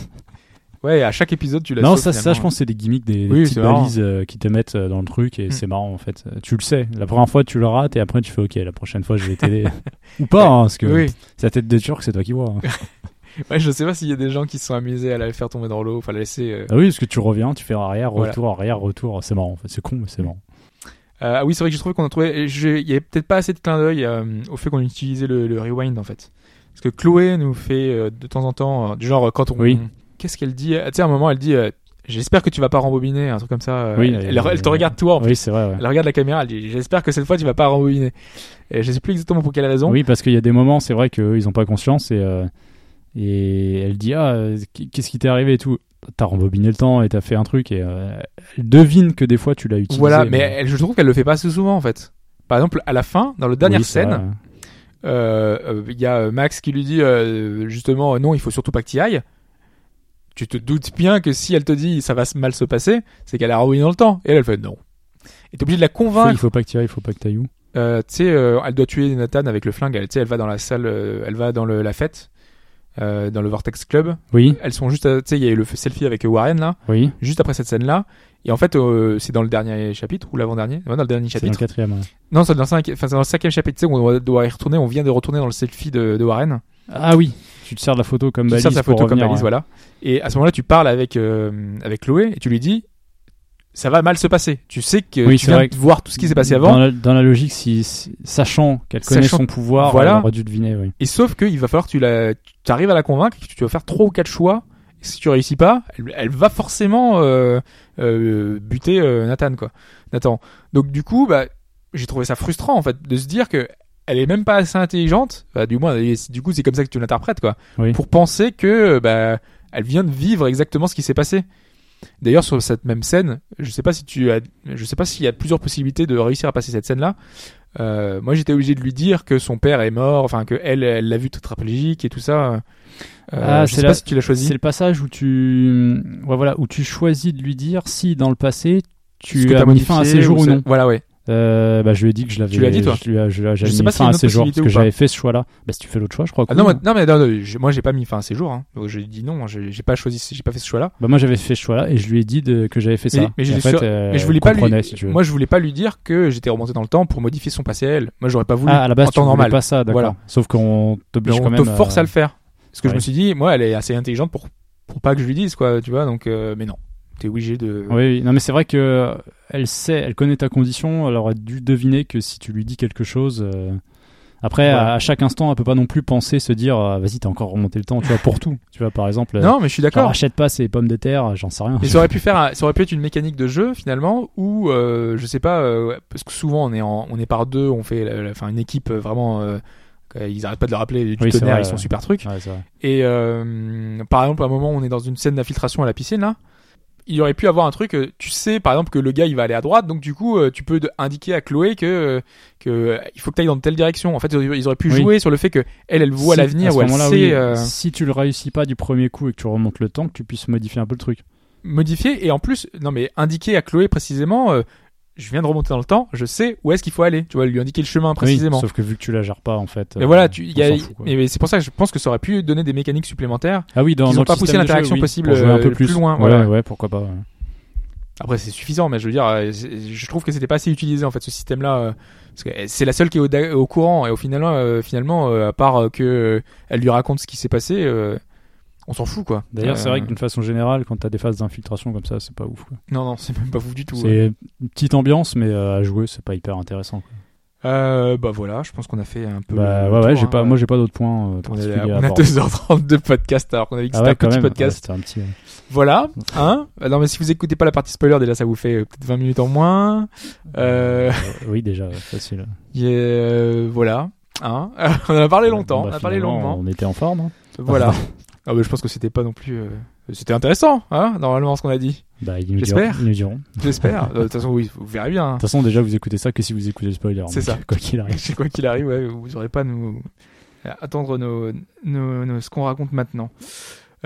Ouais, à chaque épisode tu la Non, sauves, ça, ça, je pense, que c'est des gimmicks, des, des Oui, petites balises euh, qui te mettent dans le truc et Mm. c'est marrant en fait. Tu le sais. La première fois, tu le rates et après, tu fais OK, la prochaine fois, je vais t'aider. <laughs> Ou pas, hein, parce que Oui. c'est la tête de Turc, c'est toi qui vois. hein. <laughs> Ouais, je sais pas s'il y a des gens qui se sont amusés à la faire tomber dans l'eau, enfin la laisser. euh, ah oui, parce que tu reviens, tu fais arrière, Voilà. retour, arrière, retour. C'est marrant. en fait. C'est con, mais c'est marrant. Euh, ah oui, c'est vrai que j'ai trouvé qu'on a trouvé. Il y avait peut-être pas assez de clin d'œil euh, au fait qu'on utilisait le, le rewind en fait. Parce que Chloé nous fait de temps en temps, du genre quand on. Oui. Qu'est-ce qu'elle dit Tu sais, à un moment, elle dit J'espère que tu vas pas rembobiner, un truc comme ça. Oui, elle, elle- elle- elle te regarde toi en Oui, plus. c'est vrai. ouais. Elle regarde la caméra, elle dit J'espère que cette fois tu vas pas rembobiner. Et je sais plus exactement pour quelle raison. Oui, parce qu'il y a des moments, c'est vrai qu'eux, ils ont pas conscience et, euh, et elle dit Ah, qu'est-ce qui t'est arrivé et tout. T'as rembobiné le temps et t'as fait un truc et euh, elle devine que des fois tu l'as utilisé. Voilà, mais elle, je trouve qu'elle le fait pas assez souvent en fait. Par exemple, à la fin, dans la dernière Oui, scène, ouais. euh, euh, il y a Max qui lui dit euh, justement non, il faut surtout pas que tu y ailles. Tu te doutes bien que si elle te dit ça va mal se passer, c'est qu'elle a ruiné dans le temps. Et elle, elle fait non. Et t'es obligé de la Faut- convaincre. il faut pas que tu ailles, il faut pas que tu ailles où? Euh, tu sais, euh, elle doit tuer Nathan avec le flingue. Elle, elle va dans la salle, euh, elle va dans le, la fête, euh, dans le Vortex Club. Oui, Elles sont juste, à- tu sais, il y a eu le selfie avec Warren là, oui. juste après cette scène-là. Et en fait, euh, c'est dans le dernier chapitre ou l'avant-dernier? Ouais, dans le dernier C'est dans le chapitre. quatrième. ouais. Non, c'est dans le cinquième, enfin, c'est dans le cinquième chapitre, tu sais, on doit- y retourner. On vient de retourner dans le selfie de, de Warren. Ah oui, tu te sers de la photo comme tu balise sers ta pour photo comme balise, ouais. voilà. Et à ce moment-là, tu parles avec euh, avec Chloé et tu lui dis, ça va mal se passer. Tu sais que Oui, tu viens de voir tout ce qui s'est passé Dans avant. la, dans la logique, si, si- sachant qu'elle connaît Sachant- son pouvoir, Voilà. elle aurait dû deviner. Oui. Et sauf qu'il va falloir que tu la, tu arrives à la convaincre, que tu vas faire trois ou quatre choix. Et si tu réussis pas, elle, elle va forcément euh, euh, buter euh, Nathan, quoi. Nathan. Donc du coup, bah, j'ai trouvé ça frustrant en fait de se dire que elle est même pas assez intelligente. Bah, du moins, du coup, c'est comme ça que tu l'interprètes, quoi. Oui. Pour penser que bah, elle vient de vivre exactement ce qui s'est passé. D'ailleurs, sur cette même scène, je sais pas si tu as, je sais pas s'il y a plusieurs possibilités de réussir à passer cette scène-là. Euh, moi, j'étais obligé de lui dire que son père est mort, enfin que elle, elle l'a vu tétraplégique et tout ça. Euh, Ah, je sais la- pas si tu l'as choisi. C'est le passage où tu, ouais, voilà, où tu choisis de lui dire si dans le passé tu as mis fin à ses jours ou c'est- non. Voilà, ouais. Euh, bah, je lui ai dit que je l'avais. Tu l'as dit, toi Je lui ai- je Je sais mis pas fin à ses jours parce que j'avais fait ce choix-là. Bah, si tu fais l'autre choix, je crois. Ah non, mais- non, mais non, non, j'ai- moi, j'ai pas mis fin à ses jours. Hein. Donc, J'ai dit non, j'ai pas choisi, j'ai pas fait ce choix-là. Bah, moi, j'avais fait ce choix-là et je lui ai dit de- que j'avais fait ça. mais j'ai en fait, sûr- euh, mais je voulais pas lui, si moi, je voulais pas lui dire que j'étais remonté dans le temps pour modifier son passé à elle. Moi, j'aurais pas voulu. Ah, à la base, en temps normal. pas ça, d'accord. Voilà. Sauf qu'on t'oblige on te force à le faire. Parce que je me suis dit, moi, elle est assez intelligente pour pour pas que je lui dise quoi, tu vois. Donc, euh, mais non, t'es obligé de. Oui, oui. non, mais c'est vrai que euh, elle sait, elle connaît ta condition, elle aurait dû deviner que si tu lui dis quelque chose. euh, Après, à, à chaque instant, elle peut pas non plus penser, se dire, ah, vas-y, t'as encore remonté le temps, tu vois, pour tout. Tu vois, par exemple. euh, Non, mais je suis d'accord. achète pas ces pommes de terre, j'en sais rien. Mais ça aurait pu faire, un- ça aurait pu être une mécanique de jeu finalement où euh, je sais pas, euh, parce que souvent on est en, on est par deux, on fait, enfin une équipe euh, vraiment, euh, ils arrêtent pas de le rappeler du Oui, c'est tonnerre, vrai, ils sont ouais. super trucs. Ouais. Et euh, par exemple, à un moment, on est dans une scène d'infiltration à la piscine là. Il aurait pu avoir un truc, euh, tu sais par exemple que le gars il va aller à droite, donc du coup euh, tu peux indiquer à Chloé que euh, que il faut que tu ailles dans telle direction. En fait, ils auraient pu Oui. jouer sur le fait que elle elle voit Si, l'avenir ou elle sait oui, euh, Si tu le réussis pas du premier coup et que tu remontes le temps, que tu puisses modifier un peu le truc. modifier et en plus non mais indiquer à Chloé précisément euh, je viens de remonter dans le temps je sais où est-ce qu'il faut aller tu vois lui indiquer le chemin précisément Oui, sauf que vu que tu la gères pas, en fait. mais euh, voilà tu y a fout, mais mais c'est pour ça que je pense que ça aurait pu donner des mécaniques supplémentaires Ah oui, dans, qu'ils dans ont pas poussé l'interaction oui, possible, un euh, peu plus plus loin, Ouais, voilà. ouais, pourquoi pas. ouais. après c'est suffisant mais je veux dire euh, je trouve que c'était pas assez utilisé en fait ce système là parce que c'est la seule qui est au, courant et au final euh, finalement euh, à part que elle lui raconte ce qui s'est passé on s'en fout quoi D'ailleurs, c'est Euh, vrai que d'une façon générale, quand t'as des phases d'infiltration comme ça, c'est pas ouf. quoi. non non c'est même pas fou du tout ouais. C'est une petite ambiance, mais euh, à jouer, c'est pas hyper intéressant. quoi. Euh, bah voilà, je pense qu'on a fait un peu. Bah ouais, j'ai hein, pas, ouais. moi j'ai pas d'autres points euh, On, est là- on a aborder. 2h30 de podcast alors qu'on avait dit que Ah c'était ouais, un petit. Ouais, podcast. c'était un petit. euh, Voilà, hein. Non mais si vous écoutez pas la partie spoiler, déjà ça vous fait euh, peut-être 20 minutes en moins. Euh, euh, oui, déjà, facile. a- euh, voilà, hein. <laughs> on en a parlé longtemps, bah, on a parlé longuement. On était en forme. hein. Voilà. <laughs> ah bah, je pense que c'était pas non plus. euh, C'était intéressant, hein, normalement ce qu'on a dit. Bah, ils nous J'espère. diront. Ils nous diront. J'espère. <laughs> Euh, De toute façon, oui, vous verrez bien. hein. De toute façon, déjà, vous écoutez ça que si vous écoutez le spoiler. C'est ça. <laughs> Quoi qu'il arrive. <laughs> Quoi qu'il arrive, ouais, vous aurez pas à nous à attendre nos, nos, nos- ce qu'on raconte maintenant.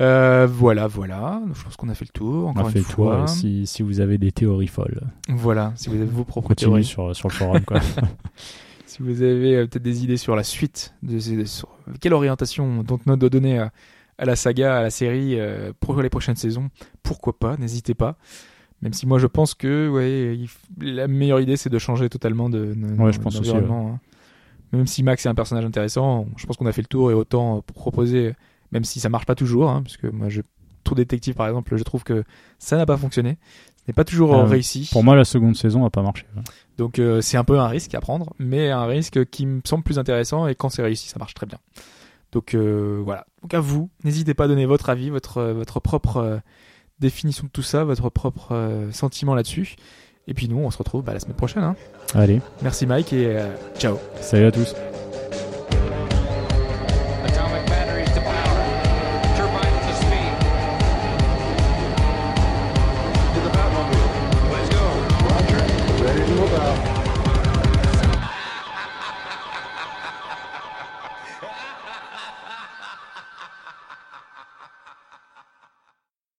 Euh, voilà, voilà. Je pense qu'on a fait le tour. On Encore a fait une le tour. fois. euh, Si, si vous avez des théories folles, Voilà, si vous avez vos propres continuez théories. sur, sur le forum. Quoi. Si vous avez euh, peut-être des idées sur la suite, de- sur quelle orientation Dontnod doit donner à, à la saga, à la série euh, pour les prochaines saisons, pourquoi pas N'hésitez pas. Même si moi je pense que ouais, il la meilleure idée c'est de changer totalement de, de- Ouais, je pense aussi, hein. Même si Max est un personnage intéressant, je pense qu'on a fait le tour et autant proposer, même si ça marche pas toujours, hein, parce que moi je True Détective par exemple, je trouve que ça n'a pas fonctionné. Ce n'est pas toujours Euh, réussi. Pour moi, la seconde saison a pas marché. ouais. Donc euh, c'est un peu un risque à prendre, mais un risque qui me semble plus intéressant et quand c'est réussi, ça marche très bien. Donc euh, voilà. Donc à vous, n'hésitez pas à donner votre avis, votre euh, votre propre euh, définition de tout ça, votre propre euh, sentiment là-dessus. Et puis nous, on se retrouve bah, la semaine prochaine. hein. Allez, Merci Mike et ciao. salut à tous.